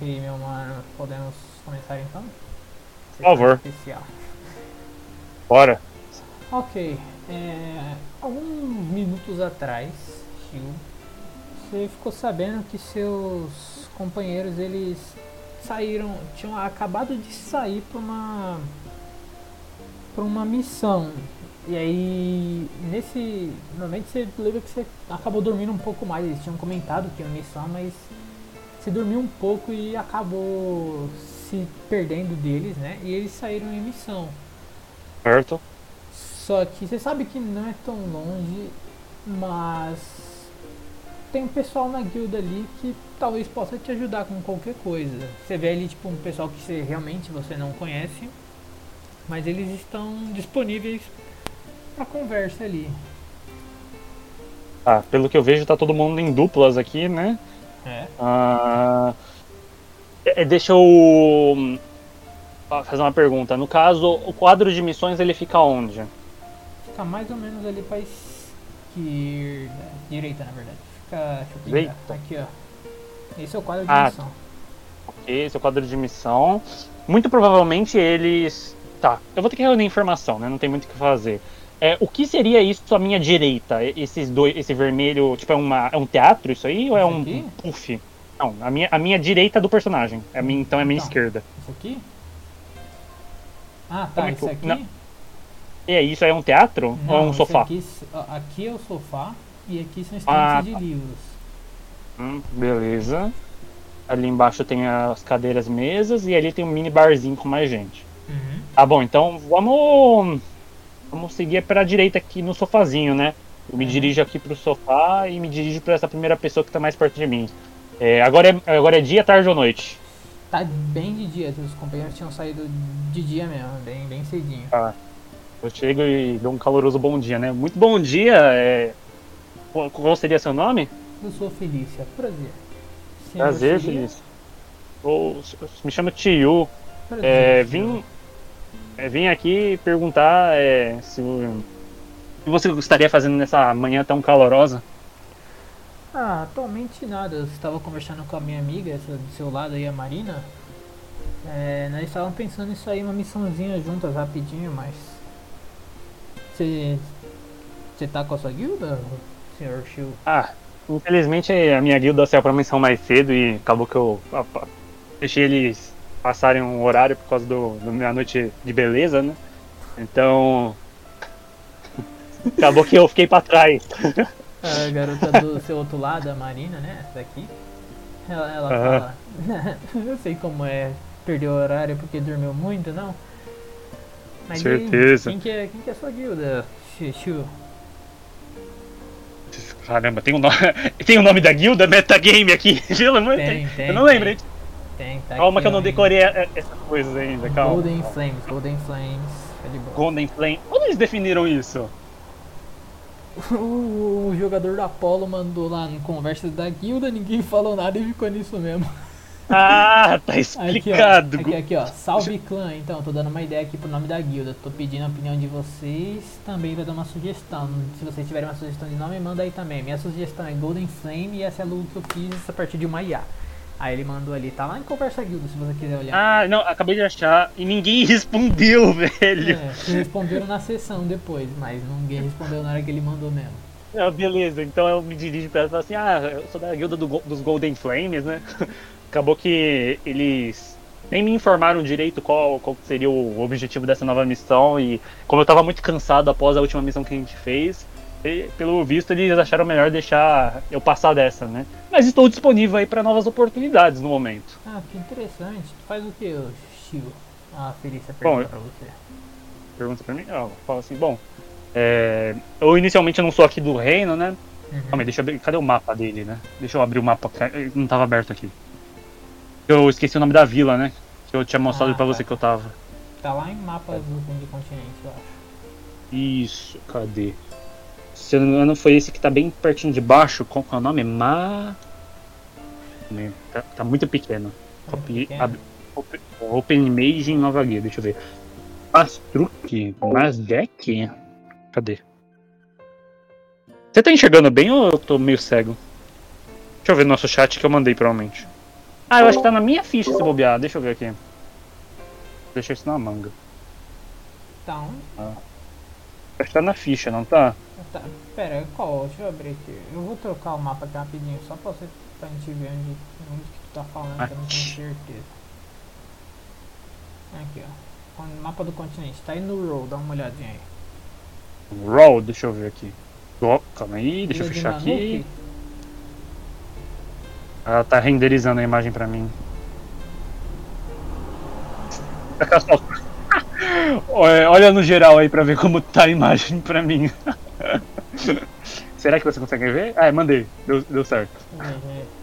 Ok, meu mano. Podemos começar então? Por favor. Bora. Ok. É, alguns minutos atrás, Chiu, você ficou sabendo que seus companheiros eles saíram, tinham acabado de sair para uma para uma missão. E aí, nesse momento você lembra que você acabou dormindo um pouco mais. Eles tinham comentado que ia missão, mas você dormiu um pouco e acabou se perdendo deles, né? E eles saíram em missão. Certo. Só que você sabe que não é tão longe, mas tem um pessoal na guilda ali que talvez possa te ajudar com qualquer coisa. Você vê ali tipo um pessoal que você realmente você não conhece, mas eles estão disponíveis para conversa ali. Ah, pelo que eu vejo, tá todo mundo em duplas aqui, né? É. Ah, é, deixa eu hum, fazer uma pergunta. No caso, o quadro de missões ele fica onde? Fica mais ou menos ali pra esquerda. Direita, na verdade. Fica. Deixa eu pegar. Direita? Aqui, ó. Esse é o quadro de Ah, missão. Ok, esse é o quadro de missão. Muito provavelmente eles. Tá, eu vou ter que reunir informação, né? Não tem muito o que fazer. É, o que seria isso à minha direita? Esses dois, esse vermelho, tipo, é, uma, é um teatro isso aí ou é um aqui? puff? Não, a minha, a minha direita do personagem. A minha, então é a minha Então. esquerda. Isso aqui? Ah, tá. É Isso aqui. não. É isso? É um teatro ou é um sofá? Aqui, aqui é o sofá e aqui são estantes Ah, de tá. livros. Hum, beleza. Ali embaixo tem as cadeiras, mesas e ali tem um mini barzinho com mais gente. Uhum. Tá bom, então vamos. Vamos seguir pra direita aqui no sofazinho, né? Eu me Uhum. dirijo aqui pro sofá e me dirijo pra essa primeira pessoa que tá mais perto de mim. É, agora, é, agora é dia, tarde ou noite? Tá bem de dia, os companheiros tinham saído de dia mesmo, bem, bem cedinho. Eu chego e dou um caloroso bom dia, né? Muito bom dia. É... Qual seria seu nome? Eu sou Felícia, prazer. Senhor Prazer, seria? Eu- Me chamo Tio. Prazer, É, senhor. Vim, é, vim aqui perguntar é, se, o- que você gostaria fazendo nessa manhã tão calorosa. Ah, atualmente nada. Eu estava conversando com a minha amiga, essa do seu lado aí, a Marina. É, nós estávamos pensando em sair uma missãozinha juntas rapidinho, mas. Você. Você tá com a sua guilda, senhor Shiu? Ah, infelizmente a minha guilda saiu pra missão mais cedo e acabou que eu pá, deixei eles passarem um horário por causa do, do minha noite de beleza, né? Então. acabou que eu fiquei pra trás. A garota do seu outro lado, a Marina, né? Essa daqui. Ela, ela fala. eu sei como é perder o horário porque dormiu muito, não? Mas e aí, Certeza. quem que é, quem que é a sua guilda, Shiu? Caramba, tem o nome, tem o nome da guilda Metagame aqui. Pelo amor de Deus. Eu não lembro, hein? Tem, tá Calma aqui, que eu não decorei é, é, essas coisas ainda, calma. Golden Flames, Golden Flames. Tá de boa. Golden Flame. Onde eles definiram isso? O, jogador da Apollo mandou lá no conversas da guilda, ninguém falou nada e ficou nisso mesmo. Ah, tá Aqui, ó. explicado. Aqui, aqui, ó. Salve clã. Então, tô dando uma ideia aqui pro nome da guilda. Tô pedindo a opinião de vocês também pra dar uma sugestão. Se vocês tiverem uma sugestão de nome, manda aí também. Minha sugestão é Golden Flame e essa é a logo que eu fiz a partir de uma IA. Aí ele mandou ali, tá lá em conversa guilda, se você quiser olhar. Ah, não, acabei de achar e ninguém respondeu, velho. É, responderam na sessão depois, mas ninguém respondeu na hora que ele mandou mesmo. Ah, beleza, então eu me dirijo pra ela e falo assim: ah, eu sou da guilda do dos Golden Flames, né? Acabou que eles nem me informaram direito qual, qual seria o objetivo dessa nova missão e como eu tava muito cansado após a última missão que a gente fez, e, pelo visto eles acharam melhor deixar eu passar dessa, né? Mas estou disponível aí para novas oportunidades no momento. Ah, que interessante. Tu faz o que, Chiu? Ah, Felícia pergunta pra você. Pergunta pra mim, eu falo assim, bom, é, eu inicialmente não sou aqui do reino, né? Uhum. Calma aí, deixa eu abrir. Cadê o mapa dele, né? Deixa eu abrir o mapa, não tava aberto aqui. Eu esqueci o nome da vila, né? Que eu tinha mostrado Ah, pra tá. você que eu tava. Tá lá em mapas do fundo de continente, eu acho. Isso, cadê? Se eu não me engano, foi esse que tá bem pertinho de baixo. Qual é o nome? Ma. Tá, tá muito pequeno. Tá Copy- ab- open, open Image em Nova Guia, deixa eu ver. Astruc? Masdeck? Cadê? Você tá enxergando bem ou eu tô meio cego? Deixa eu ver no nosso chat que eu mandei, provavelmente. Ah, eu acho que tá na minha ficha se bobear. Deixa eu ver aqui. Deixa isso na manga. Tá onde? Acho que tá na ficha, não tá? Tá, pera, qual? Deixa eu abrir aqui. Eu vou trocar o mapa aqui rapidinho, só pra, você, pra gente ver onde, onde que tu tá falando, que eu não tenho certeza. Aqui, ó. O mapa do continente. Tá aí no roll, dá uma olhadinha aí. Roll, deixa eu ver aqui. Oh, calma aí, deixa eu Ilha fechar aqui. Ela tá renderizando a imagem pra mim. Olha no geral aí pra ver como tá a imagem pra mim. Será que você consegue ver? Ah, é, mandei. Deu, deu certo.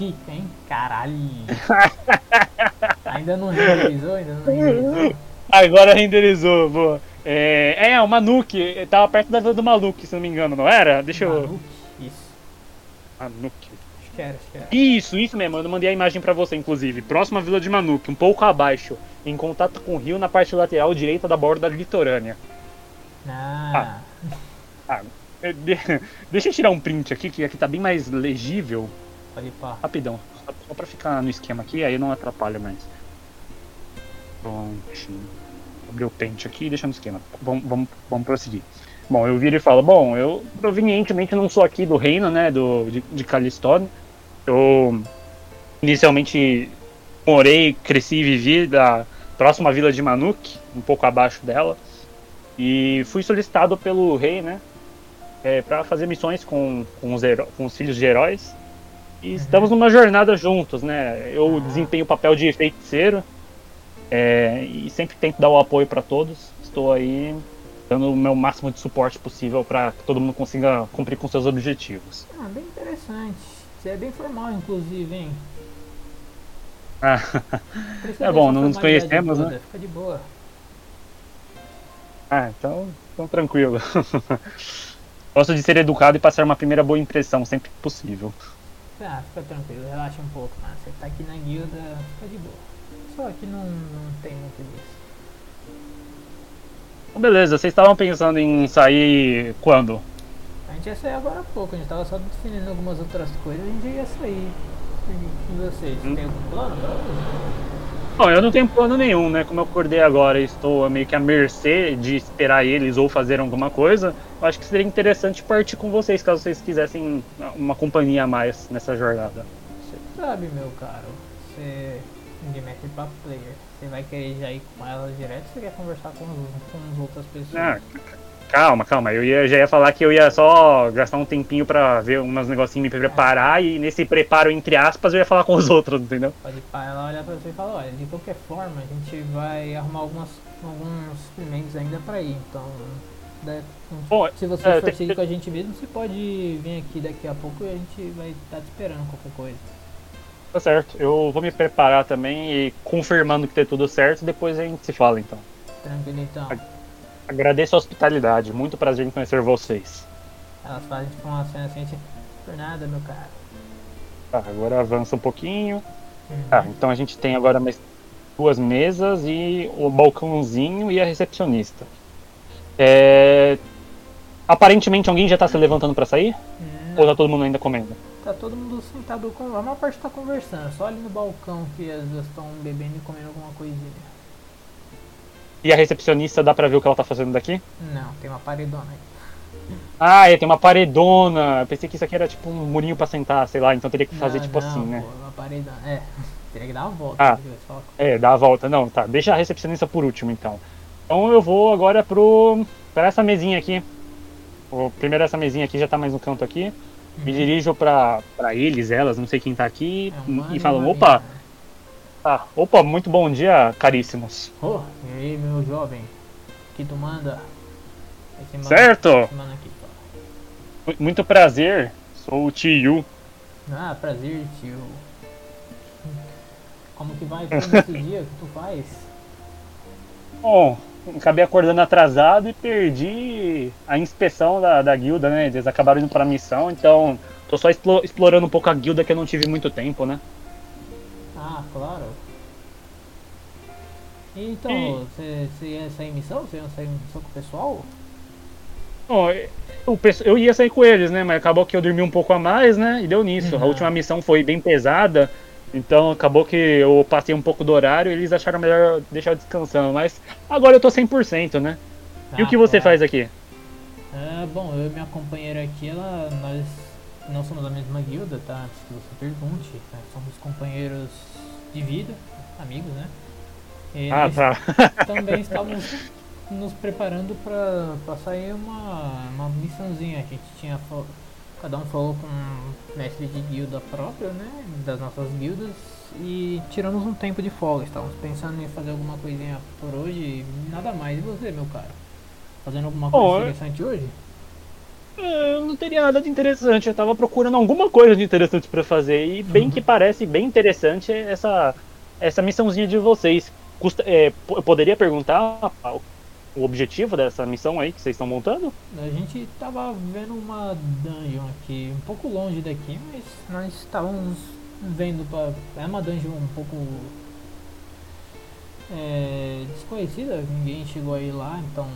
Ih, hein? Caralho. ainda não renderizou? Ainda não renderizou? Agora renderizou, boa. É, é o Manuque, tava perto da vila do Maluque, se não me engano, não era? Deixa eu. Maluco? Isso. Manuque. Acho que era, acho que era. Isso, isso mesmo, eu mandei a imagem pra você, inclusive. Próxima vila de Manuque, um pouco abaixo, em contato com o rio na parte lateral direita da borda litorânea. Ah, de- Deixa eu tirar um print aqui, que aqui tá bem mais legível. Rapidão, só- pra ficar no esquema aqui, aí não atrapalha mais. Prontinho. Abrir o pente aqui e deixar no esquema. Vamos, vamos, vamos prosseguir. Bom, eu viro e falo, bom, eu provenientemente não sou aqui do reino, né, do, de, de Calistone. Eu inicialmente morei, cresci e vivi da próxima vila de Manuk, um pouco abaixo dela. E fui solicitado pelo rei, né, é, para fazer missões com, com, os com os filhos de heróis. E estamos numa jornada juntos, né? Eu Ah. desempenho o papel de feiticeiro é, e sempre tento dar o apoio para todos. Estou aí dando o meu máximo de suporte possível para que todo mundo consiga cumprir com seus objetivos. Ah, bem interessante. Você é bem formal, inclusive, hein? Ah, É bom, não nos conhecemos, né? Fica de boa. ah, então, então tranquilo. Gosto de ser educado e passar uma primeira boa impressão, sempre que possível. Ah, fica tranquilo, relaxa um pouco, mano. Você tá aqui na guilda, fica de boa. Só que não, não tem muito disso. Então, beleza, vocês estavam pensando em sair quando? A gente ia sair agora há pouco, a gente tava só definindo algumas outras coisas, a gente ia sair. E vocês, Hum. tem algum plano pra hoje? Bom, eu não tenho plano nenhum, né? Como eu acordei agora e estou meio que à mercê de esperar eles ou fazer alguma coisa, acho que seria interessante partir com vocês, caso vocês quisessem uma companhia a mais nessa jornada. Você sabe, meu caro, você ninguém mexe pra player. Você vai querer já ir com ela direto ou você quer conversar com, com as outras pessoas? Ah, calma, calma. Eu ia, já ia falar que eu ia só gastar um tempinho pra ver umas negocinhos, me preparar, e nesse preparo, entre aspas, eu ia falar com os outros, entendeu? Pode pá, ela olhar pra você e falar, olha, de qualquer forma a gente vai arrumar algumas, alguns suprimentos ainda pra ir, então né, Bom, se você é, for tem- seguir com a gente mesmo, você pode vir aqui daqui a pouco e a gente vai estar te esperando qualquer coisa. Tá certo. Eu vou me preparar também e confirmando que tá tudo certo, depois a gente se fala então. Tranquilo então. Agradeço a hospitalidade, muito prazer em conhecer vocês. Elas fazem tipo uma cena assim, tipo, por nada, meu cara. Tá, agora avança um pouquinho. Uhum. Tá, então a gente tem agora mais duas mesas e o balcãozinho e a recepcionista. É... Aparentemente alguém já tá se levantando pra sair? Hum, Ou tá todo mundo ainda comendo? Tá todo mundo sentado com. A maior parte tá conversando, só ali no balcão que as duas estão bebendo e comendo alguma coisinha. E a recepcionista dá pra ver o que ela tá fazendo daqui? Não, tem uma paredona aí. Ah, é, tem uma paredona. Pensei que isso aqui era tipo um murinho pra sentar, sei lá, então teria que fazer Não, tipo não, assim, né? Pô, uma paredona. É, teria que dar uma volta. Ah. É, dá a volta. Não, tá. Deixa a recepcionista por último, então. Então eu vou agora pro. pra essa mesinha aqui. O, primeiro essa mesinha aqui já tá mais no canto aqui. Me Uhum. dirijo pra, pra eles, elas, não sei quem tá aqui. É e falo, opa, ah, opa, muito bom dia, caríssimos. Ô, e aí, meu jovem? Que tu manda? Esse mano- Certo? Esse mano aqui, Muito prazer. Sou o Tio. Ah, prazer, tio. Como que vai todo esse dia que tu faz? Bom, acabei acordando atrasado e perdi a inspeção da, da guilda, né? Eles acabaram indo pra missão, então tô só explo- explorando um pouco a guilda que eu não tive muito tempo, né? Ah, claro. E Então, E- você você ia sair em missão? Você ia sair em missão com o pessoal? Bom, eu, eu ia sair com eles, né? Mas acabou que eu dormi um pouco a mais, né? E deu nisso. A Uhum. última missão foi bem pesada Então acabou que eu passei um pouco do horário e eles acharam melhor deixar eu descansando. Mas agora eu tô 100%, né? e o Ah, que você claro. faz aqui? Ah, bom, eu e minha companheira aqui, ela, nós não somos da mesma guilda, tá? Antes que você pergunte. Nós somos companheiros de vida, amigos, né? E Ah, tá. também estávamos nos preparando pra sair uma, uma missãozinha. A gente tinha. Cada um falou com um mestre de guilda próprio, né? Das nossas guildas. E tiramos um tempo de folga. Estávamos pensando em fazer alguma coisinha por hoje nada mais. E você, meu caro? Fazendo alguma coisa eu- interessante hoje? Eu não teria nada de interessante. Eu tava procurando alguma coisa de interessante pra fazer. E bem que parece bem interessante essa, essa missãozinha de vocês. Custa, é, eu poderia perguntar o- o objetivo dessa missão aí que vocês estão montando? A gente tava vendo uma dungeon aqui, um pouco longe daqui, mas nós estávamos vendo pra. É uma dungeon um pouco é, desconhecida, ninguém chegou aí lá, então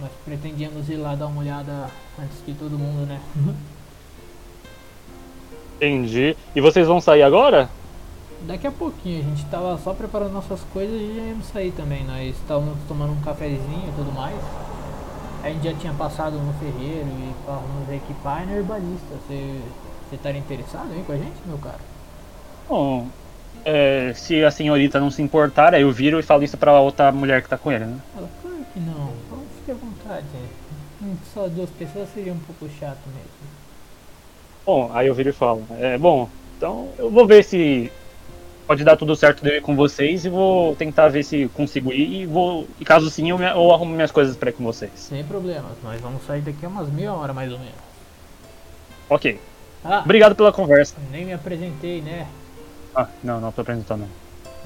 nós pretendíamos ir lá dar uma olhada antes que todo mundo, né? Entendi. E vocês vão sair agora? Daqui a pouquinho, a gente tava só preparando nossas coisas e já íamos sair também. Nós estávamos tomando um cafezinho e tudo mais. A gente já tinha passado no ferreiro e vamos equipar na herbalista. Você estaria interessado aí com a gente, meu cara? Bom, é, se a senhorita não se importar, aí eu viro e falo isso pra outra mulher que tá com ele, né? Ela, claro que não. Então fique à vontade. Hum, Só duas pessoas seria um pouco chato mesmo. Bom, aí eu viro e falo. É, bom, então eu vou ver se pode dar tudo certo de eu ir com vocês e vou tentar ver se consigo ir e vou. E caso sim, eu, me- eu arrumo minhas coisas pra ir com vocês. Sem problemas, nós vamos sair daqui a umas meia hora mais ou menos. Ok. Ah, Obrigado pela conversa. nem me apresentei, né? Ah, não, não tô apresentando.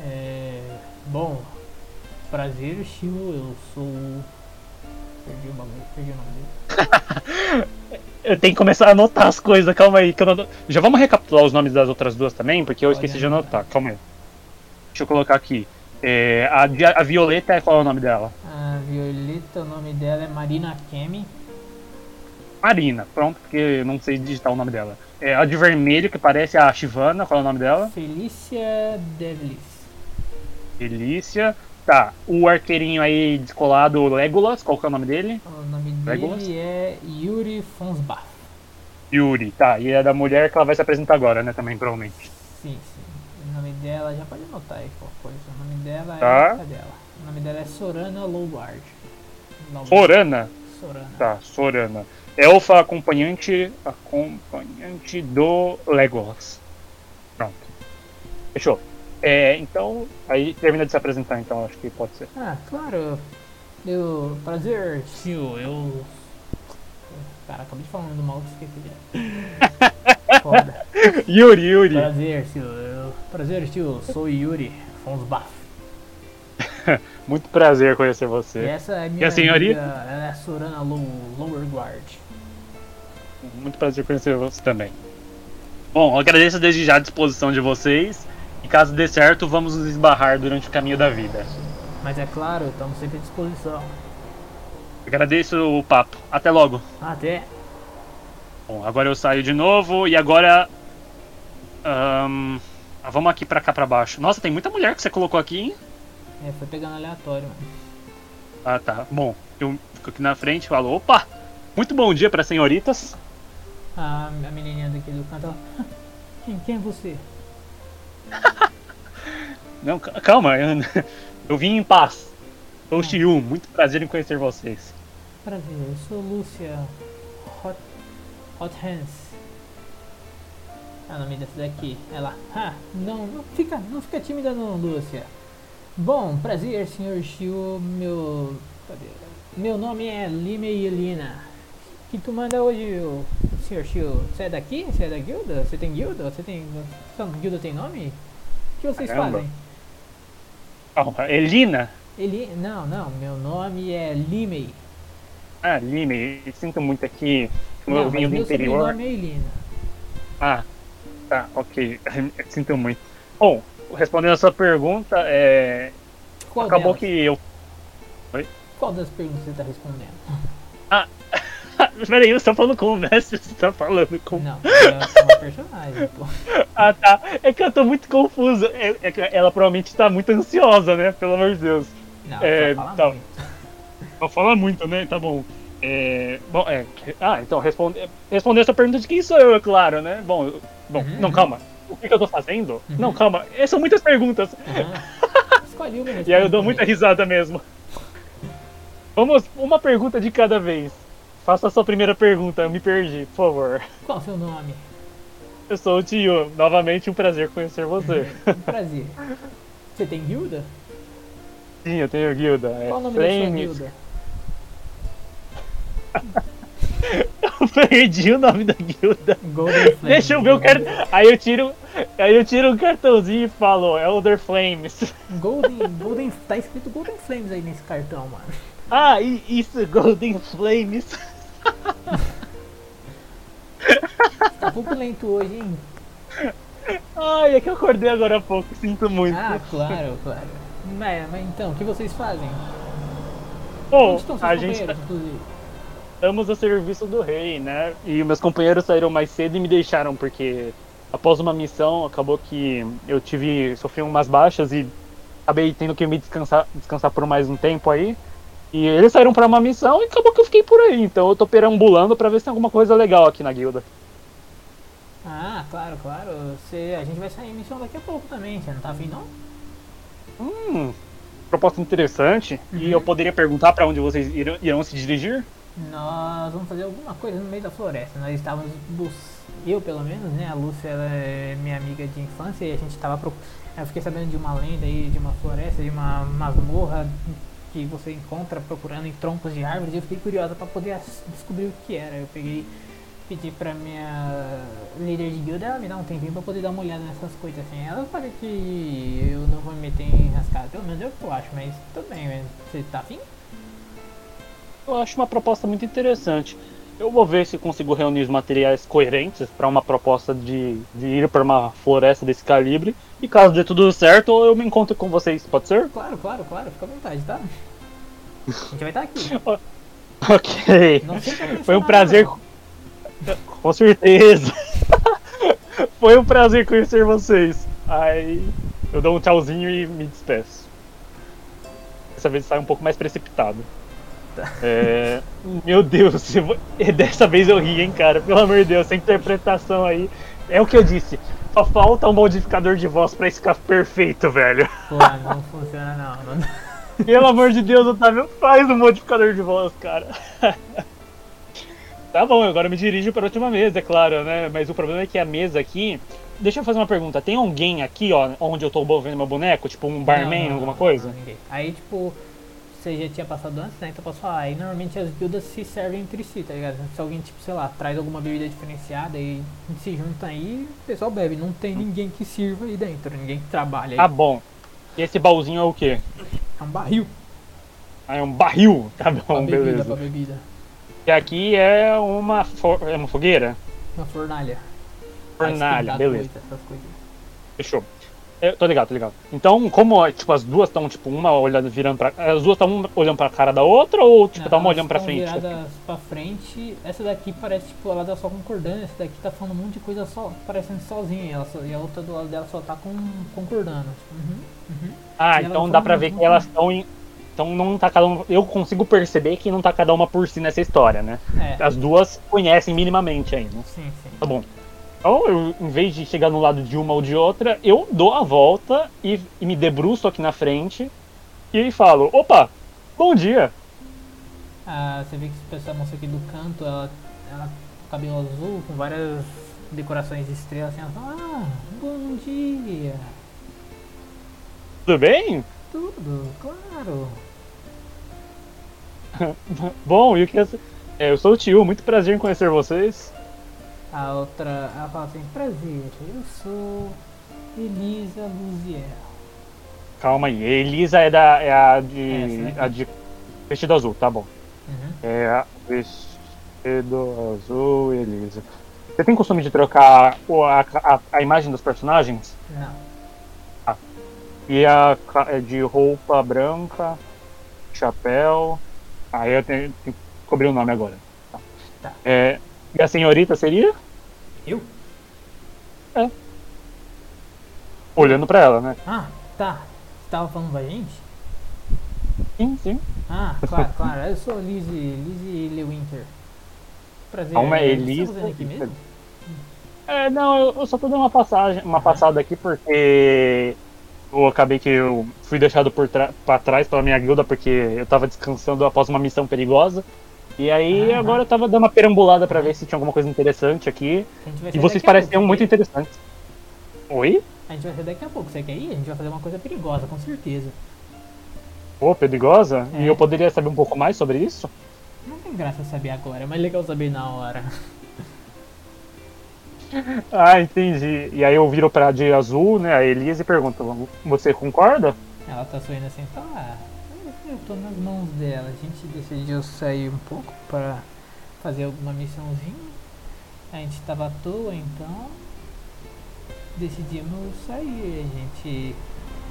É, bom, prazer, estilo, eu sou. Perdi o bagulho, perdi o nome dele. Eu tenho que começar a anotar as coisas, calma aí. Que eu não... Já vamos recapitular os nomes das outras duas também, porque eu Pode esqueci de anotar. Calma aí. Deixa eu colocar aqui. É, a, a Violeta, qual é o nome dela? A Violeta, o nome dela é Marina Kemi. Marina, pronto, porque eu não sei digitar o nome dela. É, a de vermelho, que parece a Shivana, qual é o nome dela? Felícia Devlis. Delícia. Tá, o arqueirinho aí descolado, Legolas, qual que é o nome dele? O Legolas? dele é Yuri Fonsbach. Yuri, tá. E é da mulher que ela vai se apresentar agora, né, também, provavelmente. Sim, sim. O nome dela, já pode anotar aí qual coisa. O nome dela Tá. é. Cadê ela? O nome dela é Sorana. Lowguard. Sorana? Sorana. Tá, Sorana. Elfa acompanhante, acompanhante do Legolas. Pronto. Fechou. É, então, aí termina de se apresentar, então, acho que pode ser. Ah, claro. Eu. Prazer, tio. Eu. Cara, acabei de falar do maluco, esqueci já. Foda. Yuri, Yuri. Prazer, tio. Eu... Prazer, tio. Sou Yuri Fonsbach. Muito prazer conhecer E você. essa é minha a senhorita? amiga, ela é Sorana Low, Lower Guard. Muito prazer conhecer você também. Bom, agradeço desde já a disposição de vocês. E caso dê certo, vamos nos esbarrar durante o caminho da vida. Mas é claro, estamos sempre à disposição. Agradeço o papo. Até logo. Até. Bom, agora eu saio de novo e agora. ahn, ah, vamos aqui pra cá pra baixo. Nossa, tem muita mulher que você colocou aqui, hein? É, foi pegando aleatório, mano. Ah, tá. Bom, eu fico aqui na frente e falo: opa! Muito bom dia para senhoritas. A, a menininha daqui do canto. "Ah, Quem, quem é você? Não, ca- calma, eu, eu vim em paz. Sou Shiyu, muito prazer em conhecer vocês. Prazer, eu sou Lúcia Hot, Hot Hands. É o nome dessa daqui. Ela. Ah, não, não fica, não fica tímida não, Lúcia. Bom, prazer, senhor Shio. Meu. Cadê? Meu nome é Lime Yelina. que tu manda hoje, o senhor Shio? Você é daqui? Você é da guilda? Você tem guilda? Você tem. Sua guilda tem nome? O que vocês Caramba. fazem? Calma, Elina? Ele. Não, não, meu nome é Limei. Ah, Lime, sinto muito aqui. Como Não, eu vim do meu interior. sobrenome é Elina. Ah, tá, ok. Sinto muito. Bom, respondendo a sua pergunta, é. Qual acabou delas? que eu. Qual das perguntas você está respondendo? Peraí, você tá falando com o mestre? Você tá falando com. Não, é uma personagem, pô. Ah, tá. É que eu tô muito confuso. É, é ela provavelmente tá muito ansiosa, né? Pelo amor de Deus. Não, É, fala tá. muito. Não fala muito, né? Tá bom. É, bom, é. Ah, então responde, responder essa pergunta de quem sou eu, é claro, né? Bom, eu- bom, Uhum, não, uhum. calma. O que, que eu tô fazendo? Uhum. Não, calma. São muitas perguntas. Aham. Escolhe uma E aí eu dou muita risada mesmo. Vamos, uma pergunta de cada vez. Faça a sua primeira pergunta, eu me perdi, por favor. Qual o seu nome? Eu sou o Tio, novamente um prazer conhecer você. Um prazer. Você tem guilda? Sim, eu tenho guilda. É Qual o nome da sua Flames. guilda? Eu perdi o nome da guilda. Golden Flames. Deixa eu ver o cartão. Aí eu tiro. Aí eu tiro um cartãozinho e falo, Elder Flames. Golden, Golden, tá escrito Golden Flames aí nesse cartão, mano. Ah, isso, Golden Flames. Tá um pouco lento hoje, hein? Ai, é que eu acordei agora há pouco, sinto muito. Ah, claro, claro. Mas, mas então, o que vocês fazem? Bom, a gente tá- estamos a serviço do rei, né? E meus companheiros saíram mais cedo e me deixaram, porque após uma missão acabou que eu tive. sofri umas baixas e acabei tendo que me descansar, descansar por mais um tempo aí. E eles saíram pra uma missão e acabou que eu fiquei por aí. Então eu tô perambulando pra ver se tem alguma coisa legal aqui na guilda. Ah, claro, claro. Você, a gente vai sair em missão daqui a pouco também. Você não tá afim, não? Hum, proposta interessante. E Uhum. eu poderia perguntar pra onde vocês irão, irão se dirigir? Nós vamos fazer alguma coisa no meio da floresta. Nós estávamos bus... eu pelo menos, né? A Lúcia ela é minha amiga de infância e a gente estava pro... eu fiquei sabendo de uma lenda aí de uma floresta, de uma masmorra que você encontra procurando em troncos de árvores. Eu fiquei curiosa para poder descobrir o que era. Eu peguei pedi pra minha líder de guilda ela me dar um tempinho pra poder dar uma olhada nessas coisas assim. Ela sabe que eu não vou me meter em rascada, pelo menos que eu acho, mas tudo bem, você tá afim? Eu acho uma proposta muito interessante. Eu vou ver se consigo reunir os materiais coerentes para uma proposta de, de ir para uma floresta desse calibre. E caso dê tudo certo, eu me encontro com vocês, pode ser? Claro, claro, claro, fica à vontade, tá? A gente vai estar aqui. Ok. Foi um prazer. Com certeza. Foi um prazer conhecer vocês. Aí eu dou um tchauzinho e me despeço. Dessa vez sai um pouco mais precipitado. Tá. É, Meu Deus, eu dessa vez eu ri, hein, cara. Pelo amor de Deus, essa interpretação aí. É o que eu disse. Só falta um modificador de voz pra isso ficar perfeito, velho. Pô, não funciona não. não. Pelo amor de Deus, Otávio, faz um modificador de voz, cara. tá bom, agora me dirijo para a última mesa, é claro, né? Mas o problema é que a mesa aqui. Deixa eu fazer uma pergunta. Tem alguém aqui, ó, onde eu tô vendo meu boneco? Tipo um barman, Não, não, alguma coisa? Aí, tipo, você já tinha passado antes, né? Então posso falar. Aí normalmente as guildas se servem entre si, tá ligado? Se alguém, tipo, sei lá, traz alguma bebida diferenciada e se junta aí, o pessoal bebe. Não tem ninguém que sirva aí dentro, ninguém que trabalha aí. Tá bom. E esse baúzinho é o quê? É um barril Ah, é um barril. Tá pra bom, bebida, beleza. pra bebida. E aqui é uma, fo- é uma fogueira? Uma fornalha. Pra Fornalha, beleza. coisa, essas coisas. Fechou. Eu tô ligado, tô ligado. Então, como tipo, as duas estão, tipo, uma olhando, virando pra. As duas estão olhando pra cara da outra ou, tipo, tá uma olhando pra frente? viradas pra frente. Essa daqui parece, tipo, ela tá só concordando. Essa daqui tá falando um monte de coisa só, parecendo sozinha. E, ela só- e a outra do lado dela só tá com, concordando. Uhum, uhum. Ah, E então elas dá pra ver que elas estão em. Então não tá cada um. Eu consigo perceber que não tá cada uma por si nessa história, né? É, As duas conhecem minimamente ainda. sim, sim. Tá bom. Então, eu, em vez de chegar no lado de uma ou de outra, eu dou a volta e, e me debruço aqui na frente e falo: opa, bom dia. Ah, você vê que essa moça aqui do canto, ela, ela cabelo azul, com várias decorações de estrelas, assim, ela fala, ah, bom dia. Tudo bem? Tudo, claro. Bom, e o que é... é, Eu sou o tio, muito prazer em conhecer vocês. A outra, ela fala assim, prazer, eu sou Elisa Luziel. Calma aí, Elisa é, da, é a Essa, de. né? a de vestido azul, tá bom. Uhum. É a vestido azul, Elisa. Você tem costume de trocar a, a, a imagem dos personagens? Não. E a é de roupa branca, chapéu. Aí eu tenho, tenho que cobrir o nome agora. Tá. Tá. É, e a senhorita seria? Eu? Olhando pra ela, né? Ah, tá. Você tava falando da gente? Sim, sim. Ah, claro, claro. Eu sou Lizzie, Lizzie Lewinter. Prazer. Calma é, você Elise. tá aqui mesmo? É, não, eu, eu só tô dando uma passagem, uma passada aqui porque eu acabei que eu fui deixado por pra trás pela minha guilda porque eu tava descansando após uma missão perigosa. E aí Ah. agora eu tava dando uma perambulada pra ver se tinha alguma coisa interessante aqui. E vocês pareciam muito interessantes. Oi? A gente vai sair daqui a pouco. Você quer ir? A gente vai fazer uma coisa perigosa, com certeza. Pô, perigosa? É. E eu poderia saber um pouco mais sobre isso? Não tem graça saber agora, é mais legal saber na hora. Ah, entendi. E aí eu viro pra de azul, né, a Elise e pergunto, você concorda? Ela tá sorrindo assim, tá. Eu tô nas mãos dela. A gente decidiu sair um pouco para fazer alguma missãozinha. A gente tava à toa, então decidimos sair. A gente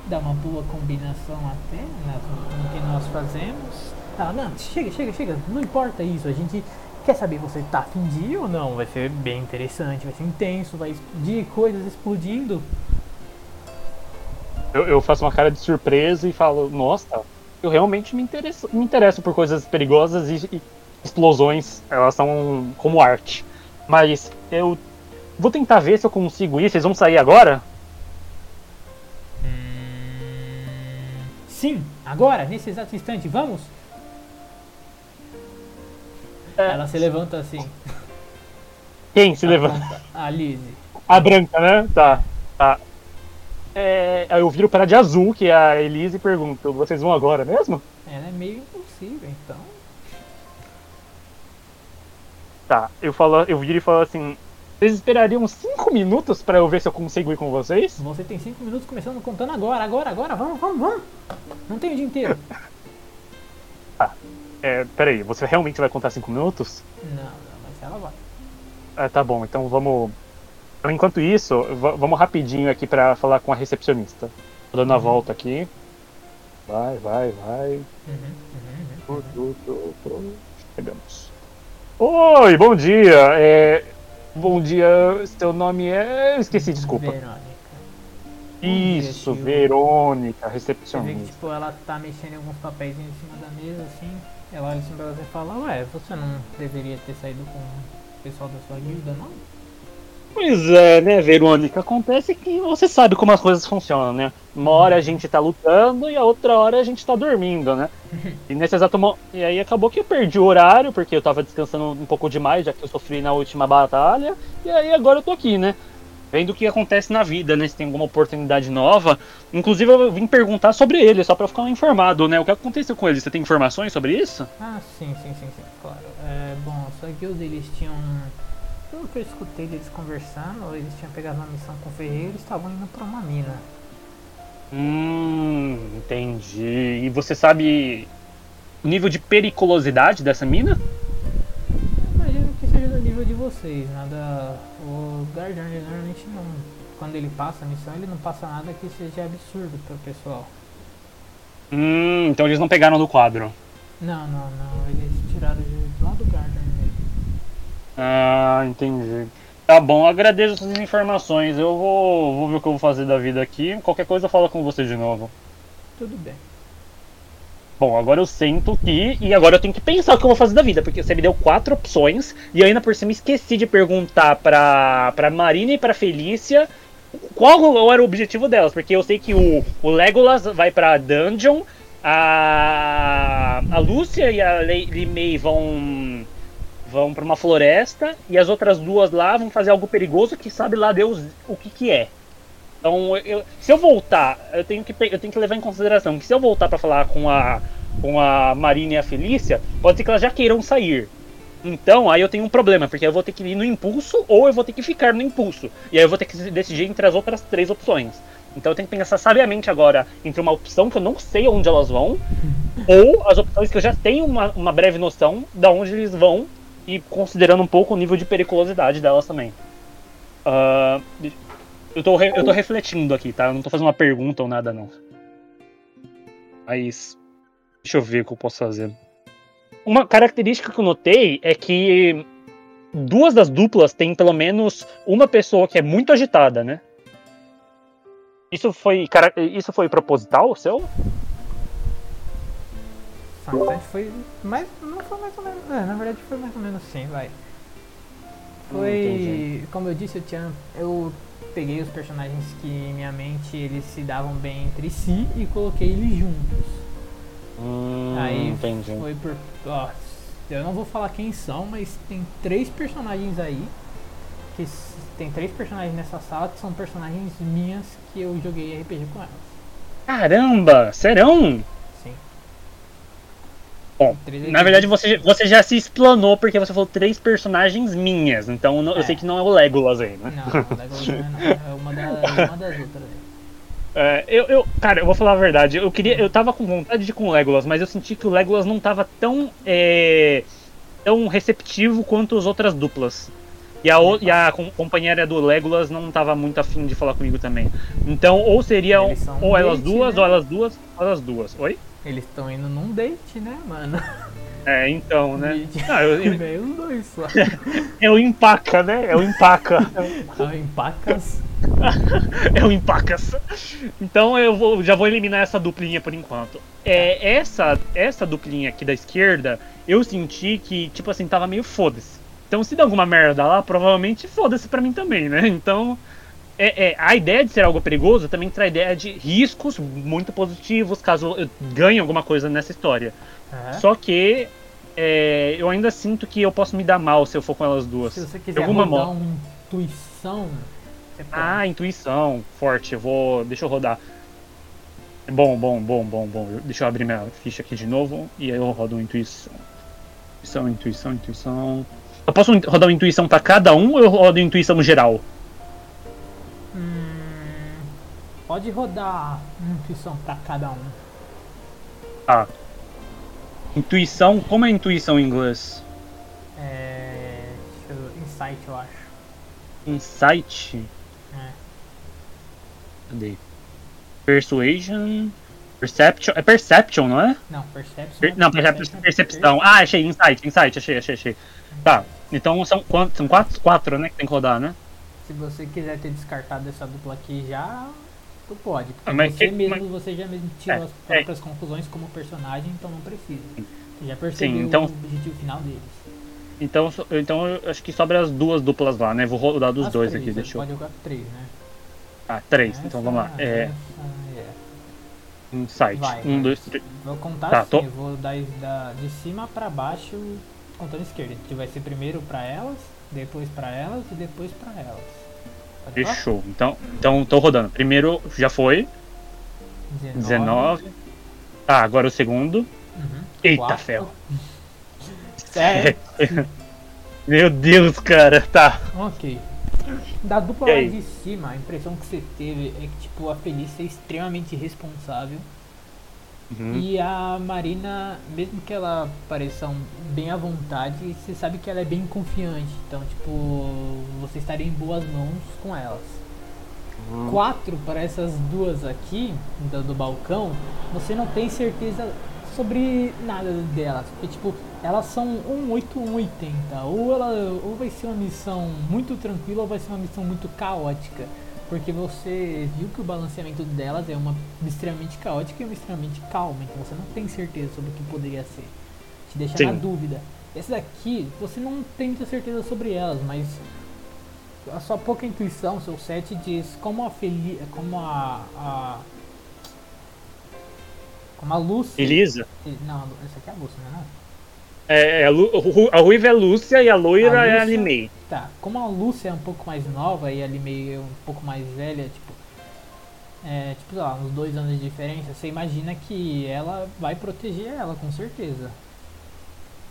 dá uma boa combinação até no que nós fazemos. Ah, não, chega, chega, chega. Não importa isso. A gente quer saber você tá afim de ir ou não. Vai ser bem interessante, vai ser intenso, vai explodir coisas explodindo. Eu, eu faço uma cara de surpresa e falo, nossa, eu realmente me interesso, me interesso por coisas perigosas e, e explosões, elas são como arte. Mas eu vou tentar ver se eu consigo ir. Vocês vão sair agora? Hum, Sim, agora, nesse exato instante, vamos? É. Ela se levanta assim. Quem se levanta? aponta A Lizzie. A branca, né? Tá, tá. É, eu viro para de azul, que é a Elise, e pergunto, vocês vão agora mesmo? Ela é meio impossível, então. Tá, eu, falo, eu viro e falo assim, vocês esperariam cinco minutos para eu ver se eu consigo ir com vocês? Você tem cinco minutos começando contando agora, agora, agora. Vamos, vamos, vamos. Não tem o dia inteiro. É, peraí, você realmente vai contar cinco minutos? Não, não, mas ela vai. Ah, tá bom, então vamos. Então, enquanto isso, va- vamos rapidinho aqui pra falar com a recepcionista. Tô dando a volta aqui. Vai, vai, vai. Uhum, uhum, uhum. Chegamos. Oi, bom dia. É, bom dia, seu nome é. Eu esqueci, desculpa. Verônica. dia, Isso, tio. Verônica, Você vê que recepcionista. tipo, ela tá mexendo em alguns papéis em cima da mesa, assim. Ela olha assim pra você e fala, ué, você não deveria ter saído com o pessoal da sua guilda, não? Pois é, né, Verônica? Acontece que você sabe como as coisas funcionam, né? Uma hora a gente tá lutando e a outra hora a gente tá dormindo, né? E nesse exato momento. E aí acabou que eu perdi o horário, porque eu tava descansando um pouco demais, já que eu sofri na última batalha. E aí agora eu tô aqui, né? Vendo o que acontece na vida, né? Se tem alguma oportunidade nova. Inclusive eu vim perguntar sobre ele, só pra ficar informado, né? O que aconteceu com ele? Você tem informações sobre isso? Ah, sim, sim, sim, sim, claro. É, bom, só que os eles tinham. Pelo que eu escutei deles conversando, eles tinham pegado uma missão com o ferreiro e estavam indo pra uma mina. Hum, entendi. E você sabe o nível de periculosidade dessa mina? Imagino que seja do nível de vocês, nada. O Guardian ele normalmente não. Quando ele passa a missão, ele não passa nada que seja absurdo pro pessoal. Hum, então eles não pegaram no quadro. Não, não, não. Eles tiraram de Ah, entendi. Tá bom, agradeço essas informações. Eu vou, vou ver o que eu vou fazer da vida aqui. Qualquer coisa fala com você de novo. Tudo bem. Bom, agora eu sento aqui e agora eu tenho que pensar o que eu vou fazer da vida, porque você me deu quatro opções e ainda por cima esqueci de perguntar pra, pra Marina e pra Felícia qual era o objetivo delas, porque eu sei que o, o Legolas vai pra dungeon, a, a Lúcia e a Limei vão vão pra uma floresta e as outras duas lá vão fazer algo perigoso que sabe lá Deus o que que é. Então, eu- se eu voltar, eu tenho, que, eu tenho que levar em consideração que se eu voltar pra falar com a, com a Marina e a Felícia, pode ser que elas já queiram sair. Então, aí eu tenho um problema, porque eu vou ter que ir no impulso ou eu vou ter que ficar no impulso. E aí eu vou ter que decidir entre as outras três opções. Então eu tenho que pensar sabiamente agora entre uma opção que eu não sei onde elas vão, ou as opções que eu já tenho uma, uma breve noção de onde eles vão, e considerando um pouco o nível de periculosidade delas também. Ah, eu, tô eu tô refletindo aqui, tá? Eu não tô fazendo uma pergunta ou nada, não. Mas. Deixa eu ver o que eu posso fazer. Uma característica que eu notei é que duas das duplas têm pelo menos uma pessoa que é muito agitada, né? Isso foi, isso foi proposital, seu? Bastante foi. Mas não foi mais ou menos. É, na verdade foi mais ou menos assim, vai. Foi. Como eu disse, eu tinha. Eu peguei os personagens que em minha mente eles se davam bem entre si e coloquei eles juntos. Hum, Aí entendi. foi por. Ó, eu não vou falar quem são, mas tem três personagens aí. Que tem três personagens nessa sala que são personagens minhas que eu joguei RPG com elas. Caramba, serão? Bom, na verdade você, você já se explanou porque você falou três personagens minhas, então não- eu É. sei que não é o Legolas aí, né? Não, não, Legolas não é. É uma, da, uma das outras. É, eu, eu, cara, eu vou falar a verdade. Eu queria, eu tava com vontade de ir com o Legolas, mas eu senti que o Legolas não tava tão, é, tão receptivo quanto as outras duplas. E a, o- e a com- companheira do Legolas não tava muito afim de falar comigo também. Então, ou são ou elas duas, né? ou elas duas, ou elas duas. Oi? Eles estão indo num date, né, mano? É, então, né? Ah, eu, eu, Meio os dois só. é o empaca, né? É o empaca. Ah, Empacas. é o empacas. Então eu vou- já vou eliminar essa duplinha por enquanto. É, essa, essa duplinha aqui da esquerda, eu senti que, tipo assim, tava meio foda-se. Então se der alguma merda lá, provavelmente foda-se pra mim também, né? Então. É, é, a ideia de ser algo perigoso também traz a ideia de riscos muito positivos caso eu ganhe alguma coisa nessa história. É. Só que é, eu ainda sinto que eu posso me dar mal se eu for com elas duas. Se você quiser alguma rodar uma intuição. Ah, intuição, forte. Eu vou. Deixa eu rodar. Bom, bom, bom, bom, bom. Deixa eu abrir minha ficha aqui de novo e aí eu rodo uma intuição. Intuição, intuição, intuição. Eu posso rodar uma intuição pra cada um ou eu rodo intuição geral? Pode rodar intuição pra cada um. Tá. Intuição, como é intuição em inglês? É. Eu, insight, eu acho. Insight? É. Cadê? Persuasion. Perception. É perception, não é? Não, perception. Per- não, percep- percepção. Ah, achei, insight, insight, achei, achei, achei. Tá. Então são quantos? São quatro, quatro, né? Que tem que rodar, né? Se você quiser ter descartado essa dupla aqui já, tu pode. Porque Ah, mas você que- mesmo, mas- você já mesmo tirou É, as próprias conclusões como personagem, então não precisa. Você já percebeu então- o objetivo final deles. Então, então eu acho que sobra as duas duplas lá, né? Vou rodar dos As dois três, aqui, deixa eu. pode jogar três, né? Ah, três, Essa, então vamos lá. É, essa, é. insight. Vai, Um, vai. dois, três. Vou contar Tá, assim, tô- eu vou dar da, de cima pra baixo, contando esquerda. Que vai ser primeiro pra elas, depois pra elas e depois pra elas. Fechou. Então, então tô rodando. Primeiro já foi, 19. Tá, agora o segundo. Uhum. Eita Quatro. ferro. Sete. Meu Deus, cara. Tá. Ok. Da dupla lá de cima, a impressão que você teve é que tipo, a Felícia é extremamente responsável. Uhum. E a Marina, mesmo que ela pareça bem à vontade, você sabe que ela é bem confiante. Então, tipo, você estaria em boas mãos com elas. Quatro para essas duas aqui, do, do balcão, você não tem certeza sobre nada delas. Porque, tipo, elas são um 8 um 80. Ou, ela, ou vai ser uma missão muito tranquila ou vai ser uma missão muito caótica. Porque você viu que o balanceamento delas é uma extremamente caótica e uma extremamente calma. Então você não tem certeza sobre o que poderia ser. Te deixa na Sim. dúvida. Essa daqui, você não tem muita certeza sobre elas, mas a sua pouca intuição, seu set diz como a Feli como a, a como a Lúcia. Elisa? Não, essa aqui é a Lúcia, não é? não? É, é, a a ruiva é Lúcia e a loira A é a Lúcia- Limei. Tá, como a Lúcia é um pouco mais nova e a Limei é um pouco mais velha, tipo. É, tipo, lá, uns dois anos de diferença, você imagina que ela vai proteger ela, com certeza.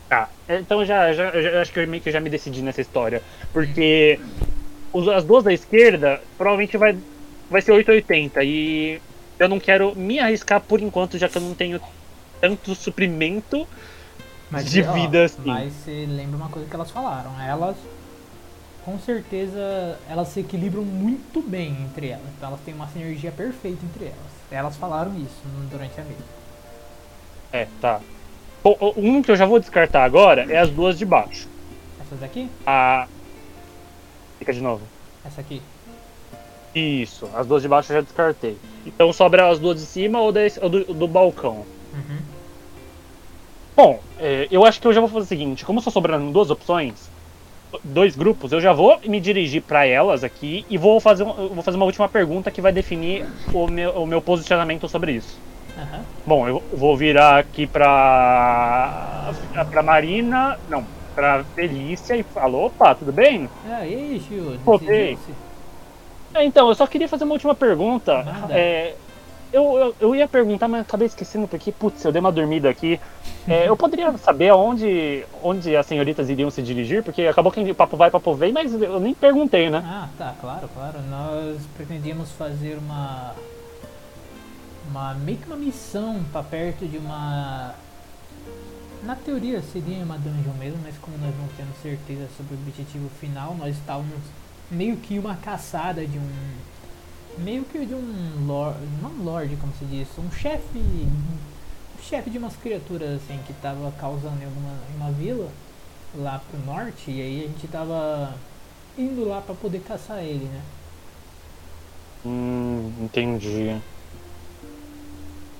Tá, então já, já, já- acho que eu meio que já me decidi nessa história. Porque os- as duas da esquerda provavelmente vai, vai ser 880 e eu não quero me arriscar por enquanto, já que eu não tenho tanto suprimento de ó, vida assim. Mas você lembra uma coisa que elas falaram, elas com certeza elas se equilibram muito bem entre elas. Então elas têm uma sinergia perfeita entre elas. Elas falaram isso durante a mesa. É, tá. Bom, um que eu já vou descartar agora é as duas de baixo. Essa Essas daqui? A. Fica de novo. Essa aqui. Isso, as duas de baixo eu já descartei. Então sobra as duas de cima ou do, do balcão. Uhum. Bom, é, eu acho que eu já vou fazer o seguinte: como só sobrando duas opções, dois grupos, eu já vou me dirigir para elas aqui e vou fazer, vou fazer uma última pergunta que vai definir o meu, o meu posicionamento sobre isso. Aham. Bom, eu vou virar aqui pra. pra Marina. Não, pra Felícia e falar: opa, tudo bem? Ah, e aí? Pô, decidiu-se? É, então, eu só queria fazer uma última pergunta. É, eu, eu, eu ia perguntar, mas acabei esquecendo porque, putz, eu dei uma dormida aqui. É, eu poderia saber aonde, onde as senhoritas iriam se dirigir? Porque acabou que papo vai, papo vem, mas eu nem perguntei, né? Ah, tá, claro, claro. Nós pretendíamos fazer uma. Uma. meio que uma missão pra perto de uma. Na teoria seria uma dungeon mesmo, mas como nós não temos certeza sobre o objetivo final, nós estávamos meio que uma caçada de um. meio que de um lord. não lord como se diz, um chefe. Chefe de umas criaturas assim que tava causando em alguma em uma vila lá pro norte e aí a gente tava indo lá pra poder caçar ele, né? Hum, entendi.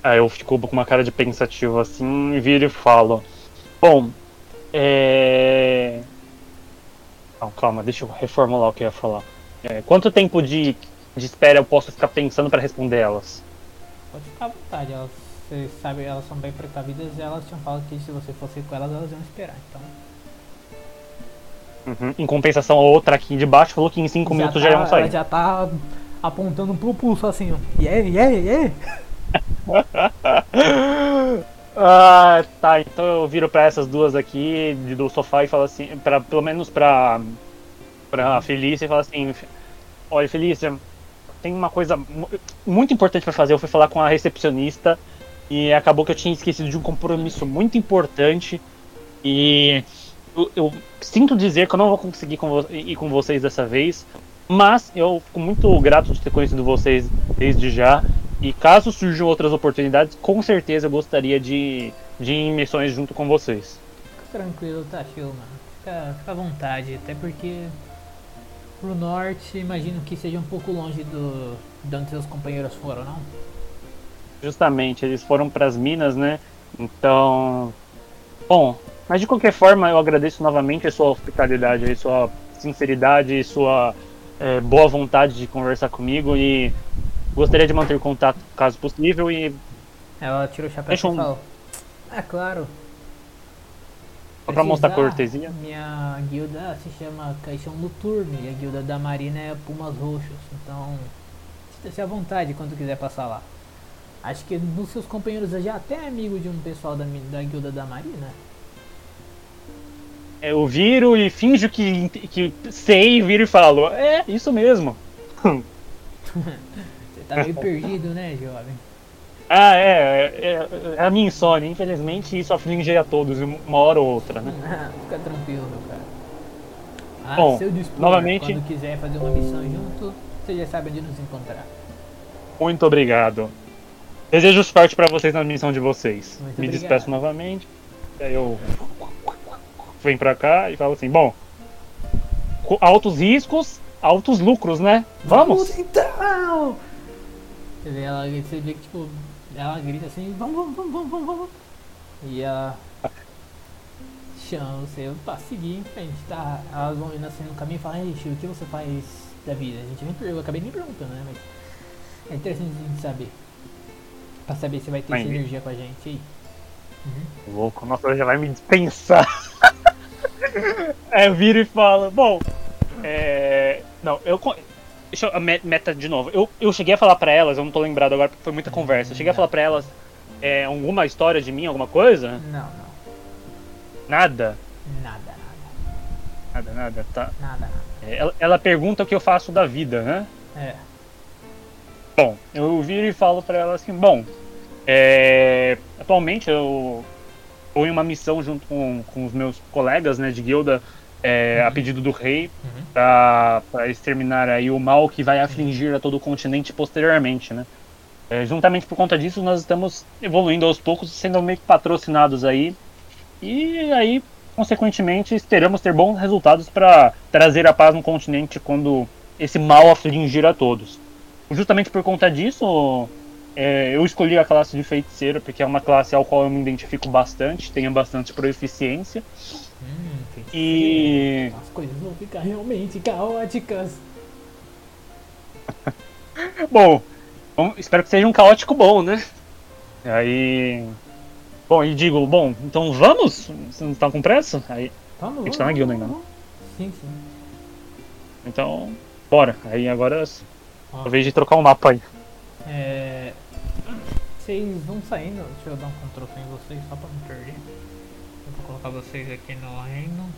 Aí eu fico com uma cara de pensativo assim e viro e falo. Bom, é. Não, calma, deixa eu reformular o que eu ia falar. É, quanto tempo de, de espera eu posso ficar pensando para responder elas? Pode ficar à vontade, elas, você sabe, elas são bem precavidas e elas tinham falado que se você fosse com elas, elas iam esperar, então. Uhum. Em compensação, a outra aqui de baixo falou que em 5 minutos já tá, iam sair. Ela já tá apontando pro pulso assim, ó. Yeah, yeah, yeah! Ah, tá. Então eu viro pra essas duas aqui do sofá e falo assim, pra, pelo menos pra, pra Felícia e falo assim, olha Felícia, tem uma coisa mu- muito importante pra fazer. Eu fui falar com a recepcionista e acabou que eu tinha esquecido de um compromisso muito importante e eu, eu sinto dizer que eu não vou conseguir com ir com vocês dessa vez, mas eu fico muito grato de ter conhecido vocês desde já. E caso surjam outras oportunidades, com certeza eu gostaria de, de ir em missões junto com vocês. Fica tranquilo, tá mano. Fica, fica à vontade, até porque pro norte imagino que seja um pouco longe do de onde seus companheiros foram, não? Justamente, eles foram para as minas, né? Então. Bom, mas de qualquer forma eu agradeço novamente a sua hospitalidade, a sua sinceridade e sua eh, boa vontade de conversar comigo e gostaria de manter contato caso possível e Ela tirou o chapéu e um- falou. É claro. só para mostrar cortesia. Minha guilda se chama Caixão Noturno e a guilda da Marina é Pumas Roxos. Então, sinta-se à vontade quando quiser passar lá. Acho que dos seus companheiros já até é amigo de um pessoal da, da guilda da Marina. Eu viro e finjo que, que sei, viro e falo, é, isso mesmo. Você tá meio perdido, né, jovem? Ah, é, é, é a minha insônia. Infelizmente, isso aflige a todos, uma hora ou outra, né? Fica tranquilo, meu cara. Ah, Bom, seu dispor, novamente- quando quiser fazer uma missão junto, você já sabe onde nos encontrar. Muito obrigado. Desejo sorte pra vocês na missão de vocês. Muito Me obrigado. despeço novamente. Aí eu venho pra cá e falo assim: bom, altos riscos, altos lucros, né? Vamos! então! Você vê, ela, você vê que tipo, ela grita assim, vamos, vamos, vamos, vamos, vamos, vamos. E ela chama você pra seguir em frente, tá? Elas vão indo assim no caminho e falam, ei, Chico, o que você faz da vida? A gente nem per- eu acabei nem perguntando, né? Mas é interessante a gente saber. Pra saber se vai ter sinergia com a gente aí. Louco, nossa, já vai me dispensar. Aí eu viro e falo, bom, é. Não, eu. Deixa eu. a me- Meta de novo. Eu, eu cheguei a falar pra elas, eu não tô lembrado agora porque foi muita conversa. Eu cheguei a falar pra elas é, alguma história de mim, alguma coisa? Não, não. Nada. Nada, nada. Nada, nada, tá. Nada, nada. É, Ela, ela pergunta o que eu faço da vida, né? É. Bom, eu viro e falo pra ela assim, bom, é, atualmente eu tô em uma missão junto com, com os meus colegas, né, de guilda, é, a Uhum. pedido do rei, Uhum. pra exterminar aí o mal que vai afligir a todo o continente posteriormente, né. É, juntamente por conta disso, nós estamos evoluindo aos poucos, sendo meio que patrocinados aí, e aí consequentemente, esperamos ter bons resultados para trazer a paz no continente quando esse mal afligir a todos. Justamente por conta disso, é, eu escolhi a classe de feiticeiro, porque é uma classe ao qual eu me identifico bastante, tenho bastante proficiência. Hum, E. As coisas vão ficar realmente caóticas. Bom, espero que seja um caótico bom, né? Aí. Bom, e digo, bom, então vamos? Você não tá com pressa? Aí, Vamos, A gente tá na guilda ainda, vamos. Sim, sim. então, bora. Aí agora Ó, vejo de trocar um mapa aí. é... Vocês vão saindo, deixa eu dar um Ctrl C em vocês só pra não perder. Eu vou colocar vocês aqui no reino.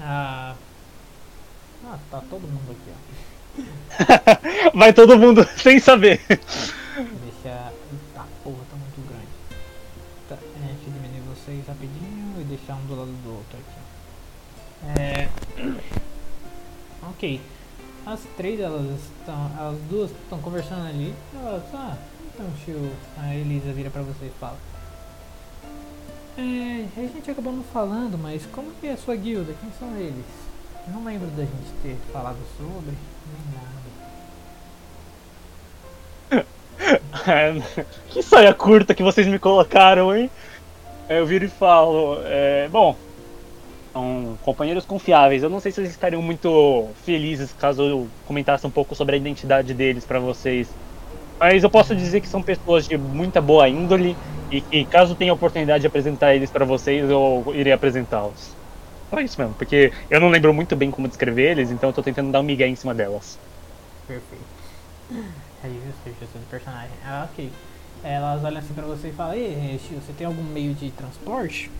Ah, ah tá todo mundo aqui, ó. Vai todo mundo sem saber. Deixa. Tá, porra, tá muito grande. Tá, é, deixa eu diminuir vocês rapidinho e deixar um do lado do outro aqui. É. Ok. As três, elas estão. As duas estão conversando ali. Elas, ah, então, tio. A Elisa vira pra você e fala. É, a gente acabou não falando, mas como que é a sua guilda? Quem são eles? Não lembro da gente ter falado sobre, nem nada. que saia curta que vocês me colocaram, hein? Eu viro e falo, é, bom, são companheiros confiáveis. Eu não sei se vocês estariam muito felizes caso eu comentasse um pouco sobre a identidade deles pra vocês. Mas eu posso dizer que são pessoas de muita boa índole e que caso tenha oportunidade de apresentar eles pra vocês, eu irei apresentá-los. Só isso mesmo, porque eu não lembro muito bem como descrever eles, então eu tô tentando dar um migué em cima delas. Perfeito. É isso, gestão de personagem. Ah, ok. Elas olham assim pra você e falam, Ei, você tem algum meio de transporte?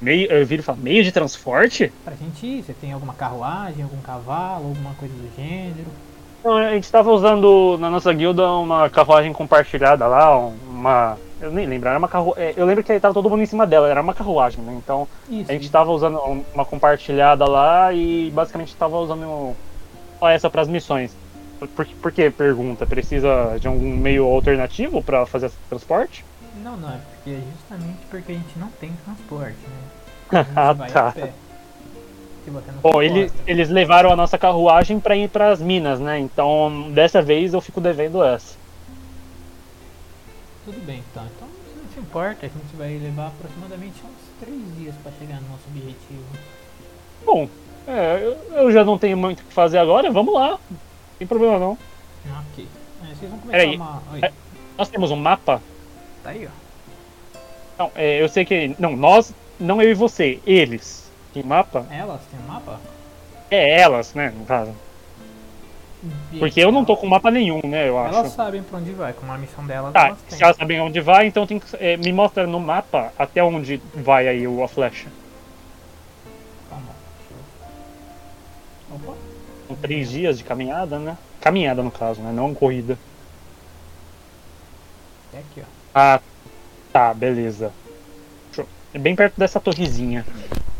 Meio, eu viro e falo, meio de transporte? Pra gente ir? Você tem alguma carruagem, algum cavalo, alguma coisa do gênero? Não, a gente tava usando na nossa guilda uma carruagem compartilhada lá, uma. Eu nem lembro, era uma carruagem. Eu lembro que tava todo mundo em cima dela, era uma carruagem, né? Então Isso. a gente tava usando uma compartilhada lá e basicamente tava usando só essa pras missões. Por, por que pergunta? Precisa de algum meio alternativo pra fazer esse transporte? Não, não, é porque é justamente porque a gente não tem transporte, né? Ah, tá. Bom, ele, eles levaram a nossa carruagem pra ir pras minas, né? Então dessa vez eu fico devendo essa. Tudo bem, então. Então, não se importa, a gente vai levar aproximadamente uns 3 dias pra chegar no nosso objetivo. Bom, é, eu, já não tenho muito o que fazer agora, vamos lá. Não tem problema não. Ah, Ok. É, vocês vão começar Peraí. uma. É. Nós temos um mapa? tá aí, ó. Não, é, eu sei que. Não, nós, não eu e você, eles. Tem mapa? Elas um mapa? É elas, né, no caso. Porque eu não tô com mapa nenhum, né, eu Elas acho. sabem pra onde vai, com a missão delas Tá, elas se elas sabem onde vai, então tem que, é, me mostra no mapa até onde vai aí o- a flecha. Calma. Opa. São três dias de caminhada, né? Caminhada no caso, né? Não corrida. É aqui, ó. Ah, tá, beleza. É bem perto dessa torrezinha.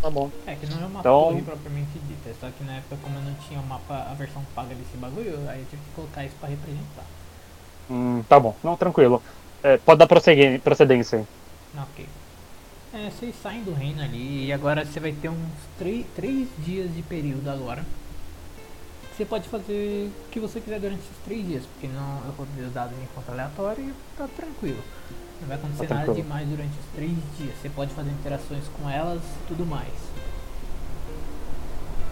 Tá bom. É que não é uma Então- torre propriamente dita, é só que na época como eu não tinha o mapa, a versão paga desse bagulho, aí eu tive que colocar isso pra representar. Hum, tá bom. Não, tranquilo. É, pode dar procedência aí. Ok. É, vocês saem do reino ali e agora você vai ter uns 3 dias de período agora. Você pode fazer o que você quiser durante esses 3 dias, porque não eu rodei os dados em conta aleatória e tá tranquilo. Não vai acontecer Tá nada demais durante os 3 dias. Você pode fazer interações com elas e tudo mais.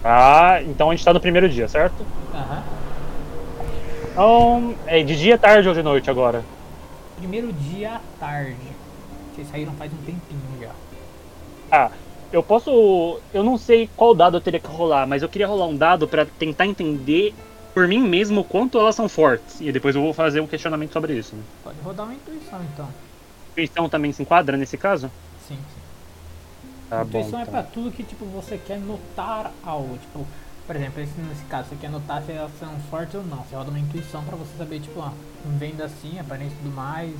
Ah, então a gente tá no primeiro dia, certo? Aham. Então, é de dia, tarde ou de noite agora? Primeiro dia à tarde. Vocês saíram faz um tempinho já. Ah, eu posso. Eu não sei qual dado eu teria que rolar, mas eu queria rolar um dado pra tentar entender por mim mesmo o quanto elas são fortes. E depois eu vou fazer um questionamento sobre isso. Né? Pode rodar uma intuição então. Intuição também se enquadra nesse caso? Sim, sim. Tá bom. Intuição é então. pra tudo que tipo você quer notar algo, tipo, por exemplo, esse, nesse caso, você quer notar se elas são fortes ou não. Você roda uma intuição pra você saber, tipo, ó, vendo assim, aparência e tudo mais,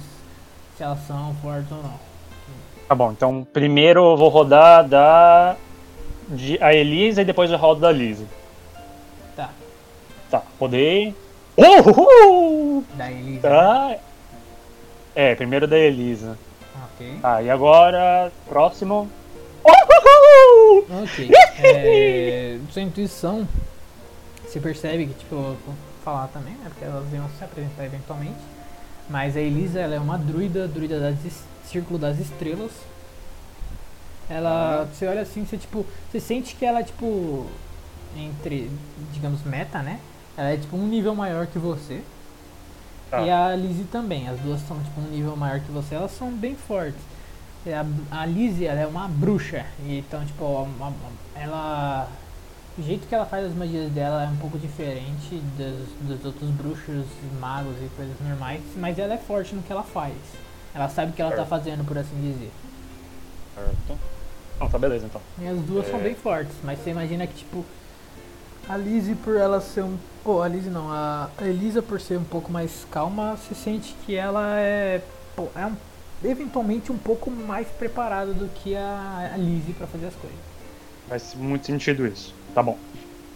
se elas são fortes ou não. Tá bom, então primeiro eu vou rodar da. De, a Elisa e depois eu rodo da Lise. Tá. Tá, rodei. Uhul! Da Elisa. Tá. É, primeiro da Elisa. Ok. Tá, e agora, próximo. Ok. É, sua intuição, você percebe que, tipo, eu vou falar também, né? Porque elas iam se apresentar eventualmente. Mas a Elisa, ela é uma druida, druida das es- Círculo das Estrelas. Ela, você olha assim, você, tipo, você sente que ela, tipo, entre, digamos, meta, né? Ela é, tipo, um nível maior que você. Tá. E a Lizzie também, as duas são, tipo, um nível maior que você. Elas são bem fortes. E A, a Lizzie, ela é uma bruxa. Então, tipo, uma- ela... O jeito que ela faz as magias dela é um pouco diferente dos, dos outros bruxos, magos e coisas normais. Mas ela é forte no que ela faz. Ela sabe o que ela tá Certo. fazendo, por assim dizer. Certo. Não, tá beleza então. E as duas são É. bem fortes, mas você imagina que, tipo, a Lizzie por ela ser um. Pô, a Lizzie não, a Elisa por ser um pouco mais calma, você sente que ela é. Pô, é um, eventualmente um pouco mais preparada do que a, a Lizzie pra fazer as coisas. Faz muito sentido isso. Tá bom.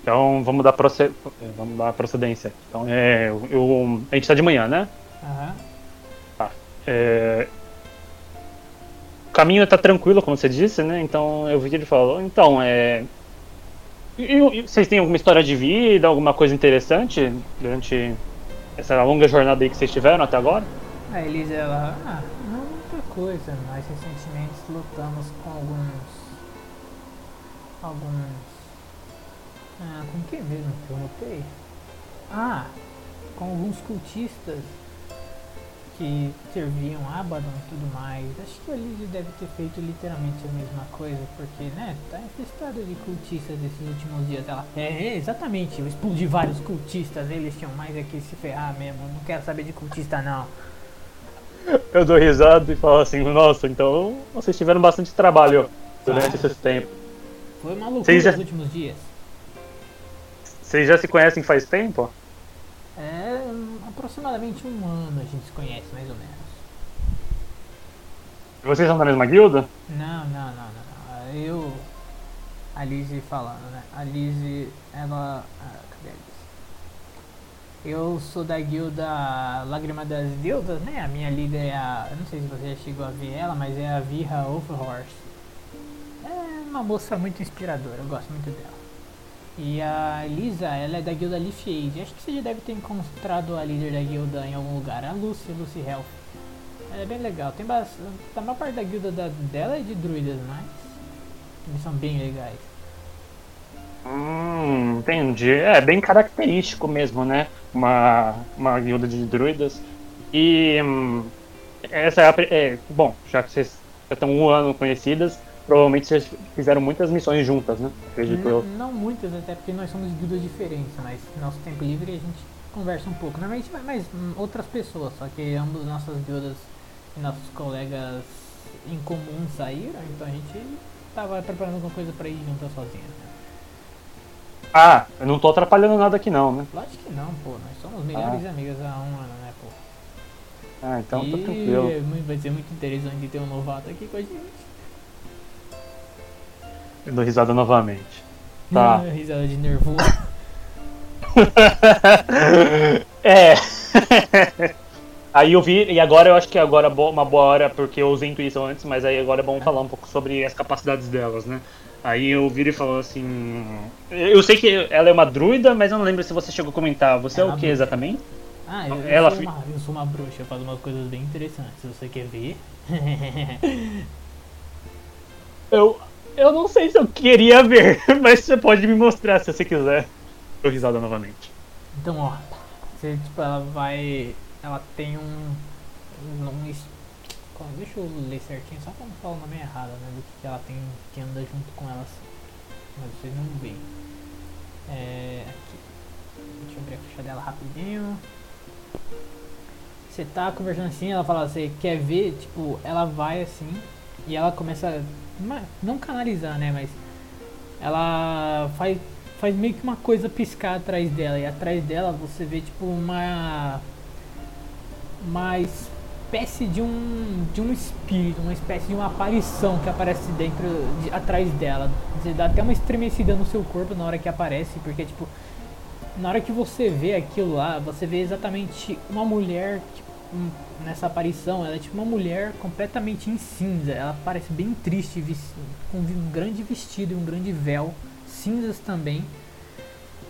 Então vamos dar, proce... vamos dar procedência. Então é. Eu, A gente tá de manhã, né? Aham. É, O caminho tá tranquilo, como você disse, né? Então eu vi que ele falou. Então, é. E, e vocês têm alguma história de vida, alguma coisa interessante durante essa longa jornada aí que vocês tiveram até agora? A Elisa, ela. Ah, não muita coisa, mas recentemente lutamos com alguns. Alguns. Ah, com quem mesmo que eu lutei? Ah, com alguns cultistas que serviam Abaddon e tudo mais. Acho que Lizzie deve ter feito literalmente a mesma coisa, porque, né, tá infestada de cultistas esses últimos dias. Ela, é, é, exatamente, eu explodi vários cultistas, eles tinham mais é que se ferrar mesmo, não quero saber de cultista não. Eu dou risada e falo assim, nossa, então vocês tiveram bastante trabalho durante esse tempo. Foi uma loucura já- nos últimos dias. Vocês já se conhecem faz tempo? É, aproximadamente um ano a gente se conhece, mais ou menos. Vocês são da mesma guilda? Não, não, não, não. não. Eu. A Lizzie falando, né? A Lizzie, ela. Ah, cadê a Lizzie? Eu sou da guilda Lágrima das Deudas, né? A minha líder é a. Eu não sei se você já chegou a ver ela, mas é a Virra Overhorse. É uma moça muito inspiradora, eu gosto muito dela. E a Lisa, ela é da guilda Leaf Age. Acho que você já deve ter encontrado a líder da guilda em algum lugar, a Lucy, Lucy Health. Ela é bem legal. Tem bastante. A maior parte da guilda da- dela é de druidas, mas. Eles são bem legais. Hum, entendi. É bem característico mesmo, né? Uma, uma guilda de druidas. E hum, essa é, a, é, bom, já que vocês já estão um ano conhecidas, provavelmente vocês fizeram muitas missões juntas, né? Acredito N- eu. não muitas, até porque nós somos guildas diferentes, mas no nosso tempo livre a gente conversa um pouco. Normalmente vai mais outras pessoas, só que ambas nossas guildas e nossos colegas em comum saíram, então a gente tava preparando alguma coisa pra ir juntas sozinhas. Né? Ah, eu não tô atrapalhando nada aqui não, né? Lógico que não, pô, nós somos melhores amigas há um ano, né, pô? Ah, então tá e tranquilo. é muito- vai ser muito interessante ter um novato aqui com a gente. Eu dou risada novamente. Tá. Ah, risada de nervoso. é. aí eu vi, e agora eu acho que agora é uma boa hora, porque eu usei intuição antes, mas aí agora é bom falar um pouco sobre as capacidades delas, né? Aí eu viro e falo assim. Eu sei que ela é uma druida, mas eu não lembro se você chegou a comentar. Você é, Ela o é que exatamente? Ah, eu, eu Ela sou fi- uma, eu sou uma bruxa, eu faço umas coisas bem interessantes. Se você quer ver. Eu, eu não sei se eu queria ver, mas você pode me mostrar se você quiser. Dou risada novamente. então, ó. Você, tipo, ela vai. Ela tem um. um deixa eu ler certinho, só pra não falar o nome errado, né? Do que ela tem que anda junto com ela assim. Mas vocês não veem. É. Aqui. Deixa eu abrir a ficha dela rapidinho. Você tá conversando assim, ela fala, você quer ver, tipo, ela vai assim e ela começa. Não canalizar, né? Mas ela faz, faz meio que uma coisa piscar atrás dela. E atrás dela você vê tipo uma. Uma espécie de um. de um espírito, uma espécie de uma aparição que aparece dentro. de- atrás dela. Você dá até uma estremecida no seu corpo na hora que aparece, porque tipo. Na hora que você vê aquilo lá, você vê exatamente uma mulher hum, nessa aparição, ela é tipo uma mulher completamente em cinza. Ela parece bem triste, com um grande vestido e um grande véu, cinzas também.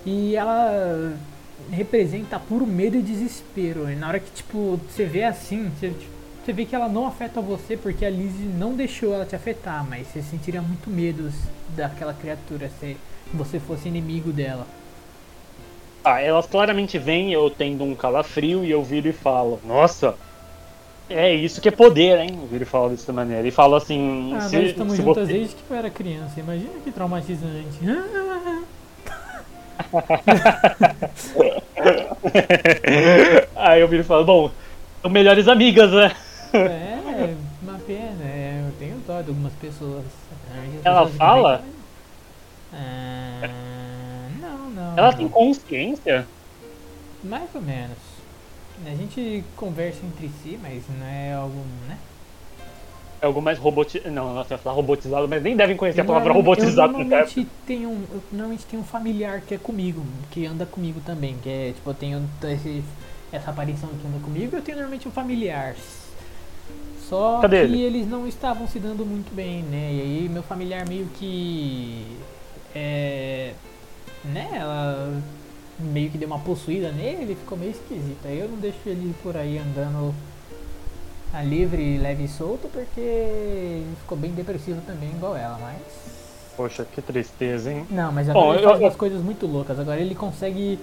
E ela representa puro medo e desespero. E na hora que tipo você vê assim, você, tipo, você vê que ela não afeta você porque a Lizzie não deixou ela te afetar, mas você sentiria muito medo daquela criatura se você fosse inimigo dela. Ah, elas claramente vêm, eu tendo um calafrio e eu viro e falo, nossa, é isso que é poder, hein? Eu viro e falo dessa maneira. E falo assim, Ah, se, nós estamos se juntas você... desde que eu era criança. Imagina que traumatizante. Aí eu viro e falo, bom, são melhores amigas, né? é, uma pena. é, eu tenho dó de algumas pessoas. As Ela pessoas fala? Ah. Ela tem consciência? Mais ou menos. A gente conversa entre si, mas não é algo, né? É algo mais robotizado. Não, nossa, eu ia falar robotizado, mas nem devem conhecer Eu a palavra robotizado eu no normalmente tenho um, eu normalmente tenho um familiar que é comigo, que anda comigo também, que é tipo eu tenho esse, essa aparição que anda comigo, eu tenho normalmente um familiar. Só Cadê que ele? eles não estavam se dando muito bem, né? E aí meu familiar meio que é, né, ela meio que deu uma possuída nele, ficou meio esquisito. Aí eu não deixo ele por aí andando a livre, leve e solto, porque ele ficou bem depressivo também, igual ela, mas. Poxa, que tristeza, hein? Não, mas agora Bom, ele eu- faz eu- umas coisas muito loucas. Agora ele consegue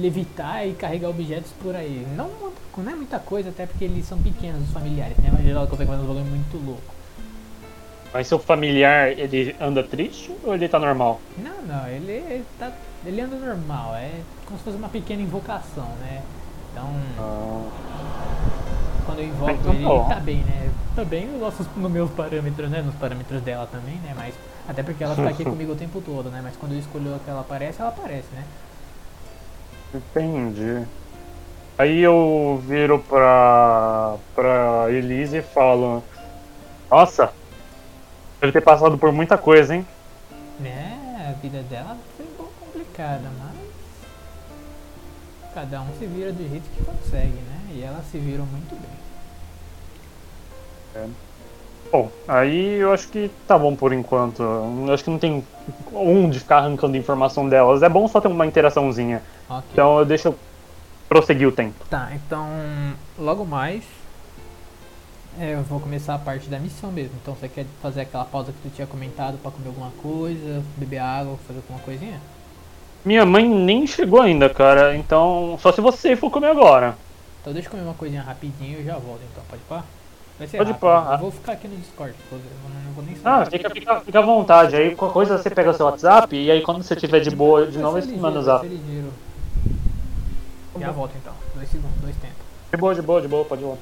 levitar e carregar objetos por aí. Não, não é muita coisa, até porque eles são pequenos, os familiares, né? Mas ele consegue fazer uns bagulho muito louco. Mas seu familiar, ele anda triste ou ele tá normal? Não, não, ele, ele tá. Ele anda normal, é como se fosse uma pequena invocação, né? Então, quando eu invoco Então, ele, bom. ele tá bem, né? Também nos nossos, nos meus parâmetros, né? Nos parâmetros dela também, né? Mas até porque ela tá aqui comigo o tempo todo, né? Mas quando eu escolho que ela aparece, ela aparece, né? Entendi. Aí eu viro pra, pra Elise e falo: Nossa, deve ter passado por muita coisa, hein? É, a vida dela foi um pouco complicada, mas cada um se vira do jeito que consegue, né? E ela se virou muito bem. Bom, aí eu acho que tá bom por enquanto. Eu acho que não tem um de ficar arrancando informação delas. É bom só ter uma interaçãozinha. Ok. Então eu deixo prosseguir o tempo. Tá, então logo mais é, eu vou começar a parte da missão mesmo. Então você quer fazer aquela pausa que tu tinha comentado pra comer alguma coisa, beber água, fazer alguma coisinha? Minha mãe nem chegou ainda, cara. Então, só se você for comer agora. Então deixa eu comer uma coisinha rapidinho e eu já volto então, pode pá? Vai ser Pode rápido. pá. Eu vou ficar aqui no Discord, eu não, vou nem Ah, fica, fica, fica à vontade. Aí qualquer coisa você pega seu WhatsApp e aí quando você tiver de boa de novo, você manda o zap. Já volto então, dois segundos, dois tempos. De boa, de boa, de boa, pode ir lá.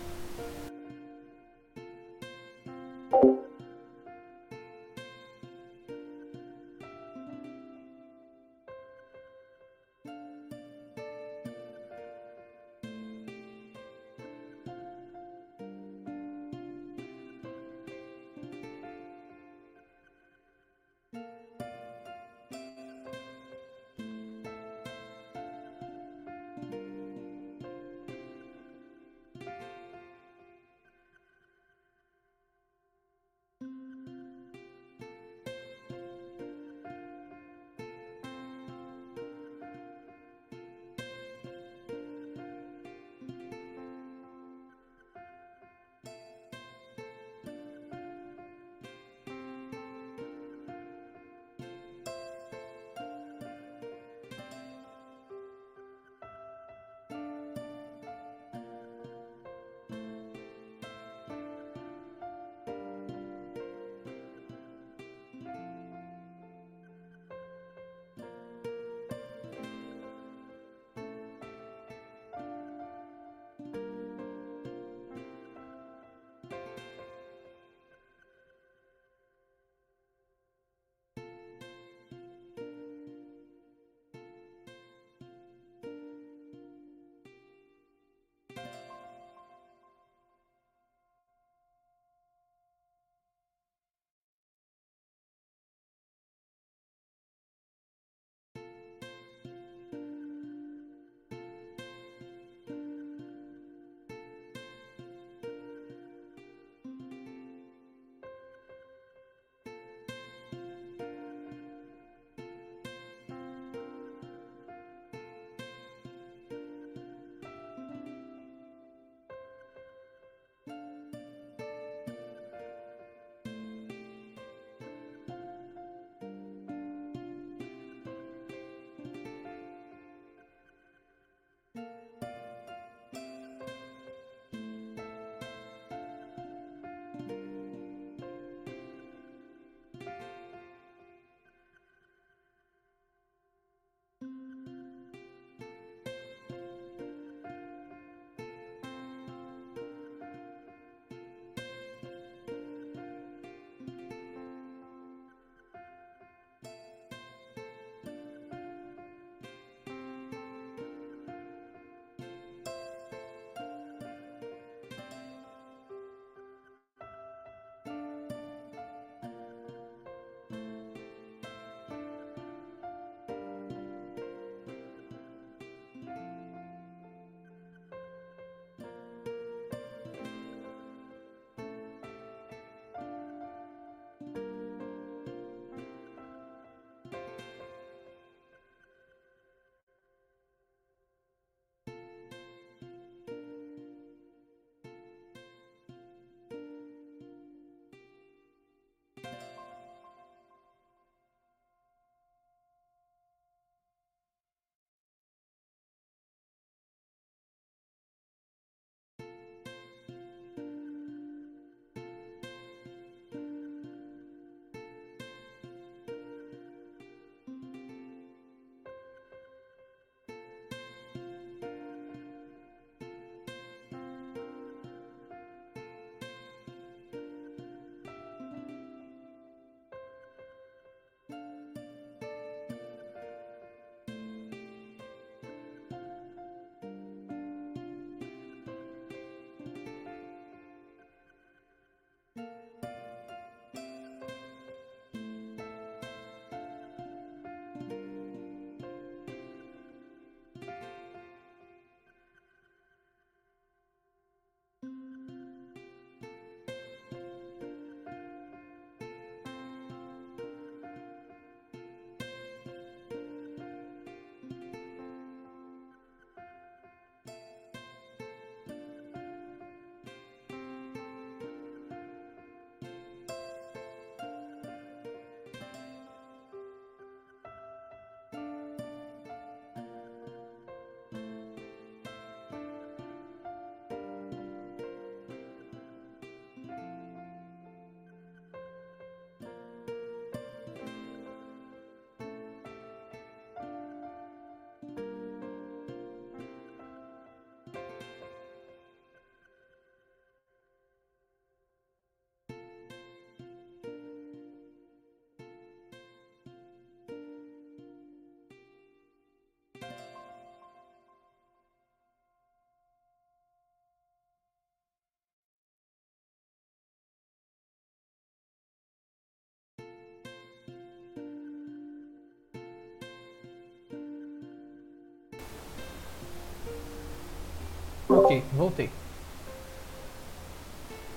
Ok, voltei.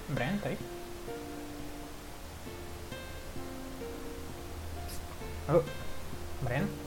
Breno, tá aí? Oh, Breno?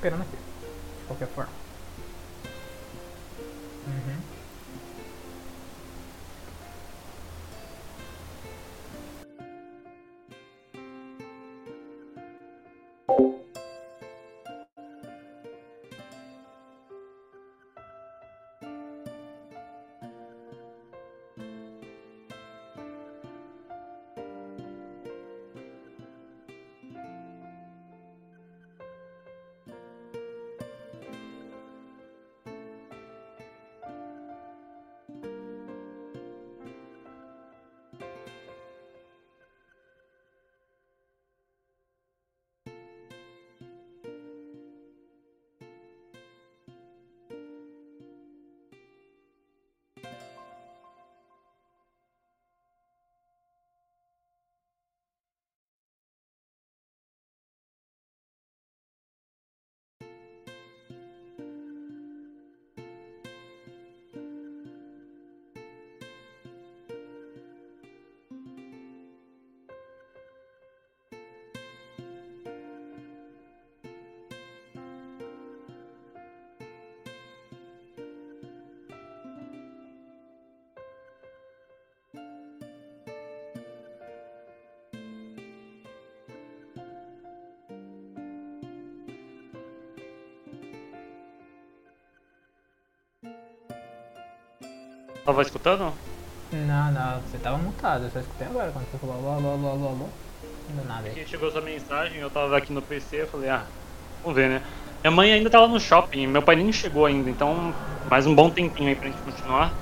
Ok, vou estar Tava escutando? Não, não, você tava mutado, eu só escutei agora quando você falou alô, alô, alô, alô, alô. Não deu nada aí. Chegou essa mensagem, eu tava aqui no PC, eu falei, ah, vamos ver, né? Minha mãe ainda tava no shopping, meu pai nem chegou ainda, então mais um bom tempinho aí pra gente continuar.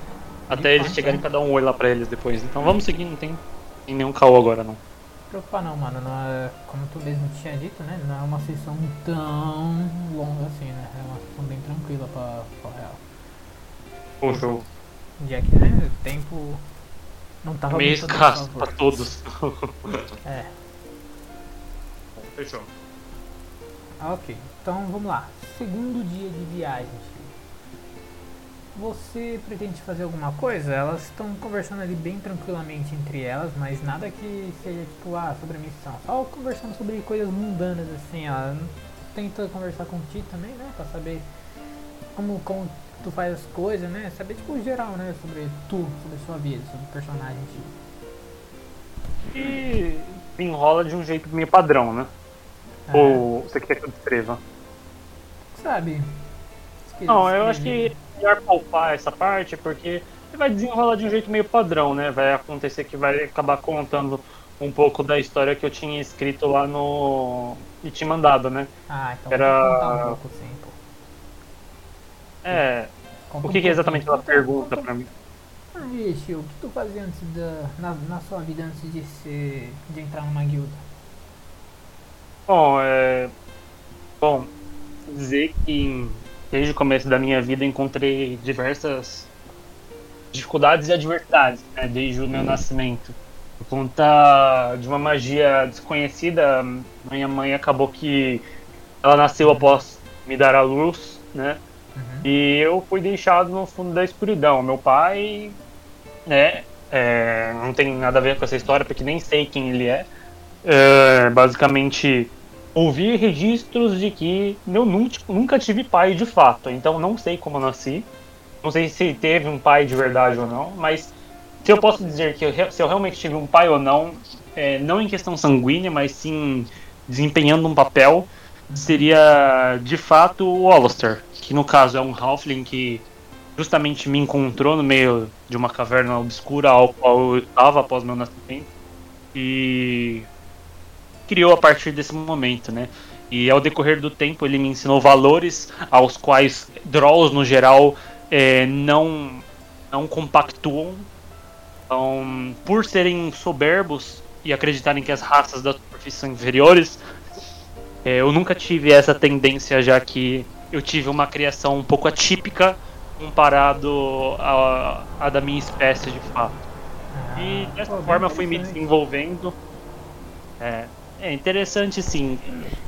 Até eles chegarem né? pra dar um oi lá pra eles depois. Então vamos seguir, não tem, tem nenhum caô agora não. Não preocupar não, mano. Não é, como tu mesmo tinha dito, né? Não é uma sessão tão longa assim, né? É uma sessão bem tranquila pra falar a real. Bom show. Já que, né? O tempo não tava Meio escasso pra todos. É. Fechou. Ah, ok. Então vamos lá. Segundo dia de viagem. Você pretende fazer alguma coisa? Elas estão conversando ali bem tranquilamente entre elas, mas nada que seja tipo, ah, sobre a missão. Só conversando sobre coisas mundanas, assim, ela tenta conversar com o Ti também, né? Pra saber como, como tu faz as coisas, né? Saber, tipo, geral, né? Sobre tu, sobre a sua vida, sobre o personagem Ti. E enrola de um jeito meio padrão, né? É, Ou você quer que eu descreva? Sabe? Esqueci- Não, eu acho que é melhor poupar essa parte, porque ele vai desenrolar de um jeito meio padrão, né? Vai acontecer que vai acabar contando um pouco da história que eu tinha escrito lá no. e te mandado, né? Ah, então era- um pouco sim. É. Conta O um que, que é exatamente ela pergunta Conta- pra mim? Aí, tio, o que tu fazia antes da. Na, na sua vida antes de ser. de entrar numa guilda? Bom, é. Bom, dizer que desde o começo da minha vida encontrei diversas dificuldades e adversidades, né, desde o meu nascimento. Por conta de uma magia desconhecida, minha mãe acabou que ela nasceu após me dar a luz, né? Uhum. E eu fui deixado no fundo da escuridão. Meu pai, né, é, não tem nada a ver com essa história, porque nem sei quem ele é. É, basicamente, ouvi registros de que eu nunca, tive pai de fato, então não sei como eu nasci. Não sei se teve um pai de verdade ou não, mas se eu posso dizer que eu, se eu realmente tive um pai ou não, é, não em questão sanguínea, mas sim desempenhando um papel, seria de fato o Alistair, que no caso é um Halfling que justamente me encontrou no meio de uma caverna obscura ao qual eu estava após meu nascimento e criou a partir desse momento, né? E ao decorrer do tempo ele me ensinou valores aos quais Drolls no geral é, não, não compactuam. Então, por serem soberbos e acreditarem que as raças da superfície são inferiores, é, eu nunca tive essa tendência, já que eu tive uma criação um pouco atípica comparado à, à da minha espécie de fato. Ah, E dessa pô, forma eu fui me desenvolvendo. É, é interessante sim.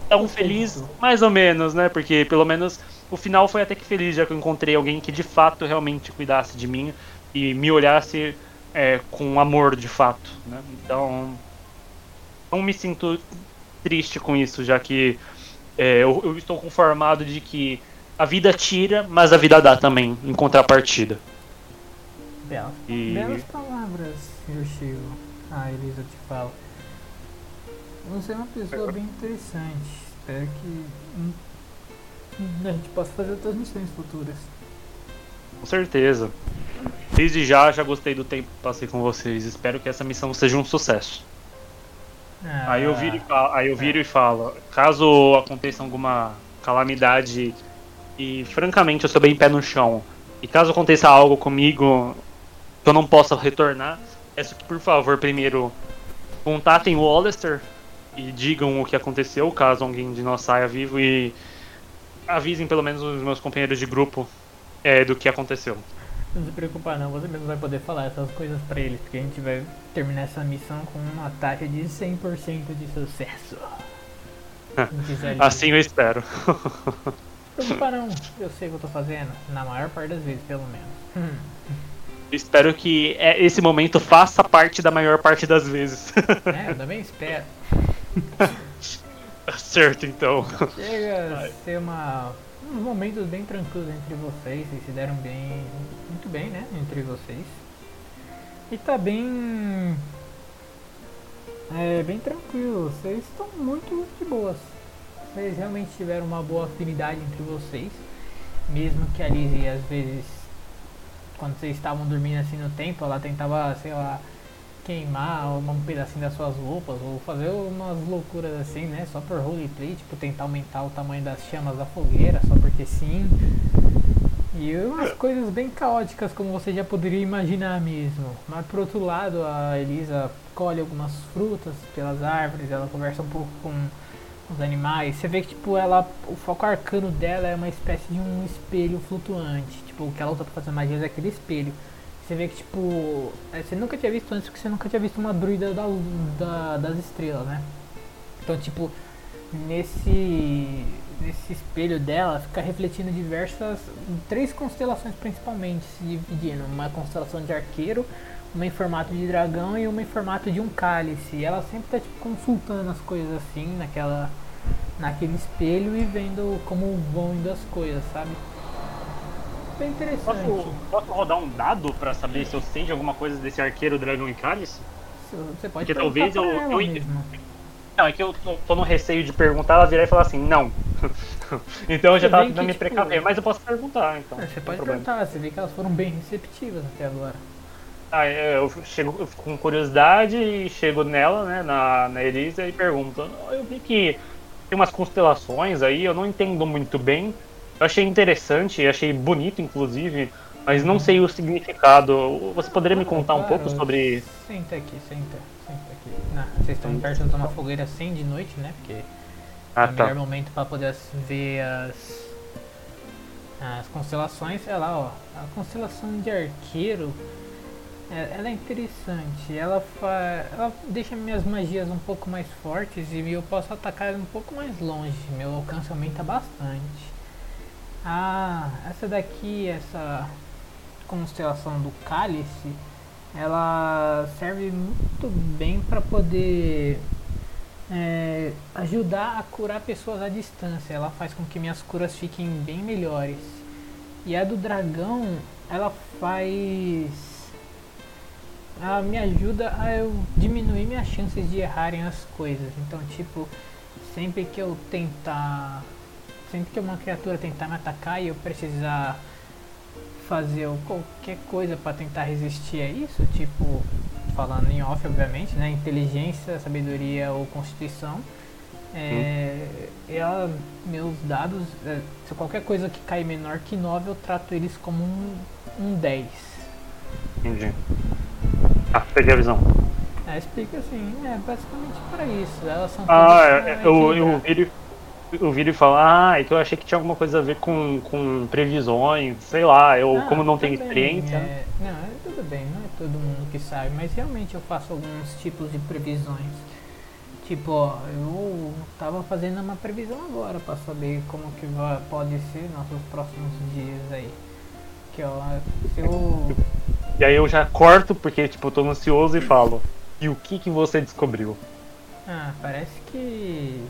Tão feliz, mais ou menos, né? Porque pelo menos o final foi até que feliz, já que eu encontrei alguém que de fato realmente cuidasse de mim e me olhasse é, com amor de fato, né? Então, não me sinto triste com isso, já que é, eu, eu estou conformado de que a vida tira, mas a vida dá também, em contrapartida. Bela. E- Belas palavras, Yoshio. Ah, Elisa, te falo. Você é uma pessoa bem interessante. Espero que a gente possa fazer outras missões futuras. Com certeza. Desde já, já gostei do tempo que passei com vocês. Espero que essa missão seja um sucesso. Ah, Aí eu viro e falo, aí eu viro e falo, caso aconteça alguma calamidade e francamente eu sou bem pé no chão. E caso aconteça algo comigo que eu não possa retornar, peço que por favor primeiro contatem o Hollister e digam o que aconteceu, caso alguém de nós saia vivo e avisem pelo menos os meus companheiros de grupo é, do que aconteceu. Não se preocupa não, você mesmo vai poder falar essas coisas pra eles, porque a gente vai terminar essa missão com uma taxa de 100% de sucesso. Quiser Assim eu espero. Não se preocupa não, eu sei o que eu tô fazendo, na maior parte das vezes pelo menos. Hum. espero que é, esse momento faça parte da maior parte das vezes. É, eu também espero. Tá certo, então. Chega a ser uma, uns momentos bem tranquilos entre vocês, vocês se deram bem, muito bem, né, entre vocês. E tá bem, é, bem tranquilo, vocês estão muito de boas. Vocês realmente tiveram uma boa afinidade entre vocês, mesmo que a Lizzie às vezes, quando vocês estavam dormindo assim no tempo, ela tentava, sei lá, queimar um pedacinho das suas roupas ou fazer umas loucuras assim, né? Só por roleplay, tipo tentar aumentar o tamanho das chamas da fogueira, só porque sim. E umas coisas bem caóticas como você já poderia imaginar mesmo. Mas por outro lado, a Elisa colhe algumas frutas pelas árvores, ela conversa um pouco com os animais. Você vê que tipo ela, o foco arcano dela é uma espécie de um espelho flutuante. Tipo, o que ela usa pra fazer magias é aquele espelho. Você vê que, tipo, é, você nunca tinha visto antes, porque você nunca tinha visto uma druida da, da- das estrelas, né? Então, tipo, nesse, nesse espelho dela fica refletindo diversas, três constelações principalmente, se dividindo. Uma constelação de arqueiro, uma em formato de dragão e uma em formato de um cálice. E ela sempre tá, tipo, consultando as coisas assim, naquela, naquele espelho e vendo como vão indo as coisas, sabe? Bem interessante. Posso, posso rodar um dado pra saber se eu sei de alguma coisa desse arqueiro, dragão e cálice? Você pode Porque talvez eu- eu- mesmo. Não, é que eu tô, no receio de perguntar, ela virar e falar assim, não. então eu já tava tentando me tipo, precaver, mas eu posso perguntar, então. É, Você pode problema. perguntar, você vê que elas foram bem receptivas até agora. Ah, é, eu chego eu com curiosidade e chego nela, né, na, na Elisa e pergunto. Eu vi que tem umas constelações aí, eu não entendo muito bem. Eu achei interessante, achei bonito, inclusive, mas não sei o significado. Você poderia me contar um pouco sobre. Senta aqui, senta, senta aqui. Não, vocês estão perto de uma fogueira assim de noite, né? Porque é Ah, o melhor tá. momento para poder ver as, as constelações. É lá, ó. A constelação de arqueiro, é- ela é interessante. Ela, fa, ela deixa minhas magias um pouco mais fortes e eu posso atacar um pouco mais longe. Meu alcance aumenta bastante. Ah, essa daqui, essa constelação do cálice, ela serve muito bem para poder é, ajudar a curar pessoas à distância. Ela faz com que minhas curas fiquem bem melhores. E a do dragão, ela faz. Ela me ajuda a eu diminuir minhas chances de errarem as coisas. Então, tipo, sempre que eu tentar. Sempre que uma criatura tentar me atacar e eu precisar fazer qualquer coisa para tentar resistir a isso, tipo, falando em off, obviamente, né? Inteligência, sabedoria ou constituição. É, ela, meus dados, é, se qualquer coisa que cai menor que 9, eu trato eles como um, um 10. Entendi. Ah, peguei a visão. É, explica assim, é basicamente para isso. Elas são Ah, é, pra eu, eu ele, eu ouvi ele falar, ah, é que eu achei que tinha alguma coisa a ver com, com previsões, sei lá, eu Ah, como não tenho também, experiência. é, não, é tudo bem, não é todo mundo que sabe, mas realmente eu faço alguns tipos de previsões. Tipo, ó, eu tava fazendo uma previsão agora pra saber como que vai, pode ser nossos próximos dias aí. Que ó, se eu. E aí eu já corto, porque tipo, eu tô ansioso e falo, e o que que você descobriu? Ah, parece que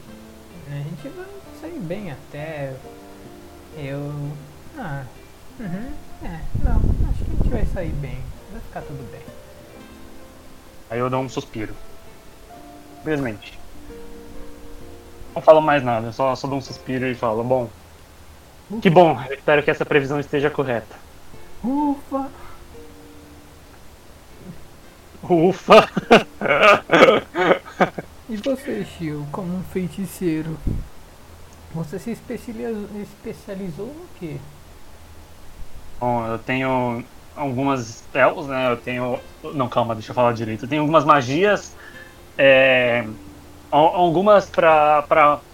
a gente vai sair bem até. Eu. Ah, uhum, é, não, acho que a gente vai sair bem, vai ficar tudo bem. Aí eu dou um suspiro. Simplesmente. Não falo mais nada, eu só, só dou um suspiro e falo, bom. Que bom, eu espero que essa previsão esteja correta. Ufa! Ufa! E você, Shio, como um feiticeiro? Você se especializou, especializou no quê? Bom, eu tenho algumas spells, né? Eu tenho. Não, calma, deixa eu falar direito. Eu tenho algumas magias. é, al- Algumas pra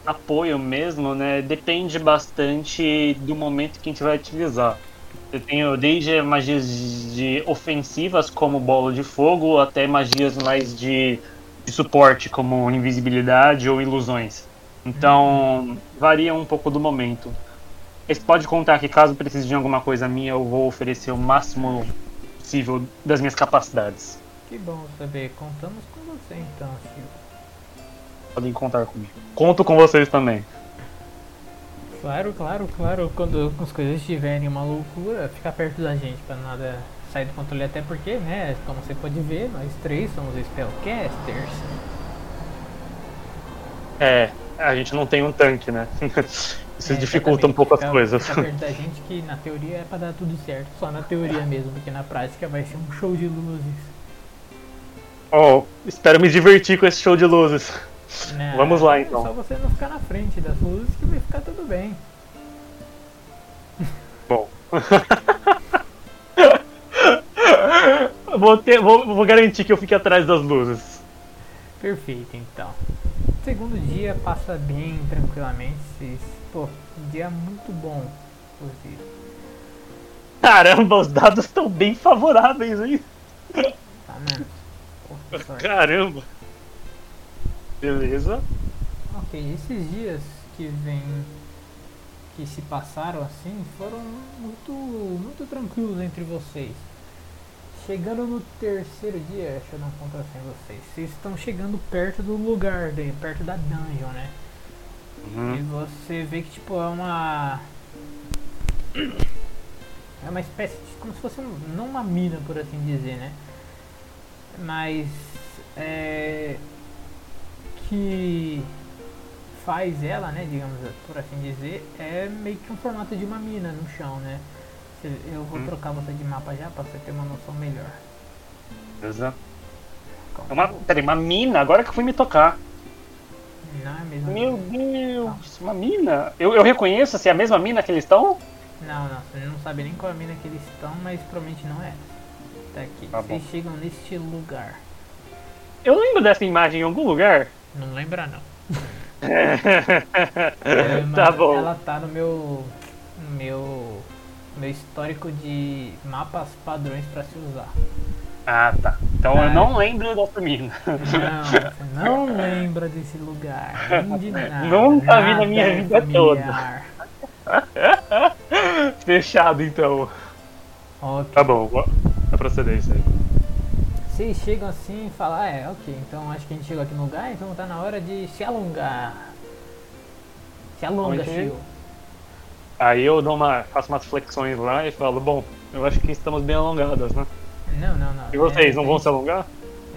apoio mesmo, né? Depende bastante do momento que a gente vai utilizar. Eu tenho desde magias de ofensivas, como bolo de fogo, até magias mais de, de suporte, como invisibilidade ou ilusões. Então, varia um pouco do momento. Você pode contar que caso precise de alguma coisa minha, eu vou oferecer o máximo possível das minhas capacidades. Que bom saber, contamos com você então, Shio. Podem contar comigo. Conto com vocês também. Claro, claro, claro, quando as coisas estiverem uma loucura, fica perto da gente pra nada sair do controle, até porque, né, como você pode ver, nós três somos spellcasters. É, a gente não tem um tanque, né? Isso É, dificulta um pouco as fica- coisas. Fica perto da gente que na teoria é pra dar tudo certo, só na teoria mesmo, porque na prática vai ser um show de luzes. Oh, espero me divertir com esse show de luzes. Né? Vamos lá, É então. só você não ficar na frente das luzes que vai ficar tudo bem. Bom. vou, ter, vou, vou garantir que eu fique atrás das luzes. Perfeito, então. Segundo dia passa bem tranquilamente. vocês- Pô, um dia muito bom, inclusive. Caramba, os dados estão bem favoráveis, hein? Tá? Pô, sorte. Caramba. Beleza. Ok, esses dias que vem que se passaram assim foram muito muito tranquilos entre vocês. Chegando no terceiro dia, deixa eu dar um ponto assim a vocês. Vocês estão chegando perto do lugar, daí, perto da dungeon, né? E Uhum. você vê que tipo é uma é uma espécie de como se fosse um, não uma mina por assim dizer, né? Mas é que faz ela, né, digamos por assim dizer, é meio que um formato de uma mina no chão, né? Eu vou Hum. trocar você de mapa já pra você ter uma noção melhor. Calma. É uma, peraí, uma mina? Agora que eu fui me tocar. Não é a mesma Meu. Deus, uma mina? Eu, eu reconheço se é a mesma mina que eles estão? Não, não, você não sabe nem qual é a mina que eles estão, mas provavelmente não é. Tá aqui. Tá Vocês bom. chegam neste lugar. Eu lembro dessa imagem em algum lugar. Não lembra não. É, tá bom. Ela tá no meu. no meu. Meu histórico de mapas padrões pra se usar. Ah, tá. Então Ah, eu não lembro dessa mina. Não, você não lembra desse lugar. De nada. Nunca vi na minha é vida familiar. Fechado, então. Ok. Tá bom, proceder isso aí. Vocês chegam assim e falam, ah, é, ok, então acho que a gente chegou aqui no lugar, então tá na hora de se alongar. Se alonga, Onde? Aí eu dou uma, faço umas flexões lá e falo, bom, eu acho que estamos bem alongadas, né? Não, não, não. E vocês, É, não vão a se alongar?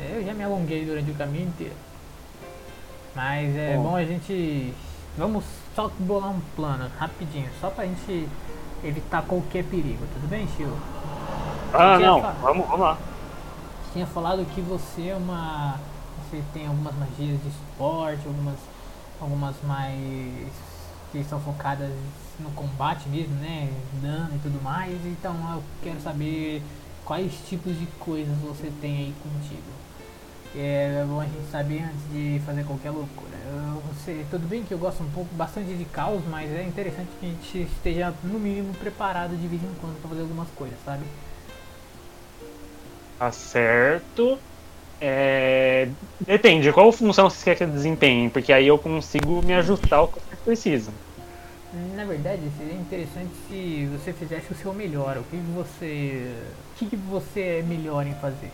É, Eu já me alonguei durante o caminho inteiro. Mas é Bom. bom a gente. Vamos só bolar um plano rapidinho, só pra gente evitar qualquer perigo, tudo bem, Shio? Ah, não, vamos, vamos lá. Tinha falado que você é uma. Você tem algumas magias de esporte, algumas algumas mais que são focadas no combate mesmo, né? Dano e tudo mais. Então eu quero saber quais tipos de coisas você tem aí contigo. É bom a gente saber antes de fazer qualquer loucura. Eu, sei, tudo bem que eu gosto um pouco bastante de caos, mas é interessante que a gente esteja no mínimo preparado de vez em quando para fazer algumas coisas, sabe? Tá certo. É... Depende, qual função você quer que eu desempenhe? Porque aí eu consigo me ajustar ao que você precisa. Na verdade, seria interessante se você fizesse o seu melhor. O que você, o que você é melhor em fazer?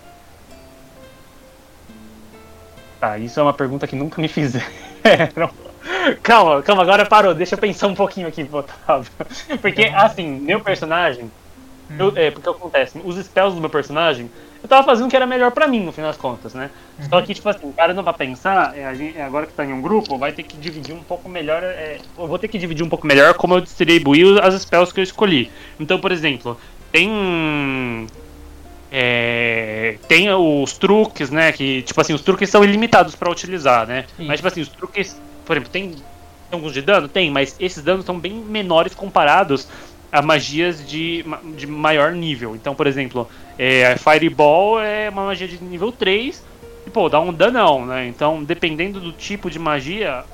Tá, isso é uma pergunta que nunca me fizeram. calma, calma, agora parou. Deixa eu pensar um pouquinho aqui, Otávio. Porque, assim, meu personagem. Hum. Eu, é, porque acontece, os spells do meu personagem eu tava fazendo o que era melhor para mim, no fim das contas, né? Uhum. Só que, tipo assim, o cara não vai pensar, é, gente, é, agora que tá em um grupo, vai ter que dividir um pouco melhor. É, eu vou ter que dividir um pouco melhor como eu distribuí as spells que eu escolhi. Então, por exemplo, tem. É, tem os truques, né? Que, tipo assim, os truques são ilimitados para utilizar, né? Sim. Mas, tipo assim, os truques, por exemplo, tem, tem alguns de dano? Tem, mas esses danos são bem menores comparados a magias de, de maior nível. Então, por exemplo, é, Fireball é uma magia de nível 3 e, pô, dá um danão, né? Então, dependendo do tipo de magia,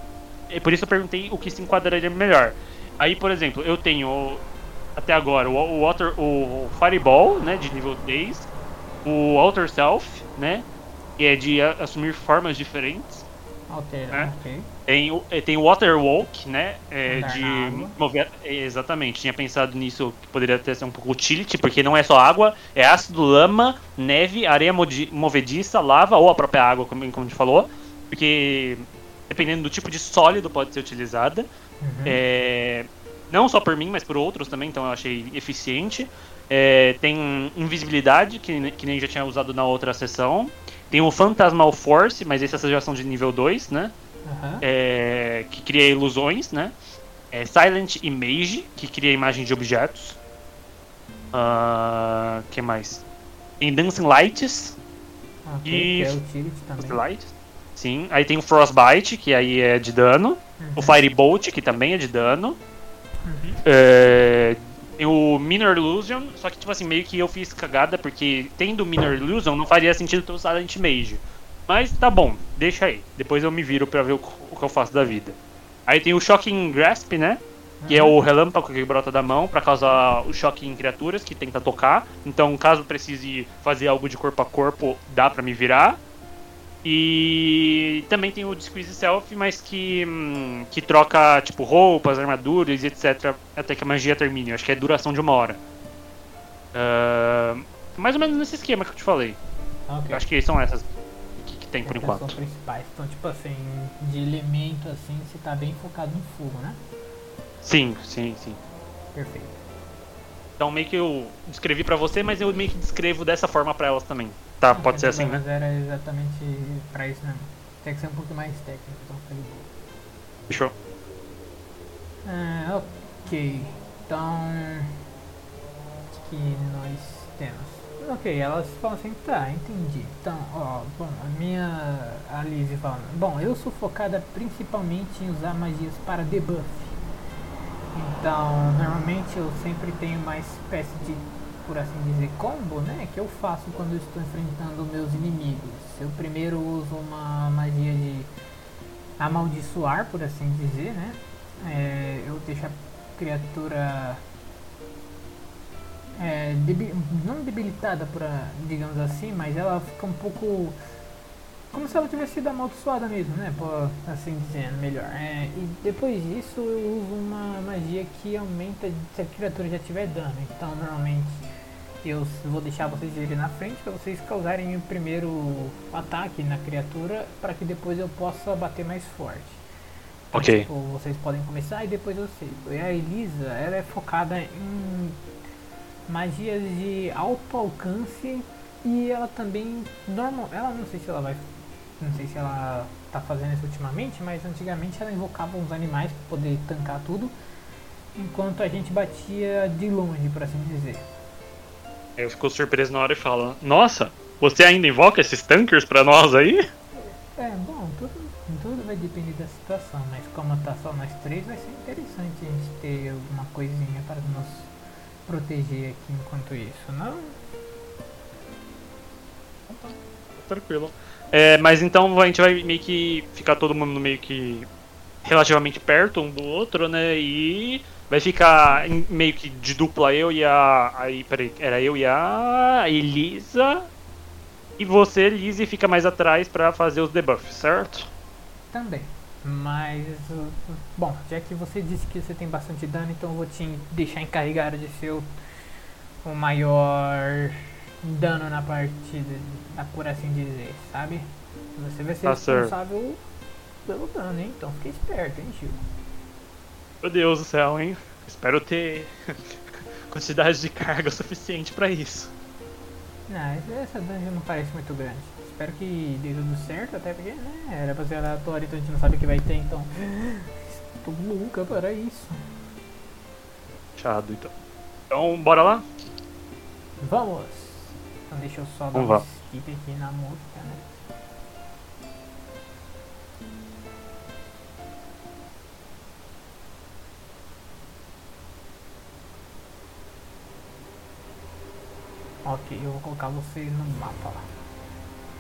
é por isso eu perguntei o que se enquadraria melhor. Aí, por exemplo, eu tenho até agora o, Water, o Fireball, né, de nível 3, o Outer Self, né, que é de assumir formas diferentes. Altera, né? ok. Tem o, eh, tem o Water Walk, né? É, de mover. Exatamente, tinha pensado nisso que poderia ter sido um pouco utility, porque não é só água, é ácido, lama, neve, areia movediça, lava ou a própria água, como, como a gente falou. Porque dependendo do tipo de sólido pode ser utilizada. Uhum. É, não só por mim, mas por outros também, então eu achei eficiente. É, tem invisibilidade, que, que nem já tinha usado na outra sessão. Tem o Phantasmal Force, mas essas já são de nível 2, né? Uhum. É, que cria ilusões, né? É Silent Image, que cria imagem de objetos. Uh, que mais? Tem Dancing Lights. Okay, e... É utility também. Light. Sim. Aí tem o Frostbite, que aí é de dano. Uhum. O Firebolt, que também é de dano. Uhum. É, tem o Minor Illusion, só que, tipo assim, meio que eu fiz cagada, porque tendo Minor Illusion não faria sentido ter usado Anti-Mage. Mas tá bom, deixa aí. Depois eu me viro pra ver o, o que eu faço da vida. Aí tem o Shocking Grasp, né? Que é o relâmpago que brota da mão para causar o choque em criaturas que tenta tocar. Então, caso precise fazer algo de corpo a corpo, dá para me virar. E também tem o Squeeze Self, mas que, hum, que troca tipo roupas, armaduras, etc. Até que a magia termine. Eu acho que é duração de uma hora. Uh, mais ou menos nesse esquema que eu te falei. Okay. acho que são essas tem por enquanto. Principais. Então, tipo assim, de elemento assim, você tá bem focado no fogo, né? Sim, sim, sim. Perfeito. Então meio que eu descrevi para você, mas eu meio que descrevo dessa forma para elas também. Tá, pode ser assim, né? Mas era exatamente pra isso mesmo. Tem que ser um pouco mais técnico, então fica de boa. Fechou. Ah, ok. Então. O que nós temos? Ok, elas falam assim, tá, entendi. Então, ó, bom, a minha. A Lizzie falando. Bom, eu sou focada principalmente em usar magias para debuff. Então, normalmente eu sempre tenho uma espécie de por assim dizer, combo, né? Que eu faço quando eu estou enfrentando meus inimigos. Eu primeiro uso uma magia de amaldiçoar, por assim dizer, né? É, eu deixo a criatura é, debil, não debilitada, por, digamos assim, mas ela fica um pouco como se ela tivesse sido amaldiçoada mesmo, né? Por assim dizendo, melhor. É, e depois disso eu uso uma magia que aumenta se a criatura já tiver dano. Então normalmente eu vou deixar vocês irem na frente para vocês causarem o primeiro ataque na criatura para que depois eu possa bater mais forte. Ok. Tipo, vocês podem começar e depois eu sei. E a Elisa, ela é focada em magias de alto alcance e ela também normal, ela não sei se ela vai não sei se ela tá fazendo isso ultimamente, mas antigamente ela invocava uns animais para poder tancar tudo, enquanto a gente batia de longe, por assim dizer. Eu fico surpreso na hora e falo: Nossa, você ainda invoca esses tankers pra nós aí? É, bom, tudo, tudo vai depender da situação, mas como tá só nós três, vai ser interessante a gente ter alguma coisinha para nos proteger aqui enquanto isso, não? Tranquilo. É, mas então a gente vai meio que ficar todo mundo meio que relativamente perto um do outro, né? E vai ficar em- meio que de dupla eu e a. Aí, peraí, era eu e a Elisa. E você, Elise, fica mais atrás pra fazer os debuffs, certo? Também. Mas, uh, bom, já que você disse que você tem bastante dano, então eu vou te deixar encarregado de ser o, o maior dano na partida, por assim dizer, sabe? Você vai ser Tá responsável pelo dano, hein? Então fique esperto, hein, tio? Meu Deus do céu, hein? Espero ter quantidade de carga suficiente pra isso. Não, essa- essa dungeon não parece muito grande. Espero que dê tudo certo, até porque, né, era pra ser aleatório, então a gente não sabe o que vai ter, então... Estou louca para isso. Fechado, então. Então, bora lá? Vamos! Então deixa eu só dar Vamos um lá. skip aqui na música, né? Ok, eu vou colocar você no mapa lá.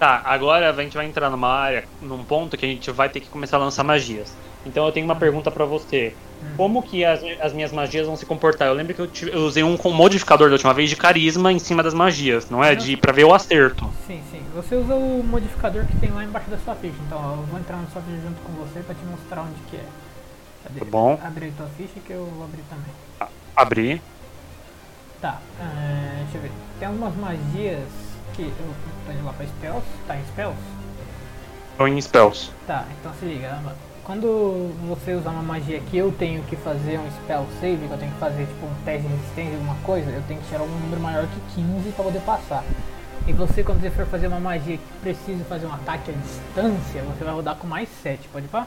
Tá, agora a gente vai entrar numa área, num ponto que a gente vai ter que começar a lançar magias. Então eu tenho uma pergunta pra você. Como que as, as minhas magias vão se comportar? Eu lembro que eu, tive- eu usei um com modificador da última vez de carisma em cima das magias, não é? De pra ver o acerto. Sim, sim. Você usa o modificador que tem lá embaixo da sua ficha. Então eu vou entrar na sua ficha junto com você pra te mostrar onde que é. Cadê? Tá bom. Abre tua ficha que eu vou abrir também. Abrir. Tá, ah, deixa eu ver. Tem algumas magias que eu tô indo lá pra spells. Tá em spells? Ou em spells. Tá, então se liga. Quando você usar uma magia que eu tenho que fazer um spell save, que eu tenho que fazer tipo um teste de resistência, alguma coisa, eu tenho que tirar um número maior que 15 pra poder passar. E você, quando você for fazer uma magia que precisa fazer um ataque à distância, você vai rodar com mais 7, pode pá?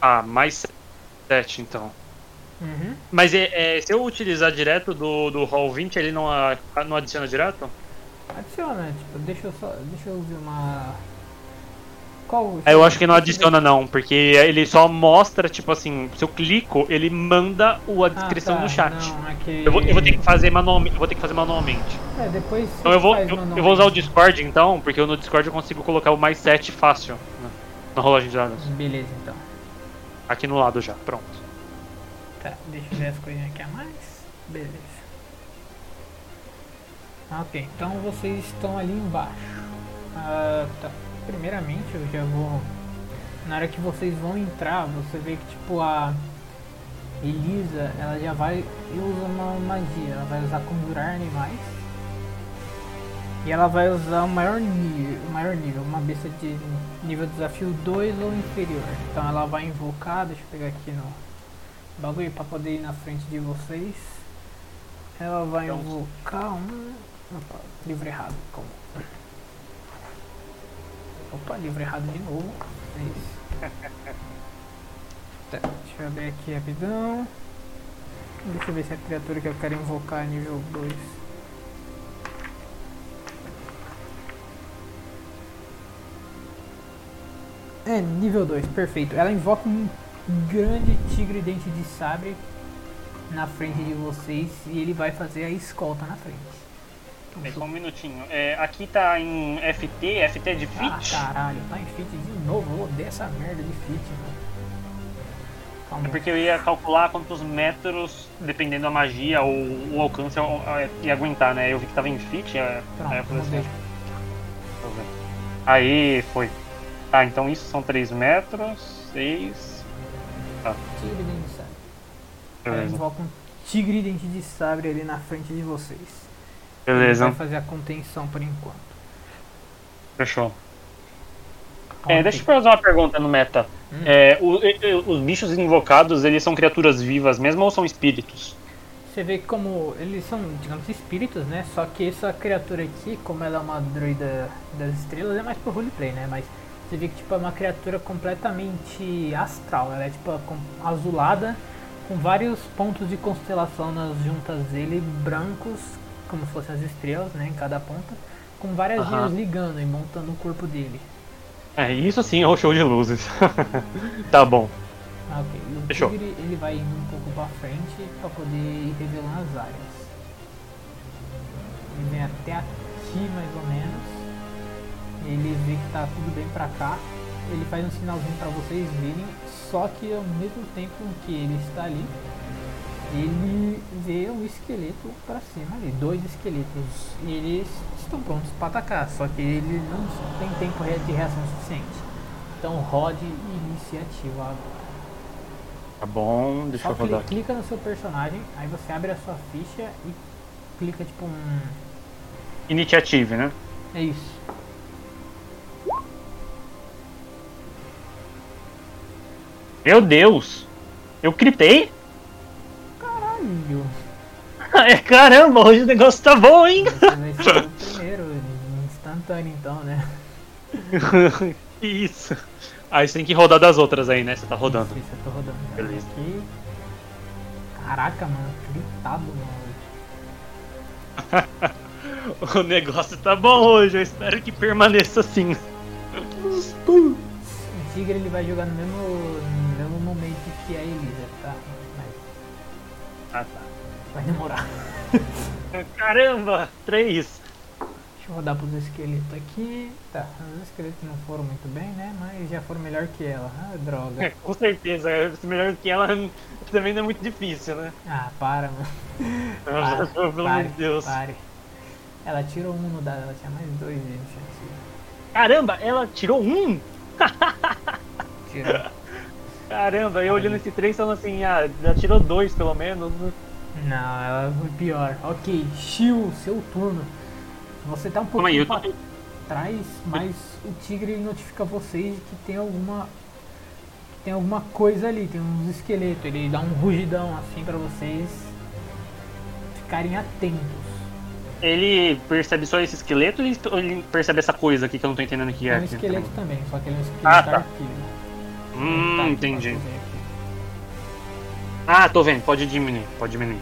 Ah, mais 7 então. Uhum. Mas é, é, se eu utilizar direto do, do roll 20, ele não, não adiciona direto? Adiciona, tipo, deixa eu só. Deixa eu ver uma. Qual. É, eu acho que não adiciona não, porque ele só mostra, tipo assim, se eu clico, ele manda o- a Ah, descrição tá, no chat. Não, é que... Eu vou, eu vou ter que fazer manualmente. Eu vou ter que fazer manualmente. É, depois. Então eu vou, eu, eu vou usar o Discord então, porque no Discord eu consigo colocar o mais 7 fácil né, na rolagem de dados. Beleza, então. Aqui no lado já, pronto. Tá, deixa eu ver as coisinhas aqui a mais. Beleza. Ok, então vocês estão ali embaixo. Ah, tá. Primeiramente eu já vou. Na hora que vocês vão entrar, você vê que tipo a Elisa, ela já vai e usa uma magia. Ela vai usar conjurar animais. E ela vai usar o maior nível, o maior nível, uma besta de nível desafio 2 ou inferior. Então ela vai invocar, deixa eu pegar aqui no bagulho pra poder ir na frente de vocês. Ela vai Então- invocar um. Opa, livro errado. Como? Opa, livro errado de novo. É isso. Tá, deixa eu abrir aqui rapidão. Deixa eu ver se a criatura que eu quero invocar é nível 2. É, nível 2, perfeito. Ela invoca um grande tigre dente de sabre na frente de vocês e ele vai fazer a escolta na frente. Só um minutinho. É, aqui tá em FT, FT é de Ah, fit? caralho, tá em fit de novo. Eu odeio essa merda de fit, mano. É porque eu ia calcular quantos metros, dependendo da magia ou o alcance, eu, eu ia aguentar, né? Eu vi que tava em fit, é, Pronto, aí eu falei assim, eu. Aí foi. Tá, então isso são 3 metros, 6. Tigre dente de sabre. Beleza. invoca um tigre dente de sabre ali na frente de vocês. Ele Beleza, vai fazer a contenção por enquanto. fechou. É, deixa eu fazer uma pergunta no meta. Hum. É, o- e- os bichos invocados, eles são criaturas vivas mesmo ou são espíritos? Você vê como eles são, digamos, espíritos, né? Só que essa criatura aqui, como ela é uma druida das estrelas, é mais pro roleplay, né? Mas você vê que tipo, é uma criatura completamente astral. Ela é tipo azulada, com vários pontos de constelação nas juntas dele, brancos, como se fossem as estrelas, né? Em cada ponta, com várias Aham. linhas ligando e montando o corpo dele. É, isso sim é o show de luzes. tá bom. Ah, ok. E o Fechou. tigre ele vai indo um pouco pra frente pra poder ir revelando as áreas. Ele vem até aqui mais ou menos. Ele vê que tá tudo bem pra cá. Ele faz um sinalzinho pra vocês virem. Só que ao mesmo tempo que ele está ali, ele vê um esqueleto pra cima ali, dois esqueletos. E eles estão prontos para atacar, só que ele não tem tempo de reação suficiente. Então rode iniciativa agora. Tá bom, deixa Só eu rodar cli- aqui. clica no seu personagem, aí você abre a sua ficha e clica tipo um. Initiative, né? É isso. Meu Deus! Eu critei? Caralho! É, Caramba, hoje o negócio tá bom, hein? Primeiro, instantâneo então, né? Isso. Aí você tem que rodar das outras aí, né? Você tá rodando. Isso, eu tô rodando. Beleza. Aqui. Caraca, mano, gritado, mano. O negócio tá bom hoje, eu espero que permaneça assim. O tigre ele vai jogar no mesmo, Ah, tá. vai demorar. Caramba, três. Deixa eu rodar pros esqueletos aqui. Tá, os esqueletos não foram muito bem, né? Mas já foram melhor que ela. Ah, droga. É, com certeza, melhor que ela também não é muito difícil, né? Ah, para, mano. Para, Pelo amor de Deus. Pare. Ela tirou um no dado, ela tinha mais dois de chance. Caramba, ela tirou um? Tirou. Caramba, eu olhando esse três falando assim, ah, já tirou dois pelo menos. né? Não, ela foi pior. Ok, Shio, seu turno. Você tá um Calma aí, pouquinho tô. trás, mas o tigre notifica vocês de que tem alguma. que tem alguma coisa ali, tem uns esqueletos. Ele dá um rugidão assim pra vocês ficarem atentos. Ele percebe só esse esqueleto ou ele- percebe essa coisa aqui que eu não tô entendendo o que é? Tem um aqui? esqueleto também, só que ele é um esqueleto Ah, tá. arqueiro. Hum, Tá, entendi. Ah, tô vendo, pode diminuir, pode diminuir.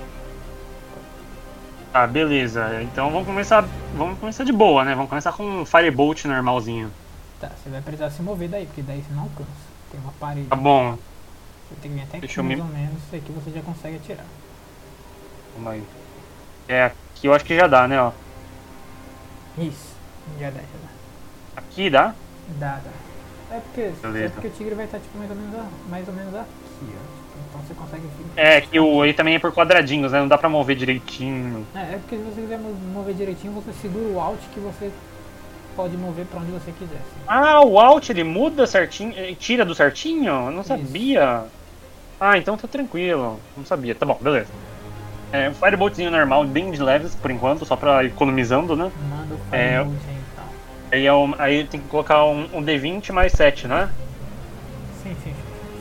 Tá, beleza. Então vamos começar. Vamos começar de boa, né? Vamos começar com um Firebolt normalzinho. Tá, você vai precisar se mover daí, porque daí você não alcança. Tem uma parede. Tá bom. Você tem que vir até aqui Deixa mais me- ou menos, e aqui você já consegue atirar. Vamos aí. É, aqui eu acho que já dá, né? Ó. Isso, já dá, já dá. Aqui dá? Dá, dá. É porque, é porque o tigre vai estar tipo, mais, ou menos a- mais ou menos aqui, ó. Então você consegue. É, que o ele também é por quadradinhos, né? Não dá pra mover direitinho. É, é porque se você quiser mo- mover direitinho, você segura o Alt que você pode mover pra onde você quiser. assim. Ah, o Alt ele muda certinho, tira do certinho? Eu não sabia. Ah, então tá tranquilo. Não sabia. Tá bom, beleza. É, um Fireboltzinho normal, bem de leves por enquanto, só pra ir economizando, né? Manda o É, Firebolt aí então. Aí, é um- aí tem que colocar um, um D20 mais 7, né? Sim, sim,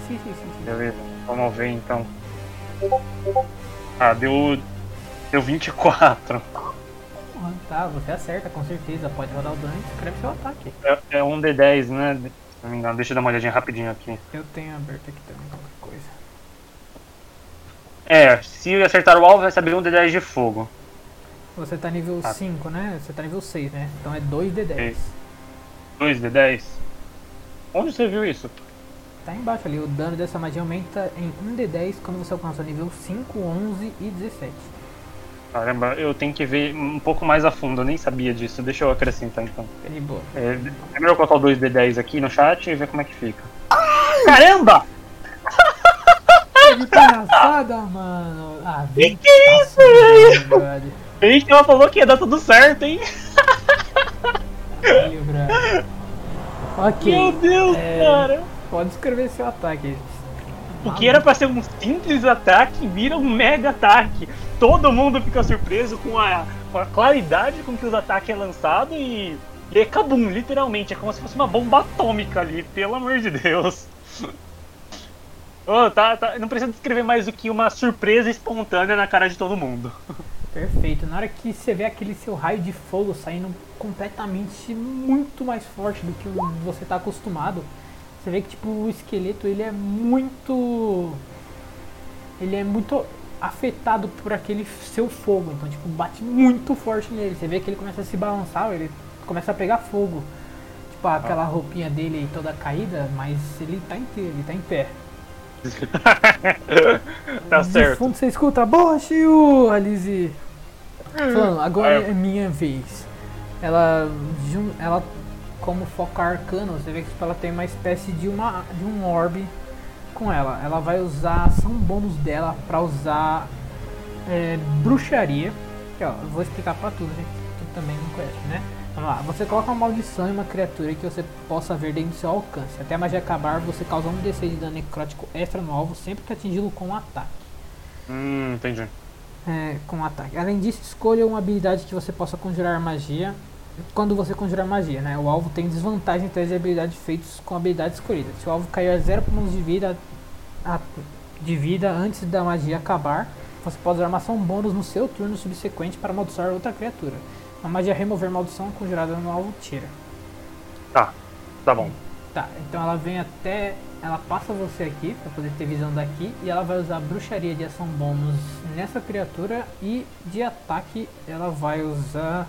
sim. Sim, sim. Beleza, vamos ver então. Ah, deu. Deu 24. Ah, Tá, você acerta, com certeza. Pode rodar o dano e escreve seu ataque. É, é um D10, né? Se não me engano, deixa eu dar uma olhadinha rapidinho aqui. Eu tenho aberto aqui também qualquer coisa. É, se acertar o alvo, vai saber um D10 de fogo. Você tá nível Ah. 5, né? Você tá nível 6, né? Então é 2d10. 2 D10. Onde você viu isso? Tá embaixo ali, o dano dessa magia aumenta em 1d10 quando você alcança o nível 5, 11 e 17. Caramba, eu tenho que ver um pouco mais a fundo, eu nem sabia disso. Deixa eu acrescentar então. Fica de boa. É, primeiro eu colocar o 2D10 aqui no chat e ver como é que fica. Caramba! Que palhaçada, mano! Ah, Que que é isso, velho? Bem que ela falou que ia dar tudo certo, hein? Ok, Meu Deus, É. cara! pode escrever seu ataque. O que era pra ser um simples ataque vira um mega ataque. Todo mundo fica surpreso com a, com a claridade com que os ataques é lançado e. E é cabum, literalmente. É como se fosse uma bomba atômica ali, pelo amor de Deus. Oh, tá, tá, não precisa descrever mais do que uma surpresa espontânea na cara de todo mundo. Perfeito. Na hora que você vê aquele seu raio de fogo saindo completamente muito mais forte do que você tá acostumado, você vê que tipo o esqueleto ele é muito ele é muito afetado por aquele seu fogo, então tipo bate muito forte nele. Você vê que ele começa a se balançar, ele começa a pegar fogo. tipo aquela roupinha dele toda caída, mas ele tá inteiro, ele tá em pé. Tá De certo. fundo você escuta, boa, Shio! A Lizzie falando, agora Ah, é minha vez. Ela, ela como foca arcano, você vê que tipo, ela tem uma espécie de, uma, de um orbe com ela. Ela vai usar a ação bônus dela pra usar é, bruxaria. Aqui, ó, eu vou explicar pra tudo, gente. Tu também não conhece, né? Vamos lá. Você coloca uma maldição em uma criatura que você possa ver dentro do seu alcance. Até a magia acabar, você causa um D6 de dano necrótico extra no alvo sempre que atingi-lo com um ataque. Hum, entendi. É, com um ataque. Além disso, escolha uma habilidade que você possa conjurar magia. Quando você conjurar magia, né? O alvo tem desvantagem em testes de habilidade feitos com a habilidade escolhida. Se o alvo cair a 0 pontos de vida, a- de vida antes da magia acabar, você pode usar uma ação bônus no seu turno subsequente para amaldiçoar outra criatura. A magia remover maldição conjurada no alvo tira. Tá, tá bom. Tá, então ela vem até. Ela passa você aqui pra poder ter visão daqui e ela vai usar bruxaria de ação bônus nessa criatura e de ataque ela vai usar.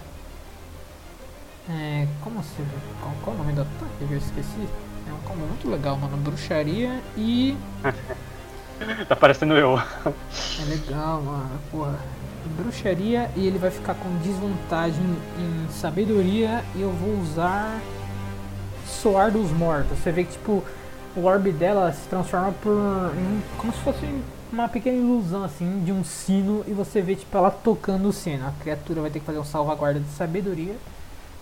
É, como se. Qual, qual o nome do ataque? Eu esqueci. É um combo muito legal, mano. Bruxaria e. Tá parecendo eu. É legal, mano. Porra. Bruxaria e ele vai ficar com desvantagem em sabedoria e eu vou usar soar dos mortos. Você vê que tipo o orbe dela se transforma por em, como se fosse uma pequena ilusão assim de um sino e você vê tipo ela tocando o sino. A criatura vai ter que fazer um salvaguarda de sabedoria,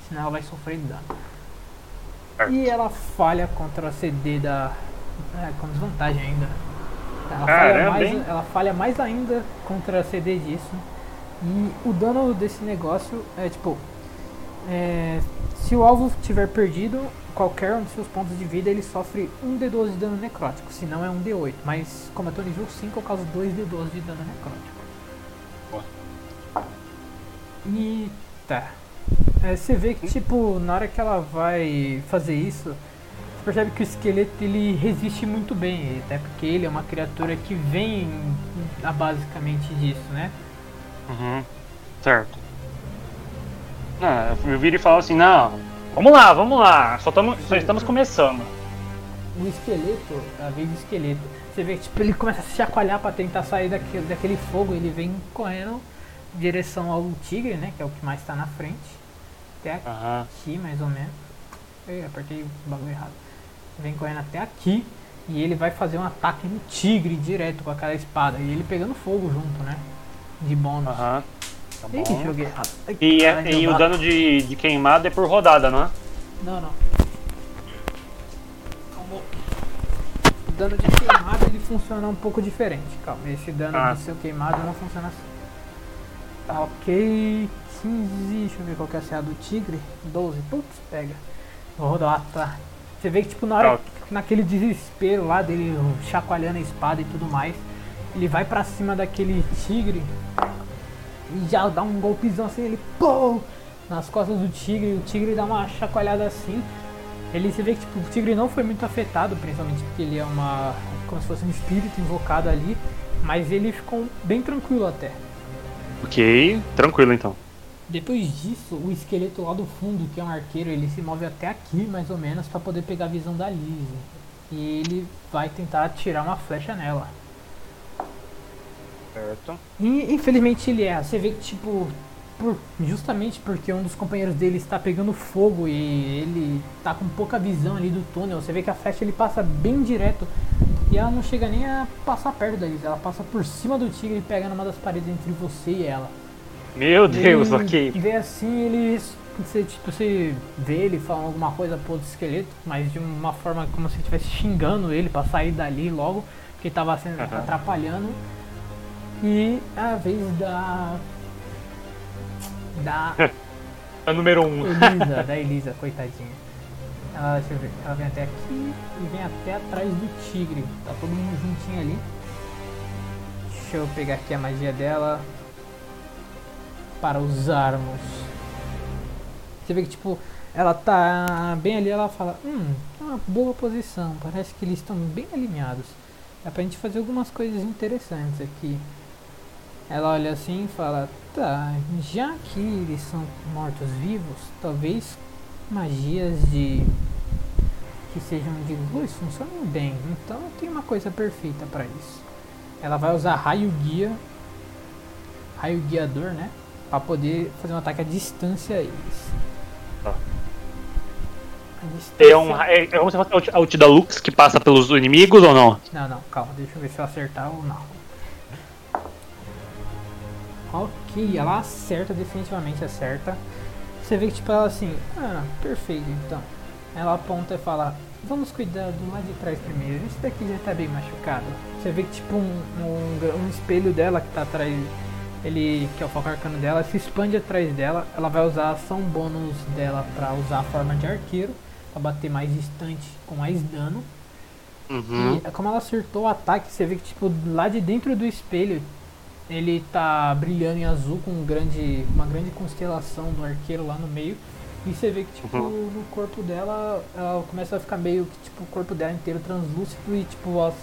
senão ela vai sofrer dano. E ela falha contra a CD da é, com desvantagem ainda. Ela Caramba, falha, mais, hein? ela falha mais ainda contra a CD disso. E o dano desse negócio é tipo. é, se o alvo tiver perdido qualquer um dos seus pontos de vida, ele sofre 1d12 de dano necrótico. Se não é 1d8. Mas como eu tô nível 5, eu causo 2d12 de dano necrótico. E tá. É, você vê que tipo, na hora que ela vai fazer isso, percebe que o esqueleto ele resiste muito bem, até porque ele é uma criatura que vem a basicamente disso, né? Uhum. Certo. Ah, eu viro e falo assim, não, vamos lá, vamos lá, só, tamo, só estamos começando. O esqueleto, a vez do esqueleto, você vê que tipo, ele começa a se chacoalhar pra tentar sair daquele, daquele fogo, ele vem correndo em direção ao tigre, né? Que é o que mais tá na frente. Até aqui. Aqui, mais ou menos. Eu apertei o bagulho errado. Vem correndo até aqui e ele vai fazer um ataque no tigre direto com aquela espada. E ele pegando fogo junto, né? De bônus. Aham. Tá Ih, bom. joguei errado. Ai, E, é- caralho, e o dano de, de queimado é por rodada, não é? Não, não. Calma. O dano de queimado ele funciona um pouco diferente. Calma, esse dano Ah. do seu queimado não funciona assim. Tá ok. 15, deixa eu ver qual que é a CA do tigre. 12, putz, pega. Vou rodar, tá. Você vê que tipo na hora, naquele desespero lá dele chacoalhando a espada e tudo mais, ele vai pra cima daquele tigre e já dá um golpezão assim, ele pô, nas costas do tigre, o tigre dá uma chacoalhada assim. Ele se vê que tipo, o tigre não foi muito afetado, principalmente porque ele é uma. como se fosse um espírito invocado ali, mas ele ficou bem tranquilo até. Ok, tranquilo então. Depois disso, o esqueleto lá do fundo, que é um arqueiro, ele se move até aqui mais ou menos para poder pegar a visão da Lizzie. E ele vai tentar atirar uma flecha nela. Certo. E infelizmente ele erra. Você vê que tipo, por- justamente porque um dos companheiros dele está pegando fogo e ele tá com pouca visão ali do túnel, você vê que a flecha ele passa bem direto e ela não chega nem a passar perto da Lizzie. Ela passa por cima do tigre e pega numa das paredes entre você e ela. Meu Deus, ok. vê assim, ele. Você, tipo, você vê ele falando alguma coisa pro outro esqueleto, mas de uma forma como se estivesse xingando ele pra sair dali logo, que tava sendo Aham. atrapalhando. E é a vez da. Da o número um. Elisa, da Elisa, coitadinha. Ela, deixa eu ver, ela vem até aqui e vem até atrás do tigre. Tá todo mundo juntinho ali. Deixa eu pegar aqui a magia dela para usarmos. Você vê que tipo, ela tá bem ali, ela fala, hum, é uma boa posição, parece que eles estão bem alinhados. Dá pra gente fazer algumas coisas interessantes aqui. Ela olha assim e fala, tá, já que eles são mortos-vivos, talvez magias de que sejam de luz funcionam bem, então tem uma coisa perfeita para isso. Ela vai usar raio guia, raio guiador, né, para poder fazer um ataque à distância a eles. Tá. É, um, é, é como se fosse a ult da Lux que passa pelos inimigos ou não? Não, não, calma, deixa eu ver se eu acertar ou não. Ok, ela acerta, definitivamente acerta. Você vê que tipo ela assim, ah, perfeito então. Ela aponta e fala, vamos cuidar do lado de trás primeiro, esse daqui já tá bem machucado. Você vê que tipo um, um, um espelho dela que tá atrás, ele, que é o foco arcano dela, se expande atrás dela. Ela vai usar a ação bônus dela pra usar a forma de arqueiro, pra bater mais distante com mais dano. Uhum. E como ela acertou o ataque, você vê que tipo lá de dentro do espelho ele tá brilhando em azul com um grande, uma grande constelação do arqueiro lá no meio. E você vê que tipo Uhum. no corpo dela ela começa a ficar meio que tipo o corpo dela inteiro translúcido e tipo as,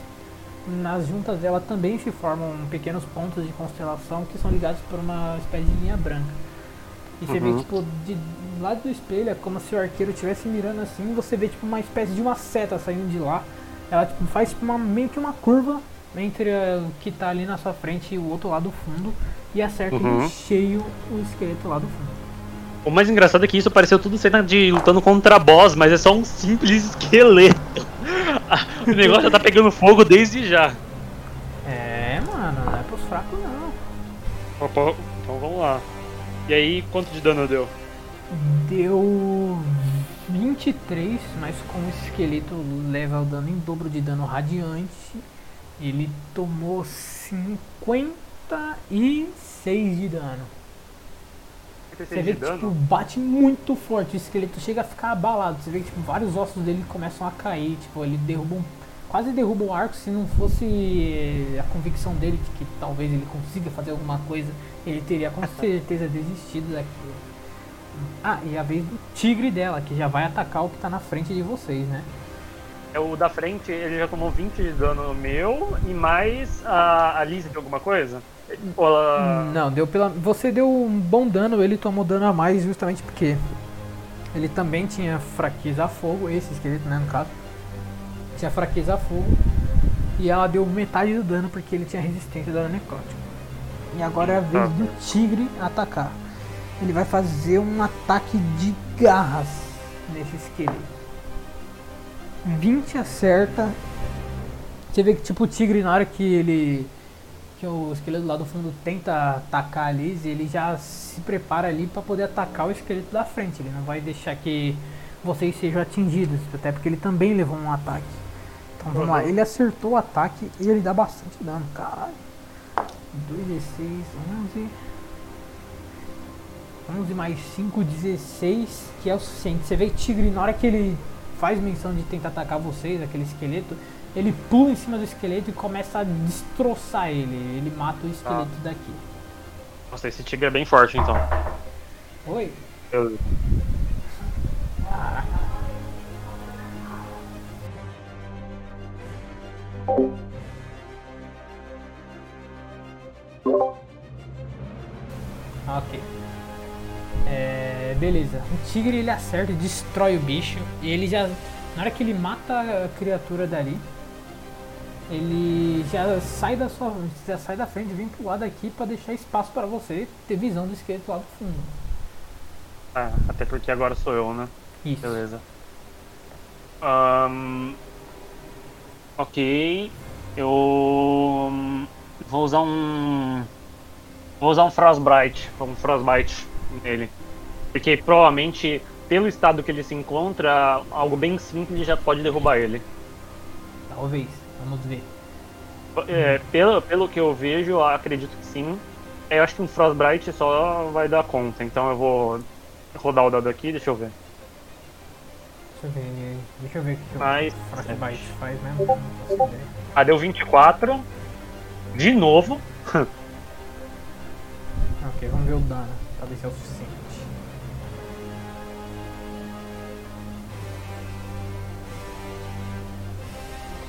nas juntas dela também se formam pequenos pontos de constelação que são ligados por uma espécie de linha branca. E você vê Uhum. que tipo de do lado do espelho é como se o arqueiro estivesse mirando assim, você vê tipo uma espécie de uma seta saindo de lá. Ela tipo, faz tipo, uma, meio que uma curva entre o que tá ali na sua frente e o outro lado do fundo e acerta Uhum. em cheio o esqueleto lá do fundo. O mais engraçado é que isso pareceu tudo cena de lutando contra boss, mas é só um simples esqueleto. o negócio já tá pegando fogo desde já. É, mano, não é pros fracos não. Opa, Então vamos lá. E aí, quanto de dano deu? Deu 23, mas como esse esqueleto leva o dano em dobro de dano radiante, ele tomou 56 de dano. Você vê que tipo, bate muito forte, o esqueleto chega a ficar abalado. Você vê que tipo, vários ossos dele começam a cair, tipo, ele derruba um, quase derruba um arco. Se não fosse a convicção dele de que talvez ele consiga fazer alguma coisa, ele teria com certeza desistido daquilo. Ah, e a vez do tigre dela, que já vai atacar o que tá na frente de vocês, né? É o da frente, ele já tomou 20 de dano meu e mais a, a Lizzie de alguma coisa? Ela. Não, deu pela. Você deu um bom dano, ele tomou dano a mais justamente porque ele também tinha fraqueza a fogo, esse esqueleto, né, no caso. Tinha fraqueza a fogo. E ela deu metade do dano porque ele tinha resistência ao dano necrótico. E agora é a vez do tigre atacar. Ele vai fazer um ataque de garras nesse esqueleto. 20 acerta. Você vê que tipo o tigre na hora que ele que o esqueleto lá do fundo tenta atacar a Liz, ele já se prepara ali para poder atacar o esqueleto da frente. Ele não vai deixar que vocês sejam atingidos, até porque ele também levou um ataque. Então vamos lá, ele acertou o ataque e ele dá bastante dano, caralho. 2d6, 11. 11 mais 5, 16, que é o suficiente. Você vê Tigre, na hora que ele faz menção de tentar atacar vocês, aquele esqueleto, ele pula em cima do esqueleto e começa a destroçar ele. Ele mata o esqueleto daqui. Nossa, esse tigre é bem forte então. Oi? Eu- Ok. É, beleza. O tigre ele acerta e destrói o bicho. E ele já. Na hora que ele mata a criatura dali, ele já sai da sua. Já sai da frente, vem pro lado aqui pra deixar espaço pra você ter visão do esqueleto lá do fundo. Ah, até porque agora sou eu, né? Isso. Beleza. Ahn, ok. Eu hum, vou usar um. Vou usar um Frostbite. Um Frostbite nele. Porque provavelmente, pelo estado que ele se encontra, algo bem simples já pode derrubar ele. Talvez. Vamos ver. É, pelo, pelo que eu vejo, acredito que sim. É, Eu acho que um Frostbite só vai dar conta. Então eu vou rodar o dado aqui, deixa eu ver. Deixa eu ver. Deixa eu ver o que, Mas- o Frostbite faz mesmo. Ideia. Ah, deu 24. De novo. Ok, vamos ver o dano. Pra ver se é o suficiente.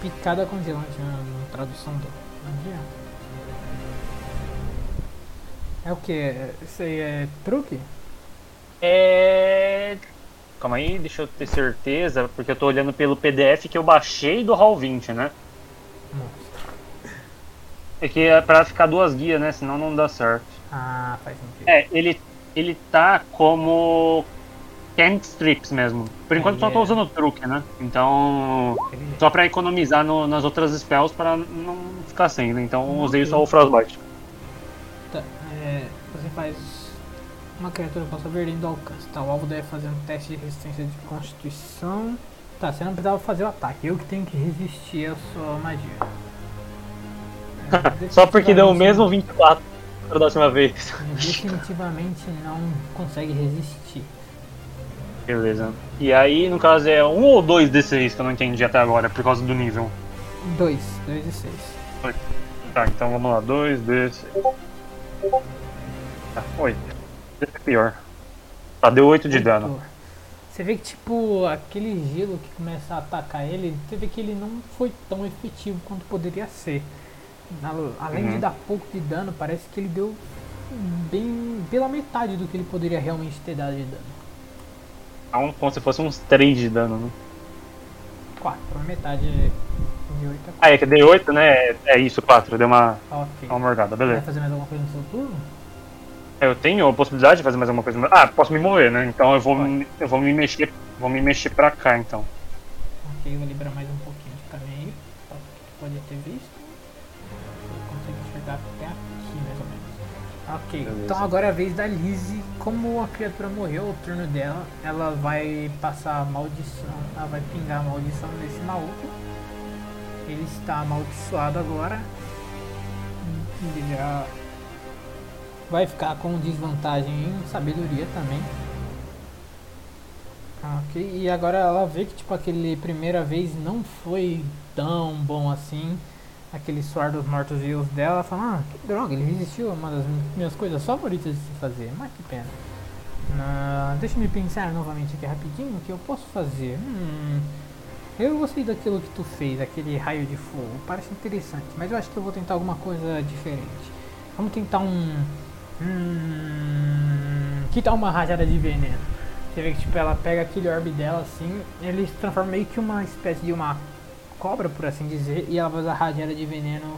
Picada congelante na, na tradução do. É o que? Isso aí é truque? É. calma aí, deixa eu ter certeza, porque eu tô olhando pelo PDF que eu baixei do Hall 20, né? Nossa. É que é pra ficar duas guias, né? Senão não dá certo. Ah, faz sentido. É, ele, ele tá como Can't Strips mesmo. Por enquanto só tô É. usando o truque, né? Então. Só pra economizar no- nas outras spells pra não ficar sem, né? Então usei só o Frostbite. Tá, é, você faz uma criatura com alça verde do alcance. Tá, o alvo deve fazer um teste de resistência de constituição. Tá, você não precisava fazer o ataque. Eu que tenho que resistir à sua magia. É, Só porque deu o mesmo 24 da próxima vez. Definitivamente não consegue resistir. Beleza. E aí, no caso, é um ou dois D6 que eu não entendi até agora, por causa do nível. 2, 2 e 6. Tá, então vamos lá. 2 D6. Tá, 8. Esse é pior. Tá, deu 8 de dano. Você vê que tipo, aquele gelo que começa a atacar ele, você vê que ele não foi tão efetivo quanto poderia ser. Al- Além de Uhum. dar pouco de dano, parece que ele deu bem pela metade do que ele poderia realmente ter dado de dano. Então, como se fosse uns 3 de dano, né? 4, a metade de 8 é Ah, é que dei 8, né? É- É isso, 4. Deu uma, 4. Ok. uma morgada, Vai beleza. fazer mais alguma coisa no seu turno? Eu tenho a possibilidade de fazer mais alguma coisa. Ah, posso me mover, né? Então eu vou, me- eu vou me mexer. Vou me mexer pra cá então. Ok, eu vou liberar mais um pouquinho de caminho. Só que tu pode ter visto. Consegue enxergar até aqui mais ou menos. Ok, Beleza. então agora é a vez da Lizzie. Como a criatura morreu, o turno dela, ela vai passar a maldição. Ela vai pingar a maldição nesse maluco. Ele está amaldiçoado agora. Ele já vai ficar com desvantagem em sabedoria também. Ok, e agora ela vê que tipo aquele primeira vez não foi tão bom assim. Aquele suar dos mortos vivos dela, ela fala, ah, que droga, ele resistiu a uma das minhas coisas favoritas de se fazer, mas que pena. Ah, deixa eu pensar novamente aqui rapidinho o que eu posso fazer. Hum, eu gostei daquilo que tu fez, aquele raio de fogo, parece interessante, mas eu acho que eu vou tentar alguma coisa diferente. Vamos tentar um. Hum, que tal uma rajada de veneno? Você vê que tipo, ela pega aquele orbe dela assim, ele se transforma meio que uma espécie de uma cobra, por assim dizer, e ela vai usar rajada de veneno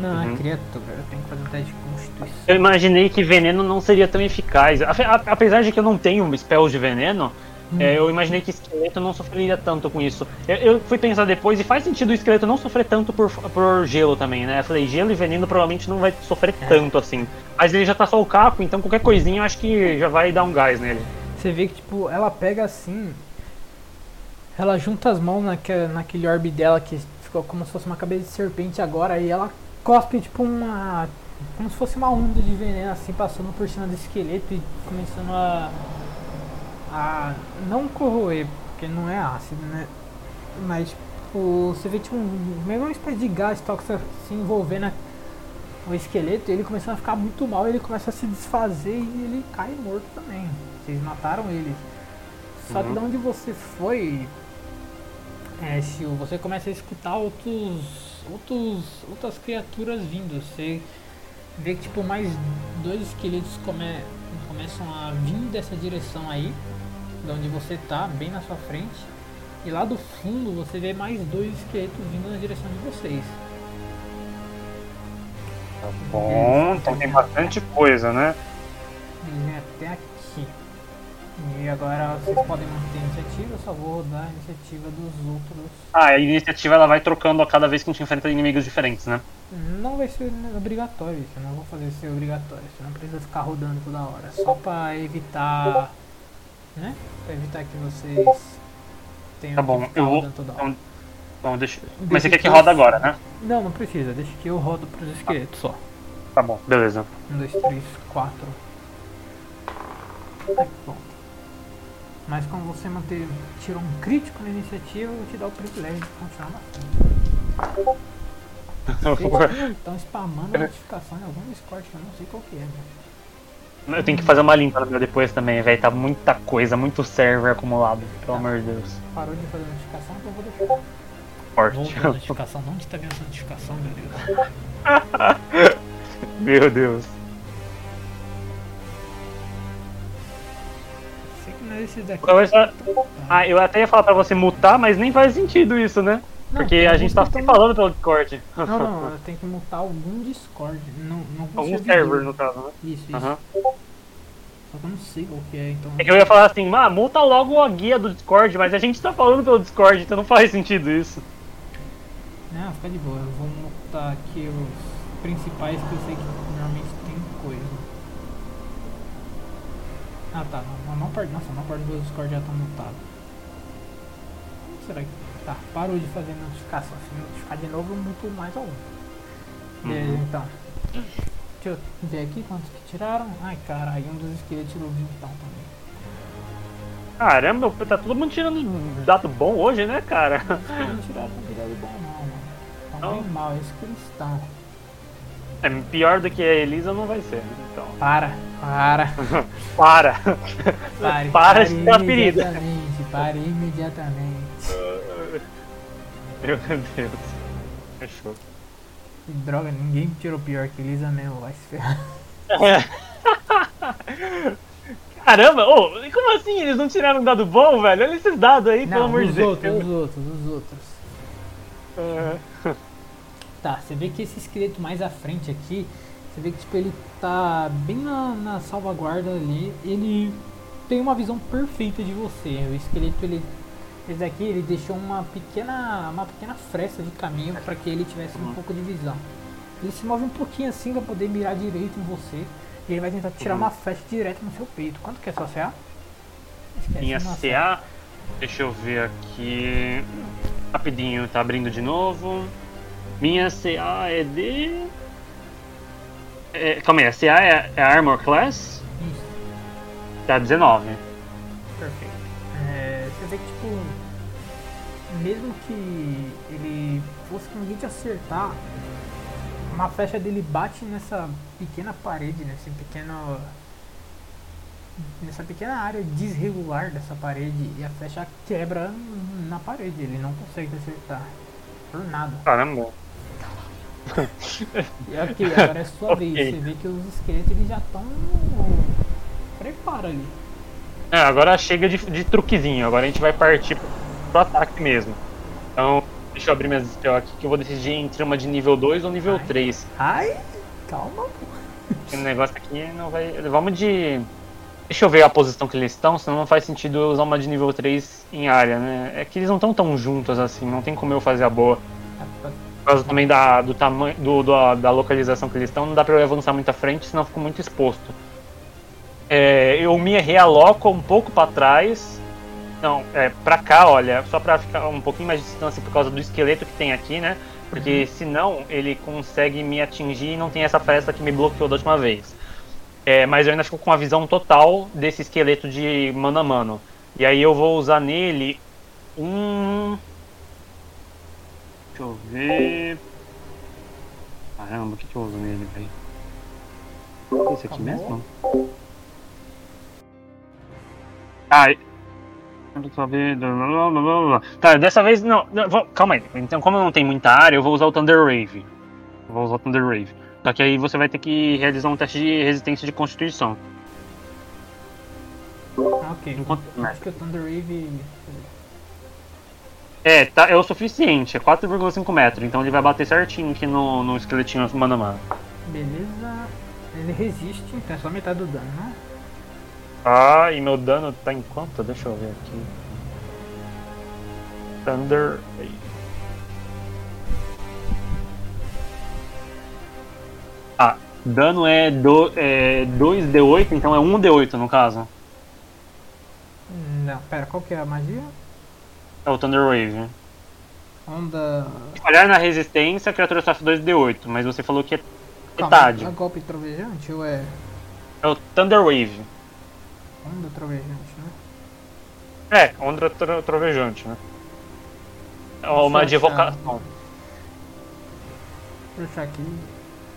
na Uhum. criatura. Eu tenho que fazer um teste de constituição. Eu imaginei que veneno não seria tão eficaz. Apesar de que eu não tenho spells de veneno, Hum. é, eu imaginei que esqueleto não sofreria tanto com isso. Eu, eu fui pensar depois e faz sentido o esqueleto não sofrer tanto por, por gelo também, né? Eu falei, gelo e veneno provavelmente não vai sofrer É. tanto assim. Mas ele já tá só o caco, então qualquer coisinha eu acho que já vai dar um gás nele. Você vê que tipo, ela pega assim, ela junta as mãos naque, naquele orbe dela que ficou como se fosse uma cabeça de serpente agora, e ela cospe tipo uma. como se fosse uma onda de veneno assim passando por cima do esqueleto e começando a. a não corroer, porque não é ácido, né? Mas tipo, você vê tipo um, meio uma espécie de gás tóxico se envolver na, o esqueleto, ele começando a ficar muito mal, ele começa a se desfazer e ele cai morto também. Vocês mataram ele. Só que Uhum. de onde você foi, é, Shio, você começa a escutar outros, outros, outras criaturas vindo. Você vê que tipo mais dois esqueletos come, começam a vir dessa direção aí, de onde você tá, bem na sua frente. E lá do fundo você vê mais dois esqueletos vindo na direção de vocês. Tá bom, então tem bastante coisa, né? Até aqui. E agora vocês podem manter a iniciativa, eu só vou rodar a iniciativa dos outros. Ah, a iniciativa ela vai trocando a cada vez que a gente enfrenta inimigos diferentes, né? Não vai ser obrigatório isso, eu não vou fazer ser obrigatório, você não precisa ficar rodando toda hora, só pra evitar. né? Pra evitar que vocês tenham Tá bom, que eu vou- toda hora. Então, bom, deixa. Deixa Mas você quer que que eu- roda agora, né? Não, não precisa, deixa que eu rodo pros esqueletos só. Tá bom, beleza. Um, dois, três, quatro. Ai, pronto. Mas como você manter, tirou um crítico na iniciativa, eu vou te dar o privilégio de continuar na estão spamando a notificação em algum Discord que eu não sei qual que é, velho. Eu tenho que fazer uma limpa no meu depois também, velho. Tá muita coisa, muito server acumulado, pelo amor de Deus. Parou de fazer notificação, então eu vou deixar. Forte. A notificação, não onde tá vendo essa notificação, meu Deus. Meu Deus. É esses daqui. Ah, eu até ia falar pra você mutar, mas nem faz sentido isso, né? Não, Porque a gente tá que se tão- falando pelo Discord. Não, não, eu tenho que mutar algum Discord. Não, não Algum server, ver. no caso, né? Isso, isso. Aham. Só que eu não sei qual que é, então. É que eu ia falar assim, ah, multa logo a guia do Discord, mas a gente tá falando pelo Discord, então não faz sentido isso. Não, fica de boa. Eu vou mutar aqui os principais que eu sei que normalmente tem coisa. Ah tá, não, a maior parte, nossa, a maior parte do Discord já tá mutado. Como será que. Tá, parou de fazer notificação. Se notificar de novo, eu muto mais algum. Beleza, Uhum. então. Deixa eu ver aqui quantos que tiraram. Ai caralho, um dos esqueletos tirou então também. Caramba, tá todo mundo tirando dado bom hoje, né, cara? Não tiraram quantidade bom não, mano. Não? bem mal, é isso que eles estão. É pior do que a Elisa não vai ser, então. Para, para. Para! Pare, Para de ter ferida. imediatamente, pare imediatamente. Meu Deus. Fechou. Que droga, ninguém tirou pior que Elisa mesmo, vai se ferrar. Caramba, e como assim eles não tiraram um dado bom, velho? Olha esses dados aí, pelo Não, amor de os Deus. outros, os outros, os outros. Tá, você vê que esse esqueleto mais à frente aqui, você vê que tipo, ele tá bem na, na salvaguarda ali, ele tem uma visão perfeita de você. O esqueleto, ele. Esse daqui, ele deixou uma pequena, uma pequena fresta de caminho para que ele tivesse um pouco de visão. Ele se move um pouquinho assim para poder mirar direito em você. E ele vai tentar tirar uma flecha direto no seu peito. Quanto que é sua CA? Esquece, Minha nossa. CA, deixa eu ver aqui. Rapidinho, tá abrindo de novo. Minha CA é de. É, calma aí, a CA é, é Armor Class? Isso. Tá 19. Perfeito. É, você vê que, tipo, mesmo que ele fosse conseguir te acertar, uma flecha dele bate nessa pequena parede, nesse pequeno. nessa pequena área desregular dessa parede e a flecha quebra na parede, ele não consegue acertar. Por nada. Caramba. E ok, agora é sua Ok. vez. Você vê que os esqueletos eles já estão. Prepara ali. É, agora chega de, de truquezinho, agora a gente vai partir pro, ataque mesmo. Então, deixa eu abrir minhas spell aqui que eu vou decidir entre uma de nível 2 ou nível Ai. 3. Ai, calma, pô. Esse negócio aqui não vai. Vamos de. Deixa eu ver a posição que eles estão, senão não faz sentido eu usar uma de nível 3 em área, né? É que eles não estão tão juntos assim, não tem como eu fazer a boa. Por causa também da, do tamanho do, do- da localização que eles estão, não dá pra eu avançar muito à frente, senão eu fico muito exposto. É, eu me realoco um pouco pra trás. Não, é, pra cá, olha, só pra ficar um pouquinho mais de distância por causa do esqueleto que tem aqui, né? Porque senão ele consegue me atingir e não tem essa festa que me bloqueou da última vez. É, mas eu ainda fico com a visão total desse esqueleto de mano a mano. E aí eu vou usar nele um. Deixa eu ver. Caramba, o que, que eu uso nele, velho? Esse aqui mesmo? Ah, eu ver. Tá, dessa vez não. não, vou- calma aí. Então, como não tem muita área, eu vou usar o Thunder Wave. Eu vou usar o Thunder Wave. Só que aí você vai ter que realizar um teste de resistência de constituição. Ah, ok. Enquanto- Acho que o Thunder Wave. É, tá, é o suficiente, é 4,5 metros, então ele vai bater certinho aqui no, no esqueletinho mano a mano. Beleza. Ele resiste, então é só metade do dano, né? Ah, e meu dano tá em quanto? Deixa eu ver aqui. Thunder. Ah, dano é, do, é 2d8, então é 1d8 no caso. Não, pera, qual que é a magia? É o Thunder Wave. Onda. Se falhar na resistência, a criatura sofre 2d8, mas você falou que é Calma, metade. É golpe trovejante ou é É o Thunder Wave. onda trovejante, né? É, onda tro- trovejante, né? É uma de evocação. Deixa eu achar aqui.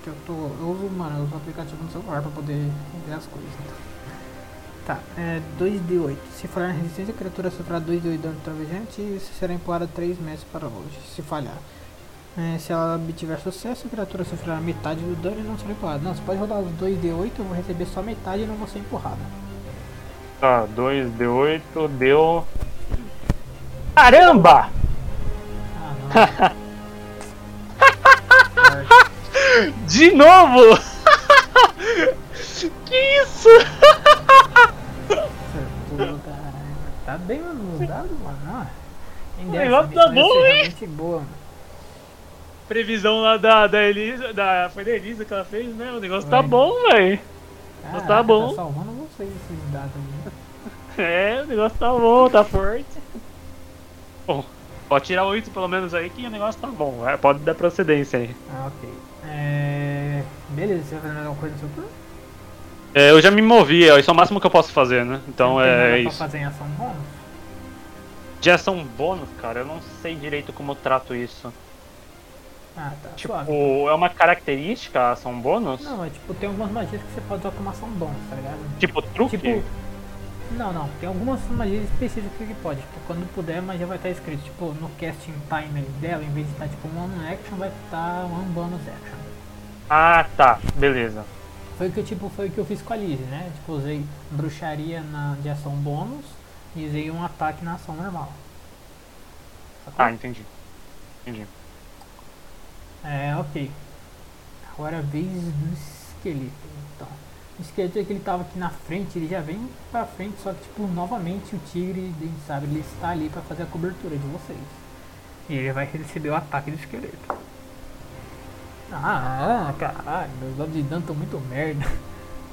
Que eu tô. Eu uso, mano, eu uso o aplicativo no celular pra poder ver as coisas. Tá, é 2d8. Se falhar na resistência, a criatura sofrerá 2d8 de dano trovejante e será empurrada 3 metros para longe. Se falhar. É, se ela obtiver sucesso, a criatura sofrerá metade do dano e não será empurrada. Não, você pode rodar os 2d8, eu vou receber só metade e não vou ser empurrada. Tá, 2D8 deu. Caramba! Ah, não. De novo! que isso? Tá bem mudado, mano. Ah, O negócio tá bom, hein? boa, mano. Previsão lá da, da Elisa. Da, foi da Elisa que ela fez, né? O negócio tá Foi. bom, velho. Tá bom. Tá salvando vocês esses dados aí. É, o negócio tá bom, tá forte. Bom, pode tirar 8 pelo menos aí que o negócio tá bom. vai, Pode dar procedência aí. Ah, ok. É... Beleza, você vai fazer alguma coisa no seu turno? É, eu já me movi, é, isso é o máximo que eu posso fazer, né? Então é pra isso. fazer em ação bônus? De ação bônus, cara, eu não sei direito como eu trato isso. Ah, tá. Tipo, Suave. é uma característica a ação bônus? Não, é tipo, tem algumas magias que você pode usar como ação bônus, tá ligado? Tipo, truque? Tipo. Não, não, tem algumas magias específicas que pode, que quando puder a magia vai estar escrito, tipo, no casting timer dela, em vez de estar tipo one action, vai estar one bonus action. Ah, tá, beleza. Foi o que tipo, foi o que eu fiz com a Lizzie, né? Tipo, usei bruxaria na, de ação bônus e usei um ataque na ação normal. Sacou? Ah, entendi. Entendi. É, ok. Agora a vez do esqueleto. Então, o esqueleto é que ele tava aqui na frente, ele já vem pra frente, só que tipo, novamente o tigre, a gente sabe, ele está ali pra fazer a cobertura de vocês. E ele vai receber o ataque do esqueleto. Ah, caralho, meus dados de dano estão muito merda.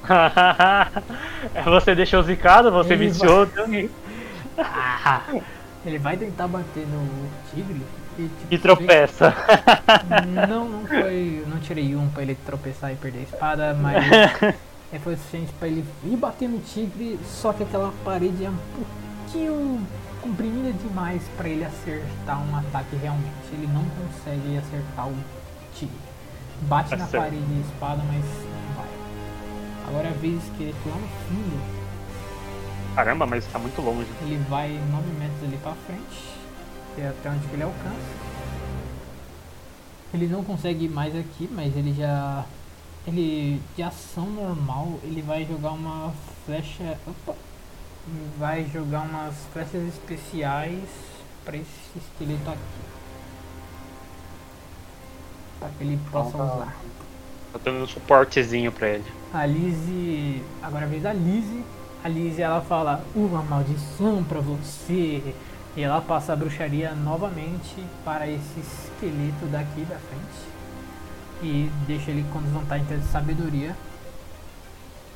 você deixou zicado, você Ele viciou. também. Ah, ele vai tentar bater no tigre e, tipo, E tropeça. Não, não foi. Não tirei um pra ele tropeçar e perder a espada, mas é, foi suficiente pra ele ir bater no tigre, só que aquela parede é um pouquinho comprimida demais pra ele acertar um ataque realmente. Ele não consegue acertar o tigre. Bate Tá na parede e espada, mas não vai. Agora é a vez que ele lá no fundo, Caramba, mas tá muito longe. ele vai 9 metros ali pra frente, que é até onde ele alcança. Ele não consegue ir mais aqui, mas ele já. Ele. De ação normal, ele vai jogar uma flecha. Opa! Vai jogar umas flechas especiais pra esse esqueleto aqui. Pra que ele possa Então tá. usar. Tô dando um suportezinho pra ele. A Lizzie. Agora é a vez da Lizzie. A Lizzie ela fala uma maldição pra você. E ela passa a bruxaria novamente para esse esqueleto daqui da frente. E deixa ele com desvantagem de sabedoria.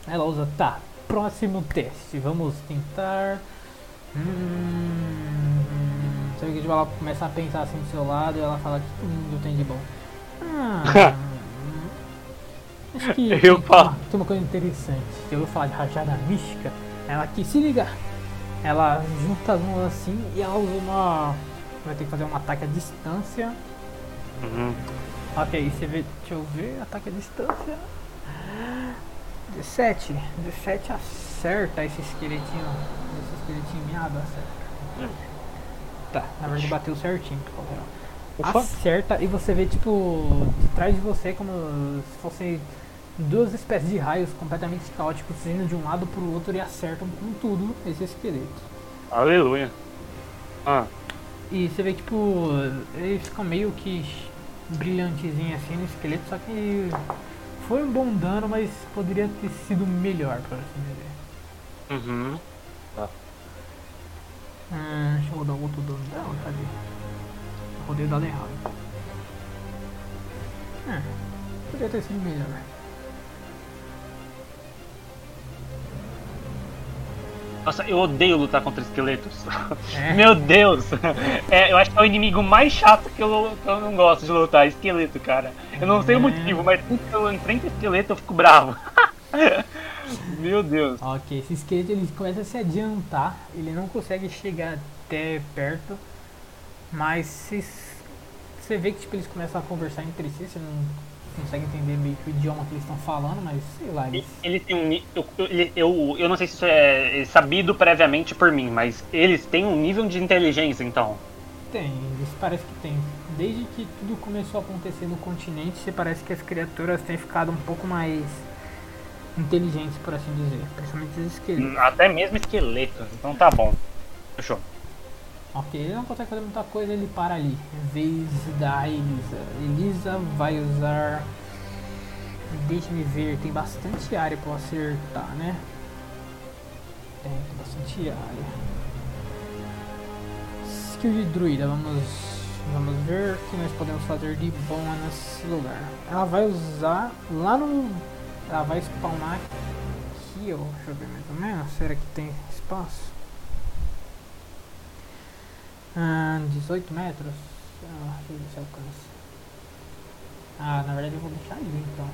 Ela usa. Tá, próximo teste. Vamos tentar. Hum, sabe que tipo, ela começa a pensar assim do seu lado e ela fala que hum, eu tenho de bom. Ah, acho que Eu tem, uma, falo. tem uma coisa interessante. Você ouviu falar de rajada mística? Ela aqui, se liga! Ela junta as mãos assim e ela usa uma. Vai ter que fazer um ataque à distância. Uhum. Ok, você vê. Deixa eu ver. Ataque à distância. 17. 17 acerta esse esqueletinho. Esse esqueletinho miado acerta. Tá, na verdade bateu certinho. pra falar a real. Ufa. Acerta e você vê tipo de trás de você como se fossem duas espécies de raios completamente caóticos indo de um lado pro outro e acertam com tudo esse esqueleto. Aleluia. Ah, E você vê tipo, ele fica meio que brilhantezinho assim no esqueleto, só que foi um bom dano, mas poderia ter sido melhor, por assim dizer. uhum. Hum, deixa eu rodar o outro dano dela, cadê? Rodei o dado errado. Hum, poderia ter sido melhor. Nossa, eu odeio lutar contra esqueletos. É. Meu Deus! É, eu acho que é o inimigo mais chato que eu, que eu não gosto de lutar, esqueleto, cara. Eu não sei o É. motivo, mas sempre que eu enfrento esqueleto eu fico bravo. Meu Deus. Ok, esse esqueleto ele começa a se adiantar, ele não consegue chegar até perto, mas você vê que tipo, eles começam a conversar entre si, você não consegue entender meio que o idioma que eles estão falando, mas sei lá, eles. Ele tem um eu, eu, eu, não sei se isso é sabido previamente por mim, mas eles têm um nível de inteligência, então. Tem, eles parece que tem. Desde que tudo começou a acontecer no continente, parece que as criaturas têm ficado um pouco mais inteligentes, por assim dizer. Principalmente os esqueletos. Até mesmo esqueletos. Então tá bom. Fechou. Ok, ele não consegue fazer muita coisa, ele para ali. Vez da Elisa. Elisa vai usar. Deixa-me ver, tem bastante área eu acertar, né? Tem, tem bastante área. Skill de druida, vamos, vamos ver o que nós podemos fazer de bom nesse lugar. Ela vai usar lá no. Ela vai spawnar aqui, ó. Deixa eu ver mais ou menos. Será que tem espaço? Ah, 18 metros? Ah, deixa eu ver se alcança. Ah, na verdade eu vou deixar ali então.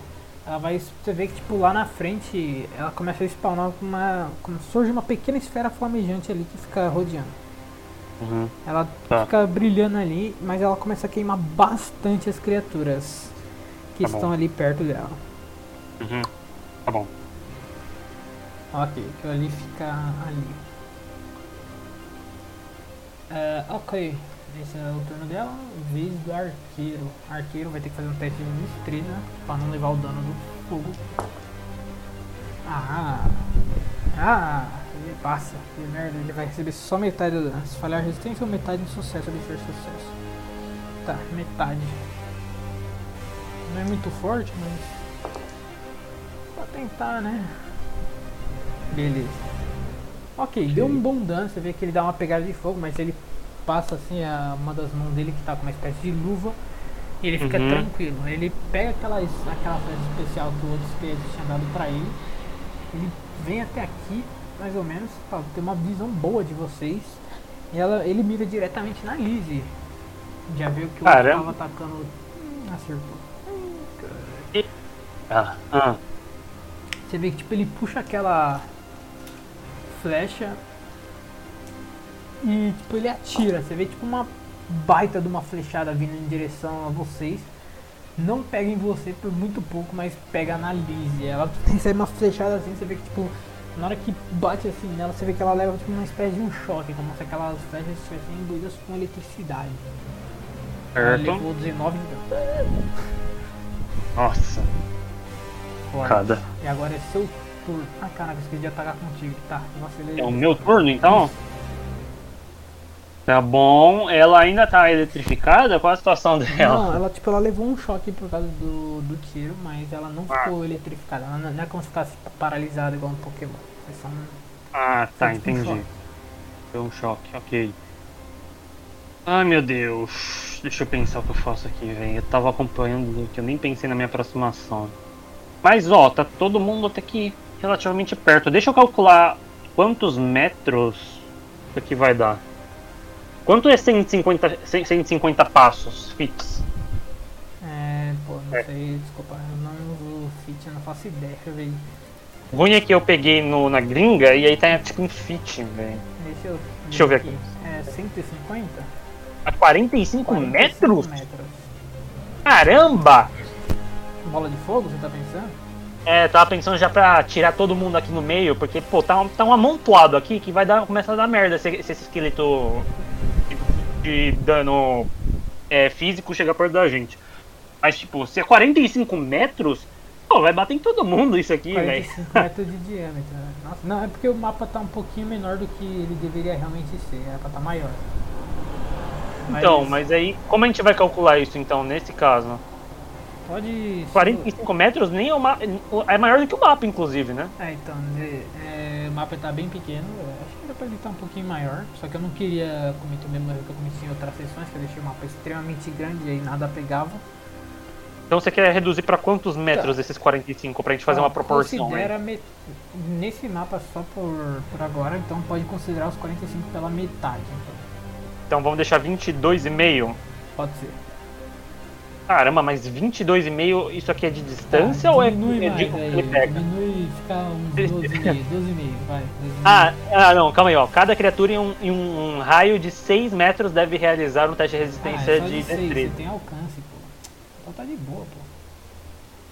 Ela vai. Você vê que tipo lá na frente ela começa a spawnar uma. Como surge uma pequena esfera flamejante ali que fica rodeando. Uhum. Ela Tá. fica brilhando ali, mas ela começa a queimar bastante as criaturas que Tá bom. estão ali perto dela. Uhum. Tá bom. Ok, aquilo ali fica ali. É, ok, esse é o turno dela. Vez do arqueiro. Arqueiro vai ter que fazer um teste de destreza para não levar o dano do fogo. Ah! Ah! Ele passa. Que merda, ele vai receber só metade do dano. Se falhar resistência ou metade de sucesso, ele fez sucesso. Tá, metade. Não é muito forte, mas. Pra tentar, né? Beleza. Ok, deu um bom dano, você vê que ele dá uma pegada de fogo, mas ele passa assim a, uma das mãos dele que tá com uma espécie de luva e ele fica Uhum. tranquilo. Ele pega aquelas, aquela flecha especial que o outro esqueleto tinha dado pra ele, ele vem até aqui, mais ou menos, pra ter uma visão boa de vocês. E ela, ele mira diretamente na Lizzie. Já viu que o outro Caramba. tava atacando. Hum, acertou. Ah, ah. Você vê que tipo, ele puxa aquela flecha e tipo, ele atira. Você vê tipo uma baita de uma flechada vindo em direção a vocês. Não pega em você por muito pouco, mas pega na Lizzie. Ela recebe uma flechada assim, você vê que tipo, na hora que bate assim nela, você vê que ela leva tipo uma espécie de um choque, como se aquelas flechas estivessem imbuídas com eletricidade. Ela levou 19 então. Nossa, Fora. cada. E agora é seu turno. Ah, caraca, esqueci de atacar contigo. Tá, vacilei. É o meu turno então? Tá bom. Ela ainda tá eletrificada? Qual a situação dela? Não, ela tipo, ela levou um choque por causa do, do tiro, mas ela não Ah. ficou eletrificada. Ela não é como se ficasse paralisada igual um Pokémon. É só um... Ah, tá, Foi tipo um entendi. choque. Deu um choque, ok. Ai meu Deus. Deixa eu pensar o que eu faço aqui, velho. Eu tava acompanhando que eu nem pensei na minha aproximação. Mas ó, tá todo mundo até que relativamente perto. Deixa eu calcular quantos metros isso aqui vai dar. Quanto é 150, 150 passos fits? É, pô, não É. sei, desculpa, eu não uso fit, eu não faço ideia, deixa eu ver. O ruim é que eu peguei no, na gringa e aí tá tipo em fit, velho. Deixa eu ver. Deixa eu ver aqui. É 150? A 45, 45 metros? metros. Caramba! Bola de fogo, você tá pensando? É, tava pensando já pra tirar todo mundo aqui no meio, porque, pô, tá um, tá um amontoado aqui que vai dar, começar a dar merda se, se esse esqueleto de, de dano é, físico chegar perto da gente. Mas, tipo, se é 45 metros, pô, vai bater em todo mundo isso aqui, velho. 45 metros de diâmetro. né? Nossa, não, é porque o mapa tá um pouquinho menor do que ele deveria realmente ser, era pra tá maior. Então, mas aí, como a gente vai calcular isso, então, nesse caso? Pode. 45 metros nem é, é maior do que o mapa, inclusive, né? É, então, é, é, o mapa tá bem pequeno, acho que era pra ele estar um pouquinho maior, só que eu não queria cometer o mesmo erro que eu cometi em outras sessões, que eu deixei o mapa extremamente grande e aí nada pegava. Então você quer reduzir pra quantos metros esses 45 pra gente fazer uma Então, proporção aí? Considera me- nesse mapa só por, por agora, então pode considerar os 45 pela metade, então. Então vamos deixar 22,5. Pode ser. Caramba, mas 22,5 isso aqui é de distância Ah, ou é, é de ele pega? Diminui, fica uns 12,5, 12,5, vai. 12,5. Ah, ah, não, calma aí, ó. Cada criatura em um, em um raio de 6 metros deve realizar um teste de Ah, resistência é só de seis, destreza. Você tem alcance, pô. Então tá de boa, pô.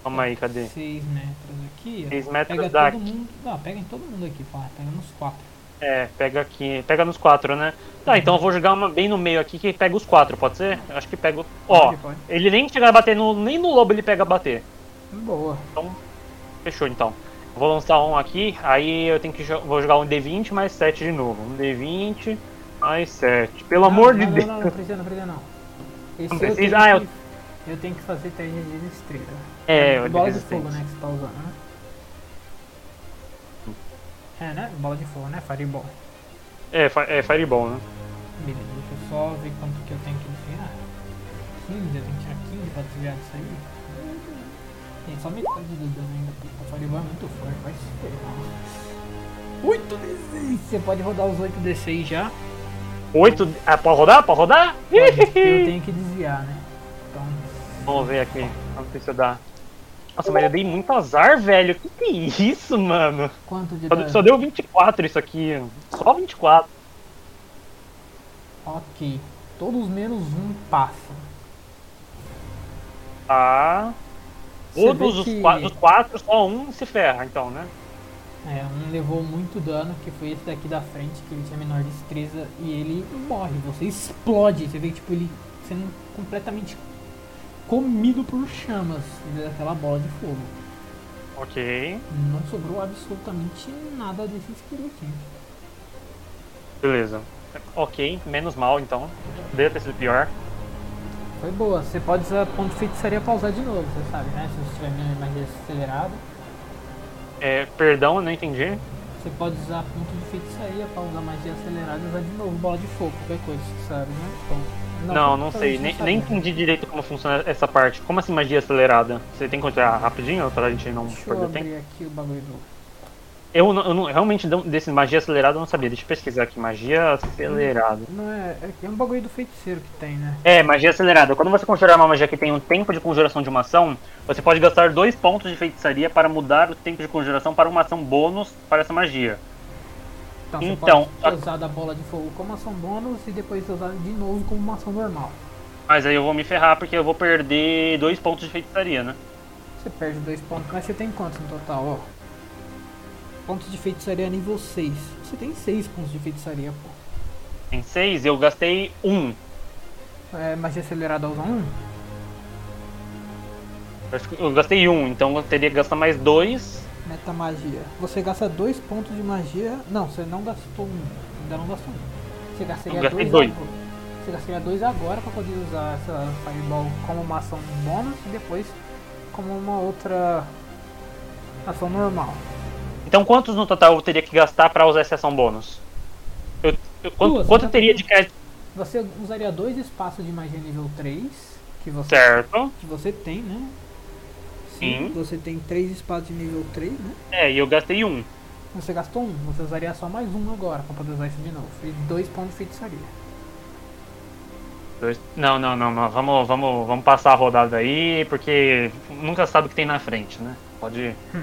Calma aí, cadê? 6 metros aqui. ó. Seis metros pega dá todo mundo. Não, pega em todo mundo aqui, pô. Pega nos 4. É, pega aqui. Pega nos 4, né? Tá, então eu vou jogar uma bem no meio aqui que pega os 4, pode ser? Eu acho que pega. o- Ó, Pode, pode. ele nem chega a bater no. Nem no lobo ele pega a bater. Boa. Então, fechou então. Vou lançar um aqui, aí eu tenho que vou jogar um D20 mais 7 de novo. Um D20 mais 7. Pelo amor não, de não, Deus. Não, não, não precisa, não precisa não. Esse Não eu precisa? tenho Ah, eu- que, eu tenho que fazer teste de destreza. É, eu bola de fogo, né, que você tá usando, né? É, né? Bola de fogo, né? Fireball. É, fi- é Fireball, né? Beleza, deixa eu só ver quanto que eu tenho que desviar. 15, eu tenho que tirar 15 pra desviar disso aí. Tem só metade do dano ainda. O Fireball é muito forte, vai se ferrar. 8 D6! Você pode rodar os 8 D6 já. 8. Ah, pode rodar? Pode rodar? Pode, porque eu tenho que desviar, né? Então, Vamos ver aqui. Vamos ver se eu dá. Nossa, mas eu dei muito azar, velho. Que que é isso, mano? quanto de dano? só deu 24 isso aqui. Só 24. Ok. Todos menos um passam. Tá. Você Todos os que- qua- dos quatro, só um se ferra, então, né? É, um levou muito dano, que foi esse daqui da frente, que ele tinha menor destreza, e ele morre. Você explode, você vê tipo ele sendo completamente comido por chamas daquela bola de fogo. Ok. Não sobrou absolutamente nada desse esqueletinho. Beleza. Ok, menos mal então. Poderia ter sido pior. Foi boa, você pode usar ponto de feitiçaria pra usar de novo, você sabe, né? Se você tiver minha magia acelerada, É, perdão, eu não entendi. você pode usar ponto de feitiçaria pra usar magia acelerada e usar de novo bola de fogo, qualquer coisa, você sabe, né? Então, Não, não, sei. Nem, nem entendi direito como funciona essa parte. Como assim magia acelerada? Você tem que contar rapidinho pra gente não Deixa eu perder abrir tempo? aqui o bagulho do. Eu, não- eu não- realmente desse magia acelerada eu não sabia. Deixa eu pesquisar aqui. Magia acelerada. Não é, é, é um bagulho do feiticeiro que tem, né? É, magia acelerada. Quando você conjurar uma magia que tem um tempo de conjuração de uma ação, você pode gastar dois pontos de feitiçaria para mudar o tempo de conjuração para uma ação bônus para essa magia. Então, você Então, pode a- usar da bola de fogo como ação bônus e depois usar de novo como uma ação normal. Mas aí eu vou me ferrar porque eu vou perder dois pontos de feitiçaria, né? Você perde dois pontos, mas você tem quantos no total, ó? Pontos de feitiçaria nível 6. Você tem 6 pontos de feitiçaria, pô. Em seis eu gastei um. É, magia acelerada usa 1? Eu gastei um, então eu teria que gastar mais dois. Meta magia. Você gasta 2 pontos de magia. Não, você não gastou um. Ainda não gastou um. Você gastaria Eu gastei 2 dois. agora. Você gastaria 2 agora pra poder usar essa Fireball como uma ação bônus e depois como uma outra ação normal. Então quantos no total eu teria que gastar para usar essa ação bônus? Eu, eu- quanto Duas, quanto eu teria tá- de crédito? Você usaria dois espaços de magia nível 3, que você, Certo. que você tem, né? Sim. Você tem três espaços de nível 3, né? É, e eu gastei um. Você gastou um, você usaria só mais um agora pra poder usar isso de novo. E dois pontos de feitiçaria. Dois- Não, não, não, não. Vamos, vamos, vamos passar a rodada aí, porque nunca sabe o que tem na frente, né? Pode.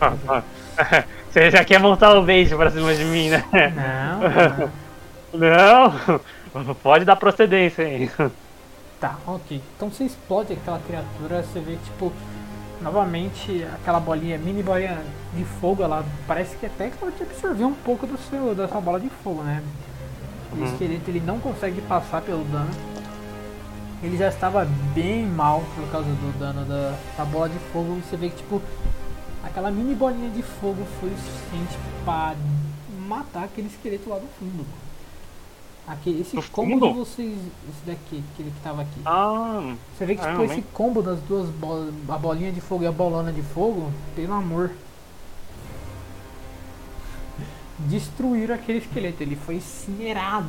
Ah, ah. Você já quer montar o beijo pra cima de mim, né? Não, não. Não! Pode dar procedência aí. Tá, ok. Então você explode aquela criatura, você vê tipo, novamente aquela bolinha, mini bolinha de fogo, ela parece que até que ela te absorveu um pouco do seu, da sua bola de fogo, né? O Uhum. esqueleto ele não consegue passar pelo dano. Ele já estava bem mal por causa do dano da, da bola de fogo. E você vê que tipo, aquela mini bolinha de fogo foi o suficiente para matar aquele esqueleto lá do fundo. Aqui, esse combo fundo? de vocês, esse daqui, aquele que tava aqui. Ah, Você vê que tipo, esse combo das duas bolas, a bolinha de fogo e a bolona de fogo, pelo amor. Destruíram aquele esqueleto, ele foi incinerado.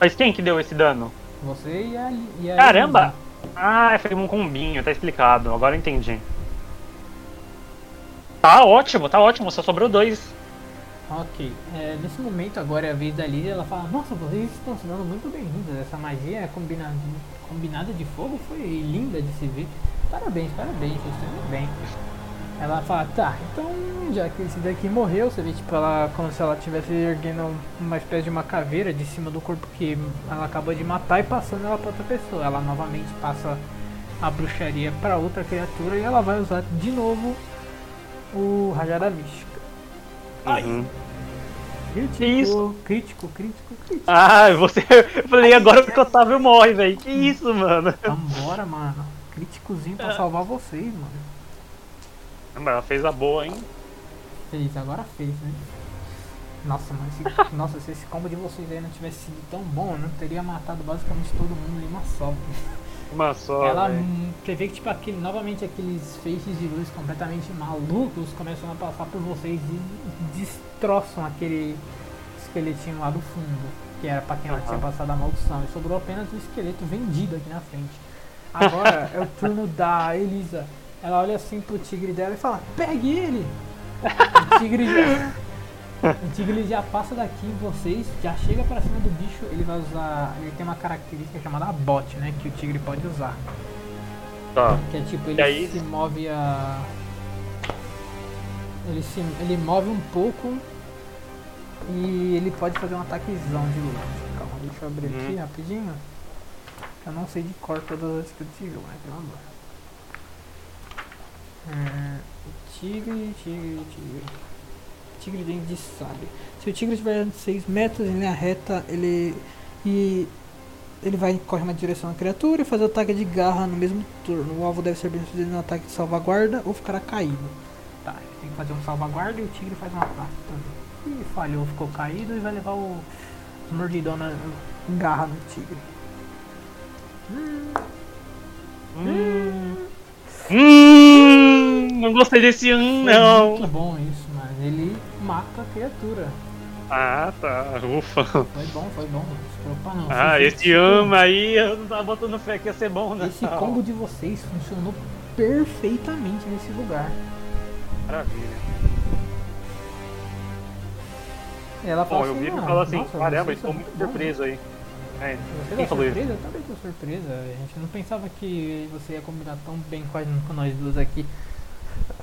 mas quem que deu esse dano? Você e a, e a Caramba! Ah, foi um combinho, tá explicado. Agora eu entendi. Tá ótimo, tá ótimo, só sobrou dois. Ok, é, nesse momento agora é a vez da ela fala, nossa, vocês estão se dando muito bem-vindos, essa magia combinada, combinada de fogo foi linda de se ver. Parabéns, parabéns, vocês estão indo bem. Ela fala, tá, então já que esse daqui morreu, você vê tipo ela como se ela estivesse erguendo uma espécie de uma caveira de cima do corpo que ela acabou de matar e passando ela para outra pessoa. Ela novamente passa a bruxaria para outra criatura e ela vai usar de novo o Rajada Mística. Uhum. Crítico, Que isso? crítico, crítico, crítico. Ah, você. Eu falei agora porque o Otávio morre, velho. Que isso, mano? Vambora, mano. Críticozinho pra salvar vocês, mano. Mas ela fez a boa, hein? Fez, agora fez, né? Nossa, mas se, nossa, se esse combo de vocês aí não tivesse sido tão bom, eu não teria matado basicamente todo mundo em uma só. Uma só. Ela hum, você vê que tipo aquele, novamente aqueles feixes de luz completamente malucos começam a passar por vocês e destroçam aquele esqueletinho lá do fundo, que era pra quem ela Aham. tinha passado a maldição. E sobrou apenas um esqueleto vendido aqui na frente. Agora é o turno da Elisa. Ela olha assim pro tigre dela e fala, pegue ele! O tigre o tigre já passa daqui vocês, já chega pra cima do bicho, ele vai usar. Ele tem uma característica chamada bot, né? Que o tigre pode usar. Tá. Que é tipo, ele aí? se move a. Ele se. ele move um pouco e ele pode fazer um ataquezão de luz. Calma, deixa eu abrir aqui Uhum. rapidinho. Eu não sei de cor todas as skills de jogo, né? Pelo amor. É, tigre, tigre, tigre. Tigre dente de sabre. Se o tigre estiver a 6 metros em linha reta, ele. E ele vai correr uma direção à criatura e fazer o ataque de garra no mesmo turno. O alvo deve ser bem sucedido no ataque de salvaguarda ou ficará caído. Tá, ele tem que fazer um salvaguarda e o tigre faz um ataque também. Ih, falhou, ficou caído e vai levar o mordidão na garra no tigre. Hum. Hum, não gostei desse hum, não. muito bom isso, mas ele mata a criatura. Ah, tá. Ufa. Foi bom, foi bom. Preocupa não. Ah, Foi esse ama aí, eu não tava botando fé que ia ser bom, né? Esse combo de vocês funcionou perfeitamente nesse lugar. Maravilha. Ela Bom, eu assim, vi e "Não, falou assim, nossa, caramba, estou muito bons." surpreso aí. É, Você quem falou isso? surpresa? Eu também tô surpresa. A gente não pensava que você ia combinar tão bem com, a- com nós duas aqui.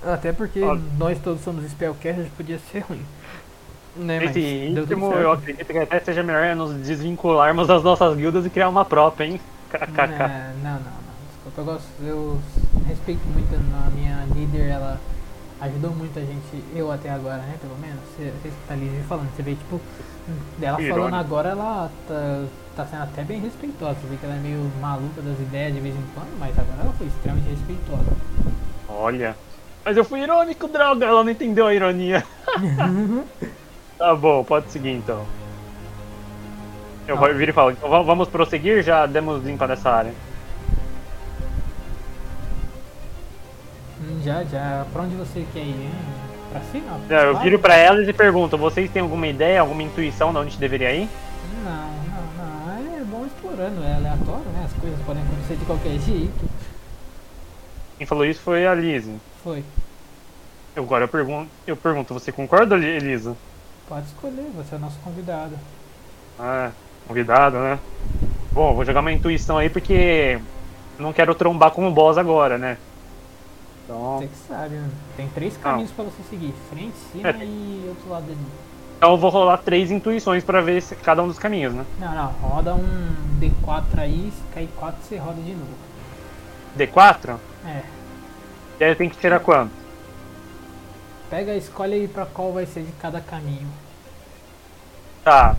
Até porque Ó. nós todos somos spellcasters, podia ser ruim. Né, mas Esse certo. eu acredito que até seja melhor nos desvincularmos das nossas guildas e criar uma própria, hein? KKK. É, não, não, não. Desculpa, eu, gosto, eu respeito muito a minha líder, ela ajudou muito a gente, eu até agora, né, pelo menos. Você você tá ali falando, você vê, tipo, dela falando agora, ela tá, tá sendo até bem respeitosa. Você vê que ela é meio maluca das ideias de vez em quando, mas agora ela foi extremamente respeitosa. Olha. Mas eu fui irônico, droga, ela não entendeu a ironia. tá bom, pode seguir então. Eu Tá. vou vir e falo, então va- vamos prosseguir? Já demos limpa nessa área. Hum, já, já. Pra onde você quer ir, hein? Pra cima? É, eu viro pra elas e pergunto, vocês têm alguma ideia, alguma intuição de onde a gente deveria ir? Não, não, não. É bom explorando, é aleatório, né? As coisas podem acontecer de qualquer jeito. Quem falou isso foi a Lizzie. Foi. Eu, agora eu pergunto, eu pergunto, você concorda, Li- Elisa? Pode escolher, você é nosso convidado. Ah, convidado, né? Bom, vou jogar uma intuição aí porque não quero trombar com o boss agora, né? Então, Você que sabe, né? Tem três caminhos pra você seguir: frente, cima É. e outro lado ali. então eu vou rolar três intuições pra ver se- cada um dos caminhos, né? Não, não, roda um D4 aí, se cair 4 você roda de novo. D4? É. E aí tenho que tirar quanto? Pega, escolhe aí pra qual vai ser de cada caminho. Tá.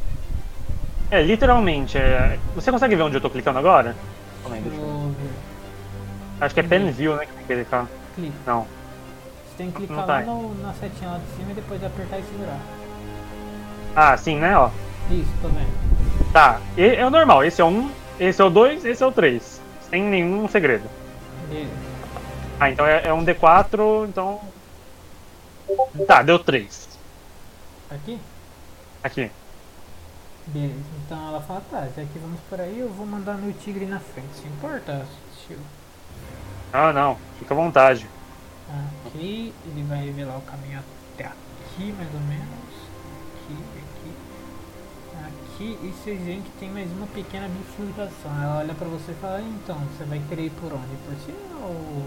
É, literalmente. é- Você consegue ver onde eu tô clicando agora? Calma aí, deixa eu- ver. Acho que é Pen View, né? Que tem que clicar. Clica. Não. Você tem que Não clicar tá lá aí. no, na setinha lá de cima e depois apertar e segurar. Ah, sim, né? Ó. Isso, tô vendo. Tá. E, é o normal. Esse é o 1, esse é o 2, esse é o 3. Sem nenhum segredo. Beleza. Ah, então é, é um D4, então. Tá, deu 3. Aqui? Aqui. Beleza. Então ela fala, tá, já que vamos por aí, eu vou mandar meu tigre na frente. Se importa, tio? Ah, não. Fica à vontade. Aqui, ele vai revelar o caminho até aqui, mais ou menos. Aqui, aqui. Aqui, e vocês veem que tem mais uma pequena bifurcação. Ela olha pra você e fala, então, você vai querer ir por onde? Por cima ou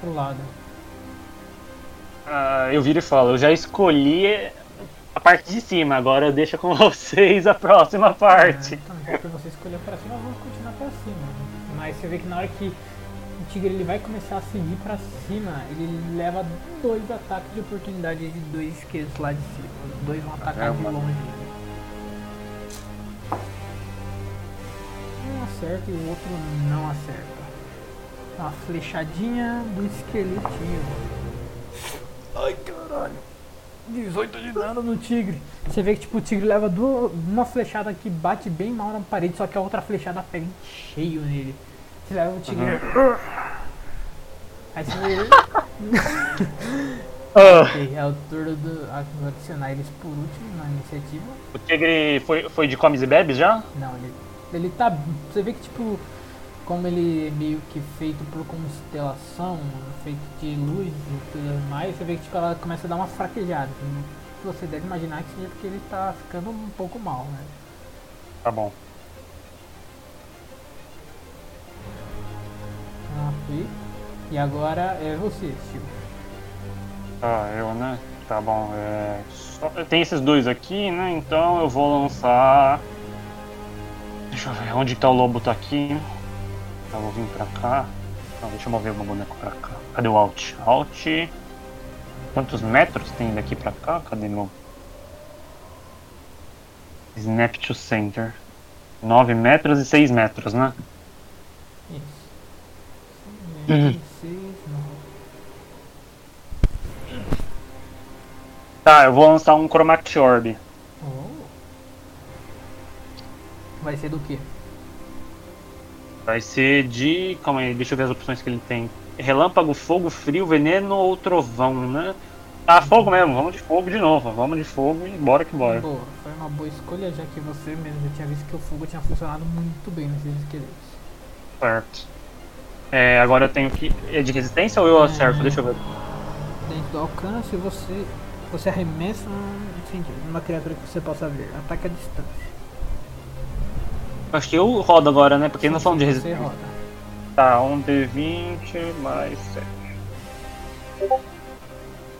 pro lado? Ah, eu viro e falo, eu já escolhi a parte de cima, agora deixa com vocês a próxima É, parte. então, já que você escolheu pra cima, vamos continuar pra cima. Mas você vê que na hora que o tigre ele vai começar a seguir pra cima, ele leva dois ataques de oportunidade de dois esquerdos lá de cima. Os dois vão atacar de Caramba. longe. Um acerta e o outro não acerta. Uma flechadinha do esqueletinho. Ai caralho. 18 de dano no tigre. Você vê que tipo, o tigre leva duas, uma flechada que bate bem mal na parede, só que a outra flechada pega em cheio nele. Você leva o tigre. Aí você vê. Ah, Ok, é o turno do. ah, Vou adicionar eles por último na iniciativa. o tigre foi, foi de comes e bebes já? Não, ele, ele tá. Você vê que tipo. Como ele é meio que feito por constelação, feito de luz e tudo mais, você vê que tipo, ela começa a dar uma fraquejada. que Você deve imaginar que seja porque ele tá ficando um pouco mal, né? Tá bom. Ok. E agora é você, Steve. Tá, eu, né? Tá bom. É... só- Tem esses dois aqui, né? Então eu vou lançar. Deixa eu ver, onde que tá o lobo? Tá aqui. Eu vou vir pra cá. Não, deixa eu mover o meu boneco pra cá. Cadê o Alt? Alt. Quantos metros tem daqui pra cá? Cadê meu. Snap to center. 9 metros e 6 metros, né? Isso. Uhum. Seis, nove. Tá, eu vou lançar um Chromatic Orb. Oh. Vai ser do que? Vai ser de. Calma aí, deixa eu ver as opções que ele tem. Relâmpago, fogo, frio, veneno ou trovão, né? Ah, fogo mesmo, vamos de fogo de novo. Vamos de fogo e bora que bora. Boa, foi uma boa escolha, já que você mesmo já tinha visto que o fogo tinha funcionado muito bem nesses esqueletos. Certo. É, agora eu tenho que. É de resistência ou eu acerto? Deixa eu ver. Dentro do alcance, você, você arremessa um, enfim, uma criatura que você possa ver. Ataque à distância. Acho que eu rodo agora, né? Porque não falando de resistência. Você roda. Tá, um D20 mais 7.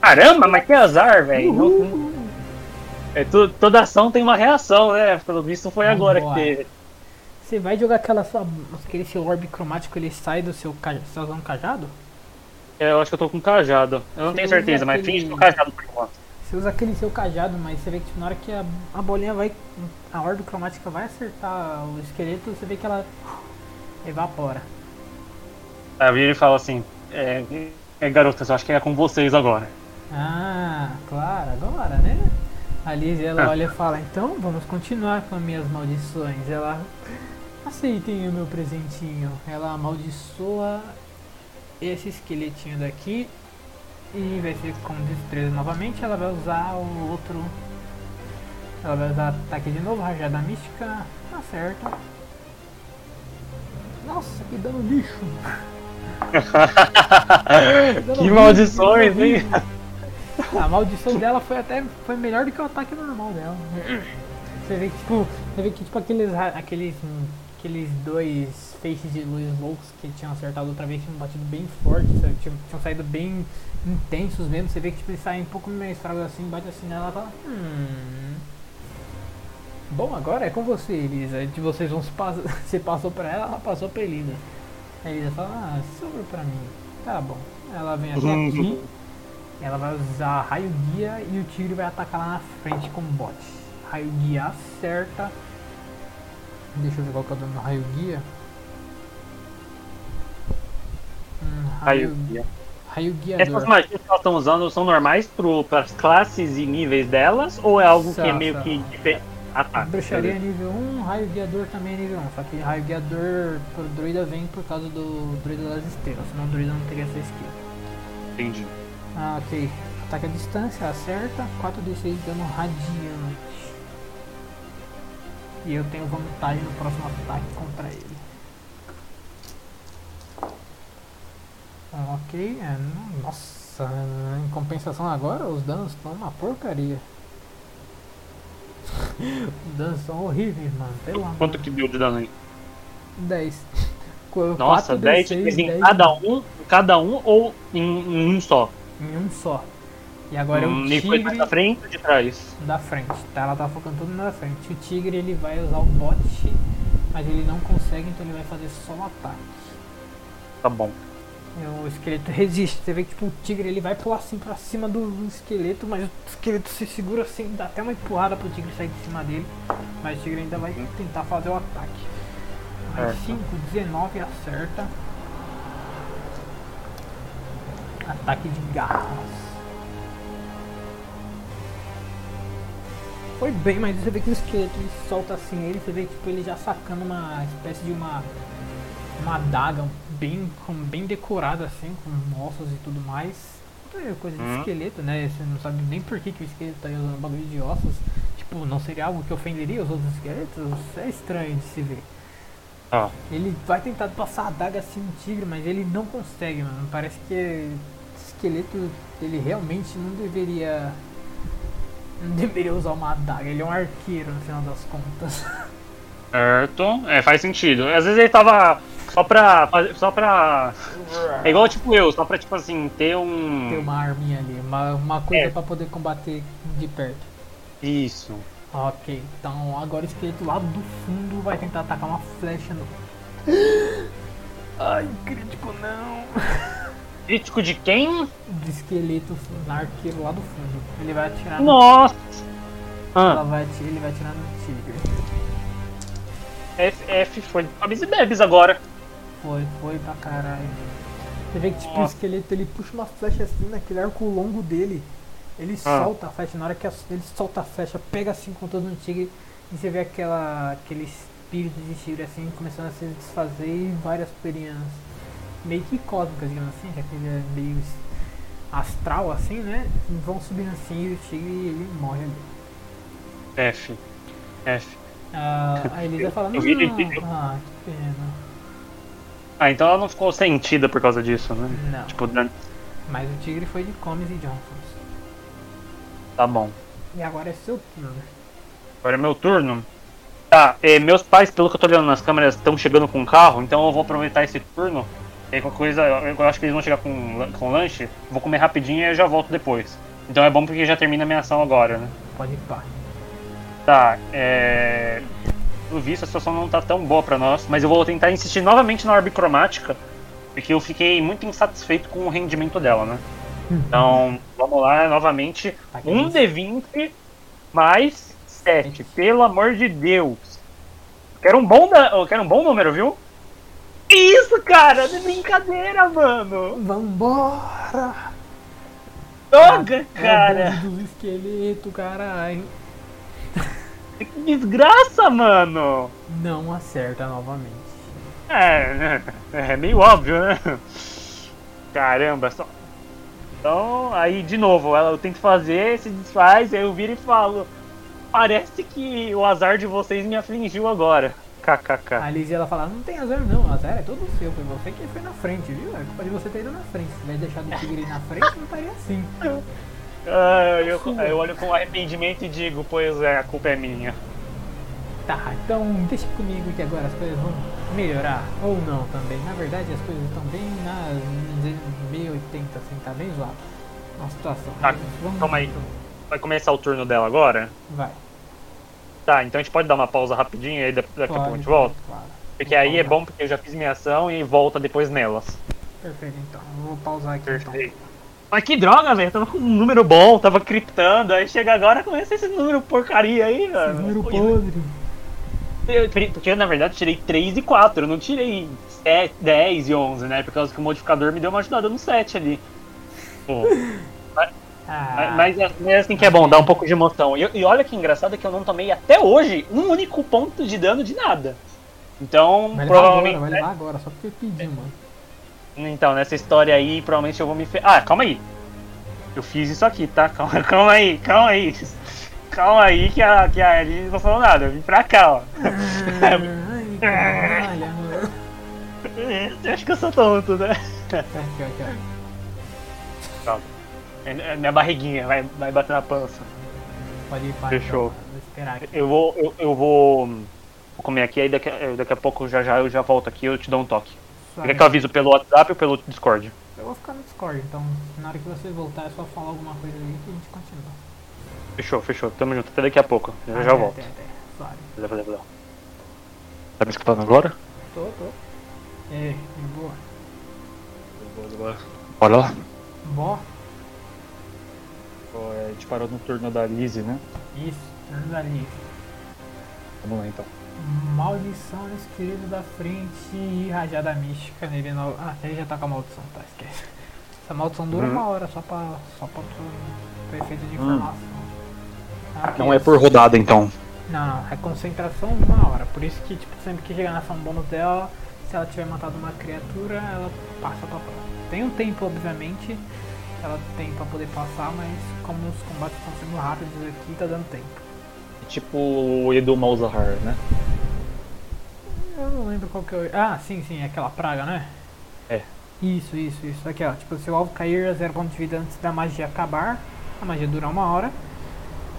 Caramba, mas que azar, velho. É, tu- toda ação tem uma reação, né? Pelo visto foi agora que teve. Você vai jogar aquela sua. aquele seu orbe cromático, ele sai do seu cajado. Você tá usando cajado? É, eu acho que eu tô com cajado. Eu não Você tenho certeza, mas aquele- finge no cajado por enquanto. Você usa aquele seu cajado, mas você vê que tipo, na hora que a, a bolinha vai. A orbe cromática vai acertar o esqueleto, você vê que ela evapora. Viro e falo assim: é, é, garotas, eu acho que é com vocês agora. Ah, claro, agora, né? A Liz, ela Ah. olha e fala, então vamos continuar com as minhas maldições. Ela, aceitem o meu presentinho. Ela amaldiçoa esse esqueletinho daqui e vai ser com destreza novamente. Ela vai usar o outro. Ela vai usar ataque de novo, rajada mística. Acerta. Nossa, que dano lixo! que maldições, hein? A maldição dela foi até foi melhor do que o ataque normal dela. Você vê que tipo, você vê que tipo aqueles aqueles hum, aqueles dois feixes de luz loucos que tinham acertado outra vez tinham batido bem forte, sabe? Tinham, tinham saído bem intensos mesmo. Você vê que tipo eles saem um pouco mais fracos assim, bate assim nela e fala, hum. Bom, agora é com você, Elisa. De vocês vão se passar. Você passou pra ela, ela passou pra Elisa. A Elisa fala, ah, sobrou pra mim. Tá bom. Ela vem até aqui. Ela vai usar raio guia e o tigre vai atacar lá na frente com o bot. Raio guia acerta. Deixa eu ver qual que é o dano do raio guia. Hum, Aí, raio, Bia. raio Essas guiador. magias que elas estão usando são normais para as classes e níveis delas? Ou é algo que é meio que diferente? Ah, tá. Bruxaria é nível 1, raio guiador também é nível 1. Só que raio guiador pro druida vem por causa do druida das estrelas, senão o druida não teria essa skill. Entendi. Ah, ok. Ataque à distância, acerta. 4d6 de dano radiante. E eu tenho vantagem no próximo ataque contra ele. Ah, Ok, é, nossa, em compensação agora os danos estão uma porcaria. Os danos são horríveis, mano, pelo amor Quanto que deu de dano aí? 10. Qu- Nossa, 4d6, 10, mas em 10 cada um, cada um ou em, em um só? em um só. E agora Hum, o e foi mais tigre da frente ou de trás? da frente, tá? Ela tá focando tudo na frente. O tigre ele vai usar o bot, mas ele não consegue, então ele vai fazer só o ataque. Tá bom. E o esqueleto resiste. Você vê que tipo, o tigre ele vai pular assim pra cima do, do esqueleto, mas o esqueleto se segura assim, dá até uma empurrada pro tigre sair de cima dele. Mas o tigre ainda vai tentar fazer o ataque. Certo. 5, 19 acerta. Ataque de garras. Foi bem, mas você vê que o esqueleto ele solta assim ele, você vê tipo, ele já sacando uma espécie de uma uma adaga bem, com- bem decorada assim, com ossos e tudo mais. Coisa de Hum. esqueleto, né? Você não sabe nem por que, que o esqueleto tá usando bagulho de ossos. Tipo, não seria algo que ofenderia os outros esqueletos? É estranho de se ver. Ah, Ele vai tentar passar a adaga assim no tigre, mas ele não consegue, mano. Parece que esse esqueleto, ele realmente não deveria. Não deveria usar uma adaga. Ele é um arqueiro no final das contas. certo. É, faz sentido. Às vezes ele tava só pra. Só pra. É igual tipo eu, só pra tipo assim, ter um. Ter uma arminha ali, uma, uma coisa É. pra poder combater de perto. Isso. Ok, então agora o esqueleto lá do fundo vai tentar atacar uma flecha no. Ai, crítico não! Crítico de quem? De esqueleto arqueiro lá do fundo. Ele vai atirar no Nossa! Ela Ah, vai ati- ele vai atirar no tigre. F, F foi de Babis e Bebes agora. Foi, foi pra caralho. Você vê que tipo, o esqueleto ele puxa uma flecha assim naquele arco longo dele. Ele Ah. solta a flecha, na hora que a- ele solta a flecha, pega assim com todo no tigre e você vê aquela, aquele espírito de tigre assim começando a se desfazer e várias poeirinhas meio que cósmicas, digamos assim, já que ele é meio astral assim, né? Vão subindo assim e o tigre ele morre ali. F. F. Ah, a Elisa fala, não, ah, que pena. Ah, então ela não ficou sentida por causa disso, né? Não. Tipo, né? Mas o tigre foi de Comes e Johnsons. tá bom. E agora é seu turno. Agora é meu turno. Tá, eh, meus pais, pelo que eu tô olhando nas câmeras, estão chegando com o carro, então eu vou aproveitar esse turno. E aí qualquer coisa, eu acho que eles vão chegar com, com lanche, vou comer rapidinho e eu já volto depois. Então é bom porque já termina a minha ação agora, né? Pode ir pá. Tá, é. Pelo visto a situação não tá tão boa pra nós, mas eu vou tentar insistir novamente na orbe cromática, porque eu fiquei muito insatisfeito com o rendimento dela, né? Então, vamos lá, novamente. Um isso. D20 mais 7, pelo amor de Deus. Quero um bom, da... eu quero um bom número, viu? Isso, cara! De brincadeira, mano! Vambora! Droga, É o cara! bonde do esqueleto, caralho. Que desgraça, mano! Não acerta novamente. É, né? é meio óbvio, né? Caramba, só. Então, aí de novo, ela eu tento fazer, se desfaz, aí eu viro e falo. Parece que o azar de vocês me afligiu agora. KKK. A Liz ela fala, não tem azar não, o azar é todo seu, foi você que foi na frente, viu? É culpa de você ter ido na frente. Se tivesse deixado o tigre na frente, não estaria assim. Ah, eu, eu olho com arrependimento e digo, pois é, a culpa é minha. Tá, então deixa comigo que agora as coisas vão melhorar. Ou não também. Na verdade as coisas estão bem na meio 80, assim, tá bem zoado. A situação. Tá, vamos calma aí. Vai começar o turno dela agora? Vai. Tá, então a gente pode dar uma pausa rapidinho e aí daqui a pouco a gente volta? Claro. Porque aí é bom porque eu já fiz minha ação e volta depois nelas. Perfeito, então. Eu vou pausar aqui então. Mas que droga, velho. Tava com um número bom, tava criptando, aí chega agora e começa esse número porcaria aí, velho. Número Pô, podre. eu- Porque eu, na verdade, tirei 3 e 4, eu não tirei 7, 10 e 11, né? Por causa que o modificador me deu uma ajudada no 7 ali. Pô, Ah, mas é mas é assim que é bom, dá um pouco de emoção. E, e olha que engraçado que eu não tomei até hoje um único ponto de dano de nada. Então, vai provavelmente. agora, vai levar agora, só porque pediu, mano. Então, nessa história aí, provavelmente eu vou me. Fe... Ah, calma aí. Eu fiz isso aqui, tá? Calma, calma aí, calma aí. Calma aí que a, que a Ellie não falou nada. Eu vim pra cá, ó. Ai, caralho, mano. Você acha que eu sou tonto, né? Aqui. É, é minha barriguinha, vai, vai bater na pança. Pode ir, pai. Fechou. então, Vou. Eu vou. Eu, eu vou. Vou comer aqui, aí daqui, a- daqui a pouco já já eu já volto aqui eu te dou um toque. Quer que eu aviso pelo WhatsApp ou pelo Discord? Eu vou ficar no Discord, então na hora que você voltar é só falar alguma coisa aí que a gente continua. Fechou, fechou. Tamo junto, até daqui a pouco. Já já Até, volto. Até, até. Valeu, valeu, valeu. Tá me escutando agora? Tô, tô. É, de boa. Bora lá. Bó, A gente parou no turno da Lizzie, né? isso, turno ali. Vamos lá então. Maldição nesse querido da frente e rajada mística nele no... Ah, ele já tá com a maldição, tá, esquece. Essa maldição dura Uhum. uma hora só pra, só pra, pra efeito de informação. Ah, ok. Não é por rodada, então. Não, não, é concentração uma hora. Por isso que, tipo, sempre que chegar na ação bônus dela, se ela tiver matado uma criatura, ela passa pra próxima. Tem um tempo, obviamente, ela tem pra poder passar, mas como os combates estão sendo rápidos aqui, tá dando tempo. Tipo o Edu Malzahar, né? Eu não lembro qual que é o... Ah, sim, sim, é aquela praga, né? É. Isso, isso, isso. Aqui, ó. Tipo, se o alvo cair a zero ponto de vida antes da magia acabar, a magia dura uma hora.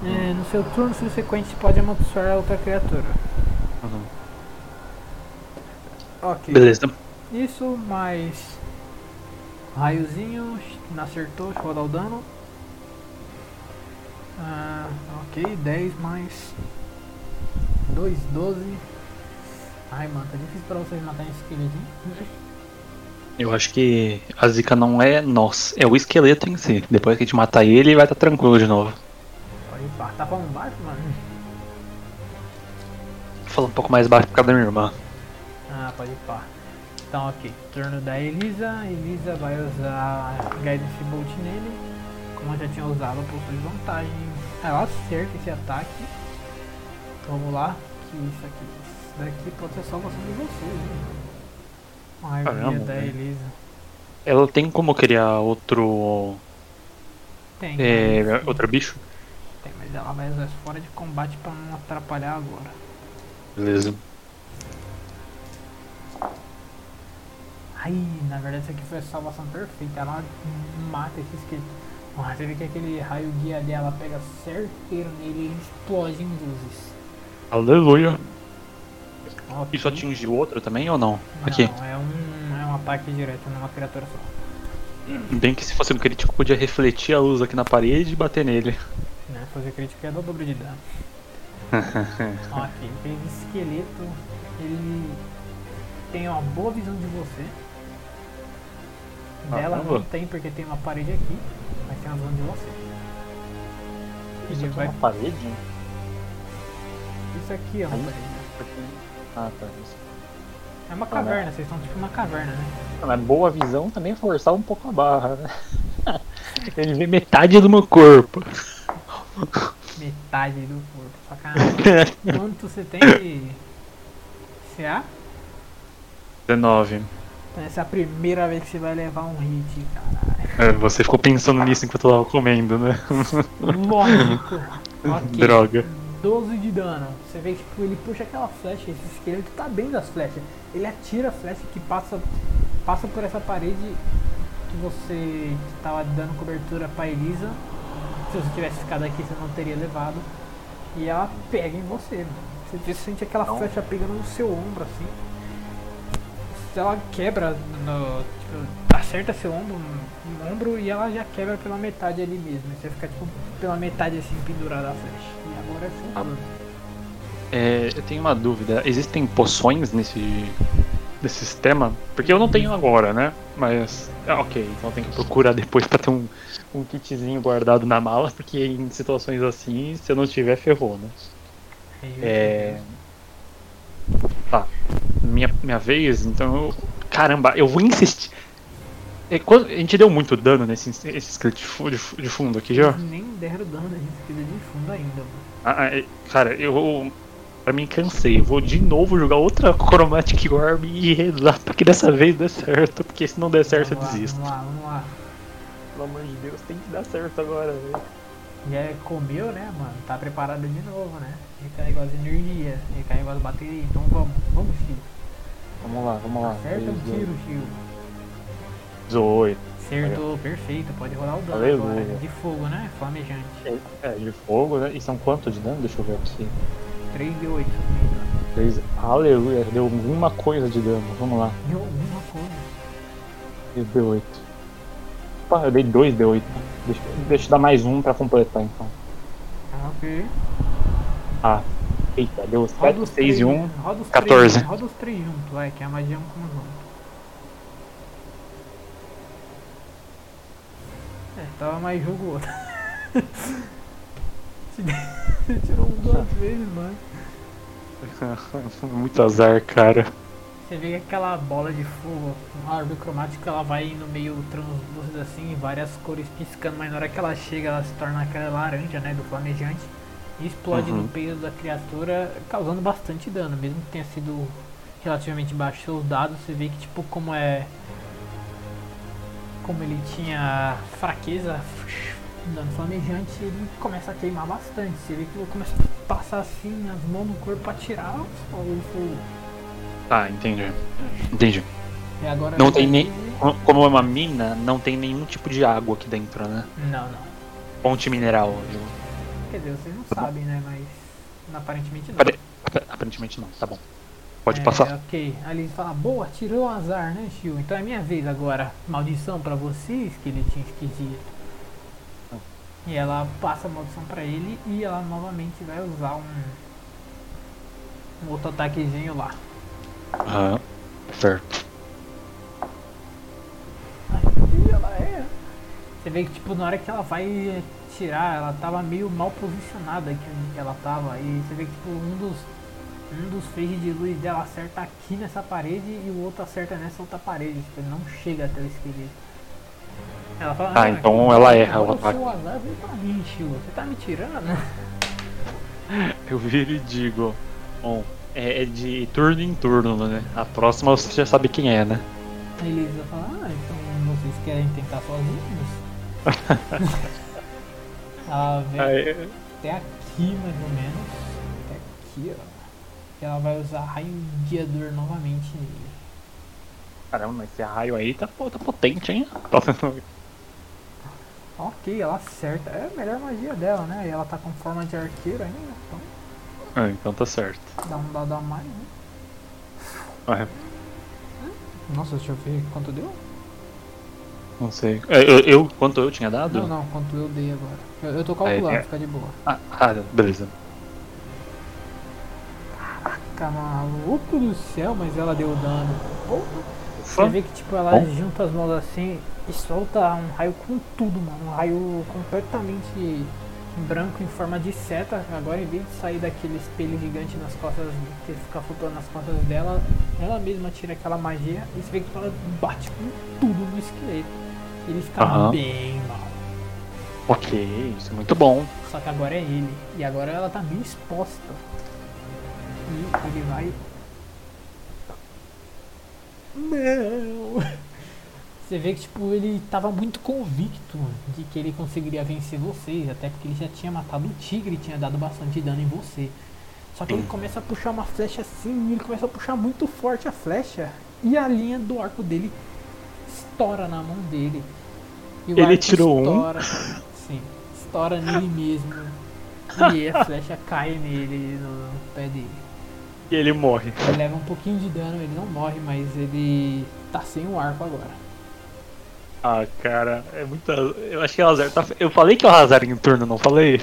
É, no seu turno subsequente, pode amaldiçoar a outra criatura. Ok. Beleza. Isso, mais raiozinho, não acertou, deixa eu rodar o dano. Ah, ok, 10 mais 2, 12. Ai, mano, tá difícil pra vocês matarem esse esqueletinho. Eu acho que a zica não é nós, é o esqueleto em si. Depois que a gente matar ele, vai estar tranquilo de novo. Pode ir pá. Tá falando baixo, mano? Falar um pouco mais baixo por causa da minha irmã. Ah, pode ir pá. Então, ok. Turno da Elisa. Elisa vai usar Guidance Bolt nele. Como eu já tinha usado, possui vantagem. Ela acerta esse ataque. Vamos lá. Que isso aqui. Isso daqui pode ser salvação de vocês, hein? Uma Caramba, da. Elisa. Ela tem como criar outro. Tem. É, outro bicho? Tem, mas ela vai usar fora de combate pra não atrapalhar agora. Beleza. Ai, na verdade isso aqui foi a salvação perfeita. Ela mata esse esqueleto. Ah, você vê que aquele raio guia dela pega certeiro nele e ele explode em luzes. Aleluia. Ok. Isso atinge o outro também ou não? Não, Aqui. é um, é um ataque direto numa criatura só. Bem que se fosse um crítico, podia refletir a luz aqui na parede e bater nele. Né? Fazer crítica é dar o dobro de dano. ok, aquele esqueleto, ele tem uma boa visão de você. Dela Caramba. não tem porque tem uma parede aqui, mas tem uma visão de você. Ele vai. parede? Isso aqui é uma Aí? parede. Ah, tá. É uma Ah, caverna, vocês estão tipo uma caverna, né? Mas boa visão também é forçar um pouco a barra, né? Ele vê metade do meu corpo. Metade do corpo, sacanagem. Quanto você tem de CA? 19. Então essa é a primeira vez que você vai levar um hit, caralho. É, você ficou pensando nisso enquanto eu tava comendo, né? Lógico. ok. Droga. 12 de dano. Você vê que tipo, ele puxa aquela flecha, esse esqueleto tá bem das flechas. Ele atira a flecha que passa, passa por essa parede que você que tava dando cobertura pra Elisa. Se você tivesse ficado aqui, você não teria levado. E ela pega em você, mano. Você sente aquela Não. flecha pegando no seu ombro, assim. Ela quebra no. Tipo, acerta seu ombro, no ombro e ela já quebra pela metade ali mesmo. Você fica tipo pela metade assim pendurada a flecha. E agora é seu Ah. É, eu tenho uma dúvida. Existem poções nesse, nesse sistema? Porque eu não tenho agora, né? Mas. ah, ok, então tem que procurar depois pra ter um, um kitzinho guardado na mala, porque em situações assim, se eu não tiver, ferrou, né? É. Tá. Minha, minha vez, então. eu- Caramba, eu vou insistir. É, quando- a gente deu muito dano nesse esse esqueleto de de fu- de fundo aqui já? Eles nem deram dano da gente precisa de fundo ainda, mano. Ah, ah, é, cara, eu vou. Pra mim, cansei. Eu vou de novo jogar outra Chromatic Orb e rezar pra que dessa vez dê certo. Porque se não der certo, eu vamos lá, desisto. Vamos lá, vamos lá. Pelo amor de Deus, tem que dar certo agora, velho. Já comeu, né, mano? Tá preparado de novo, né? Recarregou as energias, recarregou as baterias. Então vamos, vamos, Chico. Vamos lá, vamos lá. Acerta o tiro, Chico. 18. Acertou, perfeito. Pode rolar o dano Aleluia. agora. De fogo, né? Flamejante. É, de fogo, né? E são quanto de dano? Deixa eu ver aqui. 3 de 8, se não me engano. Três- Aleluia, deu alguma coisa de dano. Vamos lá. Deu alguma coisa. 3 D8. Opa, eu dei 2 D8. Deixa, deixa eu dar mais um pra completar então. Ah, Ok. Ah, eita, deu Roda 7, os 6 e 1. roda os 14. Três, roda os três juntos, vai, que a magia é um conjunto. É, tava mais jogo outro. Você tirou um duas vezes, mano. Muito azar, cara. Você vê que aquela bola de fogo, uma orbe cromática, ela vai no meio translúcido assim, várias cores piscando, mas na hora que ela chega, ela se torna aquela laranja, né, do flamejante, e explode Uhum. no peito da criatura, causando bastante dano, mesmo que tenha sido relativamente baixo seus dados, você vê que tipo como é como ele tinha fraqueza, dano flamejante, ele começa a queimar bastante. Você vê que ele começa a passar assim as mãos no corpo pra tirar o fogo. Tá, entendi. Entendi. E agora Não tem nem. Como é uma mina, não tem nenhum tipo de água aqui dentro, né? Não, não. Fonte mineral. eu- Quer dizer, vocês não Tá bom. sabem, né? Mas aparentemente não. Apare- ap- Aparentemente não, tá bom. Pode É, passar. Ok. Ele fala, boa, tirou o azar, né, Shio? Então é minha vez agora. Maldição pra você, esqueletinho esquisito. E ela passa a maldição pra ele e ela novamente vai usar um, um outro ataquezinho lá. Aham. Certo. Aí ela é. Você vê que tipo, na hora que ela vai tirar, ela tava meio mal posicionada aqui onde ela tava. E você vê que tipo, um dos. Um dos feixes de luz dela acerta aqui nessa parede e o outro acerta nessa outra parede. Tipo, ele não chega até o esqueleto. Ela fala, Ah, então ela erra o ataque." seu azar veio pra mim, tio. Você tá me tirando? Eu viro e digo. Bom, é, é de turno em turno, né? A próxima você já sabe quem é, né? Aí Elisa fala, ah, então vocês querem tentar sozinhos? ela vem Aí, até aqui mais ou menos. Até aqui, ó. Que ela vai usar raio guiador novamente nele. caramba, esse raio aí tá, tá potente, hein? Tá Ok, ela acerta. É a melhor magia dela, né? E ela tá com forma de arqueiro ainda. Então Ah, então tá certo. dá um dado a mais, né? Ah, Nossa, deixa eu ver quanto deu. não sei. É, Eu, eu- quanto eu tinha dado? Não, não, quanto eu dei agora. Eu, eu tô calculando, é. fica de boa. Ah, ah, beleza. Fica maluco do céu, mas ela deu dano. Você vê que tipo, ela Bom. junta as mãos assim e solta um raio com tudo, mano. Um raio completamente branco em forma de seta. Agora em vez de sair daquele espelho gigante nas costas, que fica flutuando nas costas dela, ela mesma tira aquela magia e você vê que ela bate com tudo no esqueleto. Ele fica Aham. bem mal. Ok, isso é muito bom. Só que agora é ele. E agora ela tá meio exposta. E ele vai. Não! Você vê que tipo, ele tava muito convicto de que ele conseguiria vencer vocês, até porque ele já tinha matado o tigre e tinha dado bastante dano em você. Só que ele começa a puxar uma flecha assim, e ele começa a puxar muito forte a flecha, e a linha do arco dele estoura na mão dele. E Ele tirou um? estoura, Sim, estoura nele mesmo. E a flecha cai nele, no, pé dele. E ele morre. Ele leva um pouquinho de dano, ele não morre, mas ele tá sem o arco agora. Ah, cara, é muita. Eu acho que o Azar tá. Eu falei que é o Azar em turno, não falei?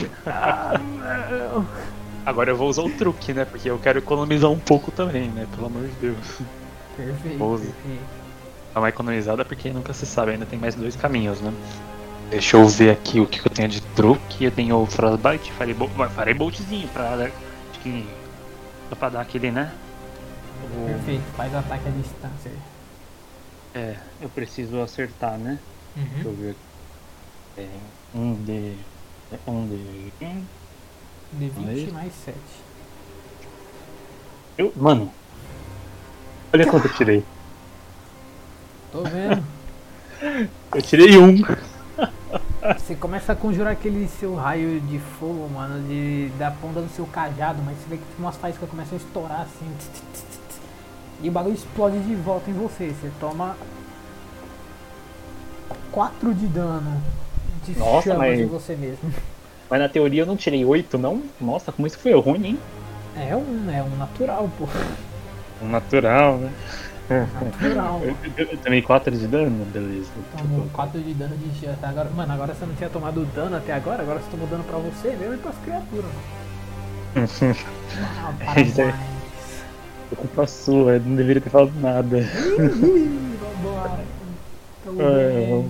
Agora eu vou usar o truque, né? Porque eu quero economizar um pouco também, né? Pelo amor de Deus. Perfeito, perfeito. Dá uma economizada porque nunca se sabe, ainda tem mais dois caminhos, né? Deixa eu ver aqui o que que eu tenho de truque. Eu tenho o Frostbite, Firebolt, farei boltzinho pra dar. Acho que. Só pra dar aquele, né? O- Perfeito, faz ataque à distância. É, eu preciso acertar, né? Deixa Uhum. eu ver aqui. É, um de. é Um de. um. D20 Aí. mais 7. Eu, mano. Olha quanto eu tirei. Tô vendo. Eu tirei um. Você começa a conjurar aquele seu raio de fogo, mano, de, da ponta do seu cajado, mas você vê que umas faíscas começam a estourar assim. tss, tss, tss, e o bagulho explode de volta em você. Você toma 4 de dano de Nossa, chamas mas- em você mesmo. Mas na teoria eu não tirei oito, não? Nossa, como isso foi ruim, hein? É um, é um natural, pô. Um natural, né? Natural. Eu, tomei 4 de dano, beleza. Tomou 4 de dano de chia até agora. Mano, agora você não tinha tomado dano até agora, agora você tomou dano pra você mesmo e pras criaturas. mano. Ah, aí. parabéns. É culpa sua, eu não deveria ter falado nada. Ih, Vambora. É,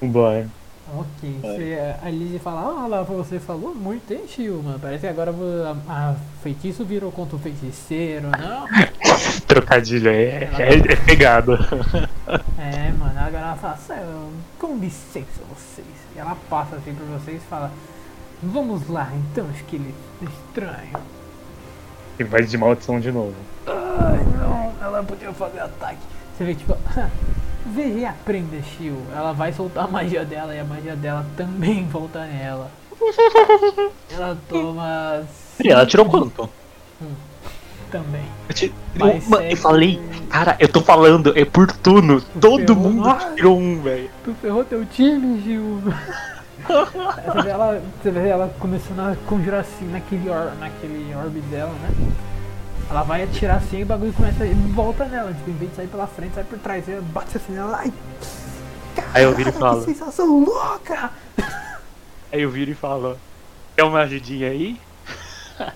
Vambora. Ok, você, a Lizzie fala, ah lá, você falou muito, hein, Shio, mano? Parece que agora a, a feitiço virou contra o feiticeiro, não? Trocadilho aí é, é, é pegado. É, mano, agora ela fala, "Céu, com licença vocês. E ela passa assim por vocês e fala, vamos lá então, esqueleto estranho. E vai de maldição de novo. Ai não, ela podia fazer ataque. Você vê tipo, e aprenda, Shio. Ela vai soltar a magia dela e a magia dela também volta nela. Ela toma. E ela tirou quanto? Também. Eu, te- eu- mano, eu falei, cara, eu tô falando, é por turno. Todo ferrou. mundo tirou um, velho. Tu ferrou teu time, Gil. você, vê ela, você vê ela começando a conjurar assim naquele, or, naquele orbe dela, né? Ela vai atirar assim e o bagulho começa e volta nela. Tipo, em vez de sair pela frente, sai por trás. Ela bate assim nela. Ai, Aí eu viro e falo. que sensação louca! Aí eu viro e falo, quer uma ajudinha aí?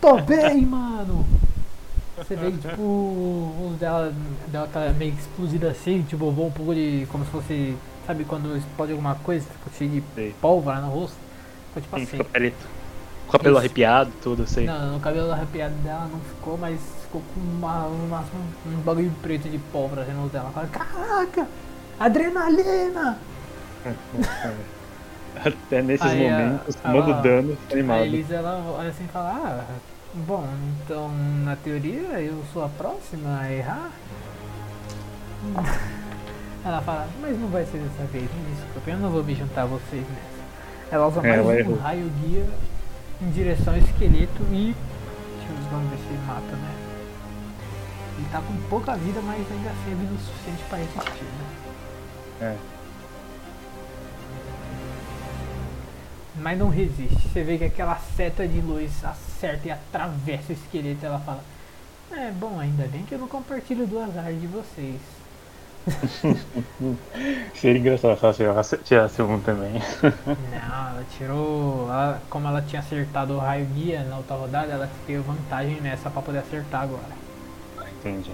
Tô bem, mano! Você vê que, tipo, os dela, dela tá meio explodida assim, tipo, voa um pouco de. como se fosse. Sabe quando explode alguma coisa, tipo, cheio de Sei. pólvora no rosto? Ficou tipo Sim, assim. fica preto. Com o cabelo Isso. arrepiado, tudo, sei. Não, no cabelo arrepiado dela não ficou, mas ficou com uma, uma, um bagulho preto de pólvora assim no dela. Fala, caraca! Adrenalina! Até nesses Aí, a- momentos, a- tomando dano, tô A animado. Elisa ela olha assim e fala, ah, bom, então na teoria eu sou a próxima a errar. Ela fala, mas não vai ser dessa vez, me desculpe, eu não vou me juntar a vocês nessa. Ela usa É, ela mais um errou. raio guia em direção ao esqueleto e. Deixa eu vamos ver se mata, né? Ele tá com pouca vida, mas ainda assim é vida o suficiente pra resistir, né? É. Mas não resiste. Você vê que aquela seta de luz acerta e atravessa o esqueleto. Ela fala: É bom, ainda bem que eu não compartilho do azar de vocês. Seria engraçado se ela tirasse um também. Não, ela tirou. ela- como ela tinha acertado o raio guia na outra rodada, ela teve vantagem nessa pra poder acertar agora. Entendi.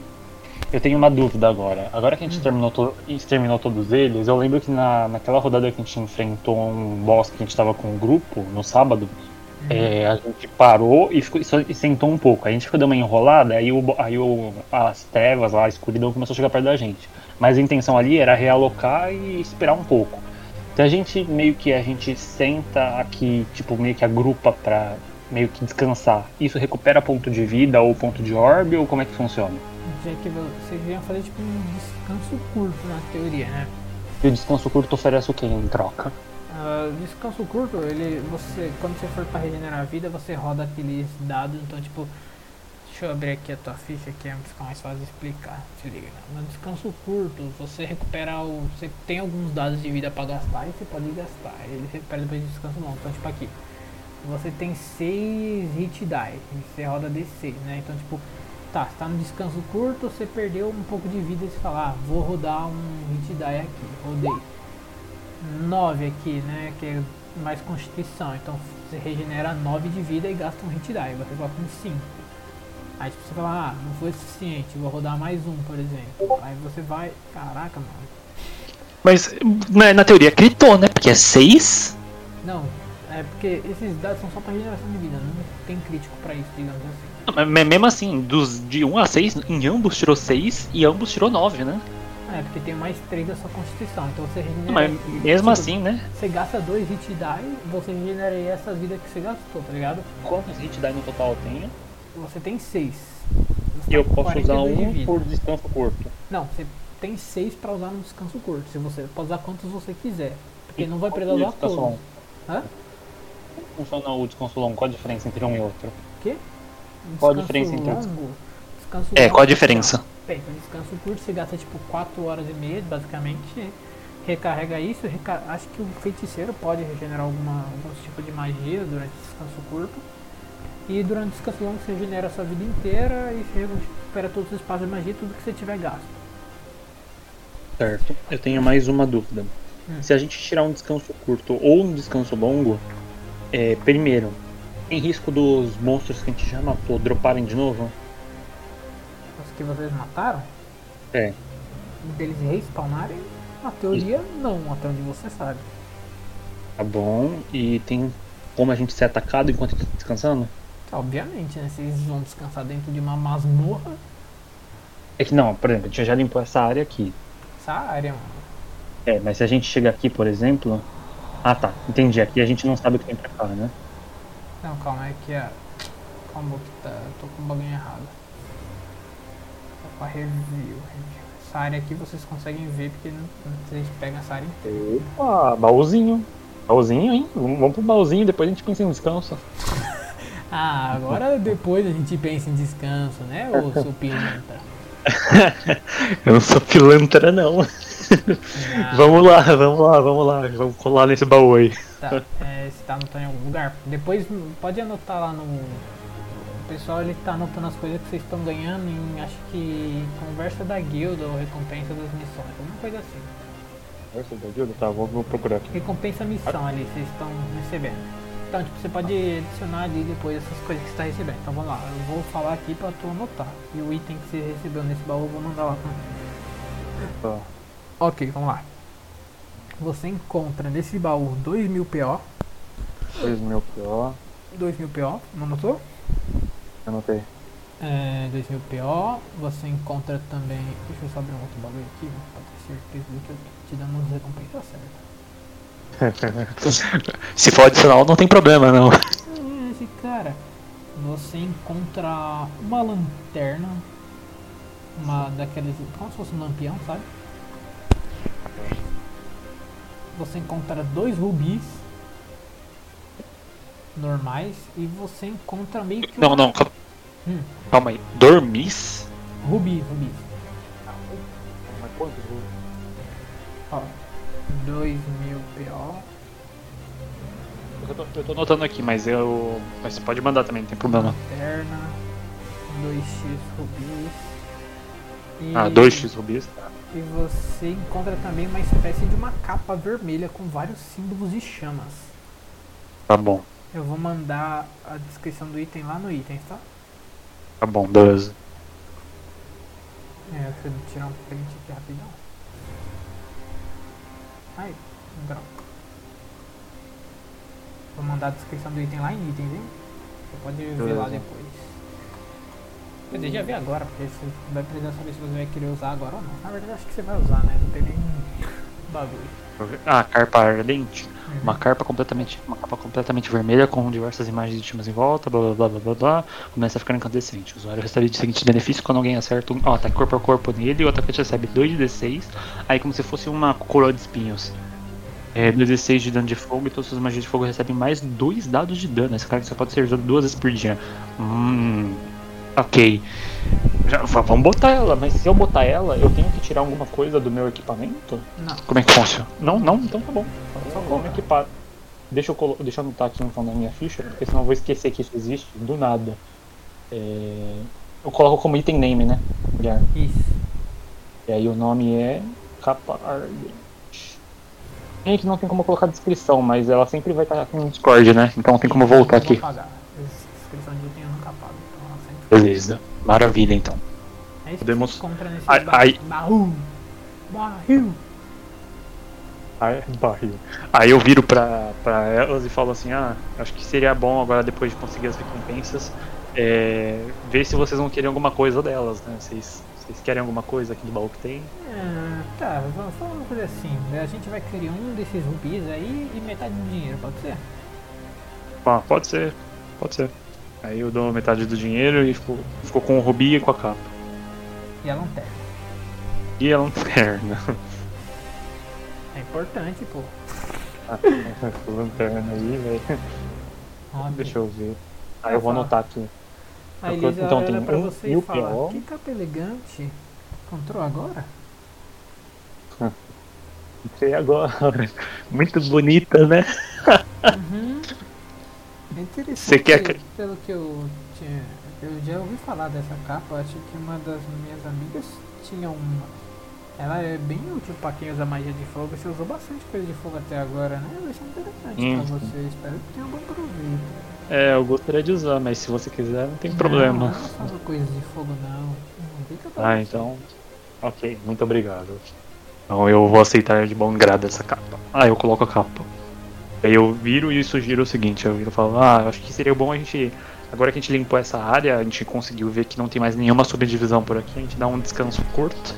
Eu tenho uma dúvida agora. Agora que a gente terminou, to exterminou todos eles, eu lembro que na, naquela rodada que a gente enfrentou um boss que a gente tava com o grupo, no sábado, é, a gente parou e, ficou, e sentou um pouco. A gente ficou dando uma enrolada, aí, o, aí o, as trevas lá, a escuridão começou a chegar perto da gente. Mas a intenção ali era realocar e esperar um pouco. Então a gente meio que a gente senta aqui, tipo, meio que agrupa pra meio que descansar. Isso recupera ponto de vida ou ponto de orbe ou como é que funciona? Já que vocês iam fazer tipo um descanso curto na teoria, né? E o descanso curto oferece o que em troca? Ah, descanso curto, ele. você. Quando você for pra regenerar a vida, você roda aqueles dados, então tipo. Deixa eu abrir aqui a tua ficha que é fica mais fácil de explicar. Se liga. né? No descanso curto, você recupera o. Você tem alguns dados de vida pra gastar e você pode gastar. Ele recupera depois de descanso longo. Então tipo aqui. Você tem 6 hit die. Você roda D6, né? Então tipo. Tá, você tá no descanso curto, você perdeu um pouco de vida e você fala, ah, vou rodar um hit die aqui. Rodei. 9 aqui, né? Que é mais constituição. Então você regenera 9 de vida e gasta um hit die. Você coloca um 5. Aí tipo, você fala, ah, não foi suficiente, vou rodar mais um, por exemplo. Aí você vai. Caraca, mano. Mas na, na teoria gritou, né? Porque é 6. Não, é porque esses dados são só pra regeneração de vida, não tem crítico pra isso, digamos assim. Mas mesmo assim, dos, de 1 a 6, em ambos tirou 6 e ambos tirou 9, né? É, porque tem mais 3 da sua constituição, então você regenera. Mas mesmo tipo, assim, né? Você gasta 2 hit die, você regenera essa vida que você gastou, tá ligado? Quantos hit die no total eu tenho? Você tem 6. E eu posso usar um por descanso curto. Não, você tem 6 pra usar no descanso curto. Se você pode usar quantos você quiser. Porque não vai precisar usar descanso todos. Hã? Como funciona o descanso longo? Qual a diferença entre um e outro? Quê? Qual a diferença entre os- longo, descanso É, longo, qual a diferença? Bem, no descanso curto você gasta tipo 4 horas e meia, basicamente. Recarrega isso, reca- acho que o feiticeiro pode regenerar alguma, algum tipo de magia durante o descanso curto. E durante o descanso longo você regenera a sua vida inteira e você recupera todos os espaços de magia, tudo que você tiver gasto. Certo. Eu tenho mais uma dúvida. Hum. Se a gente tirar um descanso curto ou um descanso longo, é, primeiro, tem risco dos monstros que a gente já matou droparem de novo? Os que vocês mataram, É. deles respawnarem, na teoria não, até onde você sabe. Tá bom. E tem como a gente ser atacado enquanto tá descansando? Obviamente, né? Eles vão descansar dentro de uma masmorra, É que não, por exemplo, a gente já limpou essa área aqui. Essa área, mano. É, mas se a gente chega aqui, por exemplo. Ah tá, entendi. Aqui a gente não sabe o que tem pra cá, né? Não, calma, é que a. Calma que tá. Eu tô com o bagulho errado. Tá pra review, review. Essa área aqui vocês conseguem ver porque não, vocês pegam essa área inteira. Opa, baúzinho. Baúzinho, hein? Vamos pro baúzinho, depois a gente pensa em descanso. Ah, agora depois a gente pensa em descanso, né, ô seu? Eu não sou pilantra, não. Ah, Vamos lá, vamos lá, vamos lá. Vamos colar nesse baú aí. Tá, é, você tá anotando em algum lugar? Depois pode anotar lá no. O pessoal ele tá anotando as coisas que vocês estão ganhando em acho que conversa da guilda ou recompensa das missões, alguma coisa assim. Tá, vou, vou procurar aqui. Recompensa missão ali, vocês estão recebendo. Então, tipo, você pode adicionar ali depois essas coisas que você está recebendo. Então vamos lá, eu vou falar aqui pra tu anotar. E o item que você recebeu nesse baú eu vou mandar lá também. Ok, vamos lá. Você encontra nesse baú 2000 PO. 2 mil PO. 2000 PO, não anotou? Anotei. É, 2000 PO. Você encontra também. Deixa eu só abrir um outro bagulho aqui, pra ter certeza que eu tô te dando as recompensas certas. Se for adicional, não tem problema, não. É, Esse cara, você encontra uma lanterna, uma daqueles, como se fosse um lampião, sabe? Você encontra dois rubis normais e você encontra meio que Não, não, calma, Hum, calma aí. Dormis? rubis, rubis. Mas quantos? Ó, 2000 PO. Eu tô, eu tô anotando aqui, mas eu. Mas você pode mandar também, não tem problema. Lanterna, 2x rubis. E, Ah, 2x rubis. tá. E você encontra também uma espécie de uma capa vermelha com vários símbolos e chamas. Tá bom, Eu vou mandar a descrição do item lá no item, tá? tá bom, beleza. É, deixa eu tirar um print aqui rapidão. Aí, um grau. Vou mandar a descrição do item lá em itens, hein? Você pode ver lá Beleza. depois. Quer dizer, já vê agora, porque você vai precisar saber se você vai querer usar agora ou não. Na verdade, acho que você vai usar, né? Não tem nem bagulho. Ah, carpa ardente. Uma carpa completamente. Uma capa completamente vermelha com diversas imagens de timas em volta, blá blá blá blá blá blá. Começa a ficar incandescente. O usuário recebe o seguinte benefício quando alguém acerta um. Ó, ataque corpo a corpo nele, o atacante recebe 2 de D6. Aí como se fosse uma coroa de espinhos. É, 2d6 de dano de fogo e todas as magias de fogo recebem mais 2 dados de dano. Esse cara só pode ser usado duas vezes por dia. Hum. Ok. Já, vamos botar ela, mas se eu botar ela, eu tenho que tirar alguma coisa do meu equipamento? Não. Como é que funciona? Não, não, então tá bom. Só Vamos equipar. Deixa eu, colo... Deixa eu anotar aqui no fundo da minha ficha, porque senão eu vou esquecer que isso existe do nada. É, Eu coloco como item name, né? Isso. E aí o nome é capa. Tem que não tem como colocar descrição, mas ela sempre vai estar aqui no Discord, né? Então tem como voltar aqui. descrição de item apago. Então Beleza. Maravilha então. É isso Podemos- que compra nesse Ai- ai. baú. Barril. Ai, barril. Aí eu viro pra, pra elas e falo assim, ah, acho que seria bom agora depois de conseguir as recompensas, é, ver se vocês vão querer alguma coisa delas, né? Vocês, vocês querem alguma coisa aqui do baú que tem? Ah, tá, vamos vamos fazer assim. A gente vai querer um desses rubis aí e metade do dinheiro, pode ser? Ah, pode ser, pode ser. Aí eu dou metade do dinheiro e ficou, ficou com o rubi e com a capa. E a lanterna. E a lanterna. É importante, pô. Essa lanterna aí, velho. Deixa eu ver. Aí eu vou anotar aqui. A então Elisa tem um você e fala, PO. que capa elegante. Encontrou agora? Entrei agora. Muito bonita, né? Uhum. É interessante. Você quer que- Pelo que eu tinha. Eu já ouvi falar dessa capa, acho que uma das minhas amigas tinha uma. Ela é bem útil pra quem usa magia de fogo. Você usou bastante coisa de fogo até agora, né? Eu achei interessante Hum. pra você. Espero que tenha um bom proveito. É, eu gostaria de usar, mas se você quiser, não tem Não, problema. eu não faço coisas de fogo, não. Não fica pra Ah, você. então. Ok, muito obrigado. Então eu vou aceitar de bom grado essa capa. Ah, eu coloco a capa. Aí eu viro e sugiro o seguinte, eu viro e falo, ah, acho que seria bom a gente Agora que a gente limpou essa área, a gente conseguiu ver que não tem mais nenhuma subdivisão por aqui. A gente dá um descanso curto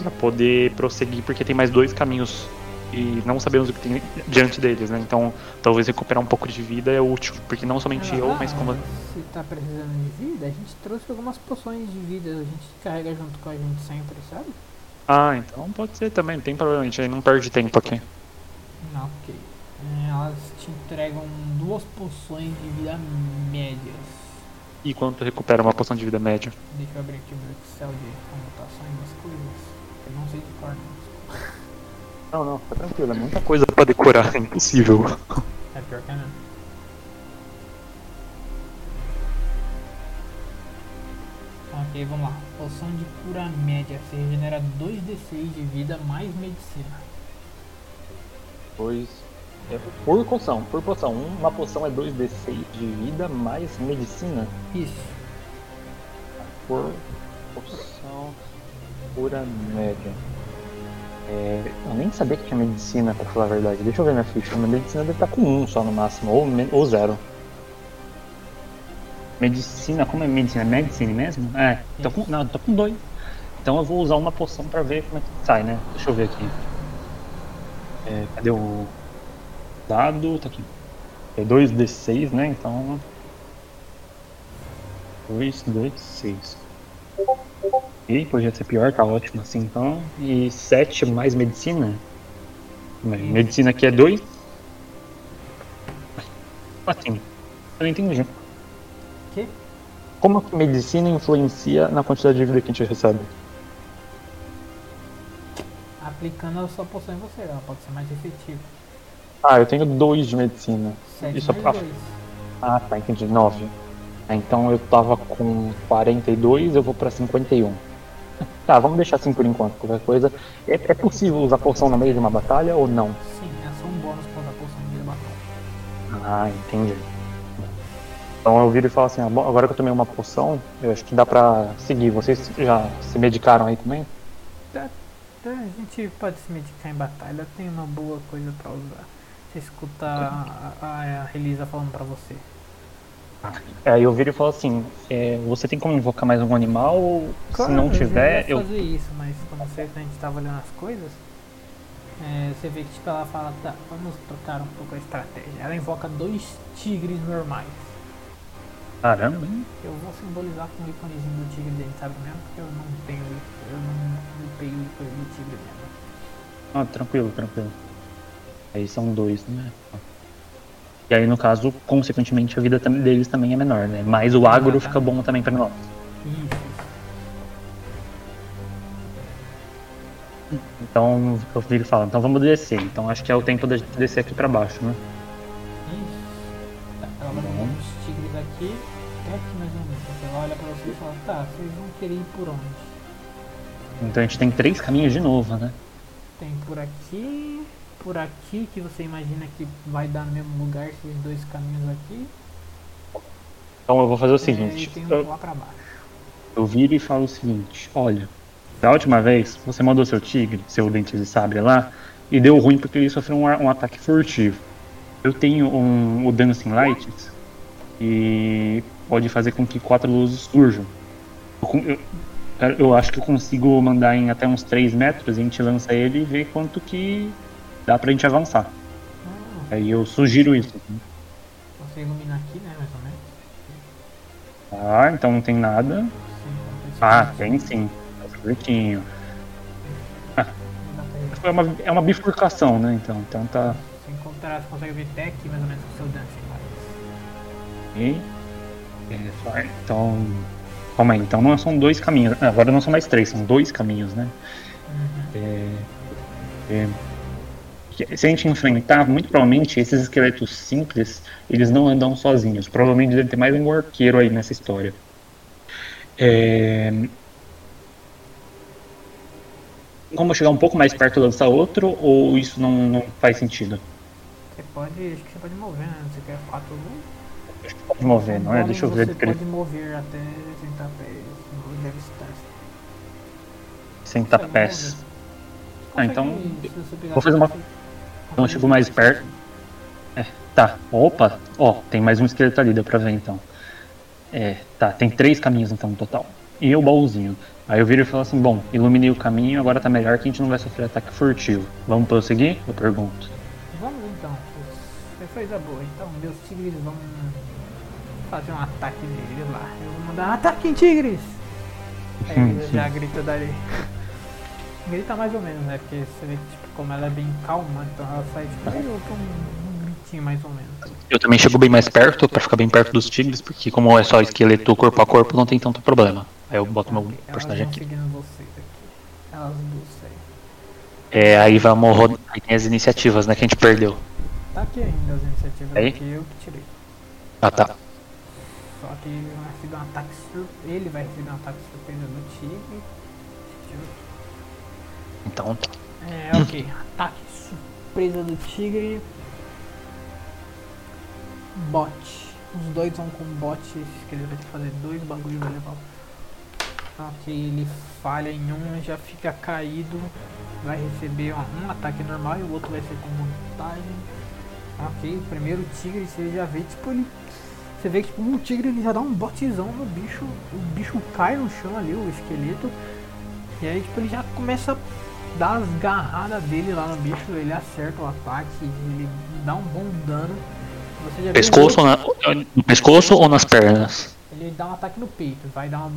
para poder prosseguir, porque tem mais dois caminhos e não sabemos o que tem diante deles, né? Então, talvez recuperar um pouco de vida é útil, porque não somente eu, mas como Se tá precisando de vida, a gente trouxe algumas poções de vida, a gente carrega junto com a gente sempre, sabe? Ah, então pode ser também, não tem problema, a gente não perde tempo aqui. Não, ok. É, elas te entregam duas poções de vida médias. E quanto recupera uma poção de vida média? Deixa eu abrir aqui o meu Excel de anotações das coisas. Eu não sei de cor, não. Não, não, fica tranquilo, é muita coisa pra decorar, é impossível. É pior que é mesmo. Ok, vamos lá. Poção de cura média. Você regenera 2d6 de vida mais medicina. Dois. É por poção, por poção. Uma poção é 2d6 de vida mais medicina. Isso. Por poção cura média. É, eu nem sabia que tinha medicina, pra falar a verdade. Deixa eu ver minha ficha. Minha medicina deve estar com um só no máximo, ou, ou zero. Medicina, como é medicina? Medicine mesmo? É, tô com, não, tô com dois. Então eu vou usar uma poção pra ver como é que sai, né? Deixa eu ver aqui. É, cadê o dado? Tá aqui. É 2d6, né? Então. 2, 2, 6. E podia ser pior, tá ótimo assim então. E 7 mais medicina. Medicina aqui é 2. Assim. Eu não entendi. Que? Como que medicina influencia na quantidade de vida que a gente recebe? Aplicando a sua poção em você, ela pode ser mais efetiva. Ah, eu tenho 2 de medicina. 7 Isso é pra- 2. Ah, tá, entendi. 9. Então eu tava com 42, eu vou pra 51. Tá, vamos deixar assim por enquanto. Qualquer coisa. É, é possível usar poção no meio de uma batalha ou não? Sim, é só um bônus pra dar poção de vida batalha. Ah, entendi. Então eu viro e falo assim, ah, agora que eu tomei uma poção, eu acho que dá pra seguir. Vocês já se medicaram aí também? Tá, tá, a gente pode se medicar em batalha, tem uma boa coisa pra usar. Você escuta a, a, a Relisa falando pra você. É, aí eu viro e falo assim, é, você tem como invocar mais um animal? ou Se não tiver, eu. fazer isso, mas quando você, a gente tava olhando as coisas, é, você vê que tipo, ela fala, tá, vamos trocar um pouco a estratégia. Ela invoca dois tigres normais. Caramba, hein? Eu vou simbolizar com o íconezinho do tigre dele, sabe mesmo? Porque eu não tenho, eu não, não peguei o ícone do tigre mesmo. Ah, tranquilo, tranquilo. Aí são dois, né? E aí, no caso, consequentemente, a vida deles também é menor, né? Mas o agro Exatamente. fica bom também pra nós. Isso. Então, eu viro falo, então vamos descer. Então acho que é o tempo da gente descer aqui pra baixo, né? Isso. Tá, ela aqui, até aqui mais ou menos. Ela olha pra você e fala, tá, vocês vão querer ir por onde? Então a gente tem três caminhos de novo, né? Tem por aqui, por aqui, que você imagina que vai dar no mesmo lugar esses dois caminhos aqui. Então eu vou fazer o é, seguinte. um Eu, baixo. eu viro e falo o seguinte, olha, da última vez você mandou seu tigre, seu dente de sabre lá, e deu ruim porque ele sofreu um, um ataque furtivo. Eu tenho um, o Dancing Lights e pode fazer com que quatro luzes surjam. Eu, eu- eu acho que eu consigo mandar em até uns 3 metros, a gente lança ele e vê quanto que dá pra gente avançar. Ah, Aí eu sugiro isso. você ilumina aqui, né, mais ou menos. Ah, então não tem nada. Sim, então, Ah, tem sim. Tá certinho. não dá pra ir. É uma, é uma bifurcação, né? Então, então tá. Se encontrar, você consegue ver até aqui mais ou menos com o seu dancing lights. E, é, então. Calma aí, então não são dois caminhos. Ah, Agora não são mais três, são dois caminhos, né? Uhum. É, é, se a gente enfrentar, muito provavelmente esses esqueletos simples, eles não andam sozinhos. Provavelmente deve ter mais um arqueiro aí nessa história. É, como chegar um pouco mais perto e lançar outro, ou isso não, não faz sentido? Você pode, acho que você pode mover, né? Você quer quatro luzes. Pode mover, não é? Deixa eu ver. Você pode mover até 60 pés deve estar. 60 Consegue pés. Ah, então, vou fazer uma- Então eu chego mais perto. Tá, opa, ó, tem mais um esqueleto ali, deu pra ver então. É, tá, tem três caminhos então no total. E o baúzinho. Aí eu viro e falo assim, bom, iluminei o caminho, agora tá melhor que a gente não vai sofrer ataque furtivo. Vamos prosseguir? Eu pergunto. Vamos então. Você fez a boa. Então, meus tigres vão fazer um ataque neles lá. Eu vou mandar ataque em tigres! Aí ele já grita dali. Grita mais ou menos, né? Porque você vê que tipo, como ela é bem calma, então ela sai tipo meio com um, um gritinho mais ou menos. Eu também chego bem mais perto, pra ficar bem perto dos tigres, porque como é só esqueleto corpo a corpo, não tem tanto problema. Aí eu boto meu personagem aqui. seguindo vocês aqui. Elas duas aí. É, aí vamos rodar. Aí tem as iniciativas, né, que a gente perdeu. Tá aqui ainda as iniciativas Aí? aqui, eu que tirei. Ah, tá. Só que ele vai receber um ataque sur... ele vai receber um ataque Então tá. É, ok. Ataque surpresa do tigre. Bot. Os dois vão com bot, que ele vai ter que fazer dois bagulho vai levar. Ok, ele falha em um, já fica caído. Vai receber um ataque normal e o outro vai ser com vantagem. Ok, o primeiro tigre você já vê, tipo, ele. Você vê que tipo, um tigre ele já dá um botezão no bicho. O bicho cai no chão ali, o esqueleto. E aí tipo, ele já começa dar as garradas dele lá no bicho, ele acerta o ataque, ele dá um bom dano. Pescoço na- no pescoço ou nas pernas? ele dá um ataque no peito, vai dar um,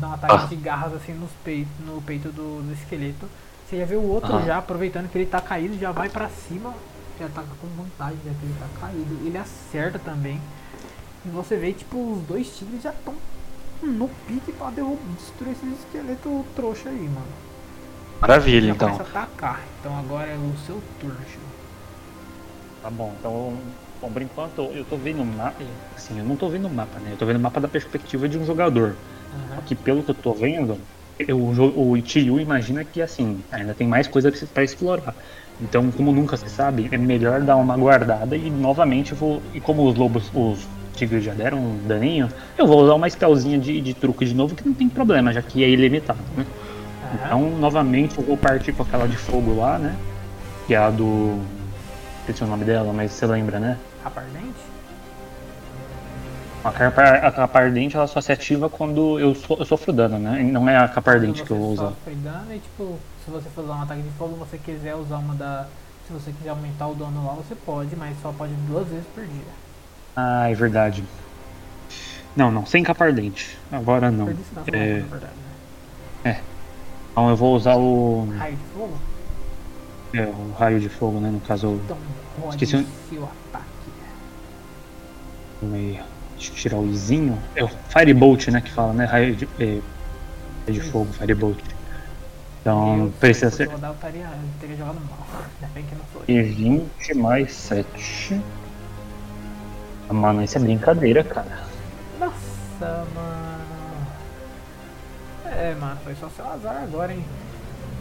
dar um ataque Ah. de garras assim nos peitos, no peito do, do esqueleto. Você já vê o outro Ah. já, aproveitando que ele tá caído, já vai pra cima, já ataca com vantagem, já que ele tá caído. Ele acerta também. E você vê, tipo, os dois tigres já estão no pique pra derrubar, destruir esse esqueleto trouxa aí, mano. Maravilha, já então. começa a atacar. Então agora é o seu turno, Chico. Tá bom, então, bom, por enquanto eu tô vendo o mapa, assim, eu não tô vendo o mapa, né? Eu tô vendo o mapa da perspectiva de um jogador. Aham. Que pelo que eu tô vendo, eu, o Ichiyu imagina que assim, ainda tem mais coisa pra explorar. Então, como nunca se sabe, é melhor dar uma guardada e novamente eu vou. E como os lobos, os tigres já deram um daninho, eu vou usar uma spellzinha de, de truque de novo que não tem problema, já que é ilimitado, né? Então, novamente, eu vou partir com aquela de fogo lá, né? Que é a do. Esqueci o nome dela, mas você lembra, né? Rapardente? A capa, a capa ardente ela só se ativa quando eu, so, eu sofro dano, né? Não é a capa ardente que eu vou usar. sofre dano e tipo, se você for usar um ataque de fogo, você quiser usar uma da. Se você quiser aumentar o dano lá, você pode, mas só pode duas vezes por dia. Ah, é verdade. Não, não, sem capa ardente. Agora não. Distância, É, verdade. Né? Então eu vou usar o, Raio de fogo? é, o raio de fogo, né? No caso, o- Então rode Esqueci o- seu ataque. meio- deixa eu tirar o izinho. É o Firebolt, né? Que fala, né? Raio de, é, raio de fogo, Firebolt. Então, eu, precisa se ser. rodar, eu teria, eu teria jogado mal. Ainda bem que não foi. E 20 mais 7. Ah, Mano, isso é brincadeira, cara. Nossa, mano. É, mano, foi só seu azar agora, hein?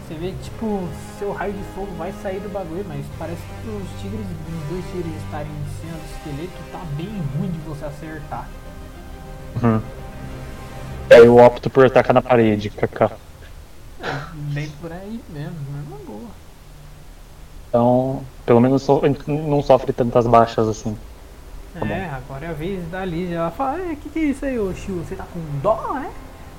Você vê que, tipo, seu raio de fogo vai sair do bagulho, mas parece que os tigres, os dois tigres estarem em cima do esqueleto, tá bem ruim de você acertar. Uhum. Aí eu opto por atacar na parede, kaká. Bem por aí mesmo, mas uma boa. Então, pelo menos so- não sofre tantas baixas assim. Tá é, agora é a vez da Liz. Ela fala, o que, que é isso aí, ô Chiu? Você tá com dó, né?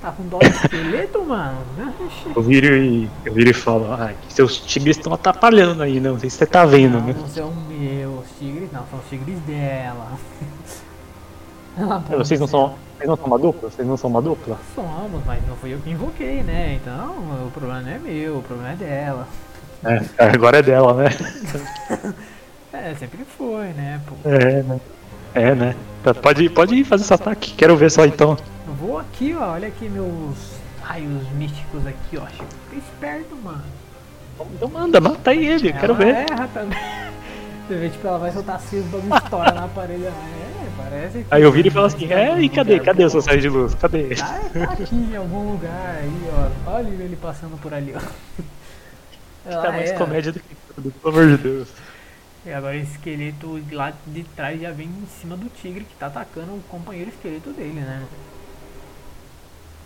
Tá com dó do esqueleto, mano? Ixi. Eu viro e, eu viro e falo, ah, seus tigres estão atrapalhando aí, não sei se você tá vendo, Não, né? não são meus tigres, não, são os tigres dela. Ela É, Vocês não são. Vocês não são uma dupla? Vocês não são uma dupla? Somos, mas não fui eu que invoquei, né? Então o problema não é meu, o problema é dela. É, agora é dela, né? É, sempre foi, né? Pô. É, né? É, né? Tá, Pode, pode fazer esse ataque, quero ver só então. Aqui, ó, olha aqui meus raios místicos aqui, ó. Chico. Fica esperto, mano. Então manda, mata aí ele, quero ela ver. erra também. Você vê, tipo, ela vai soltar assim, os bagulho estoura na parede. ela, É, parece que. Aí eu viro e falo assim, é, e cadê? Cadê seu saio de luz? Cadê? Ah, tá aqui em algum lugar aí, ó. Olha ele passando por ali, ó. Ela Tá mais erra. comédia do que tudo, pelo amor de Deus. E agora esse esqueleto lá de trás já vem em cima do tigre que tá atacando o companheiro esqueleto dele, né?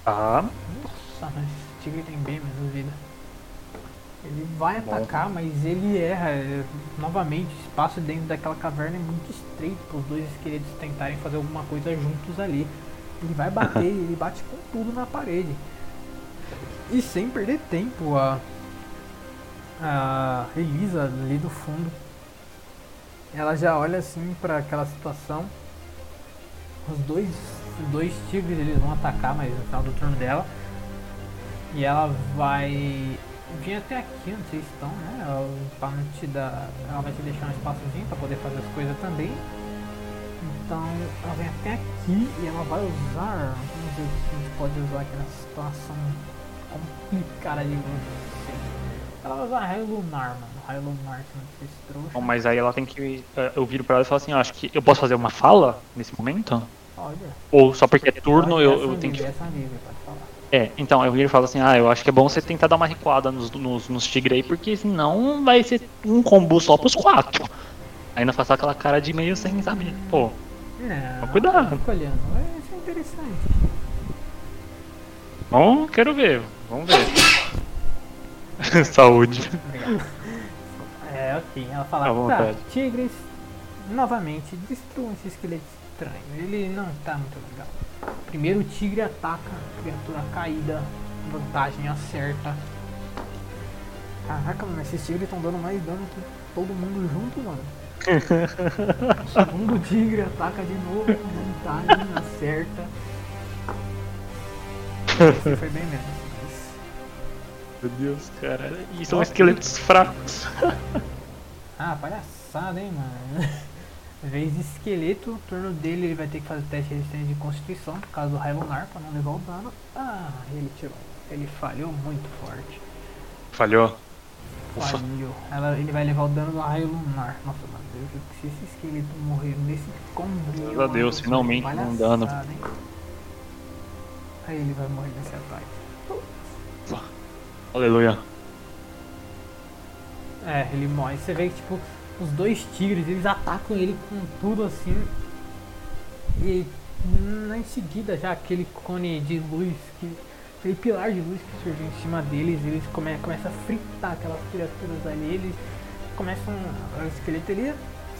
Ah, Nossa, mas esse tigre tem bem menos vida. Ele vai atacar, mas ele erra. É, Novamente, o espaço dentro daquela caverna é muito estreito para os dois esqueletos tentarem fazer alguma coisa juntos ali. Ele vai bater, ele bate com tudo na parede. E sem perder tempo, a, a Elisa ali do fundo, ela já olha assim pra aquela situação. Os dois, dois tigres eles vão atacar, mas no final do turno dela. E ela vai vir até aqui, onde vocês estão, né? Ela, te dar, ela vai te deixar um espaçozinho pra poder fazer as coisas também. Então ela vem até aqui e ela vai usar. Vamos ver o que a gente pode usar aqui nessa situação complicada de. Ela vai usar raio lunar, mano. Raio lunar, se não fez trouxa. Bom, mas aí ela tem que. eh, Eu viro pra ela e falo assim: "Ah, acho que eu posso fazer uma fala nesse momento? Pode. Ou só porque é turno eu, eu tenho que. É, então eu viro e falo assim: ah, eu acho que é bom você tentar dar uma recuada nos, nos, nos tigres aí, porque senão vai ser um combo só pros quatro. Aí não faço aquela cara de meio sem saber. Pô, Não, cuidado. fica olhando. Vai ser interessante. bom, quero ver. Vamos ver. Saúde. Obrigado. É, ok. Ela fala, tá, tigres, novamente, destruam esse esqueleto estranho. Ele não tá muito legal. Primeiro o tigre ataca, criatura caída, vantagem acerta. Caraca, mano, esses tigres estão dando mais dano que todo mundo junto, mano. O segundo tigre ataca de novo, vantagem acerta. Esse foi bem menos. mas- Meu Deus, cara. E são esqueletos fracos. Ah, palhaçada, hein, mano. Vez esqueleto, turno dele ele vai ter que fazer teste de resistência de constituição, por causa do raio lunar, pra não levar o dano. Ah, ele tirou. Ele falhou muito forte. Falhou. Falhou. Ela, ele vai levar o dano do raio lunar. Nossa, mano, eu se esse esqueleto morrer nesse combo. A Deus, finalmente um dano. Hein? Aí ele vai morrer nesse ataque. Aleluia. É, ele morre. Você vê que, tipo, os dois tigres, eles atacam ele com tudo assim. E em seguida, já aquele cone de luz, que, aquele pilar de luz que surgiu em cima deles, eles come, começam a fritar aquelas criaturas ali. Eles começam. O esqueleto ele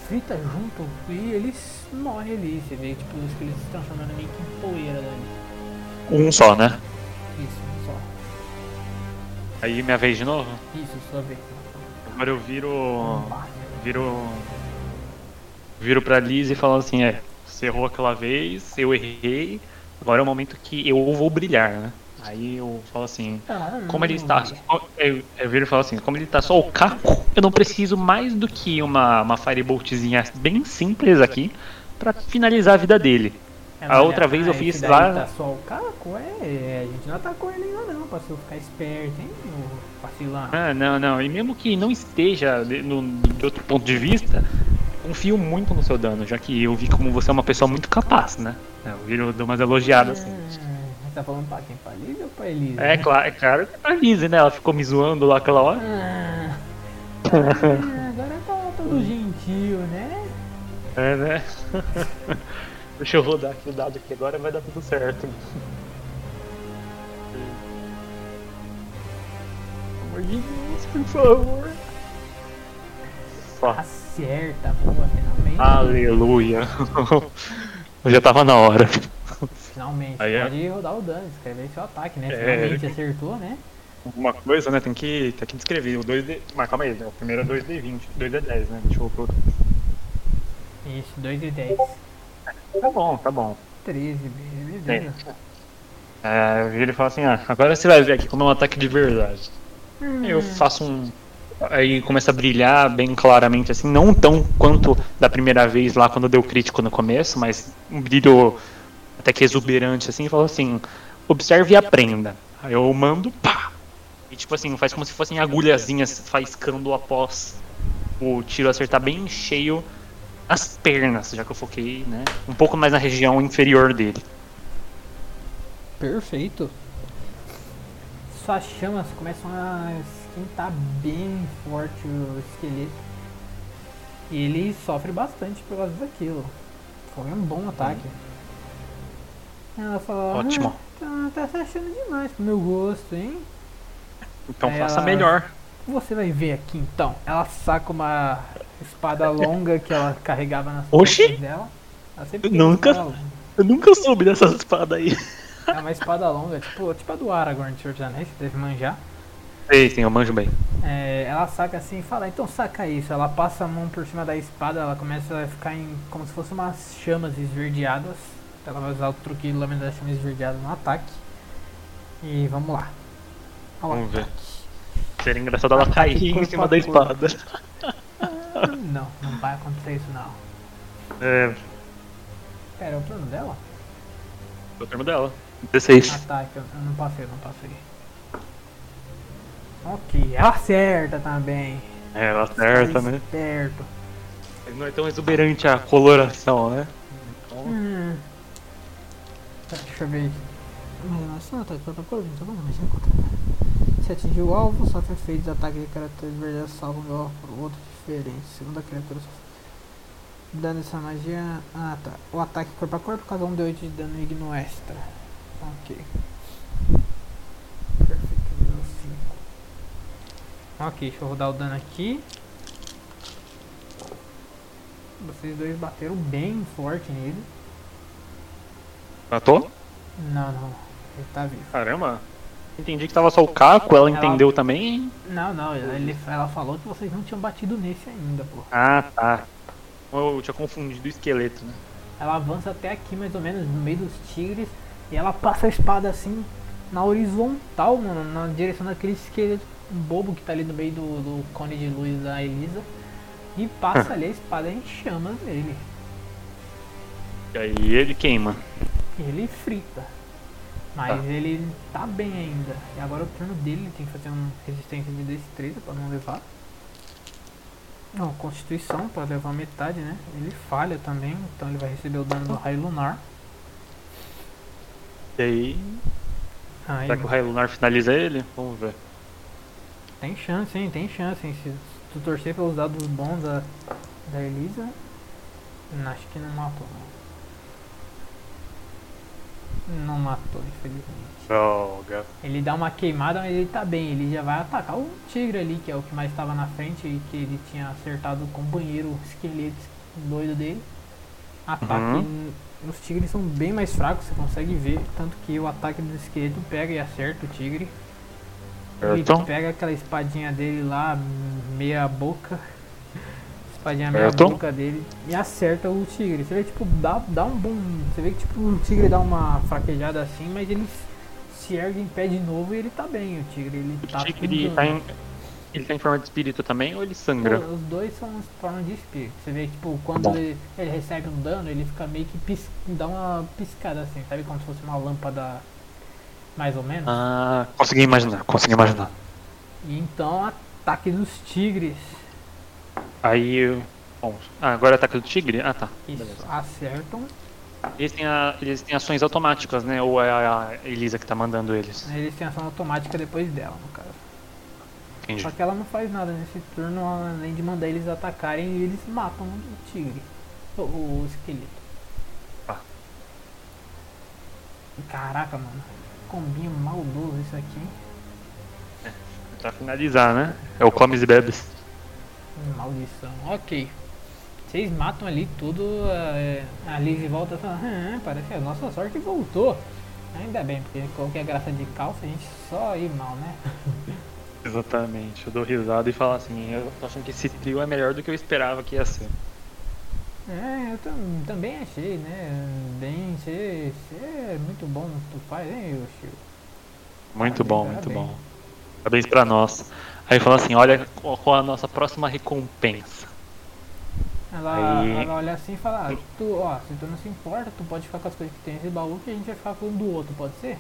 frita junto e eles morrem ali. Você vê, tipo, os esqueletos se transformando meio que em poeira dali. Um só, né? Isso, só. Aí minha vez de novo. Isso, só vez. Agora eu viro. Combate. Viro. Viro pra Liz e falo assim: é, você errou aquela vez, eu errei, agora é o momento que eu vou brilhar, né? Aí eu falo assim: como ele está. Eu, eu viro e falo assim: como ele tá só o caco, eu não preciso mais do que uma, uma fireboltzinha bem simples aqui pra finalizar a vida dele. É, A outra é- vez eu ah, fiz lá- Tá só o caco? É, a gente não atacou ele ainda não, pra você ficar esperto, hein, o vacilão. Ah, não, não. E mesmo que não esteja de, no, de outro ponto de vista, confio muito no seu dano, já que eu vi como você é uma pessoa muito capaz, né? Eu viro, dou umas elogiadas assim. Hum, você tá falando pra quem? Pra Liz ou pra Elisa? É claro, é claro que é pra Lizzie, né? Ela ficou me zoando lá aquela hora. Ah, ah, agora tá todo gentil, né? É, né? Deixa eu rodar aqui o dado aqui agora vai dar tudo certo. Amor de Deus, por favor. Só. Acerta, boa, finalmente. Aleluia. Eu já tava na hora. Finalmente, Aí é- pode rodar o dano, escrever seu ataque, né? É. Finalmente acertou, né? Alguma coisa, né? Tem que, tem que descrever. O 2D. Mas calma aí, né? o primeiro é 2D20, 2D10, né? Deixa eu pôr. Isso, 2 e 10. Tá bom, tá bom. 13, beleza. É, ele fala assim: ah, agora você vai ver aqui como é um ataque de verdade. Hum, Eu faço um. Aí começa a brilhar bem claramente, assim, não tão quanto da primeira vez lá quando deu crítico no começo, mas um brilho até que exuberante, assim, e fala assim: observe e aprenda. Aí eu mando, pá! E tipo assim, faz como se fossem agulhazinhas faiscando após o tiro acertar bem cheio as pernas, já que eu foquei, né, um pouco mais na região inferior dele. Perfeito. Suas chamas começam a esquentar bem forte o esqueleto. E ele sofre bastante por causa daquilo. Foi um bom ataque. Ela fala, Ótimo. "Ah, tá, tá se achando demais pro meu gosto, hein? Então Aí faça ela- melhor. Você vai ver aqui então. Ela saca uma espada longa que ela carregava nas Oxi! dela. Ela Nunca- espada. Eu nunca soube dessas espadas aí. É uma espada longa, tipo, tipo a do Aragorn de Senhor dos Anéis, que deve manjar. Sei, sim, eu manjo bem. É, ela saca assim e fala, então saca isso. Ela passa a mão por cima da espada, ela começa a ficar em como se fossem umas chamas esverdeadas. Ela vai usar o truque de lâmina das chamas esverdeadas no ataque. E vamos lá. Ao Vamos ver. ataque. Seria engraçado ela cair em cima da espada. Não, não vai acontecer isso não. É, Pera, é o turno dela? é o termo dela. 16. Ataque, eu eu não passei, eu não passei. Ok, ela acerta também. É, ela acerta, né? Certo. Não é tão exuberante a coloração, né? Hum. Tá, deixa eu ver aqui. Ação, ataque corpo a corpo, tá bom, mas não contra. Se atingir o alvo, sofre efeitos de ataque de criaturas verdadeiras salvo um alvo por outro diferente. Segundo a criatura sofre. Dano dessa magia. Ah tá. O ataque corpo a corpo causa um D8 de dano igno extra. Ok. Perfeito, nível 5. Ok, deixa eu rodar o dano aqui. Vocês dois bateram bem forte nele. Matou? Não, não. Ele tá vivo. Caramba. Entendi que tava só o Caco, ela Ela- entendeu também. Não, não. Ele, ela falou que vocês não tinham batido nesse ainda, pô. Ah, tá. Eu tinha confundido o esqueleto, né? Ela avança até aqui, mais ou menos, no meio dos tigres. E ela passa a espada assim, na horizontal, mano, na direção daquele esqueleto bobo que tá ali no meio do, do cone de luz da Elisa. E passa ali a espada em chamas dele. E aí ele queima. Ele frita. Mas ele tá bem ainda. E agora o turno dele ele tem que fazer uma resistência de destreza pra não levar. Não, constituição pra levar metade, né? Ele falha também, então ele vai receber o dano do raio lunar. E aí. Aí, Será que o Raio Lunar finaliza ele? Vamos ver. tem chance, hein? Tem chance, hein? Se tu torcer pelos dados bons da, da Elisa. Acho que não matou, não. Não matou, infelizmente. Droga. Ele dá uma queimada, mas ele tá bem. Ele já vai atacar o tigre ali, que é o que mais estava na frente e que ele tinha acertado o companheiro o esqueleto doido dele. Ataque. Uhum. Os tigres são bem mais fracos, você consegue ver. Tanto que o ataque do esqueleto pega e acerta o tigre. Ele Certo. pega aquela espadinha dele lá, meia boca. Espadinha meia Certo. boca dele e acerta o tigre. Você vê tipo, dá, dá um bom. Você vê que tipo, o tigre dá uma fraquejada assim, mas ele se ergue em pé de novo e ele tá bem, o tigre. Ele O tá tigre com tá em. Ele tá em forma de espírito também ou ele Pô, sangra? Os dois são em forma de espírito. Você vê que tipo, quando ele, ele recebe um dano, ele fica meio que pis, dá uma piscada assim, sabe? Como se fosse uma lâmpada mais ou menos. Ah, consegui imaginar, consegui imaginar. E então ataque dos tigres. Aí. Bom, ah, agora é ataque do tigre? Ah tá. Isso, Beleza. acertam. Eles têm, a- eles têm ações automáticas, né? Ou é a Elisa que tá mandando eles? Eles têm ação automática depois dela, no. Entendi. Só que ela não faz nada nesse turno, além de mandar eles atacarem e eles matam o tigre. O, o esqueleto. Ah. Caraca, mano. Combinho maldoso isso aqui. hein? Pra finalizar, né? É o Comes e Bebes. Maldição. Ok. Vocês matam ali tudo. é, a Liz volta e fala: "Ah, parece que a nossa sorte voltou. Ainda bem, porque qualquer graça de calça a gente só ir mal, né? Exatamente. Eu dou risada e falo assim, eu tô achando que esse trio é melhor do que eu esperava que ia ser. É, eu tam- também achei, né? Bem, você é muito bom no que tu faz, hein, Yoshio? Muito Parabéns, bom, muito parabéns. bom. Parabéns pra nós. Aí fala assim, olha qual qual a nossa próxima recompensa. Ela, Aí- ela olha assim e fala, ah, tu, ó, se tu não se importa, tu pode ficar com as coisas que tem nesse baú que a gente vai ficar com um do outro, pode ser?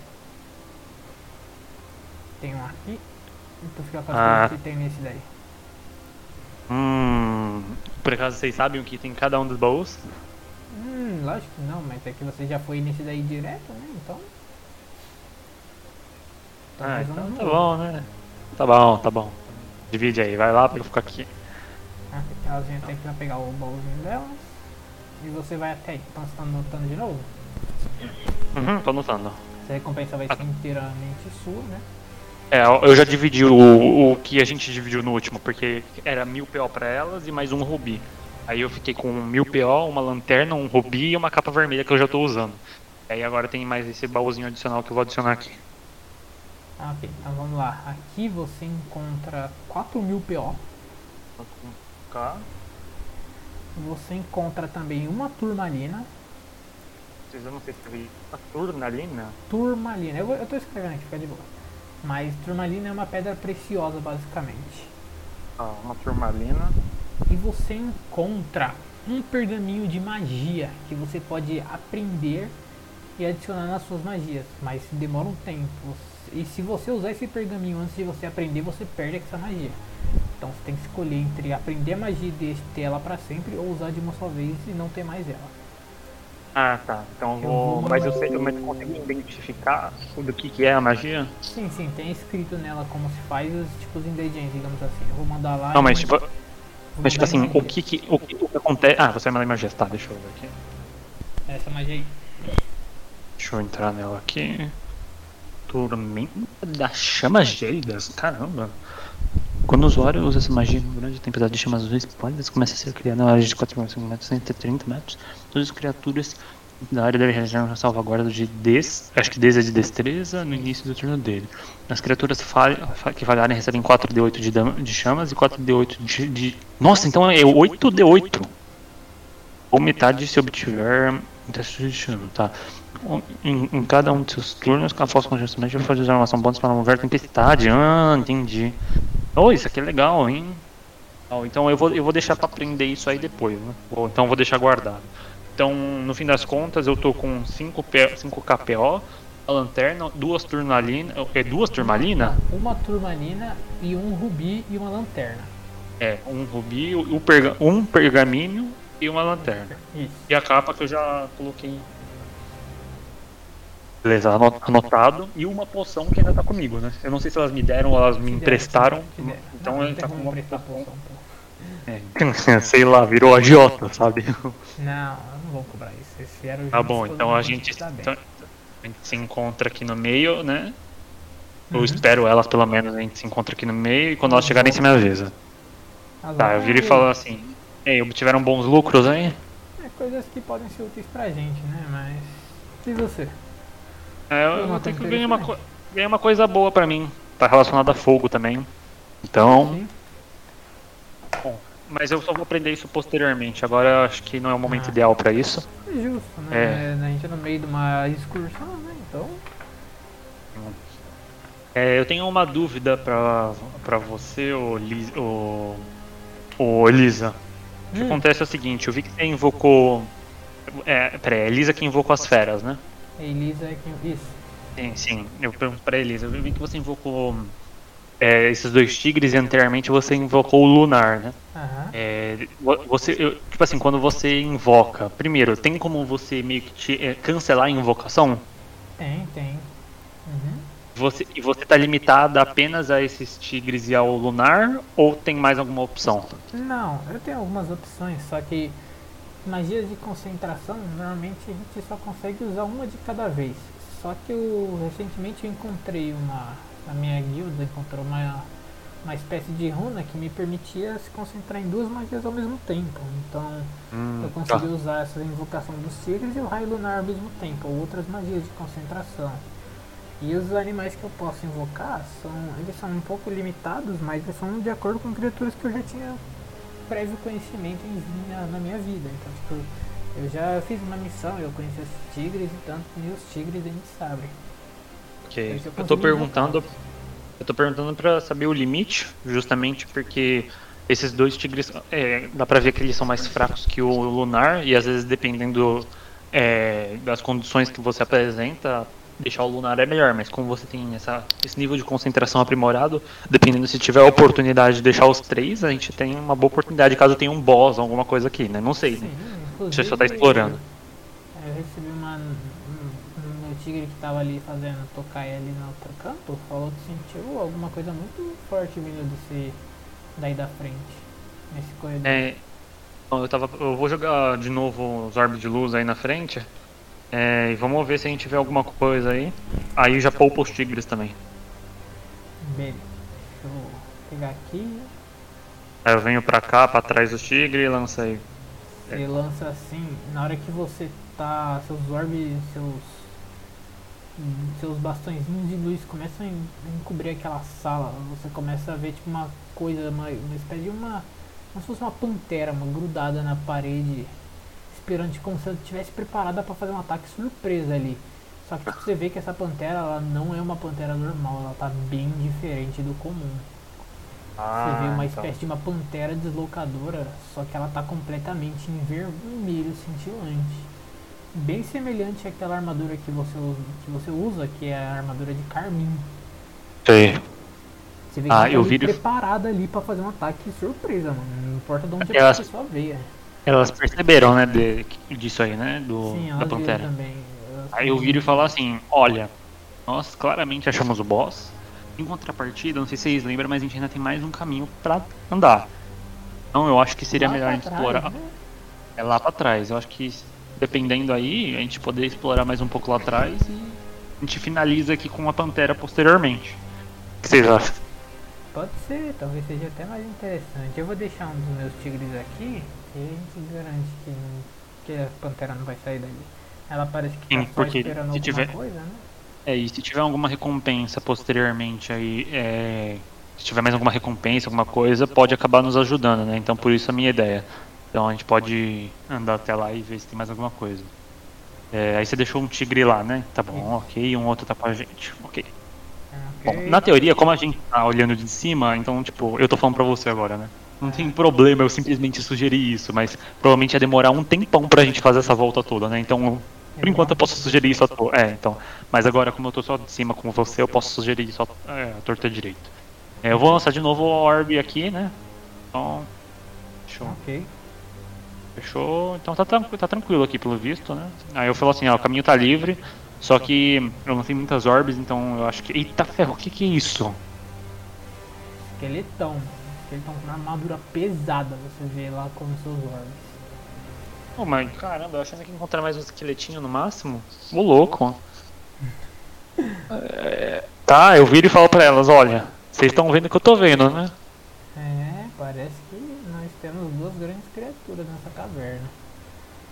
Tem um aqui, e tu fica com as Ah. coisas que tem nesse daí. Hum. Por acaso vocês sabem o que tem em cada um dos baús? Hum, lógico que não, mas é que você já foi nesse daí direto, né? Então. Ah, Talvez então tá bom, né? Tá bom, tá bom. Divide aí, vai lá pra eu ficar aqui. Ah, Elas vêm aqui pra pegar o baúzinho delas. E você vai até aí. Então você tá anotando de novo? Uhum, tô anotando. Essa recompensa vai ser inteiramente sua, né? É, eu já dividi o, o que a gente dividiu no último, porque era mil PO pra elas e mais um rubi. Aí eu fiquei com mil PO, uma lanterna, um rubi e uma capa vermelha que eu já tô usando. Aí agora tem mais esse baúzinho adicional que eu vou adicionar aqui. Ah, ok, então vamos lá. Aqui você encontra 4.000 PO. Cá. Você encontra também uma turmalina. Vocês não sei se turmalina. Turmalina, eu, vou- eu tô escrevendo aqui, fica de boa. Mas turmalina é uma pedra preciosa, basicamente. Ah, uma turmalina. E você encontra um pergaminho de magia que você pode aprender e adicionar nas suas magias, mas demora um tempo. E se você usar esse pergaminho antes de você aprender, você perde essa magia. Então você tem que escolher entre aprender a magia e ter ela pra sempre ou usar de uma só vez e não ter mais ela. Ah, tá. Então eu vou. Mas eu sei, mas eu consigo identificar do que, que é a magia? Sim, sim, tem escrito nela como se faz os tipos de ingredientes, digamos assim. Eu vou mandar lá. Não, e mas tipo, mas, tipo assim, o que que, o que, o que acontece. Ah, você vai mandar em magia, tá? Deixa eu ver aqui. Essa magia aí. Deixa eu entrar nela aqui. Tormenta das chamas gélidas, caramba. Quando o usuário usa essa magia em grande tempestade de chamas azuis pólidas, começa a ser criada na área de 4,5 metros, 130 metros. Todas as criaturas da área devem realizar uma salvaguarda de des, acho que des é de destreza no início do turno dele. As criaturas falha- fa- que falharem recebem 4d8 de, dama- de chamas e 4d8 de, de. Nossa, então é 8d8! Ou metade se obtiver um teste de chama, tá? Em, em cada um de seus turnos, a falsa congestionamento vai fazer usar uma ação bônus para mover tempestade. Ah, entendi. Oh, isso aqui é legal, hein? Então eu vou, eu vou deixar pra aprender isso aí depois, né? Então eu vou deixar guardado. Então, no fim das contas, eu tô com 5 KPO, a lanterna, duas turmalina. É duas turmalina? Uma turmalina e um rubi e uma lanterna. É, um rubi, um, perga, um pergaminho e uma lanterna. Isso. E a capa que eu já coloquei. Beleza, ano- anotado. E uma poção que ainda tá comigo, né? Eu não sei se elas me deram ou elas me emprestaram. Então ele tá com uma poção. pô. É, sei lá, virou agiota, sabe? Não, eu não vou cobrar isso. Eles vieram Tá juntos, bom, então a gente, bem. então a gente se encontra aqui no meio, né? Eu Uhum. espero elas pelo menos, a gente se encontra aqui no meio e quando elas chegarem você me avisa. As Tá, eu viro e falo assim, ei, obtiveram bons lucros aí? É coisas que podem ser úteis pra gente, né? Mas. E você? É, eu, eu tenho que ganhar uma, co- ganhar uma coisa boa pra mim. Tá relacionada a fogo também. Então, Sim. mas eu só vou aprender isso posteriormente. Agora eu acho que não é o momento Ah. ideal pra isso. É justo, né? É. A gente é no meio de uma excursão, né? Então. É, eu tenho uma dúvida pra, pra você, ô, Liz, ô, ô Elisa. O que Hum. acontece é o seguinte, eu vi que você invocou. É, peraí, é Elisa que invocou as feras, né? Elisa é quem. Isso. Sim, sim. Eu pergunto pra Elisa, eu vi que você invocou é, esses dois tigres e anteriormente você invocou o Lunar, né? Aham. É, vo- você, eu- tipo assim, quando você invoca, primeiro, tem como você meio que te- é, cancelar a invocação? Tem, tem. Uhum. Você, e você tá limitada apenas a esses tigres e ao lunar? Ou tem mais alguma opção? Não, eu tenho algumas opções, só que magias de concentração, normalmente a gente só consegue usar uma de cada vez. Só que eu recentemente eu encontrei uma. Na minha guilda encontrou uma, uma espécie de runa que me permitia se concentrar em duas magias ao mesmo tempo. Então eu consegui usar essa invocação dos tigres e o raio lunar ao mesmo tempo, ou outras magias de concentração. E os animais que eu posso invocar são. Eles são um pouco limitados, mas eles são de acordo com criaturas que eu já tinha prévio conhecimento em minha, na minha vida. Então, tipo, eu já fiz uma missão, eu conheci os tigres e tanto que os tigres a gente sabe. Ok. Esse eu Eu tô perguntando. Eu tô perguntando pra saber o limite, justamente porque esses dois tigres. é, dá pra ver que eles são mais fracos que o lunar, e às vezes dependendo é, das condições que você apresenta, deixar o lunar é melhor, mas como você tem essa, esse nível de concentração aprimorado, dependendo se tiver a oportunidade de deixar os três, a gente tem uma boa oportunidade caso tenha um boss, alguma coisa aqui, né? Não sei, né? Sim, Você só tá explorando. Eu recebi uma. Um, meu tigre que tava ali fazendo tocaia ali no outro canto, falou que sentiu alguma coisa muito forte vindo desse. daí da frente. Nesse corredor. É, eu, tava, eu vou jogar de novo os orbes de luz aí na frente. É, e vamos ver se a gente vê alguma coisa aí. Aí já poupa os tigres também. Beleza. Deixa eu pegar aqui. Aí eu venho pra cá, pra trás dos tigres e lança aí. Você lança assim, na hora que você tá. Seus orbes, seus. Seus bastõezinhos de luz começam a en- encobrir aquela sala. Você começa a ver tipo uma coisa, uma, uma espécie de uma. Como se fosse uma pantera, uma grudada na parede, esperando como se ela estivesse preparada para fazer um ataque surpresa ali. Só que tipo, você vê que essa pantera ela não é uma pantera normal, ela tá bem diferente do comum. Você vê uma então. espécie de uma pantera deslocadora, só que ela tá completamente em vermelho cintilante. Bem semelhante àquela armadura que você, usa, que você usa, que é a armadura de Carmim. Sei. Você vê que Ah, ela tá vi- preparada ali pra fazer um ataque surpresa, mano. Não importa de onde a pessoa veia. Elas perceberam, né, de- disso aí, né? Do, Sim, da Pantera. também. Aí eu também- viro e falo assim, olha, nós claramente achamos o boss. Em contrapartida, não sei se vocês lembram, mas a gente ainda tem mais um caminho pra andar. Então eu acho que seria Lá melhor a gente trás, explorar. né? É lá pra trás. Eu acho que dependendo aí, a gente poder explorar mais um pouco lá atrás e a gente finaliza aqui com a Pantera posteriormente. O que vocês acham? Pode ser, talvez seja até mais interessante. Eu vou deixar um dos meus tigres aqui gente garante que, não- que a pantera não vai sair dali. Ela parece que tá Sim, só porque esperando se alguma tiver- coisa, né? É, e se tiver alguma recompensa posteriormente aí, é, se tiver mais alguma recompensa, alguma coisa, pode acabar nos ajudando, né? Então por isso a minha ideia. Então a gente pode andar até lá e ver se tem mais alguma coisa. É, aí você deixou um tigre lá, né? Tá bom, ok, e um outro tá com a gente. Ok. Bom, Ok. na teoria, como a gente tá olhando de cima, então, tipo, eu tô falando pra você agora, né? Não tem problema eu simplesmente sugerir isso, mas provavelmente ia demorar um tempão pra gente fazer essa volta toda, né? Então, por enquanto eu posso sugerir isso à toa. É, então. Mas agora, como eu tô só de cima com você, eu posso sugerir isso à é, à torta direito. É, eu vou lançar de novo o orb aqui, né? Então. Fechou. Ok. Fechou. Então tá, tá tranquilo aqui pelo visto, né? Aí eu falo assim, ó, o caminho tá livre. Só que eu não tenho muitas orbes, então eu acho que. Eita ferro, o que que é isso? Esqueletão. Esqueletão com uma armadura pesada, você vê lá com os seus orbes. Oh, mas caramba, eu achando que encontrar mais um esqueletinho no máximo. Ô louco. É, tá, eu viro e falo pra elas, olha, vocês estão vendo o que eu tô vendo, né? É, parece que nós temos duas grandes criaturas nessa caverna.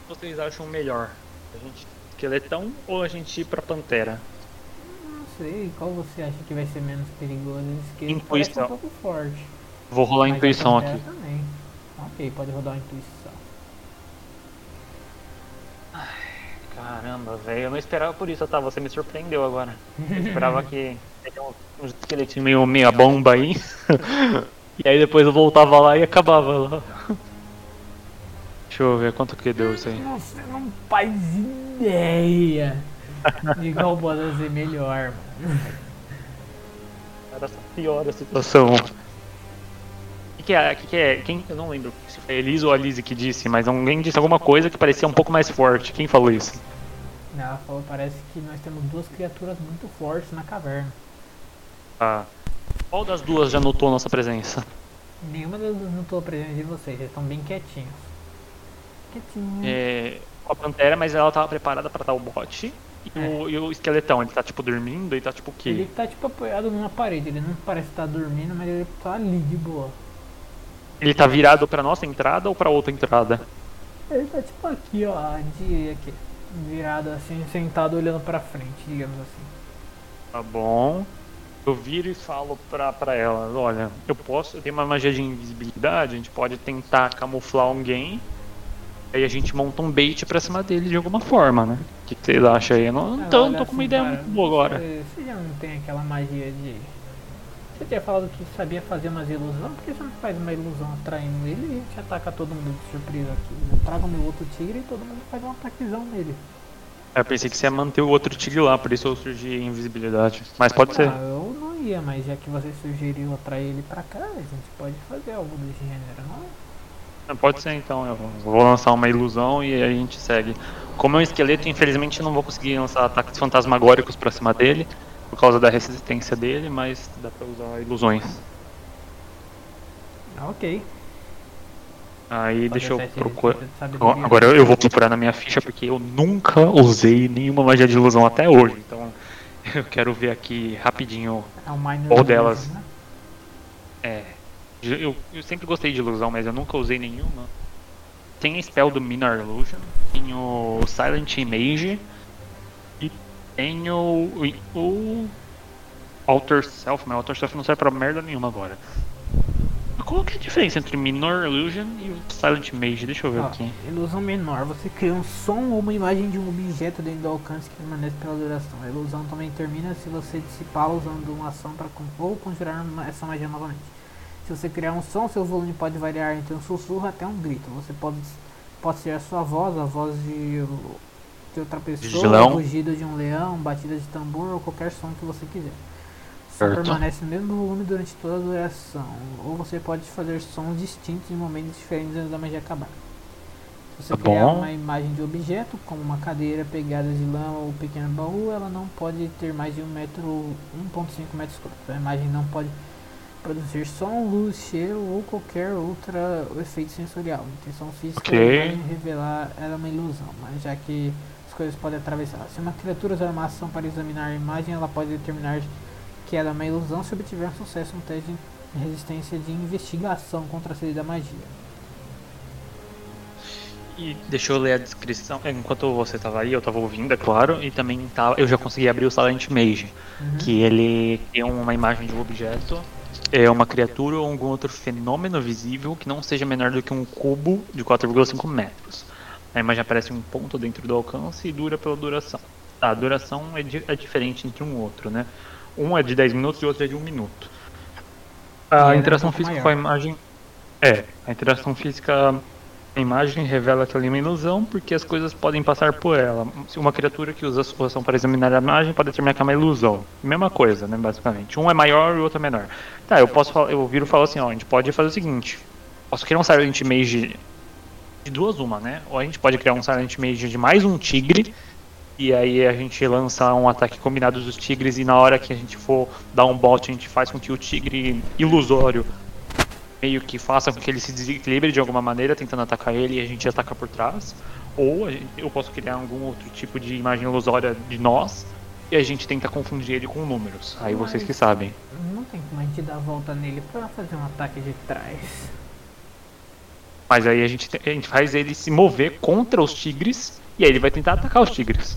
Vocês acham melhor? A gente esqueletão ou a gente ir pra pantera? Não sei, qual você acha que vai ser menos perigoso? Esse esqueleto parece um pouco forte. Vou rolar a intuição aqui. Também. Ok, pode rodar a intuição. Caramba, velho, eu não esperava por isso, tá? Você me surpreendeu agora. Eu esperava que teria um, um esqueletinho meio meia bomba aí. e aí depois eu voltava lá e acabava lá. Deixa eu ver quanto que deu isso aí. Você não faz ideia de qual pode ser melhor, mano. Era só pior a situação. Que, que é? Que que é? Quem, eu não lembro se foi a Elisa ou a Lizzie que disse, mas alguém disse alguma coisa que parecia um pouco mais forte. Quem falou isso? Ela falou, parece que nós temos duas criaturas muito fortes na caverna. Ah, qual das duas já notou nossa presença? Nenhuma das duas notou a presença de vocês, vocês estão bem quietinhos. Quietinhos. É, com a Pantera, mas ela tava preparada pra dar o bote. E, o, e o esqueletão, ele tá tipo dormindo, ele tá tipo o Ele quê? tá tipo apoiado numa parede, ele não parece estar dormindo, mas ele tá ali de boa. Ele tá virado pra nossa entrada ou pra outra entrada? Ele tá tipo aqui, ó, de aqui. Virado assim, sentado olhando pra frente, digamos assim. Tá bom. Eu viro e falo pra, pra elas, olha, eu posso, eu tenho uma magia de invisibilidade, a gente pode tentar camuflar alguém. Aí a gente monta um bait pra cima dele de alguma forma, né? O que, que vocês acham aí? Eu não, Ela então, olha não tô com uma assim, ideia muito boa agora. Você já não tem aquela magia de. Você tinha falado que sabia fazer umas ilusões, por que você não faz uma ilusão atraindo ele e a gente ataca todo mundo de surpresa aqui? Eu trago meu outro tigre e todo mundo faz um ataquezão nele. Eu pensei que você ia manter o outro tigre lá, por isso eu surgi invisibilidade. Mas pode ser. Ah, eu não ia, mas já que você sugeriu atrair ele pra cá, a gente pode fazer algo do gênero, não? Ah, Pode ser então, eu vou lançar uma ilusão e aí a gente segue. Como é um esqueleto, infelizmente não vou conseguir lançar ataques fantasmagóricos pra cima dele, por causa da resistência dele, mas dá pra usar ilusões. Ah, ok. Aí Pode deixa eu procurar. Agora eu vou procurar na minha ficha porque eu nunca usei nenhuma magia de ilusão até hoje. Então eu quero ver aqui rapidinho. É Qual delas? né? É. Eu, eu sempre gostei de ilusão, mas eu nunca usei nenhuma. tem a spell do Minor Illusion, tem o Silent Image tem o, o, Alter Self, mas o Alter Self não serve pra merda nenhuma agora. Qual que é a diferença entre Minor Illusion e o Silent Mage? Deixa eu ver Ó, aqui. ilusão menor, você cria um som ou uma imagem de um objeto dentro do alcance que permanece pela duração. A ilusão também termina se você dissipá-la usando uma ação para ou conjurar essa magia novamente. Se você criar um som, seu volume pode variar entre um sussurro até um grito. Você pode, pode ser a sua voz, a voz de, de outra pessoa, leão. o rugido de um leão, batida de tambor ou qualquer som que você quiser. Certo. permanece no mesmo volume durante toda a duração. Ou você pode fazer sons distintos em momentos diferentes antes da magia acabar. Se você Tá criar bom. uma imagem de objeto, como uma cadeira, pegadas de lama ou um pequeno baú, ela não pode ter mais de 1 metro, 1.5 metros quadrados. A imagem não pode produzir som, luz, cheiro ou qualquer outra efeito sensorial. A intenção física Ok. da imagem revelar ela é uma ilusão, mas já que coisas podem atravessar. Se uma criatura usar uma ação para examinar a imagem, ela pode determinar que ela é uma ilusão se obtiver um sucesso no teste de resistência de investigação contra a sede da magia. E deixa eu ler a descrição. Enquanto você tava aí, eu tava ouvindo, é claro, e também tava, eu já consegui abrir o Silent Mage, Uhum. que ele é uma imagem de um objeto, é uma criatura ou algum outro fenômeno visível que não seja menor do que um cubo de 4,5 metros. A imagem aparece em um ponto dentro do alcance e dura pela duração. Tá, a duração é, di- é diferente entre um e outro, né? Um é de 10 minutos e o outro é de 1 minuto. E A ela é um interação física maior. com a imagem. É, a interação física a imagem revela que ela é uma ilusão porque as coisas podem passar por ela. Se uma criatura que usa a sua ação para examinar a imagem pode determinar que é uma ilusão. Mesma coisa, né, basicamente. Um é maior e o outro é menor. Tá, eu posso falar, eu viro e falo assim, ó, a gente pode fazer o seguinte. Posso criar um Silent Mage de duas uma, né? Ou a gente pode criar um Silent Mage de mais um tigre e aí a gente lança um ataque combinado dos tigres e na hora que a gente for dar um bote, a gente faz com que o tigre ilusório meio que faça com que ele se desequilibre de alguma maneira, tentando atacar ele e a gente ataca por trás. Ou eu posso criar algum outro tipo de imagem ilusória de nós e a gente tenta confundir ele com números. Aí vocês que sabem. Não tem como a gente dar a volta nele pra fazer um ataque de trás. Mas aí a gente, te- a gente faz ele se mover contra os tigres e aí ele vai tentar atacar os tigres.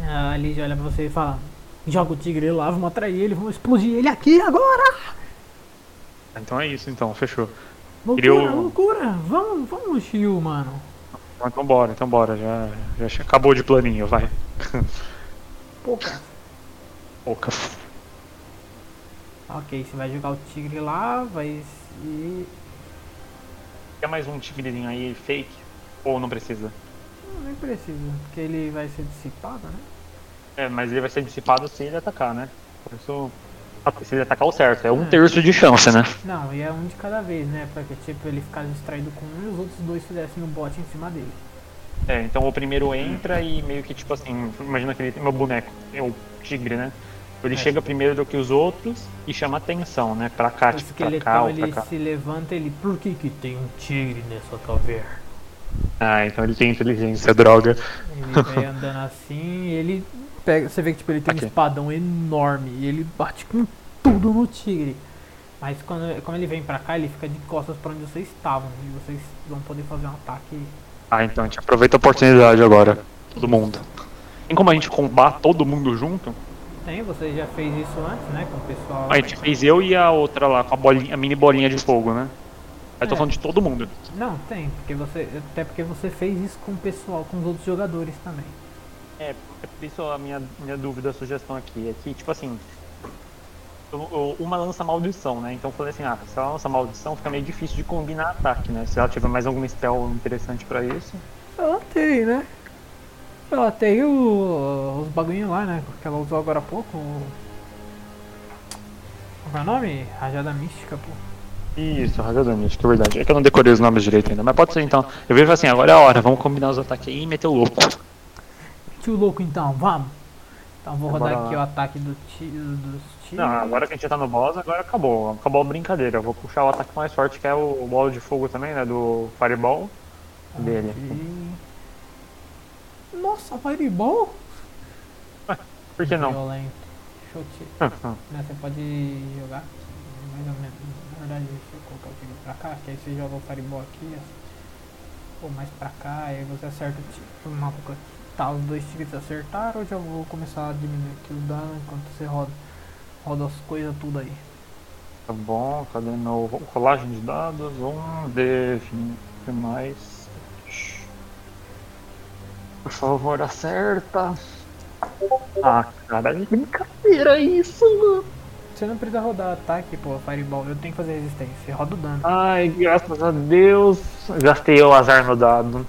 A Liz olha pra você e fala: Joga o tigre lá, vamos atrair ele, vamos explodir ele aqui agora! Então é isso, então, fechou. Loucura, o- loucura! Vamos, vamos, Shio, mano. Então bora, então bora, já, já acabou de planinho, vai. Cara. Pouca. Ok, você vai jogar o tigre lá, vai. E. Quer mais um tigrezinho aí fake? Ou não precisa? Não, nem precisa, porque ele vai ser dissipado, né? É, mas ele vai ser dissipado se ele atacar, né? Por isso. ah, Se ele atacar o certo, é um terço de chance, né? Não, e é um de cada vez, né? Pra que tipo ele ficasse distraído com um e os outros dois fizessem o bote em cima dele. É, então o primeiro entra e meio que tipo assim, imagina que ele tem meu boneco, é o tigre, né? Ele É. chega primeiro do que os outros e chama atenção, né? Pra cá, tipo, pra cá esqueletão ou pra ele cá. se levanta ele. Por que que tem um tigre nessa caverna? Ah, então ele tem inteligência, droga. Ele vai andando assim e ele pega. Você vê que tipo, ele tem Aqui. um espadão enorme e ele bate com tudo no tigre. Mas quando, como ele vem pra cá, ele fica de costas pra onde vocês estavam. E vocês vão poder fazer um ataque. Ah, então a gente aproveita a oportunidade agora. Todo mundo. Tem como a gente combar todo mundo junto? Tem, você já fez isso antes, né? Com o pessoal. A gente fez eu e a outra lá, com a, bolinha, a mini bolinha de fogo, né? Aí tô É. falando de todo mundo. Não, tem, porque você. Até porque você fez isso com o pessoal, com os outros jogadores também. É, é por isso a minha, minha dúvida, a sugestão aqui é que, tipo assim, uma lança maldição, né? Então eu falei assim, ah, se ela lança maldição, fica meio difícil de combinar ataque, né? Se ela tiver mais algum spell interessante pra isso. Ela tem, né? Ela tem o, os bagulhinhos lá, né? Que ela usou agora há pouco. o- Qual é o nome? Rajada Mística, pô. Isso, Rajador Místico, é verdade. É que eu não decorei os nomes direito ainda, mas pode ser então. Eu vejo assim, agora é a hora, vamos combinar os ataques aí e meter o louco. Tio louco então, vamos! Então vou rodar lá. aqui o ataque do ti, dos tiros. Não, agora que a gente já tá no boss, agora acabou. Acabou a brincadeira. Eu vou puxar o ataque mais forte, que é o bola de fogo também, né? Do Fireball dele. Nossa, Fireball? Por que não? Violento. Deixa eu te... Ah, Né, você pode jogar mais ou menos. Na verdade, deixa eu colocar o tigre pra cá, que aí você joga o Fireball aqui. assim. ou mais pra cá, aí você acerta o tiro. Uma coisa. Tá, os dois tigres acertaram, eu já vou começar a diminuir aqui o dano enquanto você roda, roda as coisas tudo aí. Tá bom, cadê meu rolagem de dados? Um D20 mais. Por favor, acerta. Ah, cara, que brincadeira isso, mano. Você não precisa rodar ataque, pô, Fireball, eu tenho que fazer resistência, você roda o dano. Ai, graças a Deus. Gastei o azar no dado.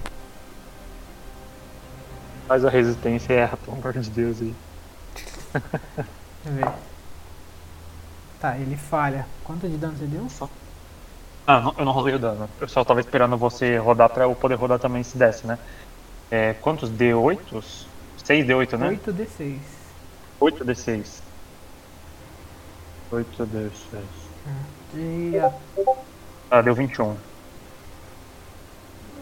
Faz a resistência e erra, pelo amor de Deus aí. Deixa eu ver. Tá, ele falha. Quanto de dano você deu? Ah, não- eu não rolei o dano. Eu só tava esperando você rodar pra eu poder rodar também se desse, né? É, quantos D8? 6 D8, né? 8d6. 8 D6. 8 D6. E a... Ah, deu 21.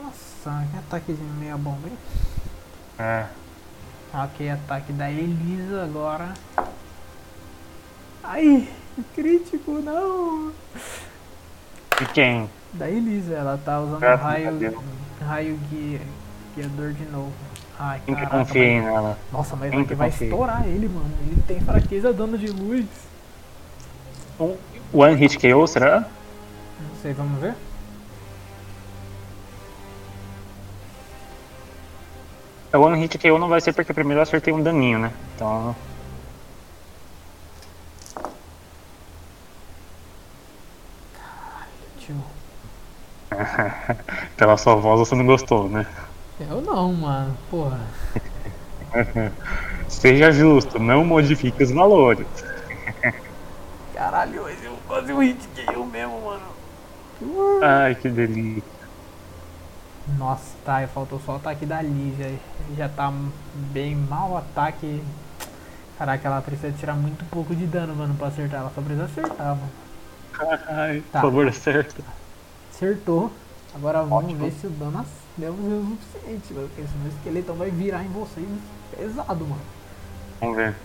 Nossa, que ataquezinho meia bomba, hein? É. Ok, ataque da Elisa agora. Ai, crítico, não! E quem? Da Elisa, ela tá usando Graças raio, raio guia, guiador de novo. Ai, que caraca, confia mas- nela? Nossa, mas Quem vai, estourar ele, mano. Ele tem fraqueza dano de luz. One Hit KO, será? Não sei, vamos ver? É One Hit KO não vai ser porque primeiro eu acertei um daninho, né? Então. Tio. Pela sua voz você não gostou, né? Eu não, mano. Porra. Seja justo, não modifique os valores. Caralho, mas eu quase um hit que eu mesmo, mano. Ai, que delícia. Nossa, tá, e faltou só o ataque da Lívia. Já tá bem mal o ataque. Caraca, ela precisa tirar muito pouco de dano, mano, pra acertar. Ela só precisa acertar, mano. Ai, Tá. por favor, acerta. Acertou. Agora vamos Ótimo. ver se o dano ac- deu o suficiente, mano. Porque senão o esqueletão vai virar em vocês pesado, mano. Vamos ver.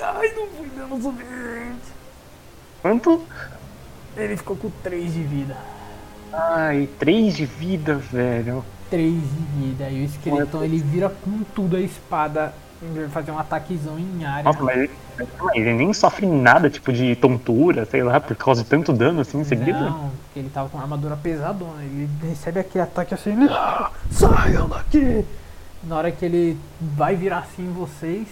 Ai, não fui dano o suficiente. Quanto? Ele ficou com 3 de vida. Ai, 3 de vida, velho. 3 de vida. E o esqueletão ele vira com tudo a espada. Fazer um ataquezão em área. Nossa, mas ele, mas ele nem sofre nada, tipo de tontura, sei lá, por causa de tanto dano assim em seguida. Não, porque ele tava com uma armadura pesadona. Ele recebe aquele ataque assim. "Ah, Saiam daqui! Na hora que ele vai virar assim em vocês,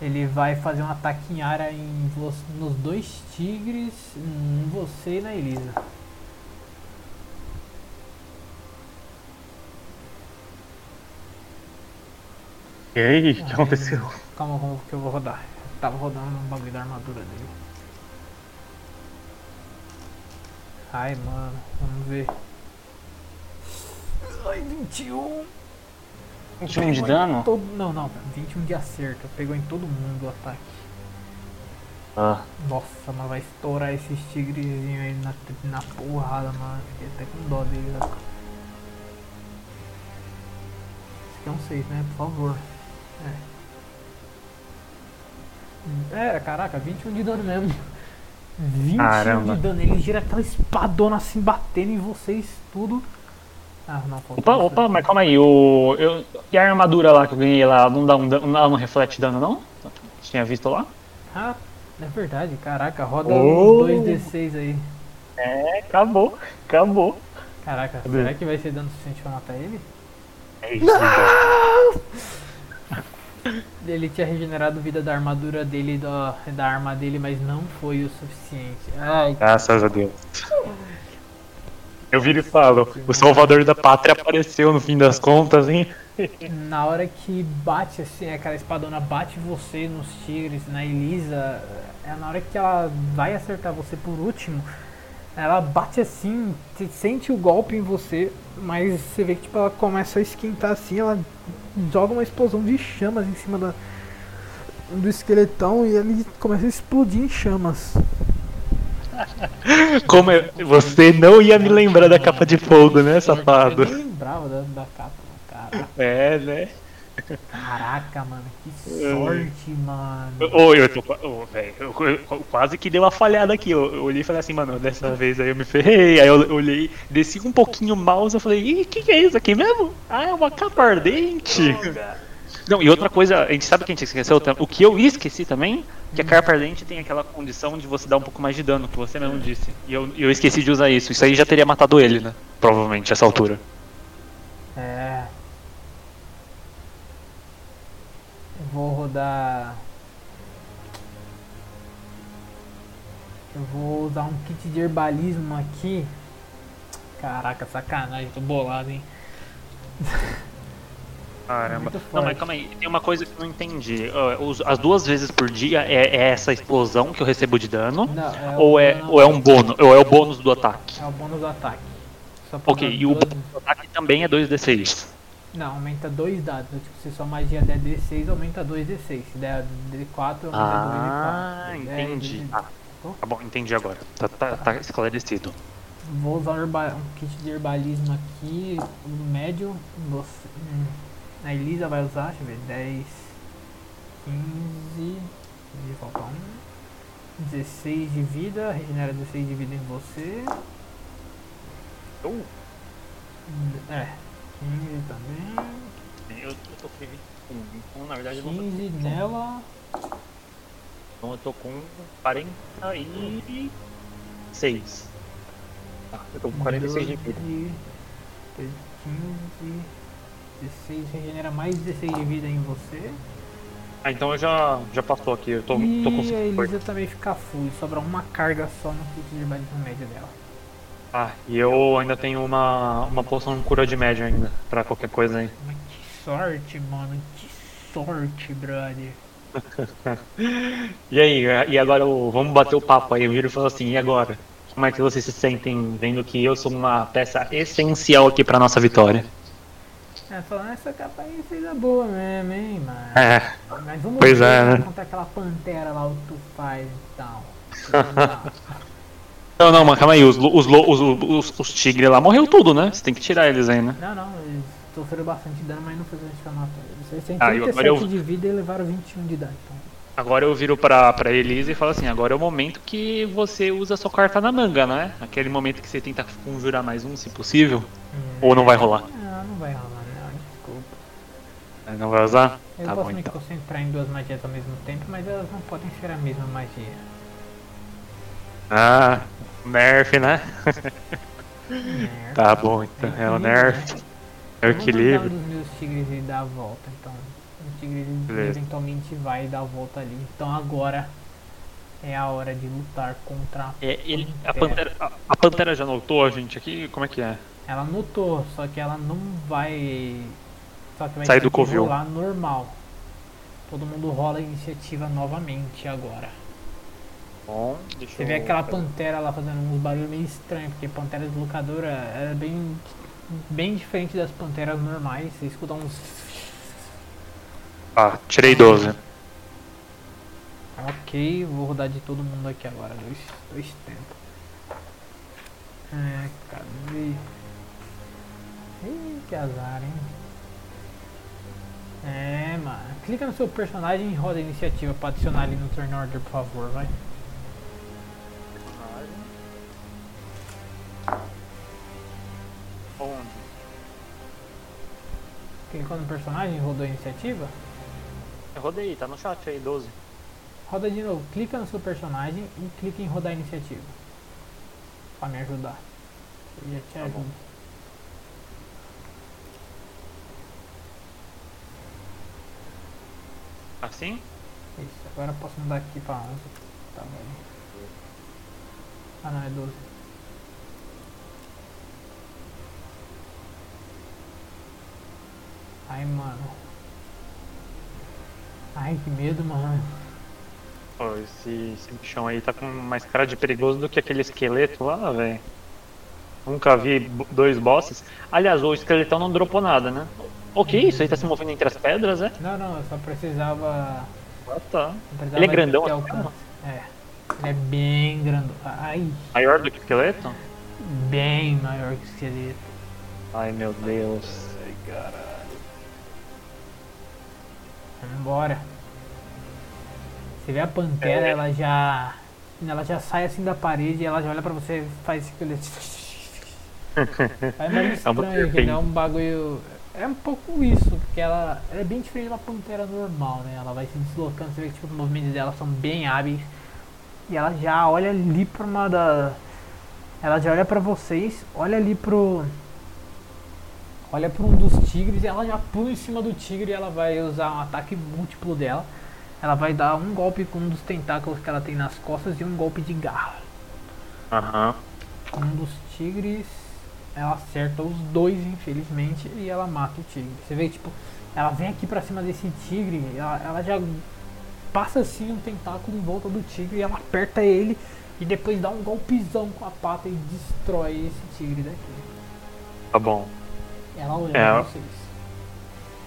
ele vai fazer um ataque em área em nos dois tigres, em você e na Elisa. E aí, o que aconteceu? Calma, como que eu vou rodar? Eu tava rodando um bagulho da armadura dele. Ai, mano, vamos ver. Ai, 21. 21 de Pegou dano? todo- não, não, 21 de acerto. Pegou em todo mundo o ataque. Ah, Nossa, mas vai estourar esses tigrezinhos aí na, na porrada, mano. Fiquei até com dó deles. ó. Esse aqui é um 6, né? Por favor. É. É, caraca, 21 de dano mesmo. 21 Caramba. de dano. Ele gira aquela espadona assim, batendo em vocês, tudo. Ah, não, faltou. Opa, um opa, mas calma aí, o. Eu, e a armadura lá que eu ganhei lá, não dá um dano, ela não reflete dano não? Você tinha visto lá? Ah, é verdade, caraca, roda Oh. os 2d6 aí. É, acabou, acabou. Caraca, Cadê? será que vai ser dano suficiente pra matar ele? É isso, Ele tinha regenerado vida da armadura dele, da, da arma dele, mas não foi o suficiente. Ai, Graças a Deus. Eu viro e falo, o salvador da pátria apareceu no fim das contas, hein? na hora que bate assim, aquela espadona bate você nos tigres, na Elisa, é na hora que ela vai acertar você por último, ela bate assim, sente o golpe em você, mas você vê que tipo, ela começa a esquentar assim, ela joga uma explosão de chamas em cima da, do esqueletão e ele começa a explodir em chamas. Como eu- você não ia me lembrar da capa de fogo, né, safado? Eu nem lembrava da, da capa, cara. É, né? Caraca, mano, que sorte, mano. Ô, eu tô. ô, velho, quase que dei uma falhada aqui. Eu, eu olhei e falei assim, mano, dessa vez aí eu me ferrei. Aí eu olhei, desci um pouquinho o mouse eu falei, ih, o que, que é isso aqui mesmo? Ah, é uma capa ardente. Não, e outra coisa, a gente sabe que a gente esqueceu O que eu esqueci também, que a capa ardente tem aquela condição de você dar um pouco mais de dano, que você mesmo disse. E eu, e eu esqueci de usar isso. Isso aí já teria matado ele, né? Provavelmente, essa altura. É. vou rodar. Eu vou usar um kit de herbalismo aqui. Caraca, sacanagem, tô bolado, hein? Caramba. Não, mas calma aí, tem uma coisa que eu não entendi. As duas vezes por dia é, é essa explosão que eu recebo de dano? Não, é Ou é, dano- ou é um bônus? Ou é o bônus do ataque? É o bônus do ataque. Ok, e o bônus do ataque também é 2d6. Não, aumenta dois dados. Tipo, se sua magia der D6, aumenta 2D6. Se der D4, aumenta Ah, 2D4. É, entendi. de- Ah, tá bom, entendi agora. Tá, tá, tá esclarecido. Vou usar um, kit de herbalismo aqui, no médio. Você, hum, a Elisa vai usar, deixa eu ver, 10, 15, 15 falta um, 16 de vida, regenera 16 de vida em você. Uh, É, 15 também, eu, eu tô com 21, então na verdade eu não tô 15 nela, Então eu tô com 46. Tá, eu tô com 46 de vida. 12, 15, 16, regenera mais 16 de vida em você. Ah, então eu já, já passou aqui, eu tô, tô com E a 58. Elisa também fica full, sobra uma carga só no kit de herbalismo médio dela. Ah, e eu ainda tenho uma, uma poção cura de média ainda, pra qualquer coisa aí. Mas que sorte, mano, que sorte, brother. E aí, e agora o- vamos bater o papo aí. O Viro falou assim, e agora? Como é que vocês se sentem vendo que eu sou uma peça essencial aqui pra nossa vitória? É, falando, essa capa aí fez a boa mesmo, hein, mano. É, Mas vamos Pois ver é, né? contra aquela pantera lá, o que tu faz então. Vamos lá. Não, não, mas calma aí, os, os, os, os, tigres lá morreu tudo, né? Você tem que tirar eles aí, né? não, não, eles sofreram bastante dano, mas não fizeram exclamatório. Vocês têm Ah, e 37 agora eu- de vida e levaram 21 de dano. Então. Agora eu viro pra, pra Elisa e falo assim, agora é o momento que você usa sua carta na manga, né? Aquele momento que você tenta conjurar mais um, se possível. Ou não vai rolar? Não, não vai rolar, não, desculpa. Não vai usar? Eu Tá posso bom me então. concentrar em duas magias ao mesmo tempo, mas elas não podem ser a mesma magia. Ah, nerf, né? Nerf. Tá bom, então. É o nerf. É o Eu vou um equilíbrio. dos meus tigres e dar a volta, então. O tigre eventualmente vai dar a volta ali. Então agora é a hora de lutar contra. É, ele, a, pantera, a, a Pantera já notou a gente aqui? Como é que é? Ela notou, só que ela não vai. Só que vai Sai ter do que covil. rolar normal. Todo mundo rola a iniciativa novamente agora. Bom, deixa Você vê aquela pantera lá fazendo uns barulhos meio estranhos, porque pantera deslocadora é bem, bem diferente das panteras normais. Você escuta uns. Ah, tirei 12. Ok, vou rodar de todo mundo aqui agora, dois, dois tempos. É, cadê? Ih, que azar, hein? É, mano. Clica no seu personagem e roda a iniciativa pra adicionar ali no turn order, por favor, vai. Onde? Clicou no personagem e rodou a iniciativa. Eu rodei, tá no chat aí, 12. Roda de novo, clica no seu personagem e clica em rodar a iniciativa. Pra me ajudar. Eu já te Tá bom. ajudo. Assim? Isso, agora eu posso mudar aqui pra 11. Tá bom. Ah não, é 12. Ai, mano. Ai, que medo, mano. Pô, esse, esse bichão aí tá com mais cara de perigoso do que aquele esqueleto lá, velho. Nunca vi dois bosses. Aliás, o esqueletão não dropou nada, né? O que isso? Aí tá se movendo entre as pedras, é? Não, não, eu só precisava. Ah, tá. precisava Ele é grandão assim. É. Ele é bem grandão. Ai, Maior do que o esqueleto? bem maior que o esqueleto. Ai, meu Deus. Vambora. Você vê a pantera, É. ela já. Ela já sai assim da parede, ela já olha pra você e faz aquele. É meio É estranho, que é um bagulho. É um pouco isso, porque ela, ela é bem diferente de uma pantera normal, né? Ela vai se deslocando, você vê que tipo, os movimentos dela são bem hábeis. E ela já olha ali pra uma da. Ela já olha pra vocês, olha ali pro. Olha pra um dos tigres e ela já pula em cima do tigre e ela vai usar um ataque múltiplo dela. Ela vai dar um golpe com um dos tentáculos que ela tem nas costas e um golpe de garra. Aham. Um dos tigres, ela acerta os dois, infelizmente, e ela mata o tigre. Você vê, tipo, ela vem aqui pra cima desse tigre, ela, ela já passa assim um tentáculo em volta do tigre e ela aperta ele e depois dá um golpezão com a pata e destrói esse tigre daqui. Tá bom. Ela olha É, pra ó. vocês.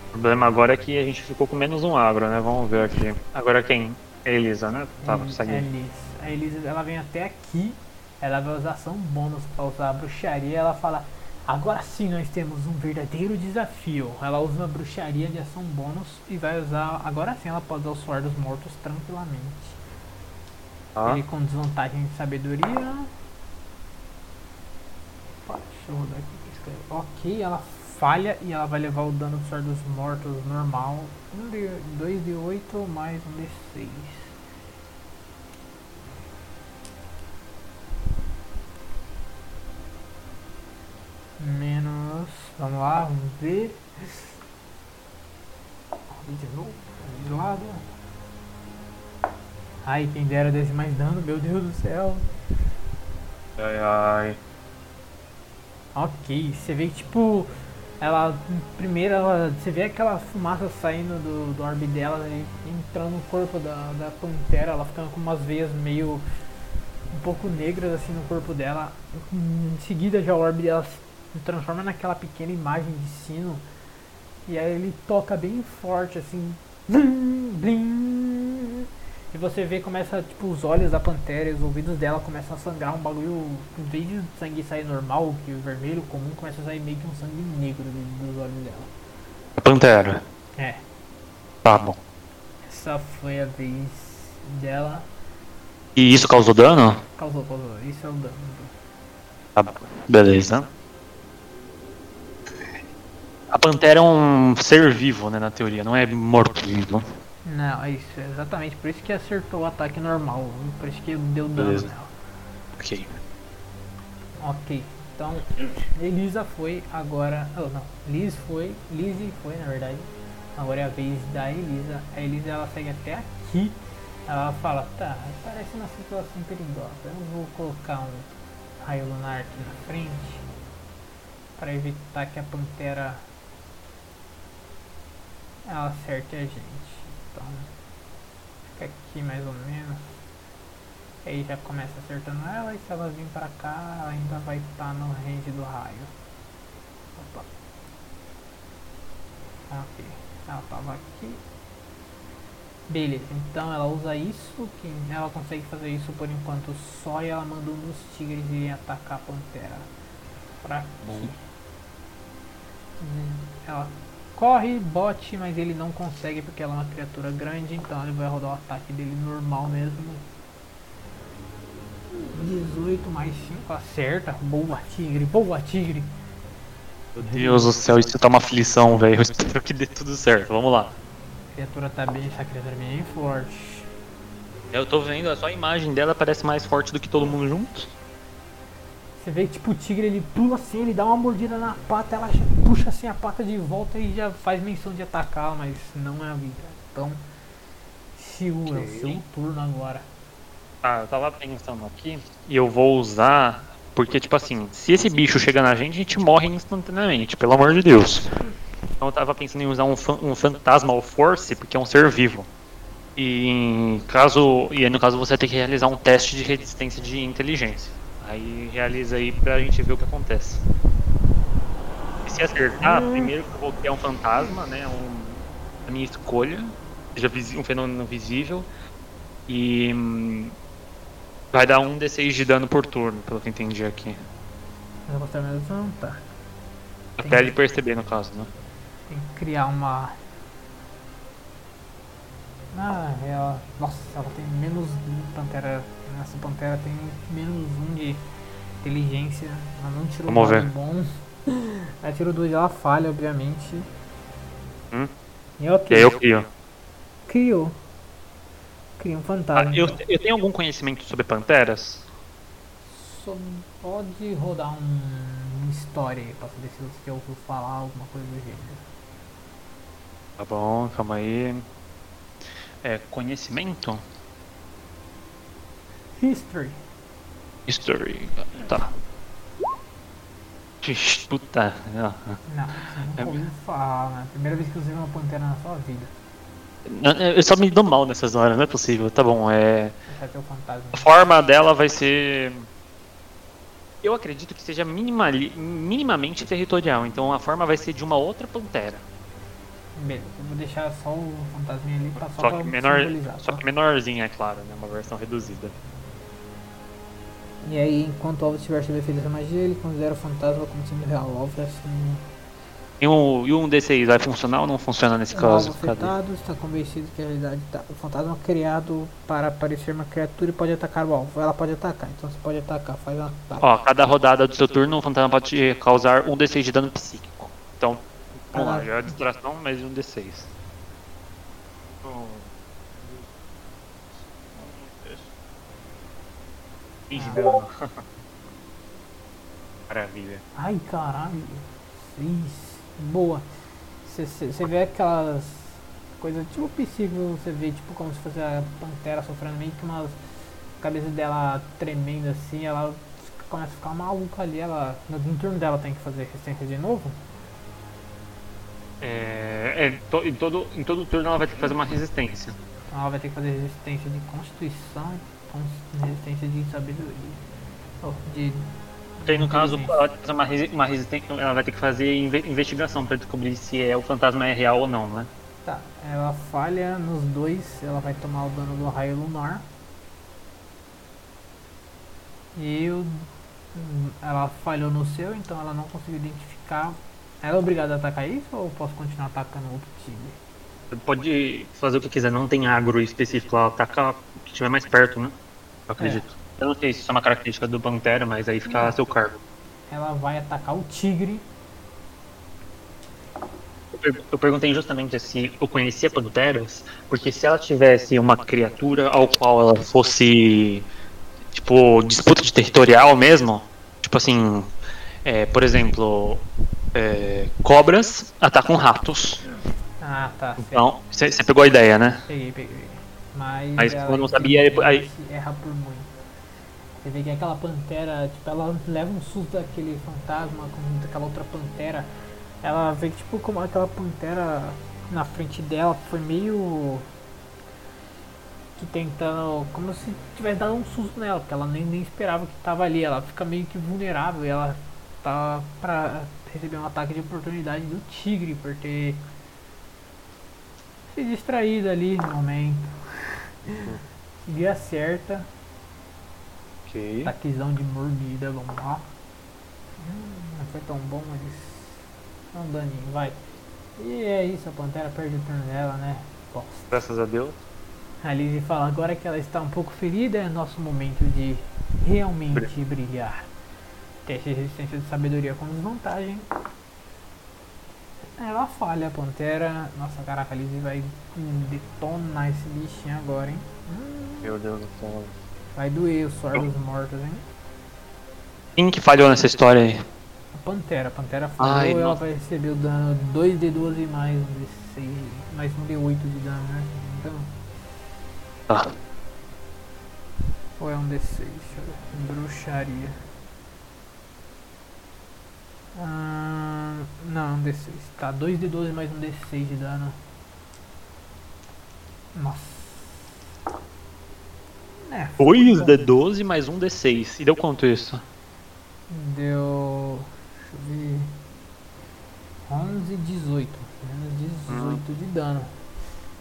O problema agora é que a gente ficou com menos um agro, né? Vamos ver aqui. Agora quem? É Elisa, né? Tá, Elis- segue. a Elis. A Elisa ela vem até aqui, ela vai usar ação bônus pra usar a bruxaria. Ela fala: Agora sim nós temos um verdadeiro desafio. Ela usa uma bruxaria de ação bônus e vai usar. Agora sim ela pode usar o suor dos mortos tranquilamente. Tá. Ele com desvantagem de sabedoria. Opa, deixa eu rodar aqui. Ok, ela falha e ela vai levar o dano do suor dos mortos normal. 2 de 8 mais um de 6. Menos. Vamos lá, vamos ver. De novo. De lado. Ai, quem dera desse mais dano, meu Deus do céu. Ai, ai. Ok, você vê que tipo. Ela. Primeiro ela. Você vê aquela fumaça saindo do, do orbe dela e entrando no corpo da, da pantera, ela ficando com umas veias meio. um pouco negras assim no corpo dela. Em seguida já o orbe dela se transforma naquela pequena imagem de sino. E aí ele toca bem forte assim. Blim, blim. E você vê começa, tipo, os olhos da pantera e os ouvidos dela começam a sangrar um bagulho. Em vez de sangue sair normal, que o vermelho comum começa a sair meio que um sangue negro do- dos olhos dela. Pantera. É, Tá bom. essa foi a vez dela. E isso causou dano? Causou, causou. Isso é o dano. Tá bom. Beleza. A pantera é um ser vivo, né, na teoria, não é morto-vivo. Não, é isso, é exatamente. Por isso que acertou o ataque normal. Por isso que deu dano Beleza. nela. Ok. Ok, então Elisa foi agora. Oh, não, Liz foi. Lizzie foi na verdade. Agora é a vez da Elisa. A Elisa ela segue até aqui. Ela fala, tá, parece uma situação perigosa. Eu vou colocar um raio lunar aqui na frente. Para evitar que a pantera ela acerte a gente. Então fica aqui mais ou menos. Aí já começa acertando ela e se ela vir pra cá, ela ainda vai estar no range do raio. Opa. Ok, ela tava aqui. Beleza, então ela usa isso, que ela consegue fazer isso por enquanto só e ela manda um dos tigres irem atacar a pantera. Pra aqui. Hum, Ela corre, bote, mas ele não consegue porque ela é uma criatura grande, então ele vai rodar o ataque dele normal mesmo. 18 mais 5 acerta. Boa, tigre, boa, tigre. Meu Deus do céu, isso tá uma aflição, velho. Eu espero que dê tudo certo. Vamos lá. A criatura tá bem, essa criatura é bem forte. Eu tô vendo, só a imagem dela parece mais forte do que todo mundo junto. Você vê que tipo o tigre ele pula assim, ele dá uma mordida na pata, ela puxa assim a pata de volta e já faz menção de atacar, mas não é a vida. Então, Shiu, é o seu turno agora. Ah, eu tava pensando aqui e eu vou usar. Porque, tipo assim, se esse bicho chega na gente, a gente morre instantaneamente, pelo amor de Deus. Então eu tava pensando em usar um, um Phantasmal Force, porque é um ser vivo. E caso. E aí, no caso você vai ter que realizar um teste de resistência de inteligência. Aí realiza aí pra gente ver o que acontece. E se acertar, primeiro que eu vou criar um fantasma, né? Um, a minha escolha. Seja um fenômeno visível. E. hum, Vai dar um D6 de dano por turno, pelo que eu entendi aqui. Mas eu gostei mesmo, não tá. Até ele perceber, no caso, né? Tem que criar uma. Ah, ela. Nossa, ela tem menos um pantera. Essa pantera tem menos um de inteligência. Ela não tirou Vamos ver. bom. Ela tirou dois, ela falha, obviamente. Hum. E ok. E aí eu crio. Criou. Cria um Ah, fantasma. eu, então. eu tenho algum conhecimento sobre panteras? Só pode rodar um, uma história aí pra saber se você ouviu falar alguma coisa do gênero. Tá bom, calma aí. É, conhecimento? History. History. Tá. Puta. ah. Não, você nunca É ouviu falar, né? Primeira vez que você viu uma pantera na sua vida. Não, Eu só me dou mal nessas horas, não é possível. Tá bom, é. A forma dela vai ser. Eu acredito que seja minimali- minimamente territorial, então a forma vai ser de uma outra pantera. Beleza, eu vou deixar só o fantasminha ali pra só, Só pra menor, só tá? que menorzinha, é claro, né? Uma versão reduzida. E aí, enquanto o alvo estiver sob efeito dessa magia, ele considera o fantasma como sendo real. O alvo é assim. E um, e um D6 vai funcionar ou não funciona nesse O caso? Afetado está convencido que a realidade tá. O fantasma criado para parecer uma criatura e pode atacar o alvo. Ela pode atacar, então você pode atacar, faz um ataque. Ó, cada rodada do seu turno, o fantasma pode causar um D6 de dano psíquico. Então, vamos lá, Caralho. já é distração, mais um D6. Ih, dano. Maravilha. Ai caralho. Isso. Boa. Você vê aquelas coisas tipo psíquico, você vê tipo como se fosse a pantera sofrendo meio que umas a cabeça dela tremendo assim, ela começa a ficar maluca ali, ela. No, no turno dela tem que fazer resistência de novo. É, é, to- em, todo, em todo turno ela vai ter que fazer uma resistência. Então ela vai ter que fazer resistência de constituição e resistência de sabedoria. Oh, de. Aí, no caso, ela vai ter que fazer uma, resi- uma resistência, ela vai ter que fazer inve- investigação pra descobrir se é, o fantasma é real ou não, né? Tá, ela falha nos dois, ela vai tomar o dano do raio lunar. E o- hum, ela falhou no seu, então ela não conseguiu identificar. Ela é obrigada a atacar isso ou eu posso continuar atacando outro tigre? Pode fazer o que quiser, não tem agro específico, ela ataca o que estiver mais perto, né? Eu acredito. Eu não sei se isso é uma característica do Pantera, mas aí fica a seu cargo. Ela vai atacar o tigre. Eu per- Eu perguntei justamente se eu conhecia Panteras, porque se ela tivesse uma criatura ao qual ela fosse, tipo, disputa de territorial mesmo, tipo assim, é, por exemplo, é, cobras atacam ratos. Ah, tá. Então, você pegou a ideia, né? Peguei, peguei. Mas, ela, como eu não sabia, aí- erra por muito. Você vê que aquela pantera, tipo, ela leva um susto daquele fantasma com aquela outra pantera. Ela vê que, tipo, como aquela pantera na frente dela foi meio. que tentando. como se tivesse dado um susto nela, porque ela nem, nem esperava que tava ali. Ela fica meio que vulnerável e ela tá pra receber um ataque de oportunidade do tigre por ter se distraído ali no momento. Tigre acerta. Ok. Ataquezão de mordida, vamos lá. Hum, não foi tão bom, mas. Dá um daninho, vai. E é isso, a Pantera perde o turno dela, né? Bosta. Graças a Deus. A Lizzie fala, agora que ela está um pouco ferida, é nosso momento de realmente brilhar. Teste de resistência de sabedoria com desvantagem. Ela falha, a Pantera. Nossa, caraca, a Lizzie vai detonar esse bichinho agora, hein? Hum, Meu Deus do céu. vai doer o suor dos mortos, hein? Quem que falhou nessa história aí? A Pantera, a Pantera falou, Ai, ela nossa. vai receber o dano 2d12 mais um d6, mais um d8 de dano, né? Então, Tá. ou é um d6? Deixa eu ver. Bruxaria. Ah, não, é um d6. Tá, 2d12 mais um d6 de dano. Nossa. É, 2 foi D 12 mais um D6. E deu quanto isso? Deu. Deixa eu ver. 11, 18. Menos 18 de dano.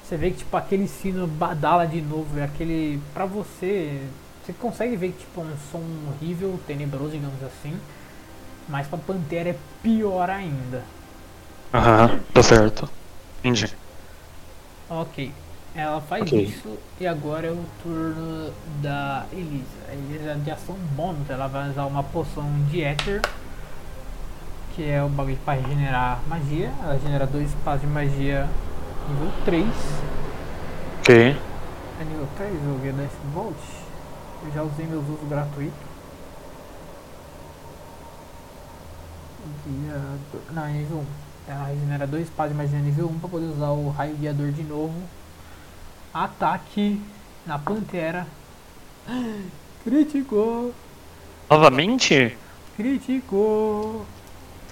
Você vê que tipo aquele sino badala de novo. É aquele. Pra você. Você consegue ver que tipo é um som horrível, tenebroso, digamos assim. Mas pra Pantera é pior ainda. Aham, tá certo. Entendi. Ok. Ela faz Ok. isso e agora é o turno da Elisa. A Elisa de ação bônus, ela vai usar uma poção de éter, que é o bagulho para regenerar magia. Ela genera dois espaços de magia nível 3. Ok. É nível 3 o Gedanse Volt. Eu já usei meus usos gratuitos. Guiador. Não, é nível 1. Ela regenera dois espaços de magia nível 1 para poder usar o raio guiador de novo. Ataque na pantera. Criticou! Novamente? Criticou!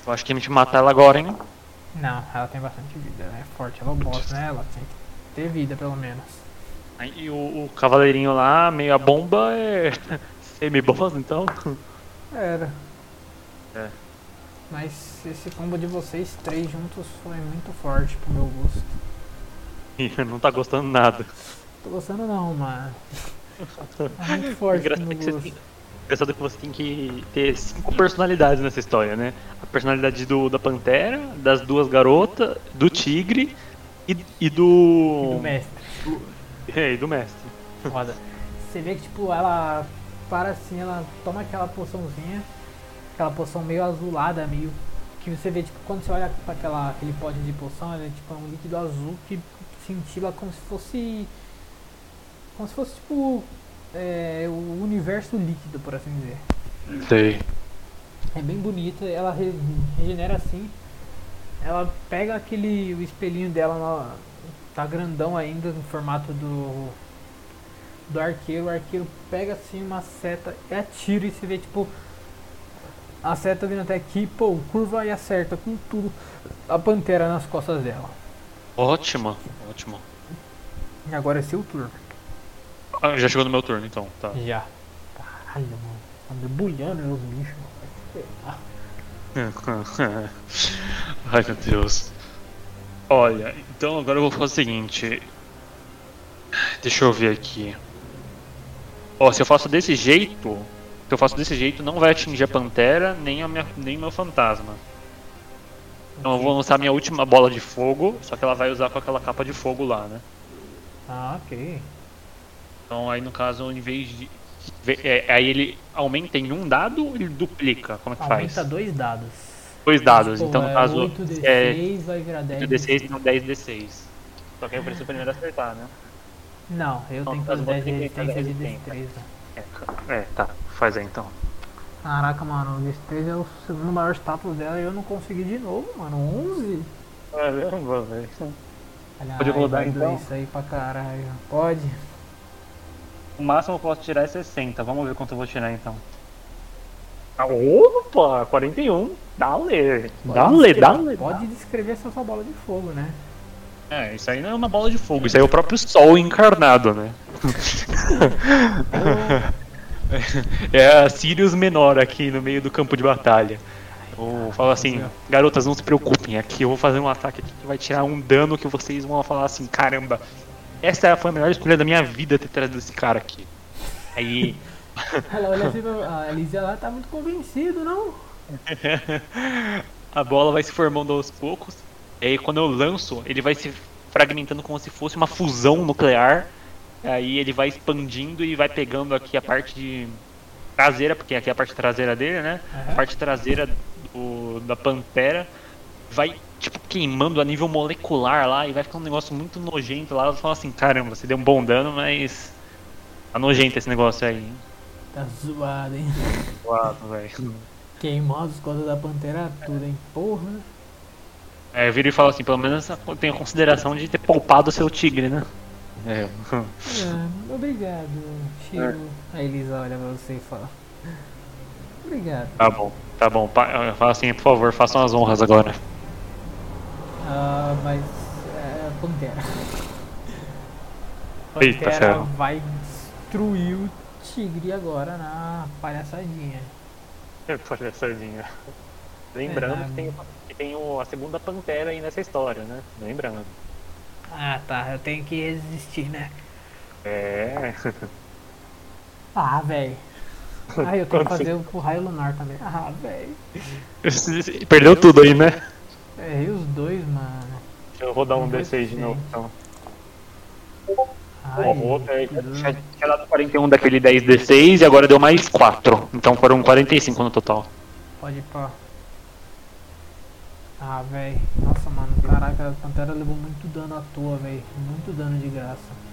Eu acho que a gente matar ela agora, hein? Não, ela tem bastante vida, ela é forte, ela é o boss, né? Ela tem que ter vida pelo menos. E o, o cavaleirinho lá, meio a bomba, é semi-boss, então. Era. É. Mas esse combo de vocês três juntos foi muito forte pro meu gosto. Não tá gostando nada. Tô gostando não, mano. É muito forte pro Engraçado meu que você gosto. tem- Engraçado que você tem que ter cinco personalidades nessa história, né? A personalidade do, da Pantera, das duas garotas, do Tigre e, e E do. do mestre. É, e do mestre. Foda. Você vê que tipo, ela para assim, ela toma aquela poçãozinha, aquela poção meio azulada, meio. Que você vê, tipo, quando você olha para aquela, aquele pote de poção, ela é tipo um líquido azul que cintila como se fosse. Como se fosse tipo. é, o universo líquido, por assim dizer. Sei. É bem bonita, ela re- regenera assim. Ela pega aquele o espelhinho dela, na- tá grandão ainda no formato do do arqueiro. O arqueiro pega assim uma seta e atira e você vê tipo a seta vindo até aqui, pô, curva e acerta com tudo a pantera nas costas dela. Ótimo, ótimo. E agora é seu turno. Ah, já chegou no meu turno, então. Tá. Já. Caralho, mano. Tá debulhando os bichos. mano. Vai se ferrar. Ai meu Deus. Olha, então agora eu vou fazer o seguinte. Deixa eu ver aqui. Ó, se eu faço desse jeito. Se eu faço desse jeito, não vai atingir a pantera nem a minha, nem o meu fantasma. Então eu vou lançar minha última bola de fogo, só que ela vai usar com aquela capa de fogo lá, né? Ah, ok. Então aí no caso, em vez de. é, aí ele aumenta em um dado ou ele duplica? Como é que Aumenta faz? dois dados. Dois dados, Tipo, então no é caso. 8d6 é, vai virar 10 8d6 e não 10d6. Só que aí eu preciso primeiro acertar, né? Não, eu Não, tenho que fazer você 10 tem que resistência de destreza. É, tá. Faz aí então. Caraca, mano, o destreza é o segundo maior status dela e eu não consegui de novo, mano. 11? Caramba, velho. Pode rodar, então? isso aí pra caralho. Pode? O máximo que eu posso tirar é 60. Vamos ver quanto eu vou tirar então. Ah, Opa, 41. Dale. Pode Dale, descrever- dale. Pode descrever essa sua bola de fogo, né? É, isso aí não é uma bola de fogo, isso aí é o próprio sol encarnado, né? é a Sirius menor aqui no meio do campo de batalha. Eu falo assim, garotas, não se preocupem, aqui eu vou fazer um ataque aqui que vai tirar um dano que vocês vão falar assim, caramba, essa foi a melhor escolha da minha vida ter trazido esse cara aqui. Aí Ela olha assim. A Elisa lá tá muito convencido, não? a bola vai se formando aos poucos. E aí quando eu lanço, ele vai se fragmentando como se fosse uma fusão nuclear. Aí ele vai expandindo e vai pegando aqui a parte de traseira, porque aqui é a parte traseira dele, né? A Aham. parte traseira do, da pantera vai tipo queimando a nível molecular lá e vai ficando um negócio muito nojento lá. Ela fala assim, caramba, você deu um bom dano, mas tá nojento esse negócio aí. hein? Tá zoado, hein? Zoado, velho. Queimou as costas da pantera tudo, hein? Porra. É, vira e fala assim, pelo menos eu tenho a consideração de ter poupado o seu tigre, né? É. Ah, obrigado, Chico. A Elisa olha pra você e fala. Obrigado. Tá bom, tá bom. Pa- Fala assim, por favor, façam as honras agora. Ah, mas. É, Pantera. Eita, Pantera ferro. vai destruir o tigre agora na palhaçadinha. Palhaçadinha. Lembrando É, que tem, que tem o- a segunda pantera aí nessa história, né? Lembrando. Ah, tá. Eu tenho que resistir, né? É. Ah, velho. Ah, eu tenho que fazer o raio lunar também. Ah, velho. Perdeu tudo aí, né? Errei os dois, mano. Deixa eu rodar um Não foi D6 de novo então. Ai, O outro aí que tinha, tinha dado 41 daquele 10d6 e agora deu mais 4. Então foram 45 no total. Pode ir pá. Ah, velho. Nossa, mano. Caraca, a Pantera levou muito dano à toa, velho. Muito dano de graça.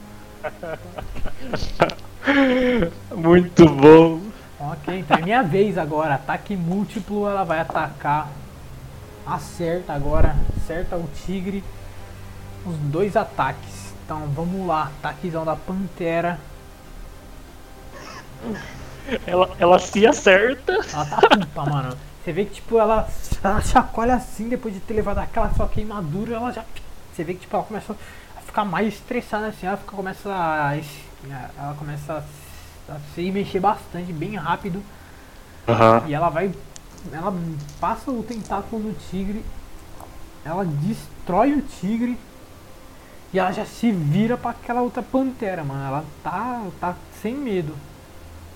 Muito bom. Ok, então é minha vez agora. Ataque múltiplo, ela vai atacar. Acerta agora. Acerta o tigre. Os dois ataques. Então vamos lá. Ataquezão da Pantera. Ela, ela se acerta. Ela tá puta, mano. Você vê que tipo, ela, ela chacoalha assim depois de ter levado aquela sua queimadura, ela já. Você vê que tipo, ela começa a ficar mais estressada assim, ela fica, começa a. Ela começa a, a se mexer bastante, bem rápido. Aham. E ela vai. Ela passa o tentáculo no tigre. Ela destrói o tigre. E ela já se vira pra aquela outra pantera, mano. Ela tá, tá sem medo.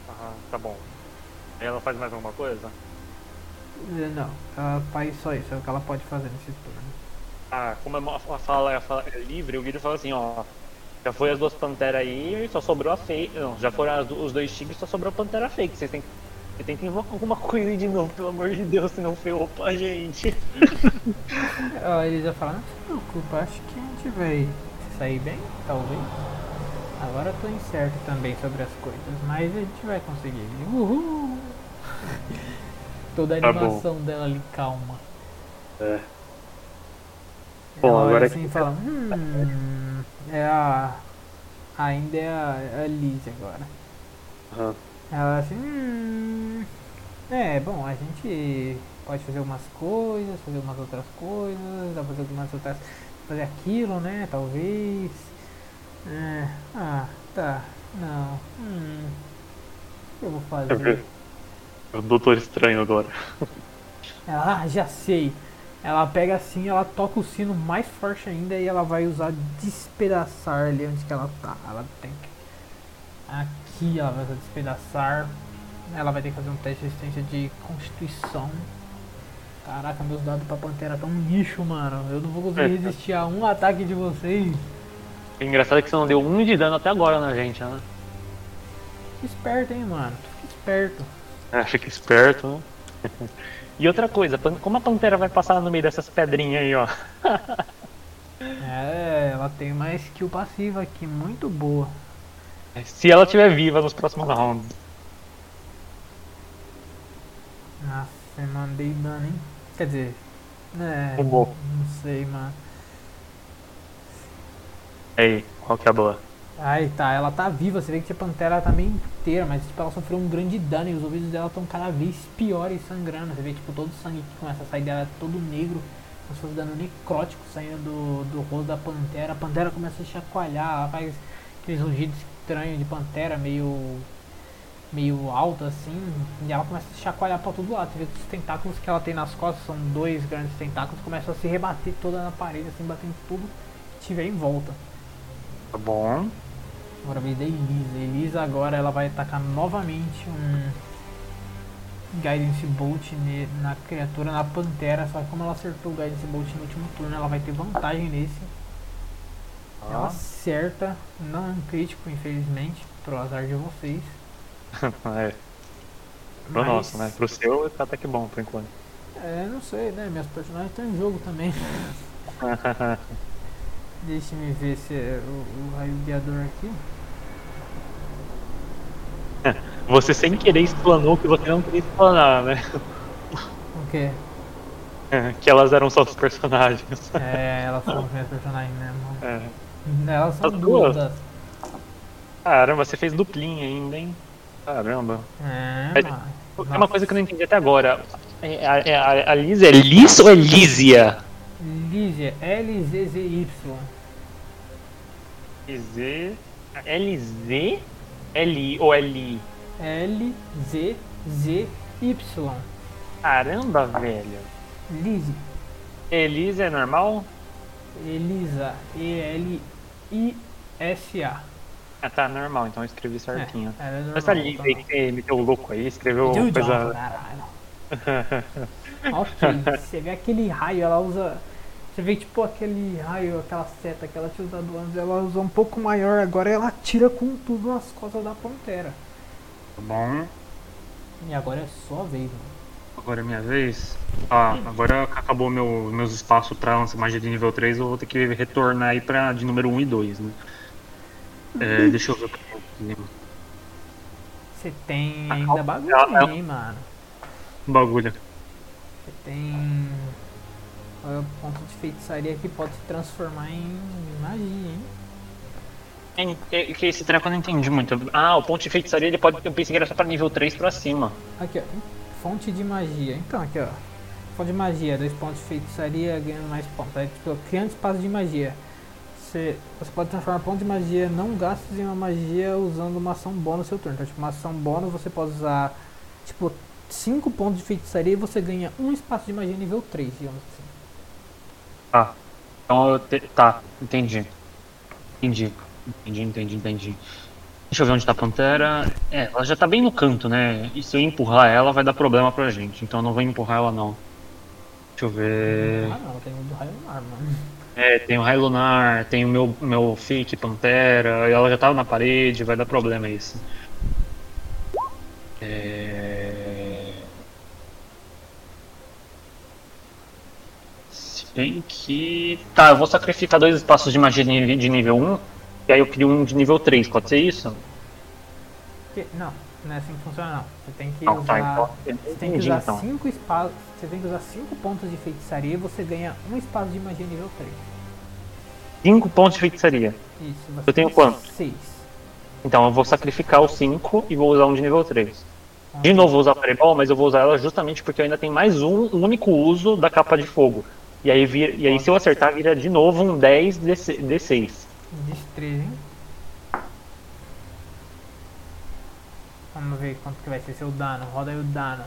Aham, tá bom. Ela faz mais alguma coisa? Eh, Não, ela faz só isso, é o que ela pode fazer nesse turno. Ah, como é a fala, a fala é livre, o Guido fala assim, ó. Já foi as duas panteras aí, só sobrou a fake. Não, já foram as os dois tigres, só sobrou a pantera fake. Vocês têm, vocês têm que invocar alguma coisa aí de novo, pelo amor de Deus, senão ferrou pra gente. Ó, eles já falam, não se preocupa, acho que a gente vai sair bem, talvez. Agora eu tô incerto também sobre as coisas, mas a gente vai conseguir. Uhul! Toda a Tá animação dela ali calma. É. Ela Bom, olha agora assim e fala, hum, é a. Ainda é a, a Liz agora. Aham. Ela assim, hum. É, bom, a gente pode fazer algumas coisas, fazer umas outras coisas, dá pra fazer algumas outras. fazer aquilo, né? Talvez. É, ah, tá. Não. Hum. O que eu vou É o Doutor Estranho agora. Ela, ah, já sei. Ela pega assim, ela toca o sino mais forte ainda e ela vai usar despedaçar ali onde que ela tá. Ela tem que. Aqui ela vai usar despedaçar. Ela vai ter que fazer um teste de resistência de constituição. Caraca, meus dados pra pantera tão lixo, mano. Eu não vou conseguir resistir a um ataque de vocês. O engraçado é que você não deu um de dano até agora na gente, né? Fica esperto, hein, mano. Fica esperto. É, fica esperto, né? E outra coisa, como a pantera vai passar no meio dessas pedrinhas aí, ó? É, ela tem uma skill passiva aqui, muito boa. Se ela estiver viva nos próximos rounds. Nossa, eu mandei dano, hein? Quer dizer, é, não sei, mano. Aí, qual que é a boa? Ai, tá, ela tá viva, você vê que a pantera tá meio inteira, mas tipo, ela sofreu um grande dano e os ouvidos dela estão cada vez piores sangrando. Você vê tipo todo o sangue que começa a sair dela é todo negro, como se fosse dano necrótico saindo do, do rosto da pantera. A pantera começa a chacoalhar, ela faz aqueles rugidos estranhos de pantera, meio meio alto assim, e ela começa a chacoalhar pra todo lado. Você vê que os tentáculos que ela tem nas costas são dois grandes tentáculos, começam a se rebater toda na parede, assim, batendo tudo que tiver em volta. Tá bom. Agora a vez da Elisa. Elisa agora ela vai atacar novamente um Guidance Bolt na criatura, na Pantera. Só que como ela acertou o Guidance Bolt no último turno, ela vai ter vantagem nesse. Ela Ah. acerta, não é um crítico, infelizmente, pro azar de vocês. é, pro Mas- nosso, né? Pro seu tá até que bom, por enquanto. É, não sei, né? Meus personagens estão em jogo também. Deixa me ver se é o, o raio guiador aqui. você sem querer explanou o que você não queria explanar, né? O quê? que elas eram só os personagens. É, elas são os meus personagens mesmo. É. Elas são As duas. duas? Caramba, você fez duplinha ainda, hein? Caramba. É, É-. É uma coisa que eu não entendi até agora. É, A, é, a, a Liz é Liz ou é Lísia? Lígia, L-Z-Z-Y. Z. LZ? L ou L? L-Z-Z-Y. Caramba, velho. Lise. Elise é normal? Elisa. E-L-I-S-A. Ah, tá, normal, então eu escrevi certinho. É, é normal, Essa tá aí que meteu o louco aí, escreveu coisa. caralho. ok, você vê aquele raio, ela usa Você vê tipo aquele raio, aquela seta que ela tinha usado antes, ela usa um pouco maior, agora ela tira com tudo nas costas da pantera. Tá bom. E agora é sua vez, mano. Agora é minha vez. Ah, agora que acabou meu, meus espaços pra lançar magia de nível 3, eu vou ter que retornar aí pra de número 1 e 2, né? É, deixa eu ver o que eu. Você tem Ah, ainda bagulho, ela- hein, mano. Bagulho. Você tem é, ponto de feitiçaria que pode se transformar em magia, hein? É, que esse treco eu não entendi muito. Ah, o ponto de feitiçaria ele pode. Eu pensei que era só pra nível 3 pra cima. Aqui, ó. Fonte de magia. Então, aqui, ó. Fonte de magia, dois pontos de feitiçaria, ganhando mais pontos. Aí, tipo, criando espaço de magia. Você, você pode transformar ponto de magia não gastos em uma magia usando uma ação bônus no seu turno. Então, tipo, uma ação bônus você pode usar, tipo, 5 pontos de feitiçaria e você ganha um espaço de magia nível 3, digamos assim. Tá. Então eu te... Tá, entendi. Entendi. Entendi, entendi, entendi. Deixa eu ver onde tá a Pantera. É, ela já tá bem no canto, né? E se eu empurrar ela, vai dar problema pra gente. Então eu não vou empurrar ela, não. Deixa eu ver. Ah, não, tem o do raio no ar, mano. É, tem o Raio Lunar, tem o meu, meu fake Pantera, e ela já tava na parede, vai dar problema isso. É... Se bem que. Tá, eu vou sacrificar dois espaços de magia de nível- de nível 1, e aí eu crio um de nível 3, pode ser isso? Porque- não, não é assim que funciona não. Você tem que Não, usar. tá, então. Você tem que usar então. 5 espaços. Você tem que usar 5 pontos de feitiçaria e você ganha um espaço de magia nível 3. 5 pontos de feitiçaria. Isso, Eu tenho tem quanto? 6. Então eu vou sacrificar os 5 e vou usar um de nível 3. De novo vou usar a Fireball, mas eu vou usar ela justamente porque eu ainda tenho mais um único uso da capa de fogo. E aí, vira, e aí se eu acertar, vira de novo um 10 D6. D6. Destreza, hein? Vamos ver quanto que vai ser seu dano. Roda aí o dano.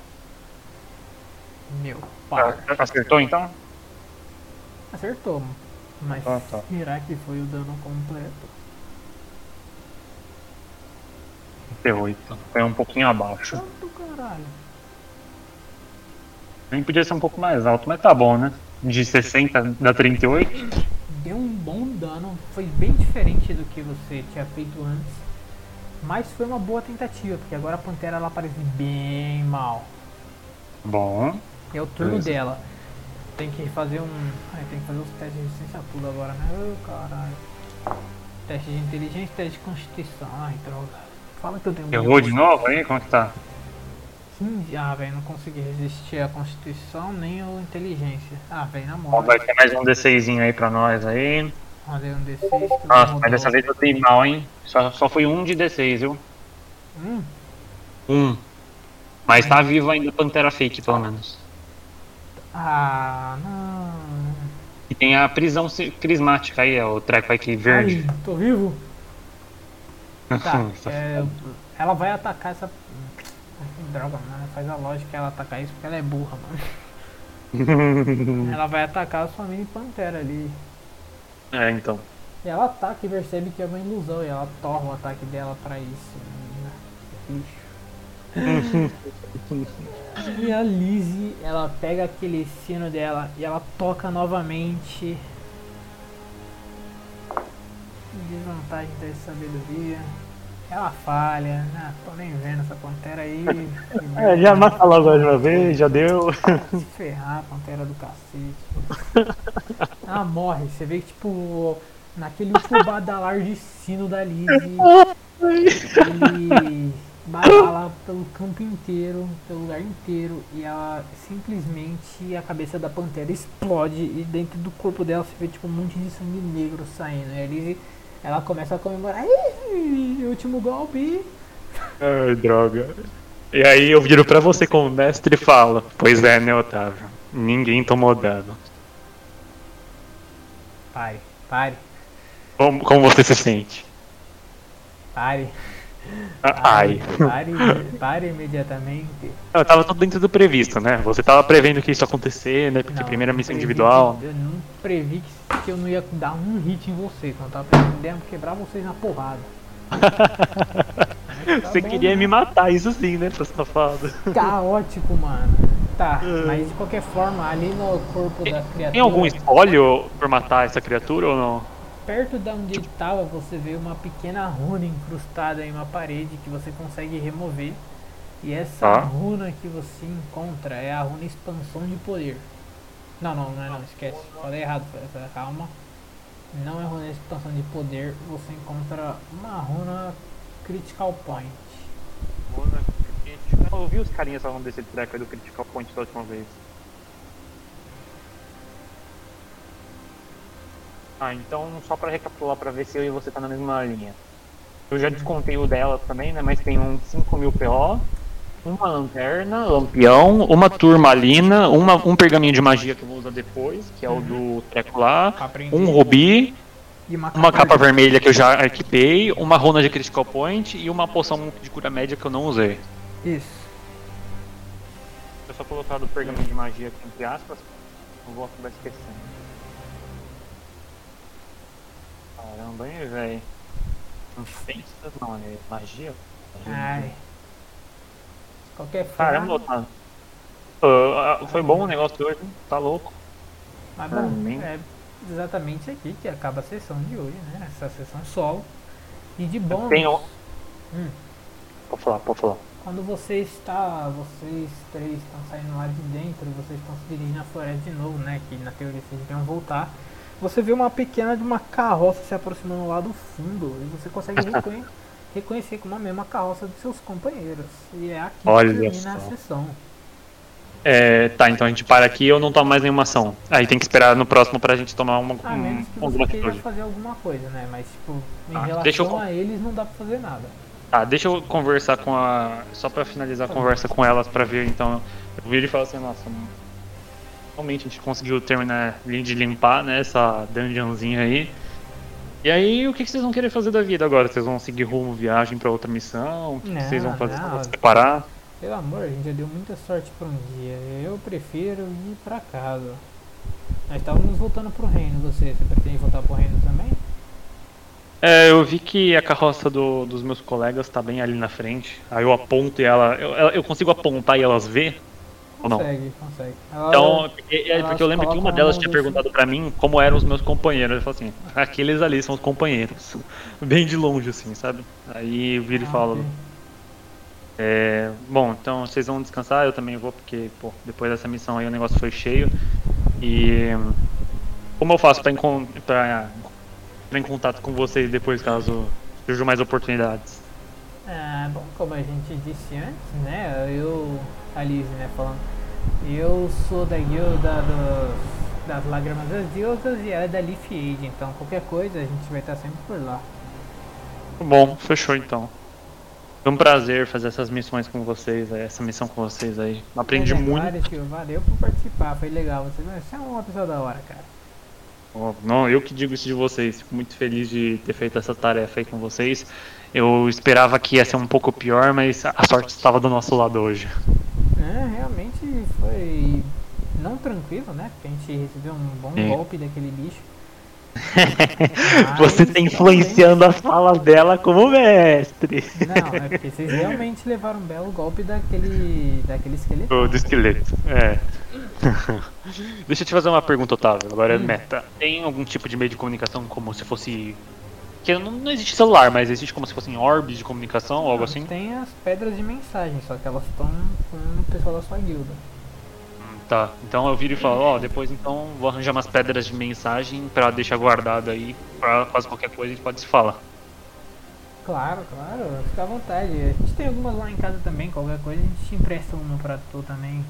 Meu pai. Acertou então? Acertou. Mas Ah, tá. será que foi o dano completo? 38. Foi um pouquinho abaixo. Quanto caralho? Nem podia ser um pouco mais alto, mas tá bom, né? De 60 dá 38. Deu um bom dano. Foi bem diferente do que você tinha feito antes. Mas foi uma boa tentativa, porque agora a Pantera ela parece bem mal. Bom. É o turno Beleza. dela. Tem que fazer um. Ai, tem que fazer os testes de resistência tudo agora, né? Ô caralho. Teste de inteligência, teste de constituição. Ai, droga. Fala que eu tenho Errou de novo aí? Como que tá? 15. Ah, velho, não consegui resistir à constituição nem a inteligência. Ah, velho, na moral. vai ter mais um D6zinho aí pra nós aí. Rodei um D6 que Nossa, mas dessa vez eu dei mal, hein? Só, só foi um de D6, viu? Hum, Um. Mas tá vivo ainda Pantera Fake, pelo menos. Ah, não. E tem a prisão crismática aí, é o treco aqui verde. Ai, tô vivo? Tá, é, ela vai atacar essa. Droga, mano. Faz a lógica ela atacar isso porque ela é burra, mano. Ela vai atacar a sua mini pantera ali. é, então. E ela ataca e percebe que é uma ilusão. E ela torna o ataque dela pra isso. Lixo. e a Lizzie, ela pega aquele sino dela e ela toca novamente. Desvantagem da sabedoria. Ela falha. Ah, tô nem vendo essa pantera aí. É, já mata logo de uma vez, já deu. Se ferrar, pantera do cacete. Ela morre, você vê que tipo, naquele último badalar de sino da Lizzie, ele badala pelo campo inteiro, pelo lugar inteiro, e ela simplesmente a cabeça da pantera explode e dentro do corpo dela você vê tipo um monte de sangue negro saindo. E a Lizzie ela começa a comemorar, "Ih, último golpe. Ai, droga. E aí eu viro pra você como mestre e falo: Pois é, né, Otávio? Ninguém tomou dano. Pare, pare, Como, como você se sente? pare. Ai. Pare, pare imediatamente. Eu tava tudo dentro do previsto, né? Você tava prevendo que isso ia acontecer, né? Porque Não, primeira missão individual. que- eu não previ que, que eu não ia dar um hit em vocês. Quando eu tava pretendendo quebrar vocês na porrada. Tá Você bom, queria né? me matar, isso sim, né, seu safado? Caótico, mano. Tá, mas de qualquer forma, ali no corpo da criatura. Tem algum espólio por matar essa criatura ou não? Perto de onde ele estava, você vê uma pequena runa incrustada em uma parede que você consegue remover. E essa Tá. runa que você encontra é a runa expansão de poder. Não, não, não é não, esquece. Falei errado, calma. Não é runa expansão de poder, você encontra uma runa critical point. Eu ouvi os carinhas falando desse treco aí do Critical Point da última vez. Ah, então só pra recapitular pra ver se eu e você tá na mesma linha. Eu já descontei o dela também, né? Mas tem um 5000 PO, uma lanterna, lampião, uma turmalina, uma, um pergaminho de magia que eu vou usar depois, que é o do treco lá, um rubi, uma, uma capa vermelha que eu já equipei, uma runa de Critical Point e uma poção de cura média que eu não usei. Isso. Eu só colocar do pergaminho de magia aqui entre aspas, não vou acabar esquecendo. Caramba, hein, velho. Não tem isso não, é magia? Ai. Qualquer forma. Caramba, Otávio. Ah, foi bom o negócio hoje, hein? tá louco. Mas bom, é exatamente aqui que acaba a sessão de hoje, né? Essa sessão solo. E de Tem um... Hum. Pode falar, pode falar. quando você está, vocês três estão saindo lá de dentro, vocês estão se dirigindo à floresta de novo, né? Que na teoria vocês deviam voltar. Você vê uma pequena de uma carroça se aproximando lá do fundo e você consegue reconhe- reconhecer como a mesma carroça dos seus companheiros. E é aqui Olha que termina a sessão. É, tá, então a gente para aqui e eu não tomo mais nenhuma ação. Aí tem que esperar no próximo pra gente tomar uma, A um, menos que você alguma atitude. fazer alguma coisa, né? Mas tipo, em Ah, relação deixa eu- a eles não dá pra fazer nada. Tá, deixa eu conversar com a. Só pra finalizar a conversa com elas pra ver então. Eu vi ele falar assim, nossa, realmente a gente conseguiu terminar de limpar né, essa dungeonzinha aí. E aí, o que vocês vão querer fazer da vida agora? Vocês vão seguir rumo, viagem pra outra missão? O que Não, vocês vão fazer? não. Vão se separar? Pelo amor, a gente já deu muita sorte por um dia. Eu prefiro ir pra casa. Nós estávamos voltando pro reino, você. Você pretende voltar pro reino também? É, eu vi que a carroça do- dos meus colegas tá bem ali na frente. Aí eu aponto e ela. Eu, eu consigo apontar e elas vê? Consegue, consegue. Ela- Então, porque, é, porque eu lembro que uma delas tinha mão perguntado pra mim como eram os meus companheiros. Eu falei assim, aqueles ali são os companheiros. Bem de longe, assim, sabe? Aí eu vi ele Ah, fala, ok. é, bom, então vocês vão descansar, eu também vou, porque, pô, depois dessa missão aí o negócio foi cheio. E como eu faço pra entrar em contato com vocês depois, caso surjam mais oportunidades? Ah, bom, como a gente disse antes, né? Eu, a Liz, né, falando. Eu sou da guilda dos, das Lágrimas das Deusas e ela é da Leaf Age, então qualquer coisa a gente vai estar sempre por lá. Bom, fechou então. Foi um prazer fazer essas missões com vocês, aí, essa missão com vocês aí. Aprendi É, muito. Claro, tio, valeu por participar, foi legal. Você, você é uma pessoa da hora, cara. Ó, Não, eu que digo isso de vocês. Fico muito feliz de ter feito essa tarefa aí com vocês. Eu esperava que ia ser um pouco pior, mas a sorte estava do nosso lado hoje. É, realmente foi não tranquilo, né? Porque a gente recebeu um bom Sim. golpe daquele bicho. Você está influenciando as falas dela como mestre. Não, é porque vocês realmente levaram um belo golpe daquele. daquele esqueleto. Do esqueleto. É. Deixa eu te fazer uma pergunta, Otávio. Agora é Hum. meta. Tem algum tipo de meio de comunicação como se fosse. Que não, não existe celular, mas existe como se fossem orbes de comunicação ou algo assim? Tem as pedras de mensagem, só que elas estão com o pessoal da sua guilda. Tá, então eu viro e falo, ó, depois então vou arranjar umas pedras de mensagem pra deixar guardado aí, pra quase qualquer coisa a gente pode se falar. Claro, claro, fica à vontade. A gente tem algumas lá em casa também, qualquer coisa a gente te empresta uma pra tu também.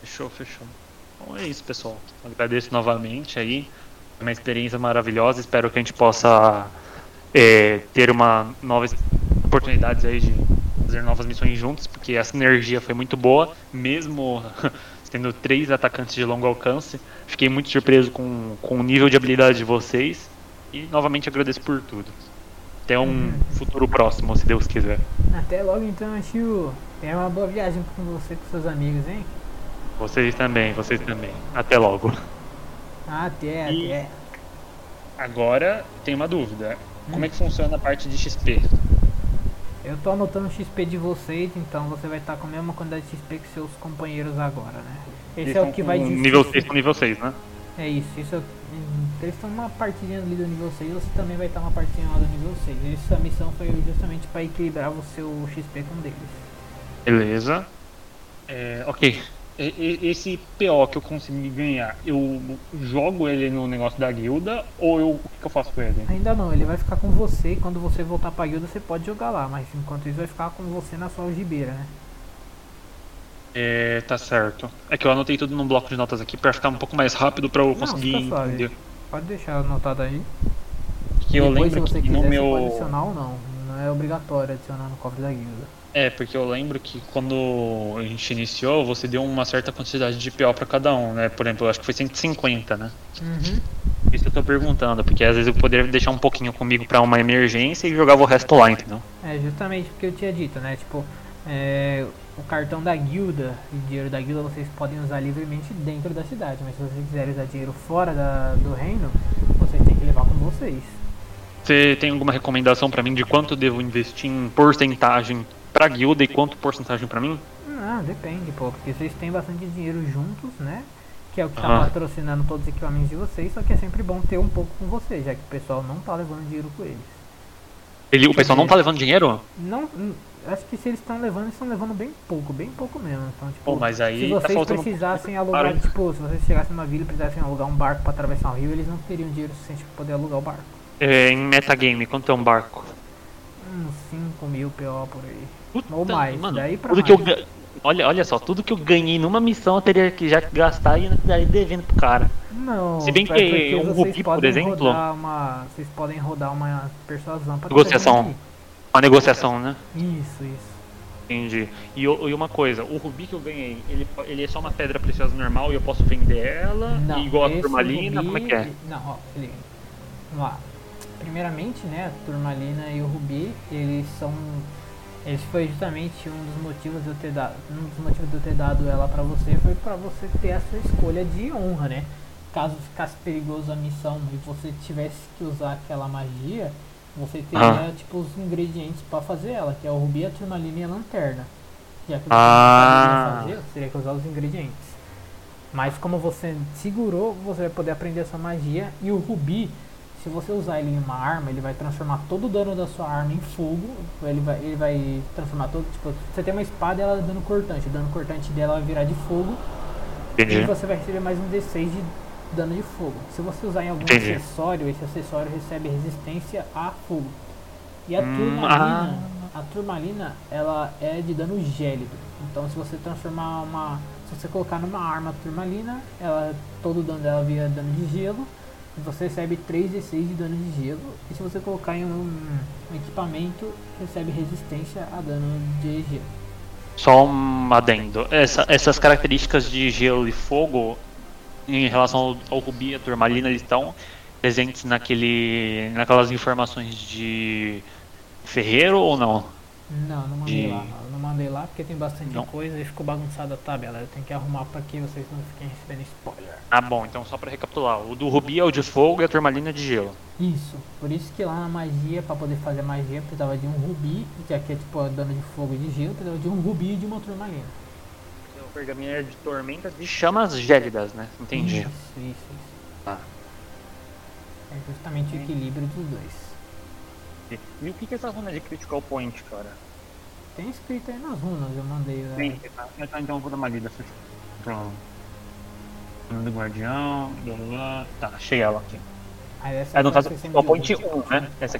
Fechou, fechou. Então é isso, pessoal. Agradeço novamente aí. Uma experiência maravilhosa. Espero que a gente possa é, ter uma novas oportunidades aí de fazer novas missões juntos, porque a sinergia foi muito boa, mesmo tendo três atacantes de longo alcance. Fiquei muito surpreso com, com o nível de habilidade de vocês. E novamente agradeço por tudo. Até um futuro próximo, se Deus quiser. Até logo então, tio. Tenha uma boa viagem com você e com seus amigos, hein? Vocês também, vocês também. Até logo. Até, E- até. Agora tem uma dúvida. Como é que funciona a parte de XP? Eu tô anotando o XP de vocês, então você vai estar com a mesma quantidade de XP que seus companheiros agora, né? Esse é o que vai dizer. Nível 6 com nível 6, né? É isso, isso é- hum, eles estão uma partidinha ali do nível 6, você também vai estar uma partidinha lá do nível 6. Essa missão foi justamente para equilibrar o seu XP com o deles. Beleza. É, ok. Esse PO que eu consegui ganhar, eu jogo ele no negócio da guilda ou eu, o que, eu faço com ele? Ainda não, ele vai ficar com você e quando você voltar pra guilda você pode jogar lá, mas enquanto isso vai ficar com você na sua algibeira, né? É, tá certo. É que eu anotei tudo num bloco de notas aqui pra ficar um pouco mais rápido pra eu conseguir fica suave. entender. Pode deixar anotado aí. Que eu lembro se você que quiser, no você meu. pode adicionar ou não. Não é obrigatório adicionar no cofre da guilda. É, porque eu lembro que quando a gente iniciou, você deu uma certa quantidade de PO pra cada um, né? Por exemplo, eu acho que foi 150, né? Uhum. Isso eu tô perguntando, porque às vezes eu poderia deixar um pouquinho comigo pra uma emergência e jogava o resto lá, entendeu? É justamente porque eu tinha dito, né? Tipo, é, o cartão da guilda e o dinheiro da guilda vocês podem usar livremente dentro da cidade, mas se vocês quiserem usar dinheiro fora da- do reino, vocês têm que levar com vocês. Você tem alguma recomendação pra mim de quanto devo investir em porcentagem pra guilda e quanto porcentagem pra mim? Ah, depende, pô, porque vocês têm bastante dinheiro juntos, né? Que é o que tá Aham. patrocinando todos os equipamentos de vocês, só que é sempre bom ter um pouco com vocês, já que o pessoal não tá levando dinheiro com eles. Ele, o pessoal não tá levando dinheiro? Não, hum, acho que se eles estão levando, eles estão levando bem pouco, bem pouco mesmo. Então, tipo, Pô, mas aí se tá vocês faltando um precisassem alugar, preparo. tipo, se vocês chegassem numa vila e precisassem alugar um barco pra atravessar o rio, eles não teriam dinheiro suficiente pra poder alugar o barco. É, em metagame, quanto é um barco? Uns 5 mil PO por aí. Puta, Ou mais, mano, daí pra tudo que eu mais. olha, olha só, tudo que eu ganhei numa missão eu teria que já gastar e daí devendo pro cara. Não, Se bem é que um rubi, por podem exemplo- rodar Uma, vocês podem rodar uma persuasão pra Negociação. Uma negociação, né? Isso, isso. Entendi. E, e uma coisa, o rubi que eu ganhei, ele, ele é só uma pedra preciosa normal e eu posso vender ela? Não, igual a turmalina? rubi- Como é que é? Não, ó, liga. Vamos lá. Primeiramente, né, a turmalina e o rubi, eles são. Esse foi justamente um dos motivos de eu ter dado. Um dos motivos de eu ter dado ela pra você foi pra você ter a sua escolha de honra, né? Caso ficasse perigoso a missão e você tivesse que usar aquela magia, você teria Ah. tipo os ingredientes pra fazer ela, que é o rubi, a turmalina e a lanterna. Já que você Ah. não fazer, você teria que usar os ingredientes. Mas como você segurou, você vai poder aprender essa magia. E o rubi, se você usar ele em uma arma, ele vai transformar todo o dano da sua arma em fogo. Ele vai, ele vai transformar todo. Tipo, você tem uma espada e ela dá dano cortante. O dano cortante dela vai virar de fogo. E Entendi. você vai receber mais um D6 de dano de fogo. Se você usar em algum Entendi. acessório, esse acessório recebe resistência a fogo. E a Hum, turmalina, a turmalina, ela é de dano gélido. Então se você transformar uma. Se você colocar numa arma turmalina, ela, todo o dano dela vira dano de gelo. E você recebe 3d6 de dano de gelo. E se você colocar em um, um equipamento, recebe resistência a dano de gelo. Só um adendo. Essa- essas características de gelo e fogo, em relação ao, ao rubi e a turmalina, eles estão presentes naquele, naquelas informações de ferreiro ou não? Não, não mandei De- lá. Eu não mandei lá porque tem bastante Não. coisa e ficou bagunçada a tabela. Eu tenho que arrumar pra que vocês não fiquem recebendo spoiler. Ah, bom, então só pra recapitular: o do rubi é o de fogo e a turmalina é de gelo. Isso, por isso que lá na magia, pra poder fazer magia, precisava de um rubi, que aqui é tipo dano de fogo e de gelo, precisava de um rubi e de uma turmalina. O pergaminho é de tormentas de chamas gélidas, né? Entendi. Isso, isso, isso. Tá. É justamente o equilíbrio dos dois. E o que que é essa runa de critical point, cara? Tem escrito aí nas runas, eu mandei. né? Tem, tá. Então eu vou dar uma lida. Pronto. Runa do guardião, blá blá blá. Tá, achei ela aqui. Aí essa É, no vai caso, sempre critical point útil. 1, né? Essa aqui